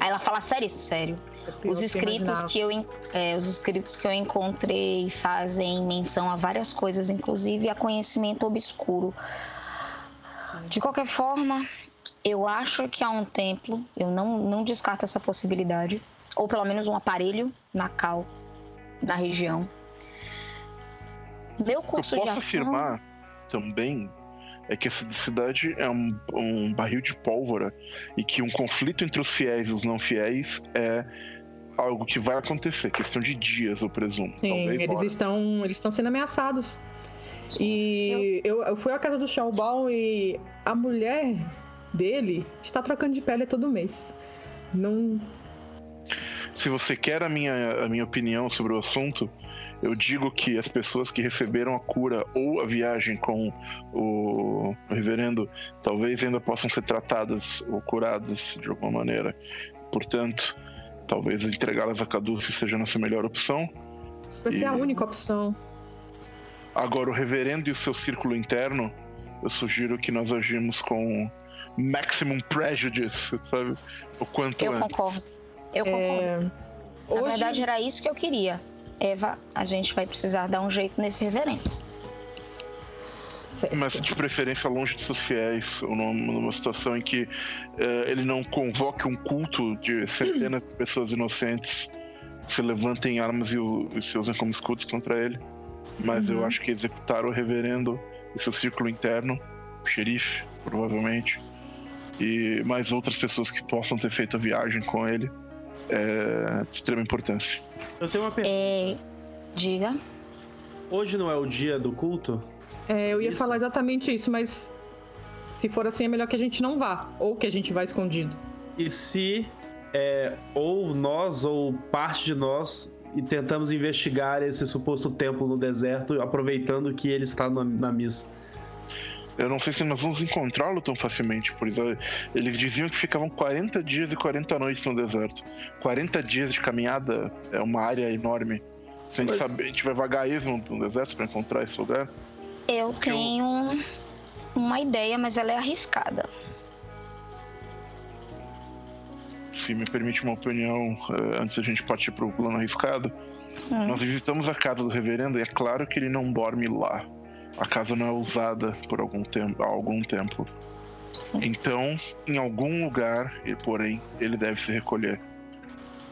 Aí ela fala sério, sério. Eu Os que escritos imaginava. que eu é, os escritos que eu encontrei fazem menção a várias coisas, inclusive a conhecimento obscuro. De qualquer forma, eu acho que há um templo, eu não, não descarto essa possibilidade, ou pelo menos um aparelho na cal na região. Meu O que curso eu de posso ação, afirmar também é que essa cidade é um, um barril de pólvora e que um conflito entre os fiéis e os não fiéis é algo que vai acontecer, questão de dias, eu presumo. Sim, talvez eles horas. estão, eles estão sendo ameaçados. E eu, eu fui à casa do Xiaobao e a mulher dele está trocando de pele todo mês. Não. Se você quer a minha, a minha opinião sobre o assunto, eu digo que as pessoas que receberam a cura ou a viagem com o reverendo talvez ainda possam ser tratadas ou curadas de alguma maneira. Portanto, talvez entregá-las a Caduce seja a nossa melhor opção. Vai ser a E- única opção. Agora, o reverendo e o seu círculo interno, eu sugiro que nós agimos com maximum prejudice, sabe? O quanto eu antes. concordo. Eu concordo. É, Na hoje- verdade, era isso que eu queria. Eva, a gente vai precisar dar um jeito nesse reverendo. Certo. Mas de preferência longe de seus fiéis, ou numa, situação em que eh, ele não convoque um culto de centenas de pessoas inocentes que se levantem armas e, o, e se usem como escudos contra ele. Mas eu Uhum. acho que executar o reverendo e seu círculo interno, o xerife, provavelmente, e mais outras pessoas que possam ter feito a viagem com ele, é de extrema importância. Eu tenho uma pergunta. É, diga. Hoje não é o dia do culto? É, eu ia Isso. falar exatamente isso, mas se for assim é melhor que a gente não vá, ou que a gente vá escondido. E se é, ou nós ou parte de nós e tentamos investigar esse suposto templo no deserto, aproveitando que ele está na, na missa? Eu não sei se nós vamos encontrá-lo tão facilmente, por isso eles diziam que ficavam 40 dias e 40 noites no deserto. 40 dias de caminhada é uma área enorme. Se a gente, saber, a gente vai vagar isso no, deserto para encontrar esse lugar. Eu tenho uma ideia, mas ela é arriscada. Se me permite uma opinião, eh, antes da gente partir para o plano arriscado, Hum. nós visitamos a casa do reverendo e é claro que ele não dorme lá. A casa não é usada por algum tempo, há algum tempo. Então, em algum lugar, e porém, ele deve se recolher.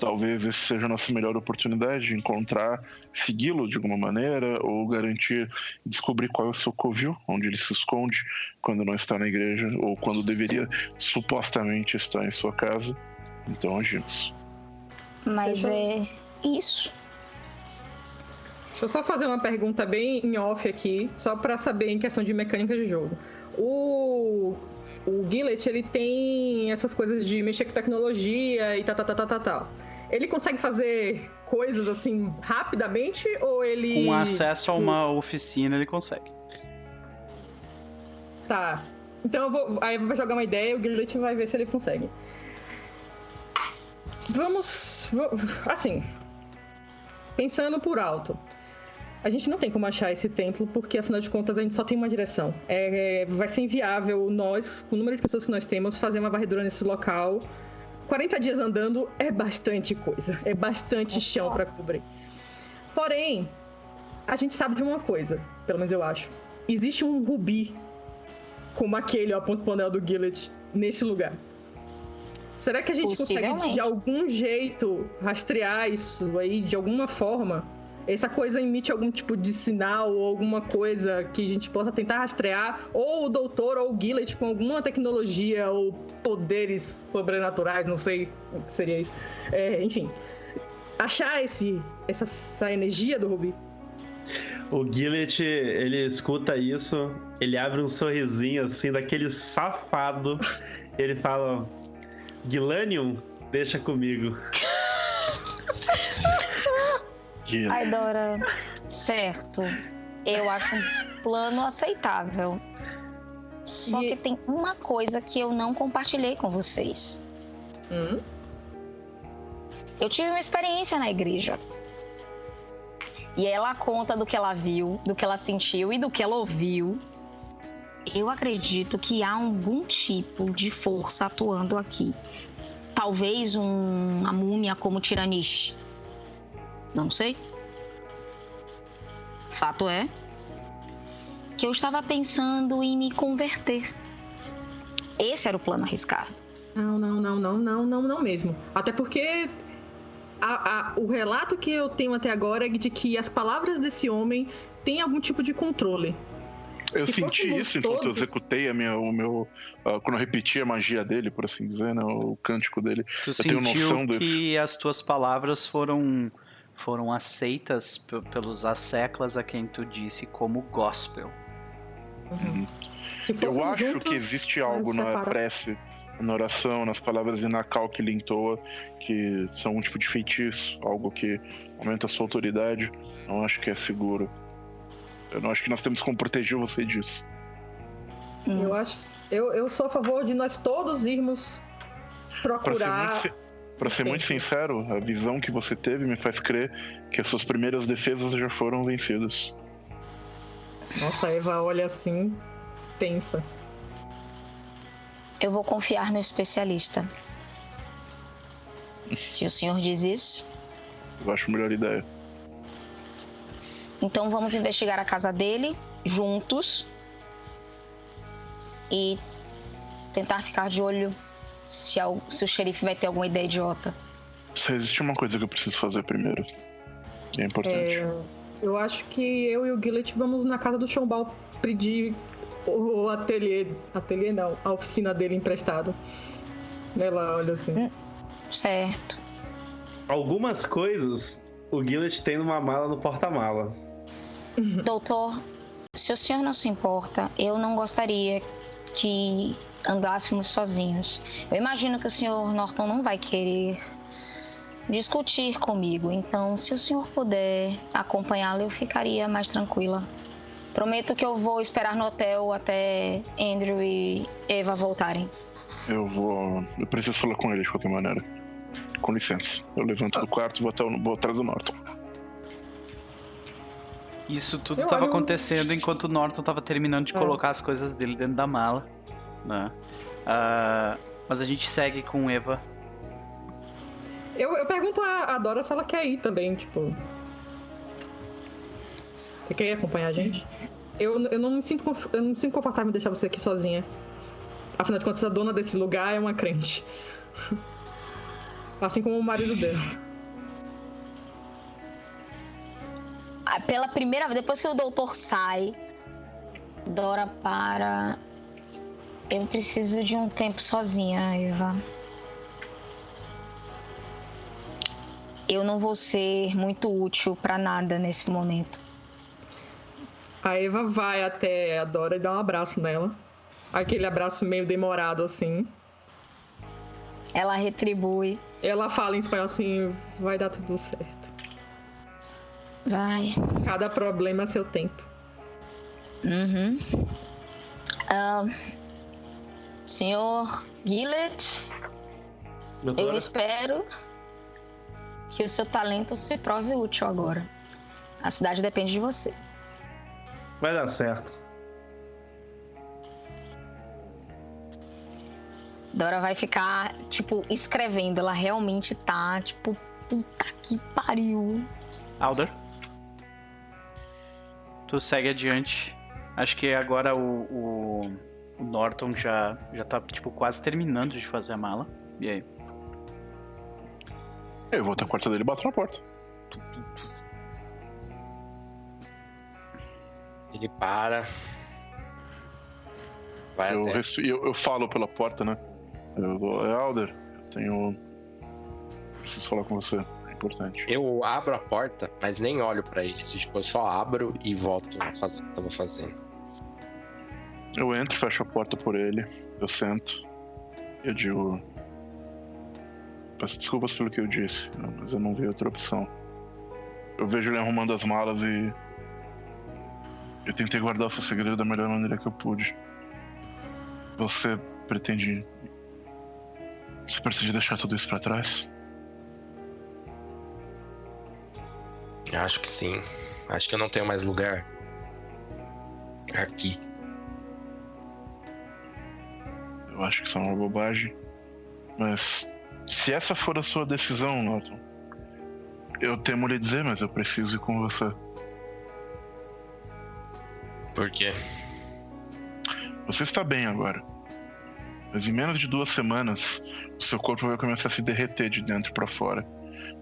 talvez esse seja a nossa melhor oportunidade de encontrar, segui-lo de alguma maneira, ou garantir, descobrir qual é o seu covil, onde ele se esconde quando não está na igreja, ou quando deveria supostamente estar em sua casa. Então agimos. Mas é isso. Deixa eu só fazer uma pergunta bem em off aqui, só para saber em questão de mecânica de jogo. O o Gillet, ele tem essas coisas de mexer com tecnologia e tal, tal, tal, tal, tal. Ele consegue fazer coisas assim rapidamente ou ele. Com acesso a uma oficina, ele consegue. Tá. Então eu vou. Aí eu vou jogar uma ideia e o Gillet vai ver se ele consegue. Vamos. Assim. Pensando por alto. A gente não tem como achar esse templo, porque afinal de contas a gente só tem uma direção. É, vai ser inviável nós, com o número de pessoas que nós temos, fazer uma varredura nesse local. 40 dias andando é bastante coisa, é bastante chão para cobrir. Porém, a gente sabe de uma coisa, pelo menos eu acho. Existe um rubi como aquele, ó, ponto panel do Gillet, nesse lugar. Será que a gente consegue de algum jeito rastrear isso aí de alguma forma? Essa coisa emite algum tipo de sinal ou alguma coisa que a gente possa tentar rastrear, ou o doutor ou o Gillet com alguma tecnologia ou poderes sobrenaturais, não sei o que seria isso. É, enfim, achar esse, essa, essa energia do Rubi. O Gillet, ele escuta isso, ele abre um sorrisinho assim, daquele safado. Ele fala: Gilanium, deixa comigo. Ai, Dora, certo. Eu acho um plano aceitável. Só e... que tem uma coisa que eu não compartilhei com vocês. Hum? Eu tive uma experiência na igreja. E ela conta do que ela viu, do que ela sentiu e do que ela ouviu. Eu acredito que há algum tipo de força atuando aqui. Talvez um, uma múmia como Tiranish não sei. Fato é que eu estava pensando em me converter. Esse era o plano arriscado. Não, não, não, não, não, não, não mesmo. Até porque a, a, o relato que eu tenho até agora é de que as palavras desse homem têm algum tipo de controle. Eu Se senti isso todos... enquanto eu executei a minha, o meu. Uh, quando eu repeti a magia dele, por assim dizer, né, o cântico dele. Tu eu tenho noção que as tuas palavras foram foram aceitas pelos asseclas a quem tu disse como gospel. Uhum. Eu acho juntos, que existe algo na prece, na oração, nas palavras Inakal que ele entoa, que são um tipo de feitiço, algo que aumenta a sua autoridade. Não acho que é seguro. Eu não acho que nós temos como proteger você disso. Eu acho. Eu, eu sou a favor de nós todos irmos procurar para ser muito sincero, a visão que você teve me faz crer que as suas primeiras defesas já foram vencidas. Nossa, a Eva olha assim, tensa. Eu vou confiar no especialista. Se o senhor diz isso. Eu acho a melhor ideia. Então vamos investigar a casa dele juntos e tentar ficar de olho se, se o xerife vai ter alguma ideia idiota. Só existe uma coisa que eu preciso fazer primeiro. é importante. É, eu acho que eu e o Gillet vamos na casa do Chombal pedir o ateliê. Ateliê não, a oficina dele emprestado. Ela olha assim. Hum, certo. Algumas coisas o Gillet tem numa mala no porta-mala. Doutor, se o senhor não se importa, eu não gostaria que andássemos sozinhos. Eu imagino que o senhor Norton não vai querer discutir comigo, então se o senhor puder acompanhá-lo, eu ficaria mais tranquila. Prometo que eu vou esperar no hotel até Andrew e Eva voltarem. Eu vou. Eu preciso falar com ele de qualquer maneira. Com licença. Eu levanto do quarto e vou, até, vou atrás do Norton. Isso tudo estava acontecendo enquanto o Norton estava terminando de é. colocar as coisas dele dentro da mala né? Uh, mas a gente segue com Eva. Eu, eu pergunto a, a Dora se ela quer ir também, tipo. Você quer ir acompanhar a gente? Eu, eu, não me sinto, eu não me sinto confortável em deixar você aqui sozinha. Afinal de contas, a dona desse lugar é uma crente. Assim como o marido dela. Ah, Pela primeira vez, depois que o doutor sai, Dora para. Eu preciso de um tempo sozinha, Eva. Eu não vou ser muito útil pra nada nesse momento. A Eva vai até a Dora e dá um abraço nela. Aquele abraço meio demorado assim. Ela retribui. Ela fala em espanhol assim: vai dar tudo certo. Vai. Cada problema a seu tempo. Uhum. Ah, senhor Gillett, eu Doutora? espero que o seu talento se prove útil agora. A cidade depende de você. Vai dar certo. Dora vai ficar, tipo, escrevendo. Ela realmente tá, tipo, puta que pariu. Alder. Tu segue adiante. Acho que agora o, o, o Norton já, já tá, tipo, quase terminando de fazer a mala. E aí? Eu vou até a porta dele e bato na porta. Ele para. Vai Eu, até. res- eu, eu falo pela porta, né? Eu vou, é Alder, eu tenho. Preciso falar com você, é importante. Eu abro a porta, mas nem olho pra ele. Tipo, eu só abro e volto a fazer o que eu tava fazendo. Eu entro, fecho a porta por ele, eu sento. Eu digo. Peço desculpas pelo que eu disse, mas eu não vi outra opção. Eu vejo ele arrumando as malas e. Eu tentei guardar o seu segredo da melhor maneira que eu pude. Você pretende. Você pretende deixar tudo isso pra trás? Acho que sim. Acho que eu não tenho mais lugar. Aqui. Eu acho que isso é uma bobagem. Mas se essa for a sua decisão, Norton, eu temo lhe dizer, mas eu preciso ir com você. Por quê? Você está bem agora. Mas em menos de duas semanas, o seu corpo vai começar a se derreter de dentro para fora.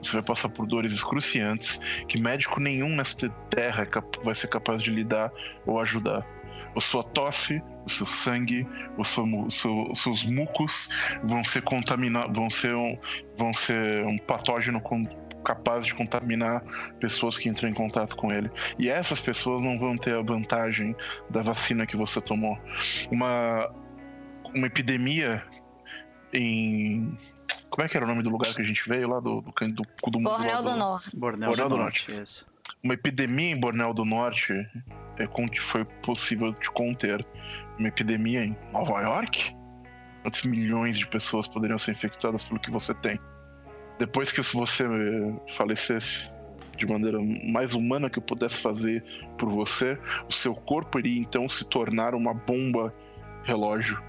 Você vai passar por dores excruciantes que médico nenhum nesta terra é vai ser capaz de lidar ou ajudar. A sua tosse, o seu sangue, o seu o seu- os seus mucos vão ser contaminados, vão ser um, vão ser um patógeno com- capaz de contaminar pessoas que entram em contato com ele. E essas pessoas não vão ter a vantagem da vacina que você tomou. Uma, uma epidemia em. Como é que era o nome do lugar que a gente veio lá? Do, do, do, do, do Bornel lá do Norte. Borneo, Borneo do do Norte. Isso. Uma epidemia em Borneo do Norte é, con- foi possível de conter. Uma epidemia em Nova York? Quantos milhões de pessoas poderiam ser infectadas pelo que você tem? Depois que você eh, falecesse de maneira mais humana que eu pudesse fazer por você, o seu corpo iria então se tornar uma bomba relógio.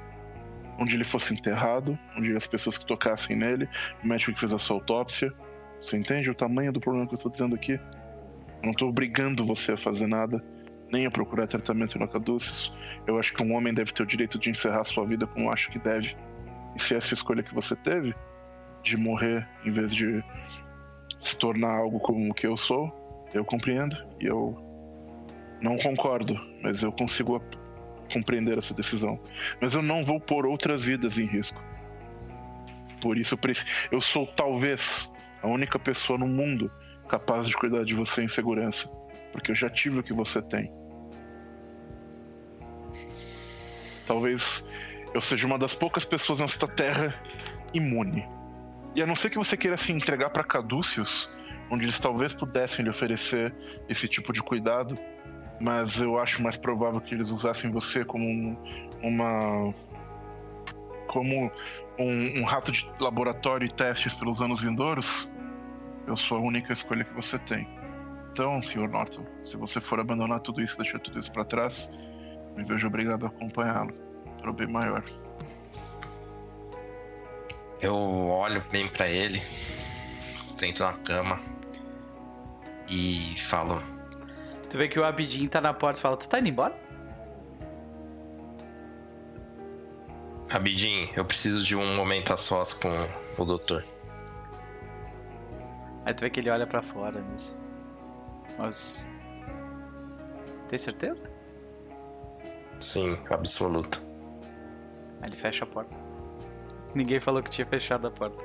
Onde ele fosse enterrado, onde as pessoas que tocassem nele, o médico que fez a sua autópsia. Você entende o tamanho do problema que eu estou dizendo aqui? Não tô obrigando você a fazer nada, nem a procurar tratamento no caduceus. Eu acho que um homem deve ter o direito de encerrar sua vida como acho que deve. E se essa é escolha que você teve, de morrer em vez de se tornar algo como o que eu sou, eu compreendo. E eu não concordo, mas eu consigo compreender essa decisão. Mas eu não vou pôr outras vidas em risco. Por isso eu sou talvez a única pessoa no mundo capaz de cuidar de você em segurança. Porque eu já tive o que você tem. Talvez eu seja uma das poucas pessoas nesta terra imune. E a não ser que você queira se entregar para Caduceus, onde eles talvez pudessem lhe oferecer esse tipo de cuidado, mas eu acho mais provável que eles usassem você como um- uma. como um, um rato de laboratório e testes pelos anos vindouros. Eu sou a única escolha que você tem. Então, Sr. Norton, se você for abandonar tudo isso, deixar tudo isso para trás, me vejo obrigado a acompanhá-lo para o bem maior. Eu olho bem pra ele, sento na cama e falo: Tu vê que o Abidin tá na porta e fala: Tu tá indo embora? Abidin, eu preciso de um momento a sós com o doutor. Aí tu vê que ele olha pra fora nisso. Mas. Tem certeza? Sim, absoluto. Aí ele fecha a porta. Ninguém falou que tinha fechado a porta.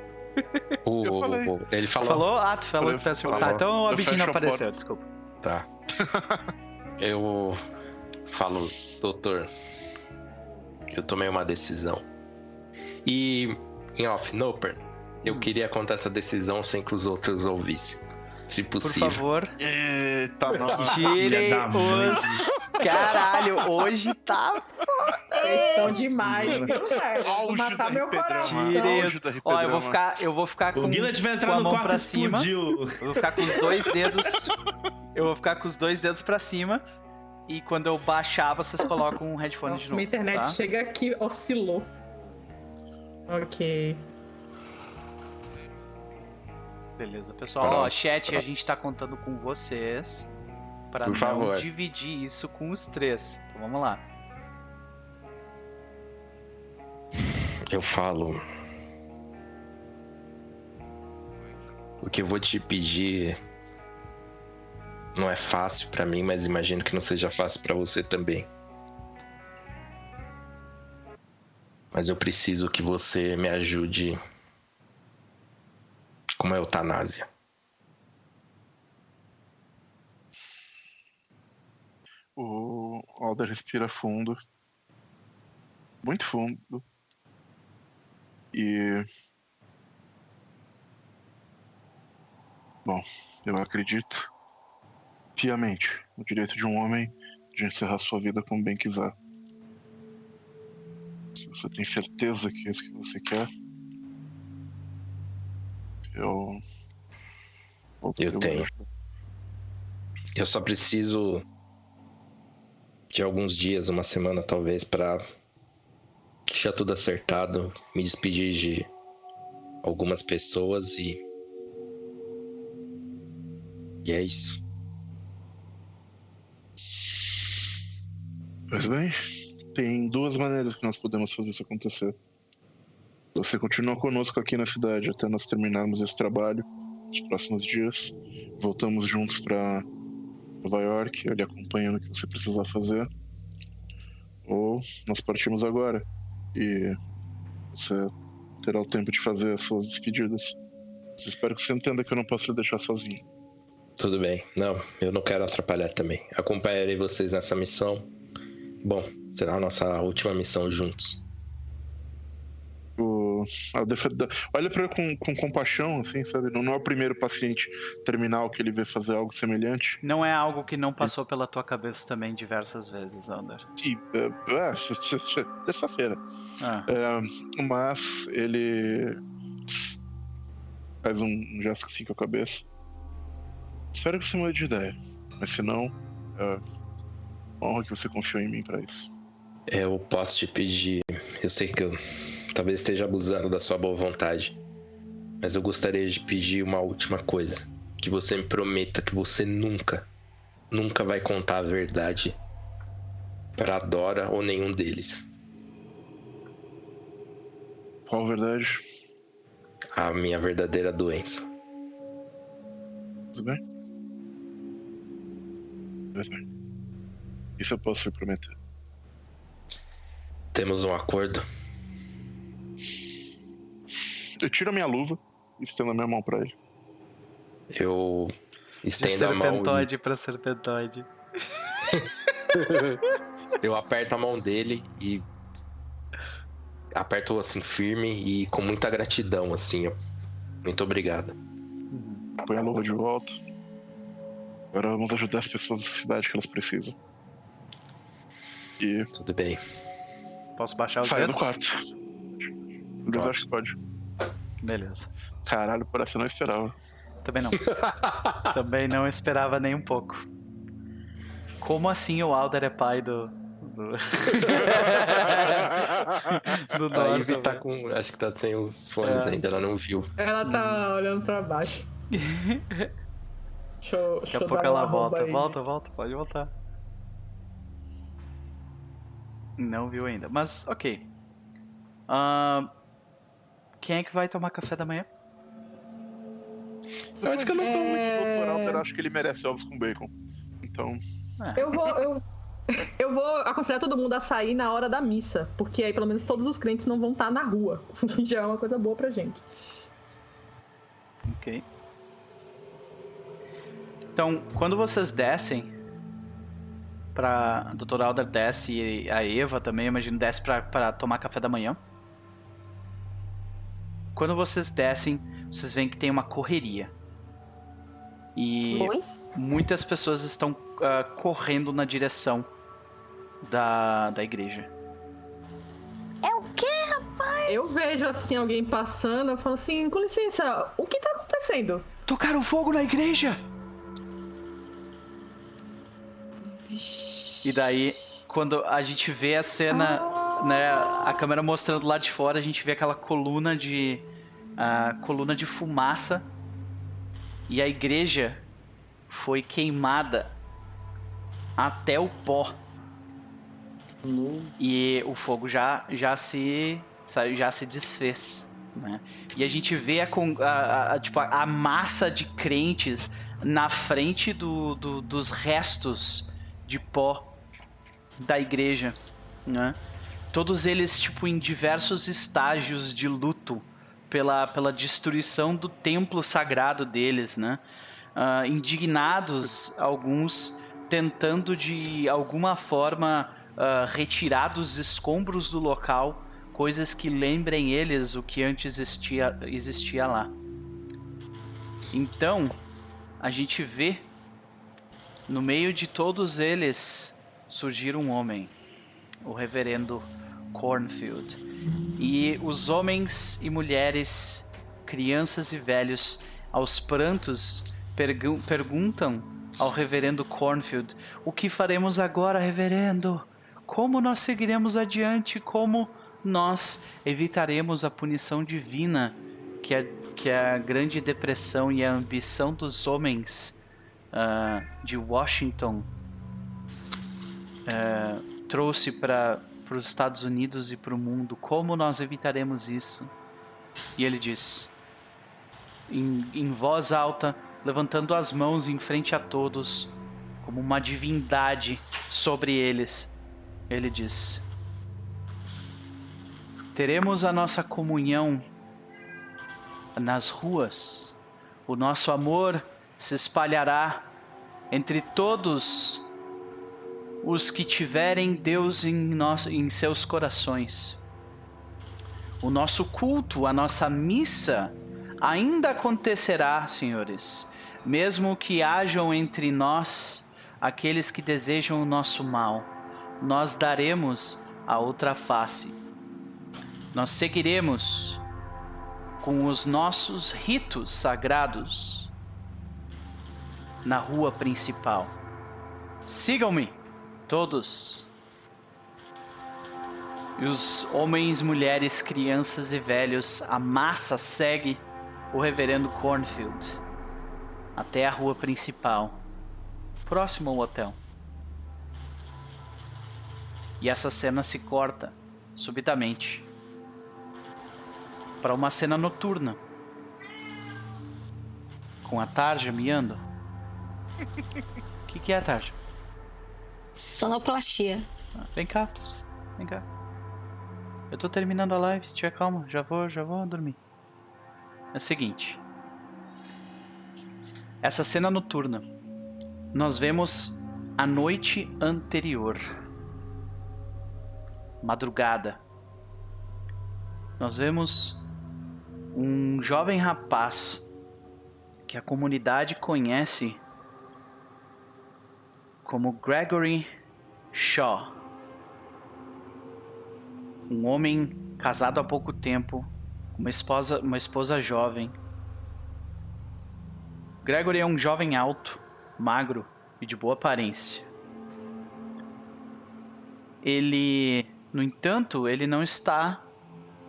O- falei. o- ele Tu falou. falou? Ah, tu falou que fechou. Tá, então não a apareceu, porta. desculpa. Tá. Eu falo, doutor, eu tomei uma decisão. E em off, Noper, eu Hum. queria contar essa decisão sem que os outros ouvissem. Se Por possível. favor, Eita, nossa. tirem Filha da mãe. os. Caralho, hoje tá. Vocês estão demais, viu, velho? Matar meu coração. Tirem os. Ó, eu vou ficar, eu vou ficar com, O Guilherme vai com entrar a no mão pra cima. explodiu. Eu vou ficar com os dois dedos. Eu vou ficar com os dois dedos pra cima. E quando eu baixar, vocês colocam um headphone de Nossa, novo. minha internet tá? chega aqui, oscilou. Ok. Beleza, pessoal. Pronto, Ó, chat, a pronto. gente tá contando com vocês. Por não favor. dividir isso com os três. Então vamos lá. Eu falo. O que eu vou te pedir não é fácil pra mim, mas imagino que não seja fácil pra você também. Mas eu preciso que você me ajude com a eutanásia. O Alder respira fundo. Muito fundo. E. Bom, eu acredito piamente no direito de um homem de encerrar sua vida como bem quiser. Se você tem certeza que é isso que você quer, eu. Eu tenho. Eu só preciso de alguns dias, uma semana talvez, pra deixar tudo acertado, me despedir de algumas pessoas e. E é isso. Pois bem, tem duas maneiras que nós podemos fazer isso acontecer. Você continua conosco aqui na cidade até nós terminarmos esse trabalho nos próximos dias. Voltamos juntos para Nova York, eu lhe acompanho no que você precisar fazer. Ou nós partimos agora e você terá o tempo de fazer as suas despedidas. Mas espero que você entenda que eu não posso lhe deixar sozinho. Tudo bem. Não, eu não quero atrapalhar também. Acompanharei vocês nessa missão. Bom, será a nossa última missão juntos. A defesa- Olha pra ele com, com compaixão, assim, sabe? Não, não é o primeiro paciente terminal que ele vê fazer algo semelhante. Não é algo que não passou pela tua cabeça também diversas vezes, Ander. E, é, é, terça-feira. Ah, É, mas ele faz um, gesto assim com a cabeça. Espero que você mude de ideia. Mas se não, é, honra que você confiou em mim pra isso. Eu posso te pedir. Eu sei que eu talvez esteja abusando da sua boa vontade. Mas eu gostaria de pedir uma última coisa. Que você me prometa que você nunca, nunca vai contar a verdade pra Dora ou nenhum deles. Qual verdade? A minha verdadeira doença. Tudo bem? Tudo bem. Isso eu posso lhe prometer. Temos um acordo. Eu tiro a minha luva e estendo a minha mão pra ele. Eu de estendo a mão. serpentoide pra serpentoide. Eu aperto a mão dele e aperto assim firme e com muita gratidão assim. ó. Muito obrigado. Põe a luva de volta. Agora vamos ajudar as pessoas da cidade que elas precisam. E Tudo bem. Posso baixar os saia do dedos? quarto. Eles Pode. acham que pode. Beleza. Caralho, parece que eu não esperava. Também não. Também não esperava nem um pouco. Como assim o Alder é pai do. Do, do A Ivy tá velho? com. Acho que tá sem os fones É. ainda, ela não viu. Ela tá olhando pra baixo. Deixa eu, Daqui deixa a pouco ela volta. aí. Volta, volta, pode voltar. Não viu ainda. Mas, ok. Ahn, quem é que vai tomar café da manhã? Eu acho que eu não tô muito É. doutoral, eu acho que ele merece ovos com bacon. Então, Eu vou, eu, eu vou aconselhar todo mundo a sair na hora da missa, porque aí pelo menos todos os crentes não vão estar na rua, o que já é uma coisa boa pra gente. Ok. Então, quando vocês descem pra. A doutora Alder desce e a Eva também, eu imagino, desce pra, pra tomar café da manhã. Quando vocês descem, vocês veem que tem uma correria. E Oi? muitas pessoas estão ah, correndo na direção da, da igreja. É o quê? Eu vejo assim alguém passando, eu falo assim, com licença, o que tá acontecendo? Tocaram fogo na igreja! E daí, quando a gente vê a cena, né, a câmera mostrando lá de fora, a gente vê aquela coluna de a coluna de fumaça e a igreja foi queimada até o pó e o fogo já já se já se desfez, né? E a gente vê a- a- a- tipo, a massa de crentes na frente do, do- dos restos de pó da igreja, né? Todos eles, tipo, em diversos estágios de luto pela, pela destruição do templo sagrado deles, né? Ah, indignados, alguns tentando de alguma forma ah, retirar dos escombros do local coisas que lembrem eles o que antes existia, existia lá. Então, a gente vê no meio de todos eles surgir um homem, o reverendo Cornfield. E os homens e mulheres, crianças e velhos, aos prantos, pergu- perguntam ao reverendo Cornfield: O que faremos agora, reverendo? Como nós seguiremos adiante? Como nós evitaremos a punição divina que a, que a grande depressão e a ambição dos homens ah, de Washington ah, trouxe para os Estados Unidos e para o mundo? Como nós evitaremos isso? E ele diz, em, em voz alta, levantando as mãos em frente a todos, como uma divindade sobre eles, ele diz: Teremos a nossa comunhão nas ruas, o nosso amor se espalhará entre todos os que tiverem Deus em, nosso, em seus corações. O nosso culto, a nossa missa, ainda acontecerá, senhores, mesmo que hajam entre nós aqueles que desejam o nosso mal. Nós daremos a outra face. Nós seguiremos com os nossos ritos sagrados na rua principal. Sigam-me, todos. E os homens, mulheres, crianças e velhos, a massa segue o reverendo Cornfield até a rua principal, próximo ao hotel. E essa cena se corta subitamente para uma cena noturna com a Tarja miando. O que, que é, Tarja? Sonoplastia. Vem cá, ps, ps, vem cá. Eu tô terminando a live, tiver calma, já vou, já vou dormir. É o seguinte. Essa cena noturna, nós vemos a noite anterior. Madrugada. Nós vemos um jovem rapaz que a comunidade conhece como Gregory Shaw. Um homem casado há pouco tempo, uma esposa, uma esposa jovem. Gregory é um jovem alto, magro e de boa aparência. Ele, no entanto, ele não está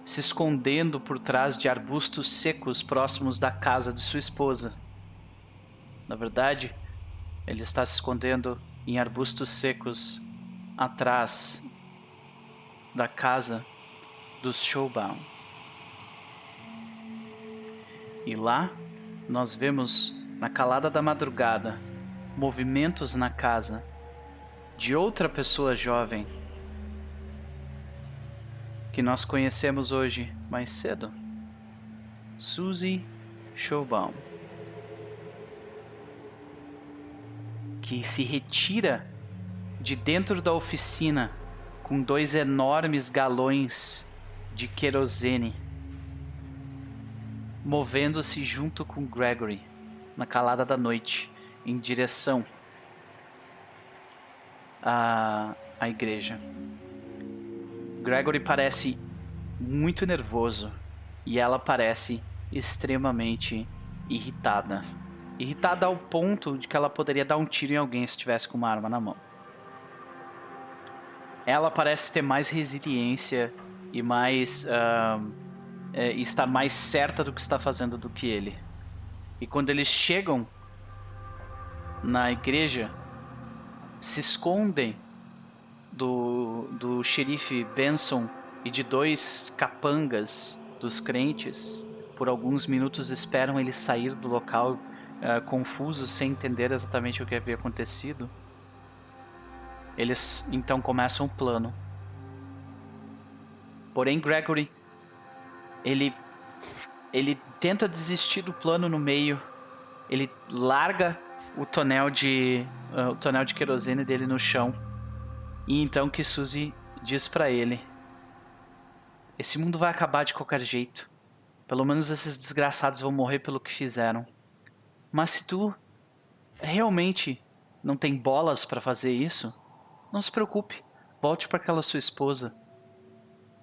se escondendo por trás de arbustos secos próximos da casa de sua esposa. Na verdade, ele está se escondendo em arbustos secos atrás da casa dos Showbound. E lá, nós vemos na calada da madrugada movimentos na casa de outra pessoa jovem que nós conhecemos hoje mais cedo, Suzy Schaubaum, que se retira de dentro da oficina com dois enormes galões de querosene, movendo-se junto com Gregory na calada da noite em direção à, à igreja. Gregory parece muito nervoso e ela parece extremamente irritada. Irritada ao ponto de que ela poderia dar um tiro em alguém se estivesse com uma arma na mão. Ela parece ter mais resiliência e mais. Uh, é, estar mais certa do que está fazendo do que ele. E quando eles chegam na igreja, se escondem do, do xerife Benson e de dois capangas dos crentes. Por alguns minutos esperam ele sair do local uh, confusos, sem entender exatamente o que havia acontecido. Eles então começam o plano. Porém, Gregory ele ele tenta desistir do plano no meio. Ele larga o tonel de uh, o tonel de querosene dele no chão. E então que Suzy diz para ele: Esse mundo vai acabar de qualquer jeito. Pelo menos esses desgraçados vão morrer pelo que fizeram. Mas se tu realmente não tem bolas para fazer isso, não se preocupe. Volte para aquela sua esposa.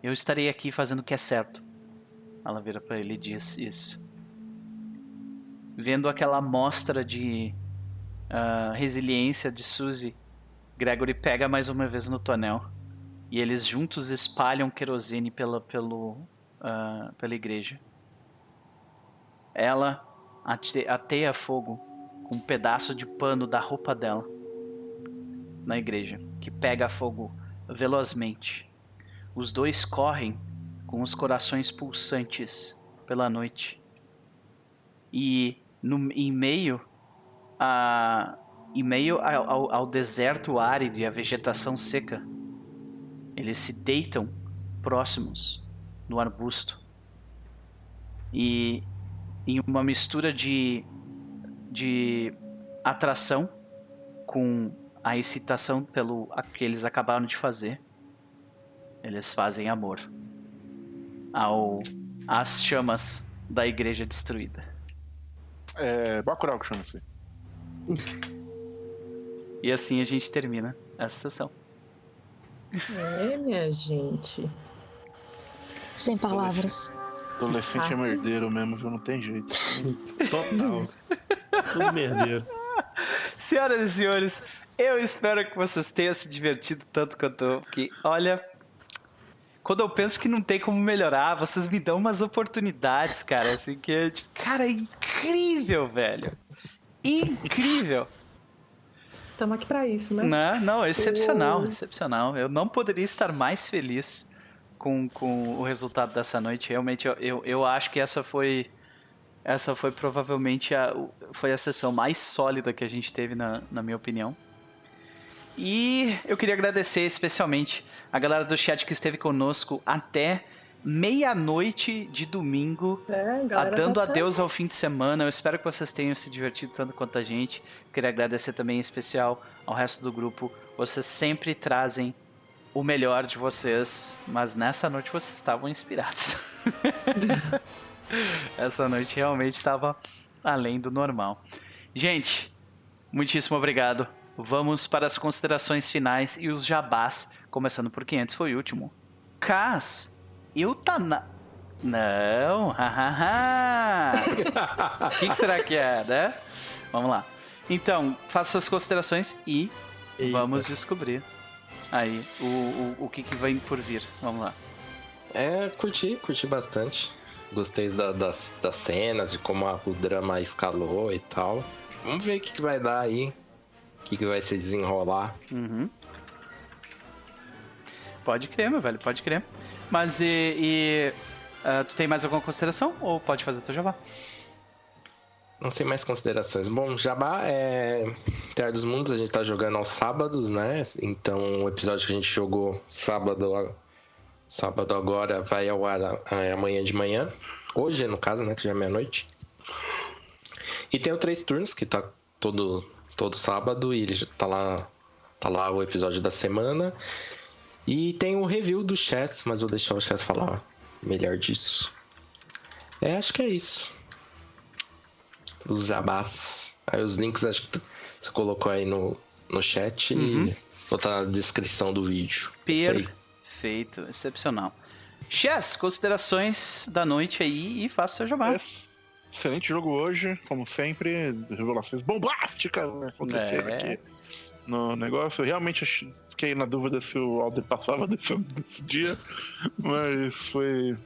Eu estarei aqui fazendo o que é certo. Ela vira para ele e diz isso. Vendo aquela mostra de uh, resiliência de Suzy, Gregory pega mais uma vez no tonel e eles juntos espalham querosene pela, pelo, uh, pela igreja. Ela ateia fogo com um pedaço de pano da roupa dela na igreja, que pega fogo velozmente. Os dois correm com os corações pulsantes pela noite. E no, em meio a em meio ao, ao deserto árido e à vegetação seca, eles se deitam próximos no arbusto. E em uma mistura de, de atração com a excitação pelo que eles acabaram de fazer, eles fazem amor ao às chamas da igreja destruída. É Bacurau que chama isso aí. E assim a gente termina essa sessão. É, minha gente. Sem palavras. Adolescente é merdeiro mesmo, viu? Não tem jeito. Total. Tudo merdeiro. Senhoras e senhores, eu espero que vocês tenham se divertido tanto quanto eu, porque, olha, quando eu penso que não tem como melhorar, vocês me dão umas oportunidades, cara, assim, que é, tipo, cara, é incrível, velho. Incrível. Estamos aqui para isso, né? Não, não, excepcional, excepcional. Eu não poderia estar mais feliz com, com o resultado dessa noite. Realmente, eu, eu, eu acho que essa foi essa foi provavelmente a, foi a sessão mais sólida que a gente teve, na, na minha opinião. E eu queria agradecer especialmente a galera do chat que esteve conosco até meia-noite de domingo, É, a- dando tá- adeus ao fim de semana. Eu espero que vocês tenham se divertido tanto quanto a gente. Queria agradecer também em especial ao resto do grupo. Vocês sempre trazem o melhor de vocês, mas nessa noite vocês estavam inspirados. Essa noite realmente estava além do normal. Gente, muitíssimo obrigado. Vamos para as considerações finais e os jabás, começando por 500 foi o último. Cas, eu tá na... Não, hahaha. O que, que será que é, né? Vamos lá. Então, faça suas considerações e Eita. vamos descobrir aí o, o, o que, que vem por vir. Vamos lá. É, curti, curti bastante. Gostei da- das, das cenas, de como a- o drama escalou e tal. Vamos ver o que, que vai dar aí. O que, que vai se desenrolar. Uhum. Pode crer, meu velho, pode crer. Mas e. e, ah, tu tem mais alguma consideração? Ou pode fazer teu jabá? Não sei mais considerações. Bom, Jabá é. Terra dos Mundos, a gente tá jogando aos sábados, né? Então o episódio que a gente jogou sábado, sábado agora vai ao ar é, amanhã de manhã. Hoje, no caso, né? Que já é meia-noite. E tem o Três Turnos, que tá todo, todo sábado e ele tá lá, tá lá o episódio da semana. E tem o review do Chess, mas vou deixar o Chess falar melhor disso. É, acho que é isso. Os jabás. Aí os links acho que você colocou aí no, no chat uhum. e botar na descrição do vídeo. Perfeito, excepcional. Chess, considerações da noite aí e faça seu jabá. Excelente jogo hoje, como sempre. Revelações bombásticas né, aconteceram é. aqui no negócio. Eu realmente fiquei na dúvida se o Alder passava desse, desse dia, mas foi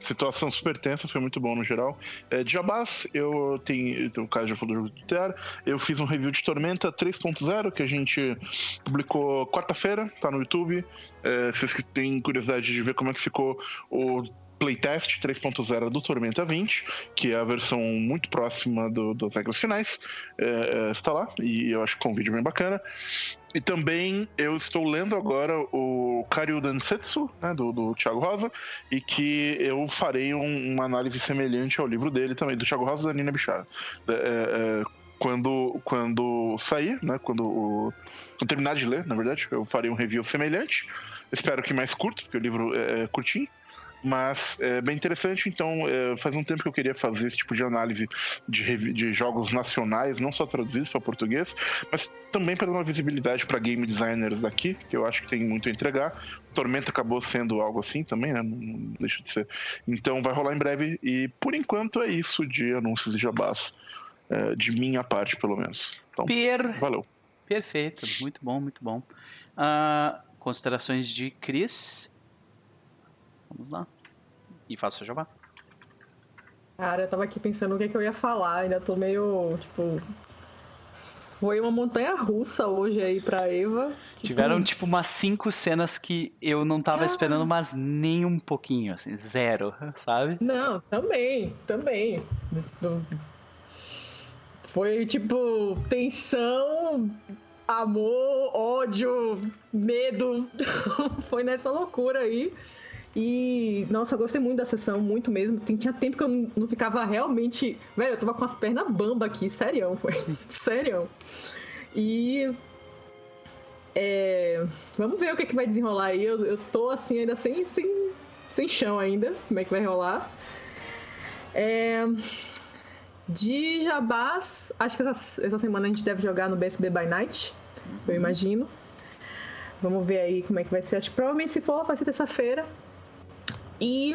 situação super tensa, foi muito bom no geral. É, Jabás, eu tenho. O caso já falou do jogo de TR. Eu fiz um review de Tormenta 3.0 que a gente publicou quarta-feira, tá no YouTube. É, vocês que têm curiosidade de ver como é que ficou o playtest 3.0 do Tormenta 20, que é a versão muito próxima do, das regras finais, é, é, está lá, e eu acho que é um vídeo bem bacana. E também eu estou lendo agora o Karyu Densetsu, né, do, do Thiago Rosa, e que eu farei um, uma análise semelhante ao livro dele também, do Thiago Rosa e da Nina Bichara. É, é, quando, quando sair, né, quando, o, quando terminar de ler, na verdade, eu farei um review semelhante. Espero que mais curto, porque o livro é, é curtinho. Mas é bem interessante, então é, faz um tempo que eu queria fazer esse tipo de análise de, de jogos nacionais, não só traduzidos para português, mas também para dar uma visibilidade para game designers daqui, que eu acho que tem muito a entregar. Tormenta acabou sendo algo assim também, né? Não deixa de ser. Então vai rolar em breve, e por enquanto é isso de anúncios e jabás, é, de minha parte, pelo menos. Então, per... valeu. Perfeito, muito bom, muito bom. Uh, considerações de Cris. Vamos lá. E faça o jabá. Cara, eu tava aqui pensando o que, é que eu ia falar, ainda tô meio, tipo. Foi uma montanha russa hoje aí pra Eva. Tipo... Tiveram, tipo, umas cinco cenas que eu não tava esperando, mas nem um pouquinho, assim, zero, sabe? Não, também, também. Foi, tipo, tensão, amor, ódio, medo. Foi nessa loucura aí. E, nossa, eu gostei muito da sessão, muito mesmo. Tinha tempo que eu não ficava realmente. Velho, eu tava com as pernas bamba aqui, serião, foi. serião. E. É, vamos ver o que, é que vai desenrolar aí. Eu, eu tô assim, ainda sem, sem, sem chão ainda. Como é que vai rolar. É, de Jabás, acho que essa, essa semana a gente deve jogar no BSB by Night, eu imagino. Vamos ver aí como é que vai ser. Acho que provavelmente se for, vai ser terça-feira. E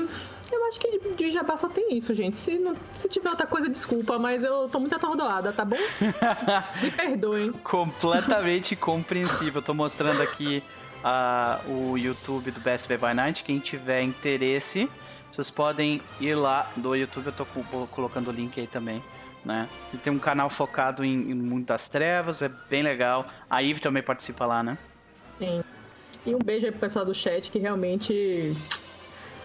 eu acho que de Jabá só tem isso, gente. Se, não, se tiver outra coisa, desculpa, mas eu tô muito atordoada, tá bom? Me perdoem. Completamente compreensível. Eu tô mostrando aqui uh, o YouTube do BSB by Night. Quem tiver interesse, vocês podem ir lá do YouTube. Eu tô colocando o link aí também. Né? E tem um canal focado em, em Mundo das Trevas, é bem legal. A Eve também participa lá, né? Sim. E um beijo aí pro pessoal do chat que realmente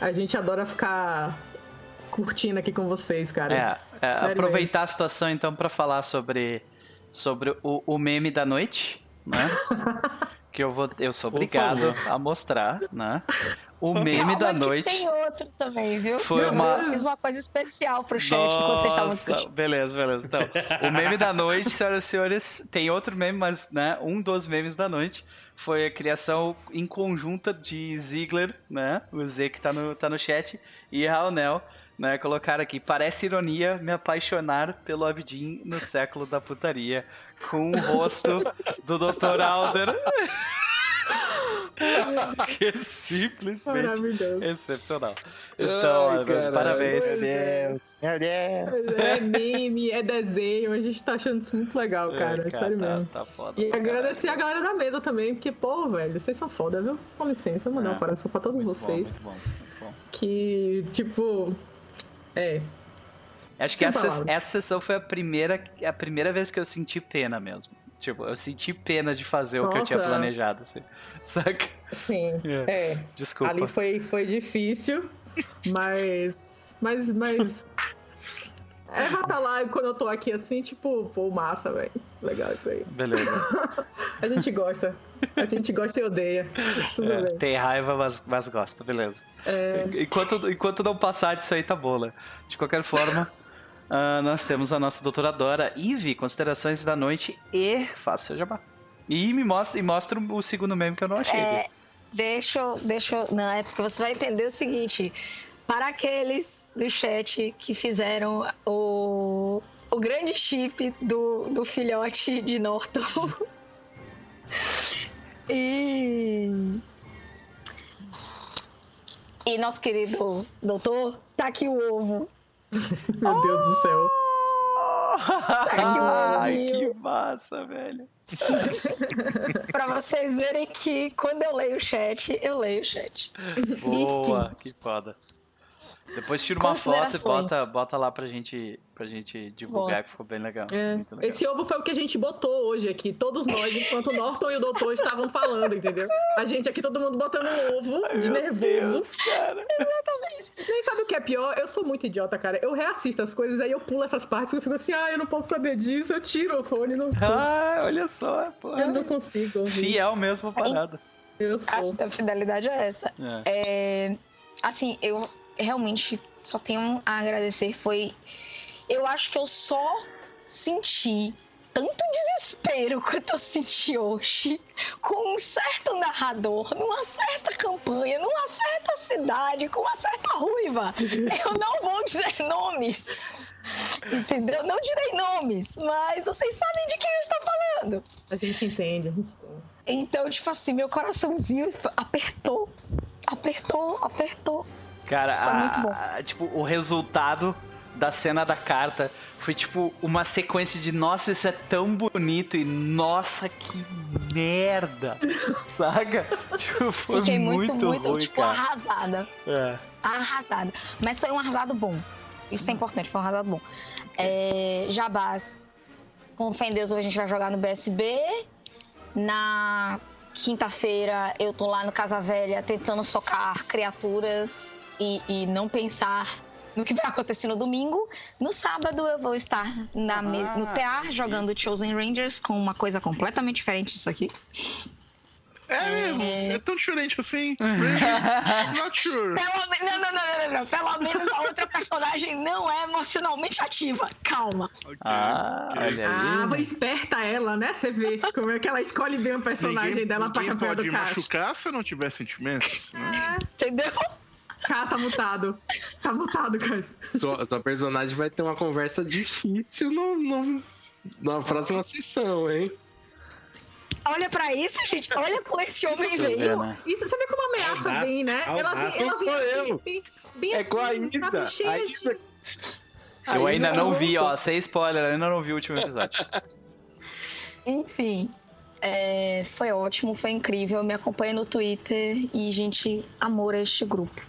a gente adora ficar curtindo aqui com vocês, cara. É, é aproveitar mesmo. a situação então para falar sobre, sobre o, o meme da noite, né? que eu vou eu sou obrigado a mostrar, né? O meme da noite. Tem outro também, viu? Foi eu uma... fiz uma coisa especial pro chat Nossa, enquanto vocês estavam discutindo. Beleza, beleza. Então, o meme da noite, senhoras e senhores, tem outro meme, mas né, um dos memes da noite foi a criação em conjunta de Ziegler, né? O Z que tá no, tá no chat, e Raonel, né? Colocaram aqui, parece ironia me apaixonar pelo Abdin no século da putaria, com o rosto do Dr. Alder. que é simplesmente excepcional. Então, Ai, meus parabéns. Meu Deus, meu Deus. É meme, é desenho, a gente tá achando isso muito legal, cara. É, cara sério tá, mesmo. Tá foda, e agradecer a galera da mesa também, porque, pô, velho, vocês são foda, viu? Com licença, mandar é, um coração pra todos vocês. Bom, muito bom, muito bom. Que, tipo, é, Acho que essa, essa sessão foi a primeira, a primeira vez que eu senti pena mesmo. Tipo, eu senti pena de fazer Nossa. o que eu tinha planejado, assim. Saca? Sim, é. é. Desculpa. Ali foi, foi difícil, mas. Mas. mas tá lá quando eu tô aqui assim, tipo, pô, massa, velho. Legal isso aí. Beleza. A gente gosta. A gente gosta e odeia. É, tem raiva, mas, mas gosta, beleza. É, Enquanto, enquanto não passar disso aí, tá bola. De qualquer forma, ah, nós temos a nossa doutoradora Ive, considerações da noite e faça seu jabá. E me mostra, e mostra o segundo meme que eu não achei. É, deixa eu. Deixa eu- Não, é porque você vai entender o seguinte. Para aqueles do chat que fizeram o, o grande chip do, do filhote de Norton. e. E nosso querido doutor, tá aqui o ovo. meu Deus do céu. Ai, que que massa, velho. Pra vocês verem que quando eu leio o chat, eu leio o chat. Boa, que foda. Depois tira uma foto e bota, bota lá pra gente, pra gente divulgar, que ficou bem legal. É, legal. Esse ovo foi o que a gente botou hoje aqui, todos nós, enquanto o Norton e o doutor estavam falando, entendeu? A gente aqui, todo mundo botando um ovo de Meu nervoso. Deus, cara. Nem sabe o que é pior? Eu sou muito idiota, cara. Eu reassisto as coisas, aí eu pulo essas partes e eu fico assim, ah, eu não posso saber disso, eu tiro o fone, não sou. Ah, olha só, pô. Eu não consigo ouvir. Fiel mesmo a parada. Eu sou. A fidelidade é essa. É. É, assim, eu realmente só tenho a agradecer. Foi. Eu acho que eu só senti tanto desespero quanto eu senti hoje com um certo narrador, numa certa campanha, numa certa cidade, com uma certa ruiva. Eu não vou dizer nomes. Entendeu? Não direi nomes, mas vocês sabem de quem eu estou falando. A gente entende, a gente entende. Então, tipo assim, meu coraçãozinho apertou. Apertou, apertou. Cara, a- muito bom. a- tipo, o resultado da cena da carta foi tipo uma sequência de nossa, isso é tão bonito e nossa, que merda, saca? Tipo, foi Fiquei muito, muito, muito, ruim, tipo, cara. arrasada. É. Arrasada. Mas foi um arrasado bom. Isso é importante, foi um arrasado bom. É, Jabás, com fé em Deus, hoje a gente vai jogar no BSB. Na quinta-feira, eu tô lá no Casa Velha tentando socar criaturas e, e não pensar no que vai acontecer no domingo. No sábado, eu vou estar na me- no Ah, TA jogando Chosen Rangers com uma coisa completamente diferente disso aqui. É mesmo, é tão diferente assim. Not sure. Pelo me- não, não, não, não, não, não. Pelo menos a outra personagem não é emocionalmente ativa. Calma. Ok, Ah, Ah, aí. vai esperta ela, né? Você vê como é que ela escolhe bem o personagem Ninguém, dela pra ninguém campanha pode do Cass. machucar se eu não tiver sentimentos. né? Entendeu? Cass tá mutado. Tá mutado, Cass. Sua, sua personagem vai ter uma conversa difícil no, no- na próxima sessão, hein? Olha pra isso, gente. Olha como esse homem ver, veio. né? Isso você vê como a ameaça vem, né? Ela vem, ela vem sou assim, eu. bem, bem É assim, com a? Isa. A de- Isa- Eu a ainda Isa não vi, ó, sem spoiler, eu ainda não vi o último episódio. Enfim. é, foi ótimo, foi incrível. Me acompanha no Twitter e, gente, amor a este grupo.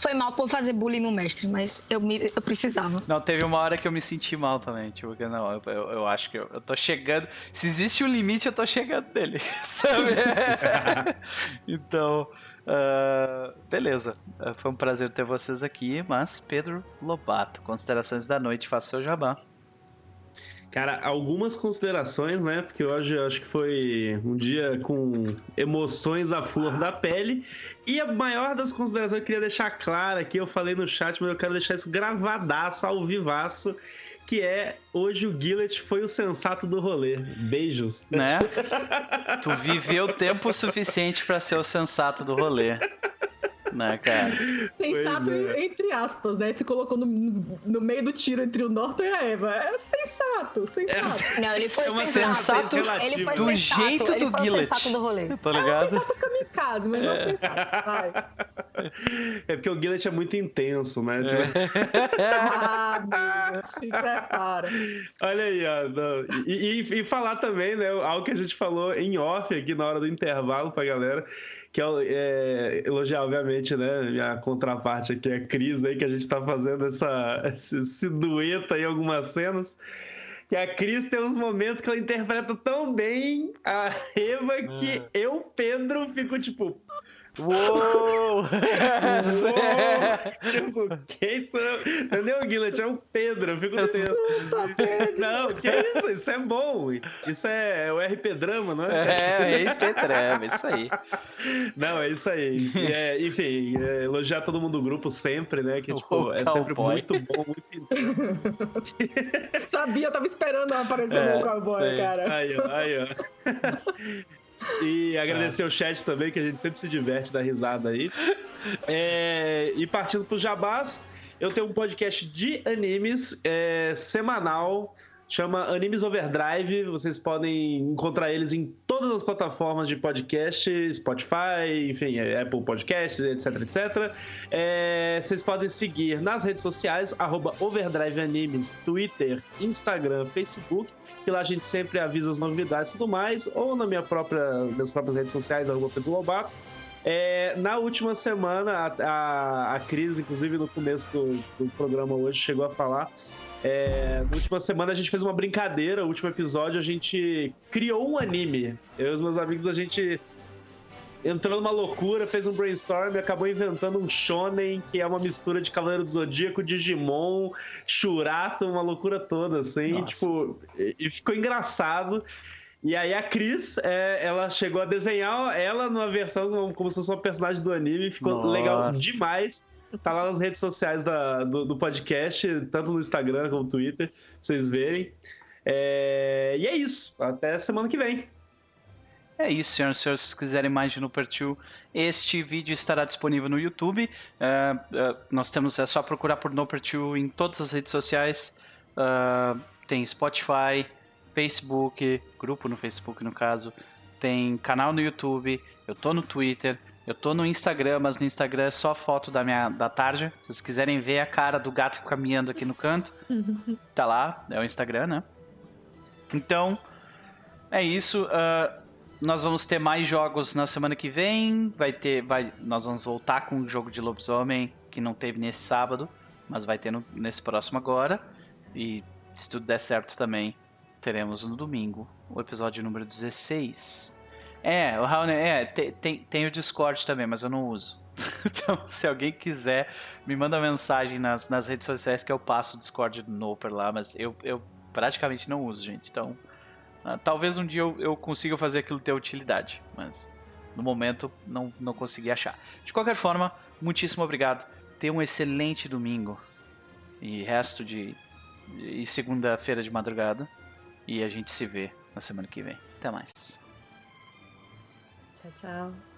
Foi mal por fazer bullying no mestre, mas eu, me- eu precisava. Não, teve uma hora que eu me senti mal também, tipo, que não, eu, eu, eu acho que eu, eu tô chegando. Se existe um limite, eu tô chegando nele, sabe? então, ah, beleza. Foi um prazer ter vocês aqui, mas Pedro Lobato, considerações da noite, faça seu jabá. Cara, algumas considerações, né? Porque hoje eu acho que foi um dia com emoções à flor da pele. E a maior das considerações eu queria deixar clara aqui, eu falei no chat, mas eu quero deixar isso gravadaço, ao vivaço, que é hoje o Gillet foi o sensato do rolê. Beijos. Né? tu viveu tempo suficiente pra ser o sensato do rolê. Né, cara? Sensato, é. entre aspas, né? Se colocou no, no meio do tiro entre o Norton e a Eva. É sensato, sensato. Não, ele foi É uma sensato. sensato ele foi do sensato, jeito ele do Gillet. sensato do rolê. Tá ligado? Sensato kamikaze, mas não É. sensato. Vai. É porque o Gillet é muito intenso, né? Tipo, Ah, amigo, se prepara. Olha aí, ó. E, e- e falar também, né? Algo que a gente falou em off aqui na hora do intervalo pra galera. Que é, é, elogiar, obviamente, né? Minha contraparte aqui, a Cris, aí, que a gente tá fazendo essa, esse, esse dueto aí em algumas cenas. E a Cris tem uns momentos que ela interpreta tão bem a Eva que eu, Pedro, fico tipo. Uou! Uou! tipo, quem são? Entendeu, Guilherme? É o Pedro, eu fico tenso. Não, que isso? Isso é bom. Isso é o RP Drama, não é? É, RP Drama, isso aí. Não, é isso aí. É, enfim, é, elogiar todo mundo do grupo sempre, né? Que, tipo, O é sempre cowboy. muito bom, muito Sabia, eu tava esperando aparecer É, o cowboy, sei. cara. Aí, ó, aí, ó. E agradecer o chat também, que a gente sempre se diverte, dá risada aí. É, e partindo pro Jabás, eu tenho um podcast de animes é, semanal, chama Animes Overdrive. Vocês podem encontrar eles em todas as plataformas de podcast, Spotify, enfim, é, Apple Podcasts, etc, etc. É, vocês podem seguir nas redes sociais, arroba Overdrive Animes, Twitter, Instagram, Facebook que lá a gente sempre avisa as novidades e tudo mais, ou na minha própria, nas próprias redes sociais, arroba Pedro Lobato. É, na última semana, a, a, a Cris, inclusive no começo do, do programa hoje, chegou a falar. É, na última semana a gente fez uma brincadeira, o último episódio a gente criou um anime. Eu e os meus amigos, a gente entrou numa loucura, fez um brainstorm e acabou inventando um shonen, que é uma mistura de Cavaleiro do Zodíaco, Digimon, Shurato, uma loucura toda, assim, Nossa. tipo, e, ficou engraçado. E aí a Cris, é, ela chegou a desenhar ela numa versão como, como se fosse uma personagem do anime, ficou Nossa. legal demais. Tá lá nas redes sociais da- do, do podcast, tanto no Instagram como no Twitter, pra vocês verem. É, e é isso, até semana que vem. É isso, senhoras e senhores. Se quiserem mais de Nooper 2, este vídeo estará disponível no YouTube. É, é, nós temos, é só procurar por Nooper 2 em todas as redes sociais. É, tem Spotify, Facebook, grupo no Facebook no caso. Tem canal no YouTube. Eu tô no Twitter. Eu tô no Instagram, mas no Instagram é só foto da minha da tarde. Se vocês quiserem ver a cara do gato caminhando aqui no canto, tá lá, é o Instagram, né? Então, é isso. ah, nós vamos ter mais jogos na semana que vem. Vai ter, vai, nós vamos voltar com o jogo de lobisomem que não teve nesse sábado, mas vai ter no- nesse próximo agora. E se tudo der certo também, teremos no domingo o episódio número 16. É, o Raul, é, tem, tem, tem o Discord também, mas eu não uso. então, se alguém quiser, me manda mensagem nas, nas redes sociais que eu passo o Discord do Noper lá, mas eu, eu praticamente não uso, gente. Então, ah, talvez um dia eu, eu consiga fazer aquilo ter utilidade, mas no momento não, não consegui achar. De qualquer forma, muitíssimo obrigado. Tenha um excelente domingo e resto de. e segunda-feira de madrugada. E a gente se vê na semana que vem. Até mais. Tchau, tchau.